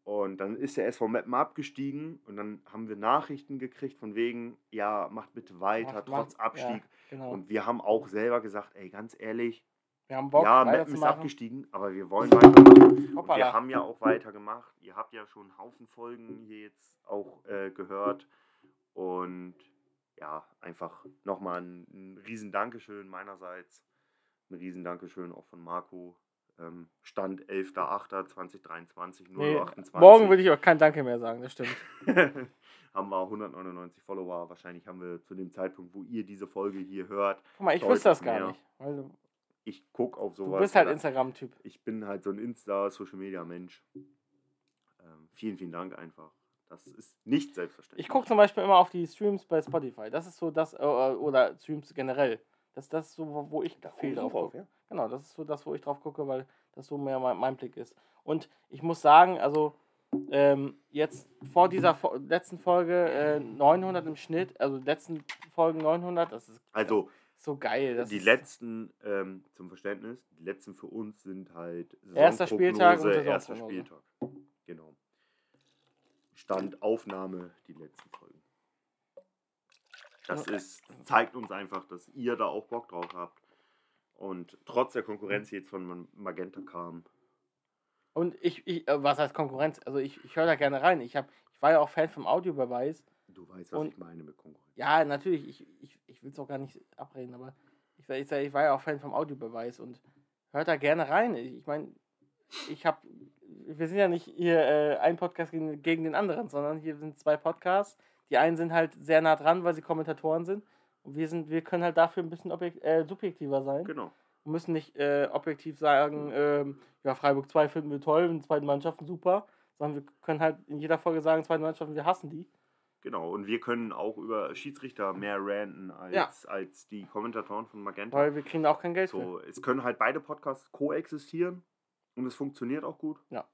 Und dann ist der SV Meppen abgestiegen und dann haben wir Nachrichten gekriegt von wegen, ja, macht bitte weiter, Macht- trotz Abstieg. Ja, genau. Und wir haben auch selber gesagt, ey, ganz ehrlich, wir haben Bock, ja, Meppen ist abgestiegen, aber wir wollen weitermachen. Und wir haben ja auch weitergemacht. Ihr habt ja schon einen Haufen Folgen hier jetzt auch äh, gehört. Und ja, einfach nochmal ein, ein riesen Dankeschön meinerseits. Ein riesen Dankeschön auch von Marco. Ähm, Stand 11.08.2023, 0.28 Nee, 28. morgen würde ich auch kein Danke mehr sagen, das stimmt. *laughs* haben wir 199 Follower. Wahrscheinlich haben wir zu dem Zeitpunkt, wo ihr diese Folge hier hört. Guck mal, ich wusste das gar mehr. nicht. Du, Ich gucke auf du sowas. bist halt Instagram-Typ. ich bin halt so ein Insta-Social-Media-Mensch. Ähm, vielen, vielen Dank einfach. Das ist nicht selbstverständlich. Ich gucke zum Beispiel immer auf die Streams bei Spotify. Das ist so das, äh, oder Streams generell. Das, das ist so, wo- ich viel drauf gucke. ja? Genau, das ist so das, wo ich drauf gucke, weil das so mehr mein, mein Blick ist. Und ich muss sagen, also ähm, jetzt vor dieser letzten Folge äh, 900 im Schnitt, also letzten Folgen 900, das ist Also, so geil. Das die letzten, ähm, zum Verständnis, die letzten für uns sind halt Erster Spieltag und erster. Spieltag. Genau. Stand Aufnahme, die letzten Folgen. Das ist, zeigt uns einfach, dass ihr da auch Bock drauf habt. Und trotz der Konkurrenz, die jetzt von Magenta kam, Und ich, ich äh, was heißt Konkurrenz? Also ich, ich höre da gerne rein. Ich, hab, ich war ja auch Fan vom Audiobeweis. du weißt, was Und- ich meine mit Konkurrenz. Ja, natürlich, ich, ich, ich will es auch gar nicht abreden, aber ich, war- ich, ich war ja auch Fan vom Audiobeweis und hört da gerne rein. Ich, meine, ich habe, wir sind ja nicht hier äh, ein Podcast gegen, gegen den anderen, sondern hier sind zwei Podcasts. Die einen sind halt sehr nah dran, weil sie Kommentatoren sind. Und wir sind, wir können halt dafür ein bisschen objekt, äh, subjektiver sein. Genau. Wir müssen nicht äh, objektiv sagen, ähm, ja, Freiburg 2 finden wir toll, und zweiten Mannschaften super, sondern wir können halt in jeder Folge sagen, zweite Mannschaften, wir hassen die. Genau, und wir können auch über Schiedsrichter mehr ranten als, Ja. als die Kommentatoren von Magenta. Weil wir kriegen auch kein Geld für. So, es können halt beide Podcasts koexistieren und es funktioniert auch gut. Ja.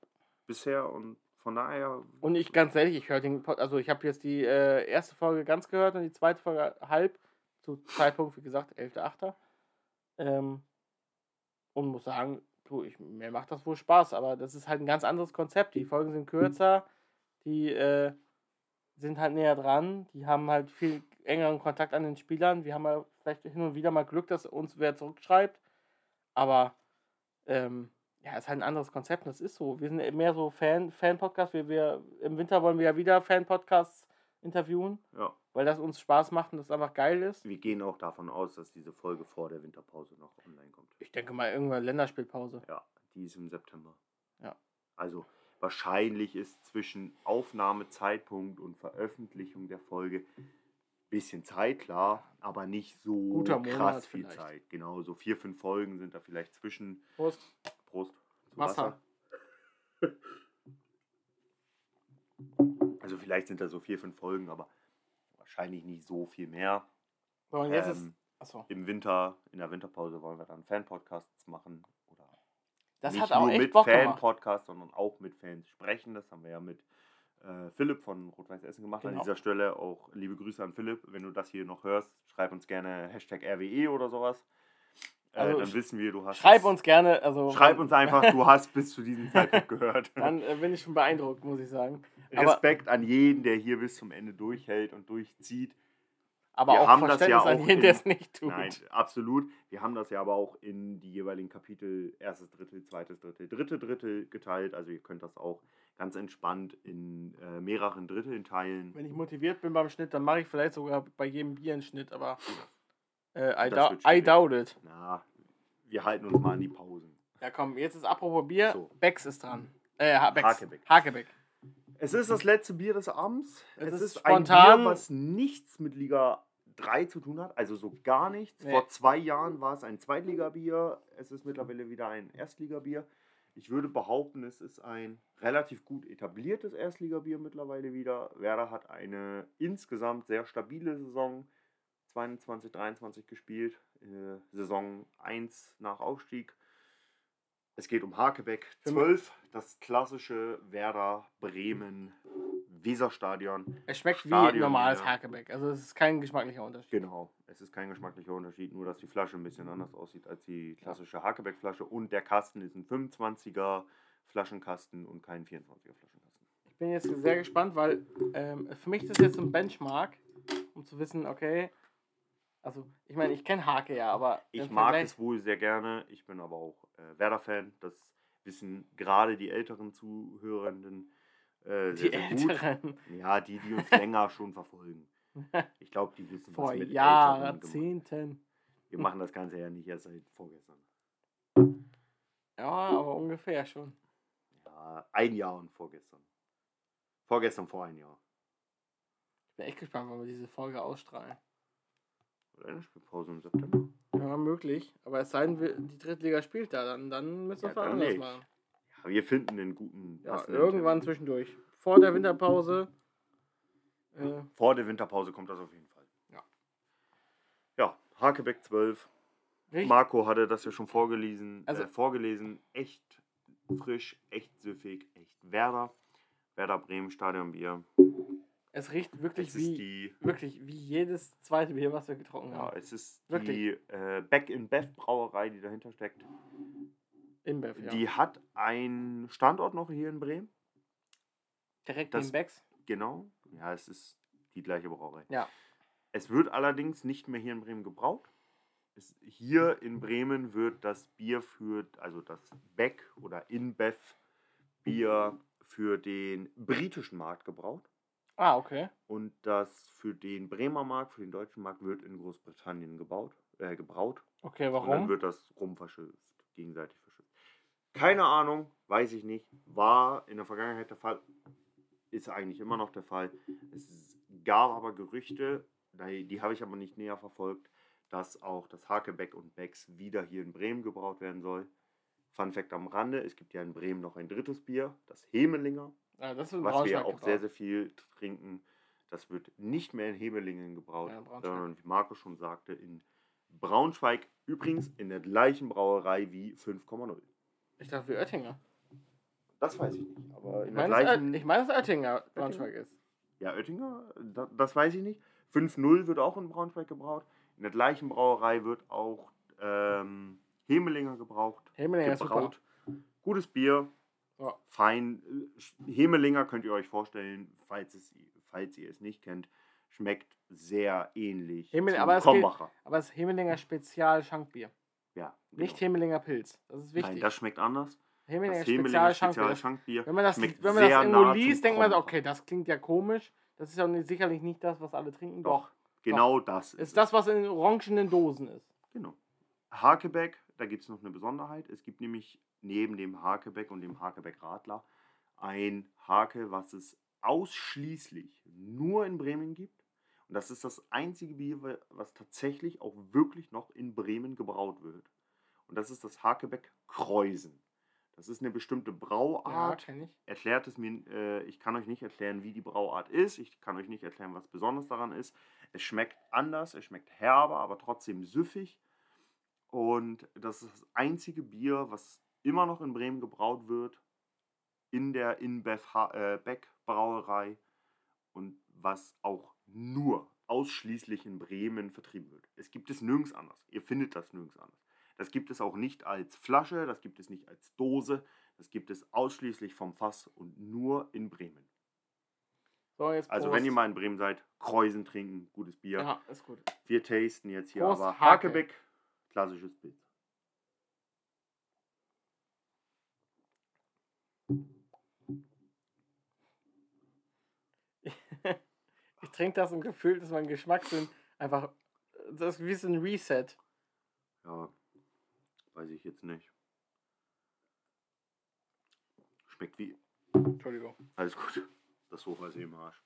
Bisher und von daher. Und ich ganz ehrlich, ich höre den Pod, also ich habe jetzt die äh, erste Folge ganz gehört und die zweite Folge halb, zu Zeitpunkt, wie gesagt, 11.8. Ähm, und muss sagen, du, ich, mir macht das wohl Spaß, aber das ist halt ein ganz anderes Konzept. Die Folgen sind kürzer, die äh, sind halt näher dran, die haben halt viel engeren Kontakt an den Spielern. Wir haben ja vielleicht hin und wieder mal Glück, dass uns wer zurückschreibt, aber ähm, ja, ist halt ein anderes Konzept und das ist so. Wir sind mehr so Fan, Fan-Podcast. Wir, wir, Im Winter wollen wir ja wieder Fan-Podcasts interviewen, Ja, weil das uns Spaß macht und das einfach geil ist. wir gehen auch davon aus, dass diese Folge vor der Winterpause noch online kommt. Ich denke mal, irgendwann Länderspielpause. Ja, die ist im September. Ja. Also, Wahrscheinlich ist zwischen Aufnahmezeitpunkt und Veröffentlichung der Folge ein bisschen Zeit, klar, aber nicht so Guter Monat krass viel vielleicht. Zeit. Genau, so vier, fünf Folgen sind da vielleicht zwischen. Prost. Prost. zu Wasser. *laughs* Also vielleicht sind da so vier, fünf Folgen, aber wahrscheinlich nicht so viel mehr. So, jetzt ist. Ähm, Achso. Im Winter, in der Winterpause wollen wir dann Fan-Podcasts machen. Das nicht hat auch nur echt mit Bock gemacht. Fan-Podcasts, sondern auch mit Fans sprechen. Das haben wir ja mit äh, Philipp von Rot-Weiß Essen gemacht. An Genau. dieser Stelle auch liebe Grüße an Philipp. Wenn du das hier noch hörst, schreib uns gerne Hashtag RWE oder sowas. Äh, Also dann wissen wir, du hast. Schreib uns gerne. Also, Schreib uns einfach, du *laughs* hast bis zu diesem Zeitpunkt gehört. *laughs* Dann äh, bin ich schon beeindruckt, muss ich sagen. Aber, Respekt an jeden, der hier bis zum Ende durchhält und durchzieht. Aber wir auch haben das ja Verständnis an auch jeden, der es nicht tut. Nein, absolut. Wir haben das ja aber auch in die jeweiligen Kapitel erstes Drittel, zweites Drittel, dritte Drittel geteilt. Also ihr könnt das auch ganz entspannt in äh, mehreren Dritteln teilen. Wenn ich motiviert bin beim Schnitt, dann mache ich vielleicht sogar bei jedem Bier einen Schnitt, aber äh, I, dou I doubt it. Na, wir halten uns mal an die Pausen. Ja, komm, jetzt ist apropos Bier. So. Becks ist dran. Äh, ha Becks. Hakebeck. Hakebeck. Es ist das letzte Bier des Abends. Es Es, ist ist, ein spontan. Bier, was nichts mit Liga 3 zu tun hat, also so gar nichts. Nee. Vor zwei Jahren war es ein Zweitligabier, es ist mittlerweile wieder ein Erstligabier. Ich würde behaupten, es ist ein relativ gut etabliertes Erstligabier mittlerweile wieder. Werder hat eine insgesamt sehr stabile Saison 22, 23 gespielt. Äh, Saison 1 nach Aufstieg. Es geht um Hakebeck Für 12, das klassische Werder Bremen Weserstadion. Es schmeckt wie Stadion, normales ja. Hakebeck. Also es ist kein geschmacklicher Unterschied. Genau, es ist kein geschmacklicher Unterschied, nur dass die Flasche ein bisschen anders aussieht als die klassische Hakebeck-Flasche und der Kasten ist ein 25er Flaschenkasten und kein 24er Flaschenkasten. Ich bin jetzt sehr gespannt, weil ähm, für mich ist das jetzt ein Benchmark, um zu wissen, okay, also ich meine, ich kenne Hake ja, aber Ich mag Vergleich- es wohl sehr gerne, ich bin aber auch äh, Werder-Fan, das wissen gerade die älteren Zuhörenden äh, die sehr gut. Älteren Ja, die, die uns länger schon verfolgen. *laughs* Ich glaube, die wissen, vor was mit Älteren Jahrzehnten. Wir machen das Ganze ja nicht erst seit vorgestern. Ja, aber ungefähr schon. Ja, ein Jahr und vorgestern. Vorgestern vor ein Jahr. Ich bin echt gespannt, wann wir diese Folge ausstrahlen. Oder eine Spielpause im September. Ja, möglich. Aber es sei denn, die Drittliga spielt da, dann, dann müssen wir Ja, es mal dann anders nicht. machen. Ja, wir finden einen guten. Ja, irgendwann Termin. zwischendurch. Vor der Winterpause. Äh, Vor der Winterpause kommt das auf jeden Fall. Ja. Ja, Hakebeck 12. richtig, Marco hatte das ja schon vorgelesen. Also- äh, vorgelesen. Echt frisch, echt süffig, echt Werder. Werder Bremen Stadionbier. es riecht wirklich Es wie, die. wirklich wie jedes zweite Bier, was wir getrunken Ja, haben. es ist Wirklich. die äh, Back in Bev Brauerei, die dahinter steckt. InBev, ja. Die hat einen Standort noch hier in Bremen. Direkt das- neben Becks. Genau. Ja, es ist die gleiche Brauerei. Ja. Es wird allerdings nicht mehr hier in Bremen gebraut. Es, hier in Bremen wird das Bier für, also das Beck oder InBev Bier für den britischen Markt gebraut. Ah, okay. Und das für den Bremer Markt, für den deutschen Markt wird in Großbritannien gebaut, äh, gebraut. Okay, Und dann warum? wird das rumverschifft, gegenseitig. Keine Ahnung, weiß ich nicht. War in der Vergangenheit der Fall, ist eigentlich immer noch der Fall. Es gab aber Gerüchte, die, habe ich aber nicht näher verfolgt, dass auch das Hakebeck und Becks wieder hier in Bremen gebraut werden soll. Fun Fact am Rande: Es gibt ja in Bremen noch ein drittes Bier, das Hemelinger, Ja, das ist in was wir auch gebraut. sehr, sehr viel trinken. Das wird nicht mehr in Hemelingen gebraut, Ja, sondern wie Marco schon sagte, in Braunschweig. Übrigens in der gleichen Brauerei wie 5,0. Ich dachte, wie Oettinger. Das weiß ich nicht, aber in Ich der meine, dass gleichen. Ich meine, dass Oettinger Braunschweig ist. Ja, Oettinger, da, das weiß ich nicht. 5-0 wird auch in Braunschweig gebraut. In der gleichen Brauerei wird auch ähm, Hemelinger gebraucht. Hemelinger ist super. gebraut. Gutes Bier, Ja. fein. Hemelinger könnt ihr euch vorstellen, falls, es, falls ihr es nicht kennt, schmeckt sehr ähnlich Hemel- aber es geht-. Aber es ist Hemelinger Spezial Schankbier. Ja, Nicht genau. Hemelinger Pilz. Das ist wichtig. Nein, das schmeckt anders. Hemelinger Das Hemelinger. Spezial Schankbier Wenn man das, wenn man das sehr irgendwo liest, denkt man okay, das klingt ja komisch. Das ist ja nicht- sicherlich nicht das, was alle trinken. Doch, genau das Ist das, was in orangenen Dosen ist. Genau. Hakebeck, da gibt es noch eine Besonderheit. Es gibt nämlich neben dem Hakebeck und dem Hakebeck Radler ein Hake, was es ausschließlich nur in Bremen gibt. Und das ist das einzige Bier, wa- was tatsächlich auch wirklich noch in Bremen gebraut wird. Und das ist das Hakebeck Kreusen. Das ist eine bestimmte Ja, Brauart. kenn ich. Erklärt es mir, äh, ich kann euch nicht erklären, wie die Brauart ist. Ich kann euch nicht erklären, was besonders daran ist. Es schmeckt anders, es schmeckt herber, aber trotzdem süffig. Und das ist das einzige Bier, was immer noch in Bremen gebraut wird, in der InBev Ha- äh, Brauerei und was auch nur ausschließlich in Bremen vertrieben wird. Es gibt es nirgends anders. Ihr findet das nirgends anders. Das gibt es auch nicht als Flasche, das gibt es nicht als Dose, das gibt es ausschließlich vom Fass und nur in Bremen. So, Also wenn ihr mal in Bremen seid, Kreuzen trinken, gutes Bier. Ja, ist gut. Wir tasten jetzt hier Prost, aber Hake. Hakebeck, klassisches Bild. Ich trinke das und gefühlt ist mein Geschmackssinn einfach. Das ist wie so ein Reset. Ja, weiß ich jetzt nicht. Schmeckt wie. Entschuldigung. Alles gut. Das Sofa ist eh im Arsch.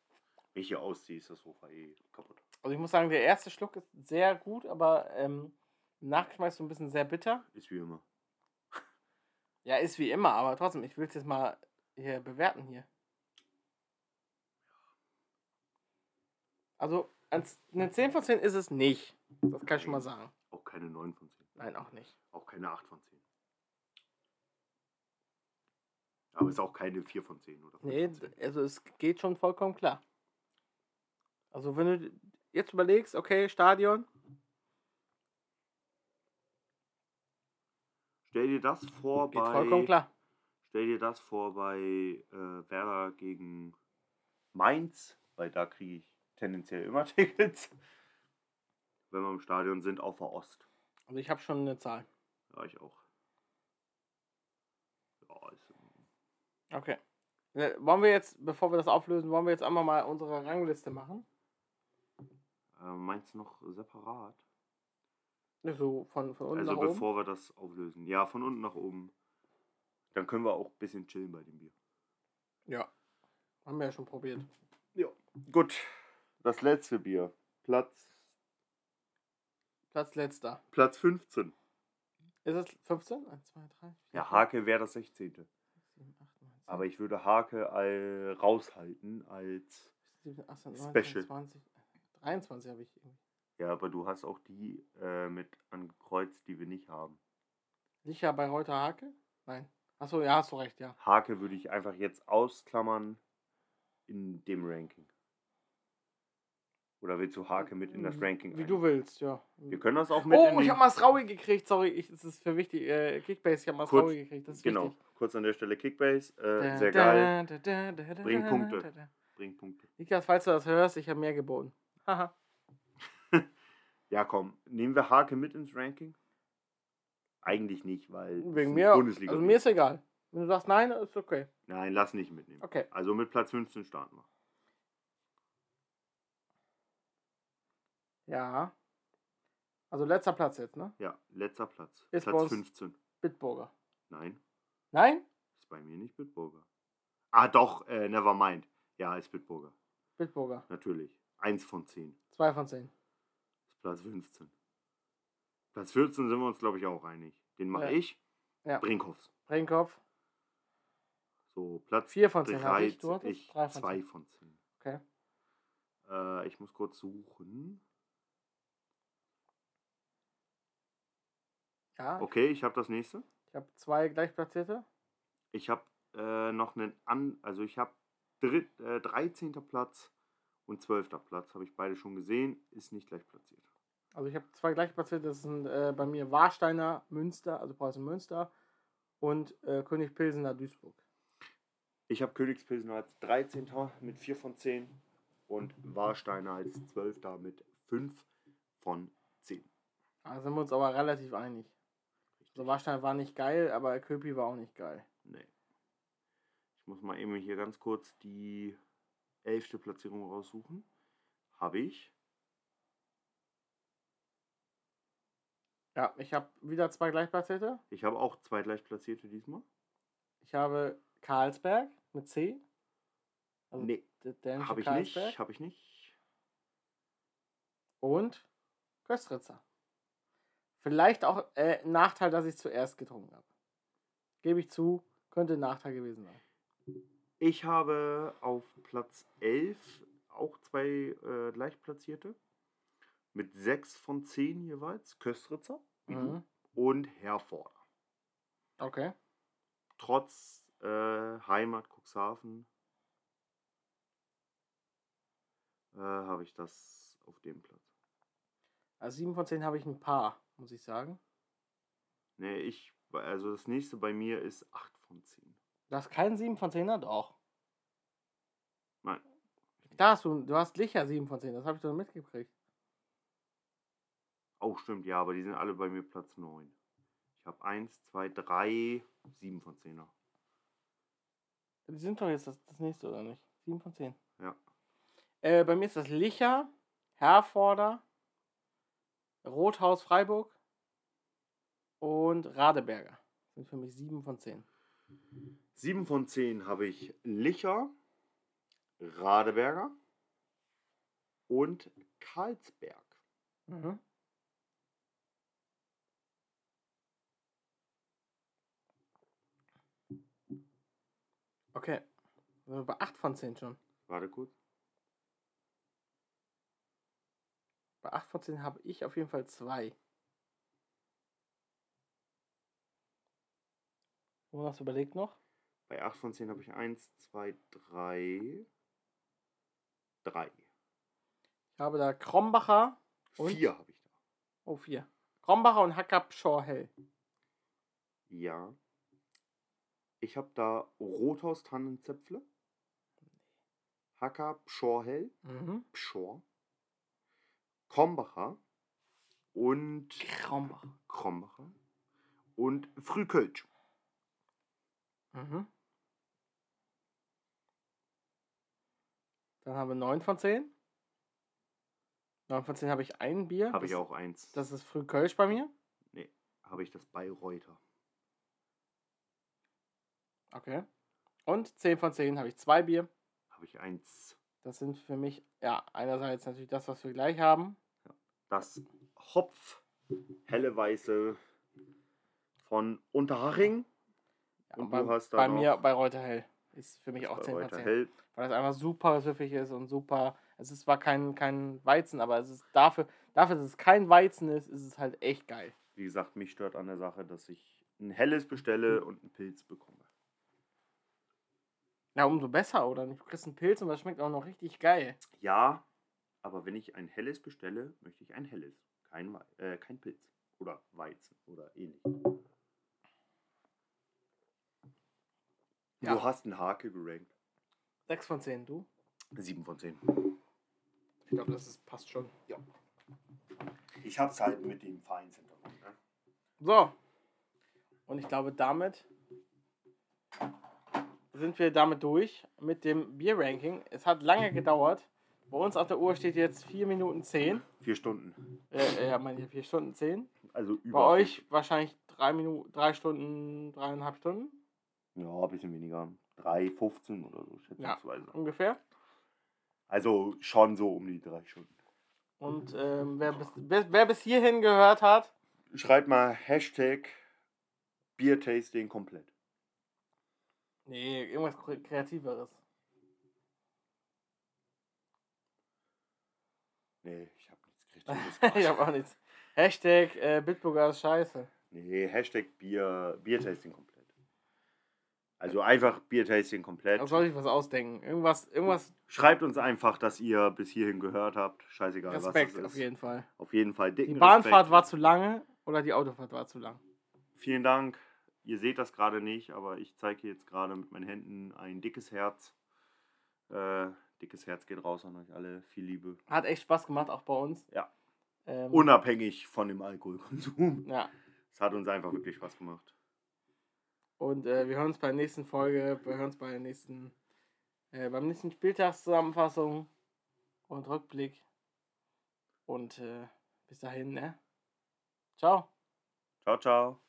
Wenn ich hier ausziehe, ist das Sofa eh kaputt. Also ich muss sagen, der erste Schluck ist sehr gut, aber ähm, im Nachgeschmack ist so ein bisschen sehr bitter. Ist wie immer. Ja, ist wie immer, aber trotzdem, ich will es jetzt mal hier bewerten hier. Also, eine 10 von 10 ist es nicht. Das kann ich schon mal sagen. Auch keine 9 von 10. Nein, auch nicht. Auch keine 8 von 10. Aber ist auch keine 4 von 10 oder 5 Nee, von 10. also es geht schon vollkommen klar. Also wenn du jetzt überlegst, okay, Stadion, Stell dir das vor geht bei. vollkommen klar. Stell dir das vor bei äh, Werder gegen Mainz, weil da kriege ich tendenziell immer *laughs* Tickets. Wenn wir im Stadion sind, auf der Ost. Also ich habe schon eine Zahl. Ja, ich auch. Ja, ist, Okay. Äh, Wollen wir jetzt, bevor wir das auflösen, wollen wir jetzt einmal mal unsere Rangliste machen? äh, Mainz noch separat? So von, von unten also nach oben. bevor wir das auflösen. Ja, von unten nach oben. Dann können wir auch ein bisschen chillen bei dem Bier. Ja. Haben wir ja schon probiert. Ja. Gut. Das letzte Bier. Platz, Platz letzter. Platz 15. Ist es 15? 1, 2, 3, 4, Ja, Hake wäre das 16. 7, 8, 9, 10, Aber ich würde Hake all raushalten als. 17, 18, 19, Special. 20, 23 habe ich irgendwie. Ja, aber du hast auch die äh, mit angekreuzt, die wir nicht haben. Sicher bei Reuter Hake? Nein. Achso, ja, hast du recht, ja. Hake würde ich einfach jetzt ausklammern in dem Ranking. Oder willst du Hake mit in das Ranking Wie ein? du willst, ja. Wir können das auch mit Oh, ich habe Masraui gekriegt, sorry, ich, das ist für wichtig. Äh, Kickbase, ich habe Masraui gekriegt, das ist Genau, wichtig. kurz an der Stelle Kickbase. Äh, Da, sehr geil. da, da, da, da, Bringt Punkte. Bringt Punkte. Niklas, falls du das hörst, ich habe mehr geboten. Haha. *laughs* Ja, komm. Nehmen wir Hake mit ins Ranking? Eigentlich nicht, weil. Wegen mir, Bundesliga also mir ist egal. Wenn du sagst nein, ist okay. Nein, lass nicht mitnehmen. Okay. Also mit Platz 15 starten wir. Ja. Also letzter Platz jetzt, ne? Ja, letzter Platz. Ist Platz uns- 15. Bitburger. Nein, Nein? ist bei mir nicht Bitburger. Ah, doch, äh, never mind. Ja, ist Bitburger. Bitburger. Natürlich. Eins von zehn. Zwei von zehn. Ist Platz 15. Platz 14 sind wir uns, glaube ich, auch einig. Den mache Ja. ich. Ja. Brinkhoffs. Brinkkopf. So, Platz Vier von zehn hatte ich. Du 13, hattest ich drei von zwei zehn. von zehn. Okay. Äh, ich muss kurz suchen. Ja. Okay, ich habe das nächste. Ich habe zwei gleichplatzierte. Ich habe äh, noch einen an, also ich habe dritt- äh, 13. Platz und 12. Platz, habe ich beide schon gesehen, ist nicht gleich platziert. Also ich habe zwei gleichplatzierte. Das sind äh, bei mir Warsteiner Münster, also Preußen Münster und äh, König Pilsener Duisburg. Ich habe Königspilsener als 13. mit 4 von 10 und Warsteiner als 12. mit 5 von 10. Da sind wir uns aber relativ einig. Also Warsteiner war nicht geil, aber Köpi war auch nicht geil. Nee. Ich muss mal eben hier ganz kurz die 11. Platzierung raussuchen. Habe ich. Ja, ich habe wieder zwei gleichplatzierte. Ich habe auch zwei gleich platzierte diesmal. Ich habe Karlsberg Mit C? Also Nee, habe ich nicht, habe ich nicht. Und Köstritzer. Vielleicht auch äh, Nachteil, dass ich zuerst getrunken habe. Gebe ich zu, könnte ein Nachteil gewesen sein. Ich habe auf Platz 11 auch zwei äh, Leichtplatzierte. Mit 6 von 10 jeweils. Köstritzer Mhm. und Herforder. Okay. Trotz äh, Heimat Cuxhaven äh, habe ich das auf dem Platz. Also 7 von 10 habe ich ein paar, muss ich sagen. Nee, ich, also das nächste bei mir ist 8 von 10. Du hast keinen 7 von 10er? Doch. Nein. Da hast du, du hast Licher 7 von 10, das habe ich doch mitgekriegt. Oh, stimmt, ja, aber die sind alle bei mir Platz 9. Ich habe 1, 2, 3, 7 von 10er. Die sind doch jetzt das, das nächste, oder nicht? 7 von 10. Ja. Äh, bei mir ist das Licher, Herforder, Rothaus Freiburg und Radeberger. Sind für mich 7 von 10. 7 von 10 habe ich Licher, Radeberger und Karlsberg. Mhm. Okay. Sind wir bei 8 von 10 schon. Warte kurz. Bei 8 von 10 habe ich auf jeden Fall 2. Jonas überlegt noch. Bei 8 von 10 habe ich 1, 2, 3, 3. Ich habe da Krombacher und. 4 habe ich da. Oh, 4. Krombacher und Hackabschor Hell. Ja. Ich habe da Rothaus Tannenzäpfle. Hacker Pschorhell. Mhm. Pschor. Krombacher. Und Krombacher. Krombacher. Und Frühkölsch. Mhm. Dann haben wir 9 von 10. 9 von 10 habe ich ein Bier. Habe ich auch eins. Das ist früh Kölsch bei mir. nee, habe ich das Bayreuther. Okay. Und 10 von 10 habe ich zwei Bier. Habe ich eins. Das sind für mich, ja, einerseits natürlich das, was wir gleich haben. Das Hopf helle Weiße von Unterhaching. Ja, Und bei, du hast bei mir bei Reuter Hell. Ist für mich auch das 10 von Bayreuther 10. hell. Weil das einfach super süffig ist und super. Es ist zwar kein, kein Weizen, aber es ist dafür, dafür, dass es kein Weizen ist, ist es halt echt geil. Wie gesagt, mich stört an der Sache, dass ich ein helles bestelle und einen Pilz bekomme. Ja, umso besser, oder? Du kriegst einen Pilz und das schmeckt auch noch richtig geil. Ja, aber wenn ich ein helles bestelle, möchte ich ein helles. Kein, äh, kein Pilz. Oder Weizen oder ähnlich. Ja. Du hast einen Hake gerankt. 6 von 10, du? 7 von 10. Ich glaube, das ist, passt schon. Ich hab's halt mit dem Vereinshintergrund. Ne? So. Und ich glaube, damit sind wir damit durch mit dem Bier-Ranking. Es hat lange gedauert. Bei uns auf der Uhr steht jetzt 4 Minuten 10. Vier Stunden. Äh, ja, meine ich, 4 Stunden 10. Also über. Bei euch wahrscheinlich 3 Minuten, 3 Stunden, dreieinhalb Stunden Ja, ein bisschen weniger. 3, 15 oder so, schätzungsweise. ungefähr. Also schon so um die drei Stunden. Und ähm, wer, bis, wer, wer bis hierhin gehört hat, Schreibt mal Hashtag Biertasting komplett. nee, irgendwas Kre- Kreativeres. Nee, ich hab nichts *laughs* Kreatives ich habe auch nichts. Hashtag äh, Bitburger ist scheiße. Nee, Hashtag Bier, Biertasting komplett. Also einfach Biertasting komplett. Da soll ich was ausdenken. Irgendwas, irgendwas Schreibt uns einfach, dass ihr bis hierhin gehört habt. Scheißegal, Respekt was das auf ist. jeden Fall. Auf jeden Fall dicken Die Bahnfahrt Respekt. war zu lange oder die Autofahrt war zu lang. Vielen Dank. Ihr seht das gerade nicht, aber ich zeige jetzt gerade mit meinen Händen ein dickes Herz. Äh, dickes Herz geht raus an euch alle. Viel Liebe. Hat echt Spaß gemacht, auch bei uns. Ja. Ähm, Unabhängig von dem Alkoholkonsum. ja. Es hat uns einfach wirklich Spaß gemacht. Und äh, wir hören uns bei der nächsten Folge, wir hören uns bei der nächsten, äh, beim nächsten Spieltagszusammenfassung und Rückblick. Und äh, bis dahin, ne? Ciao. Ciao, ciao.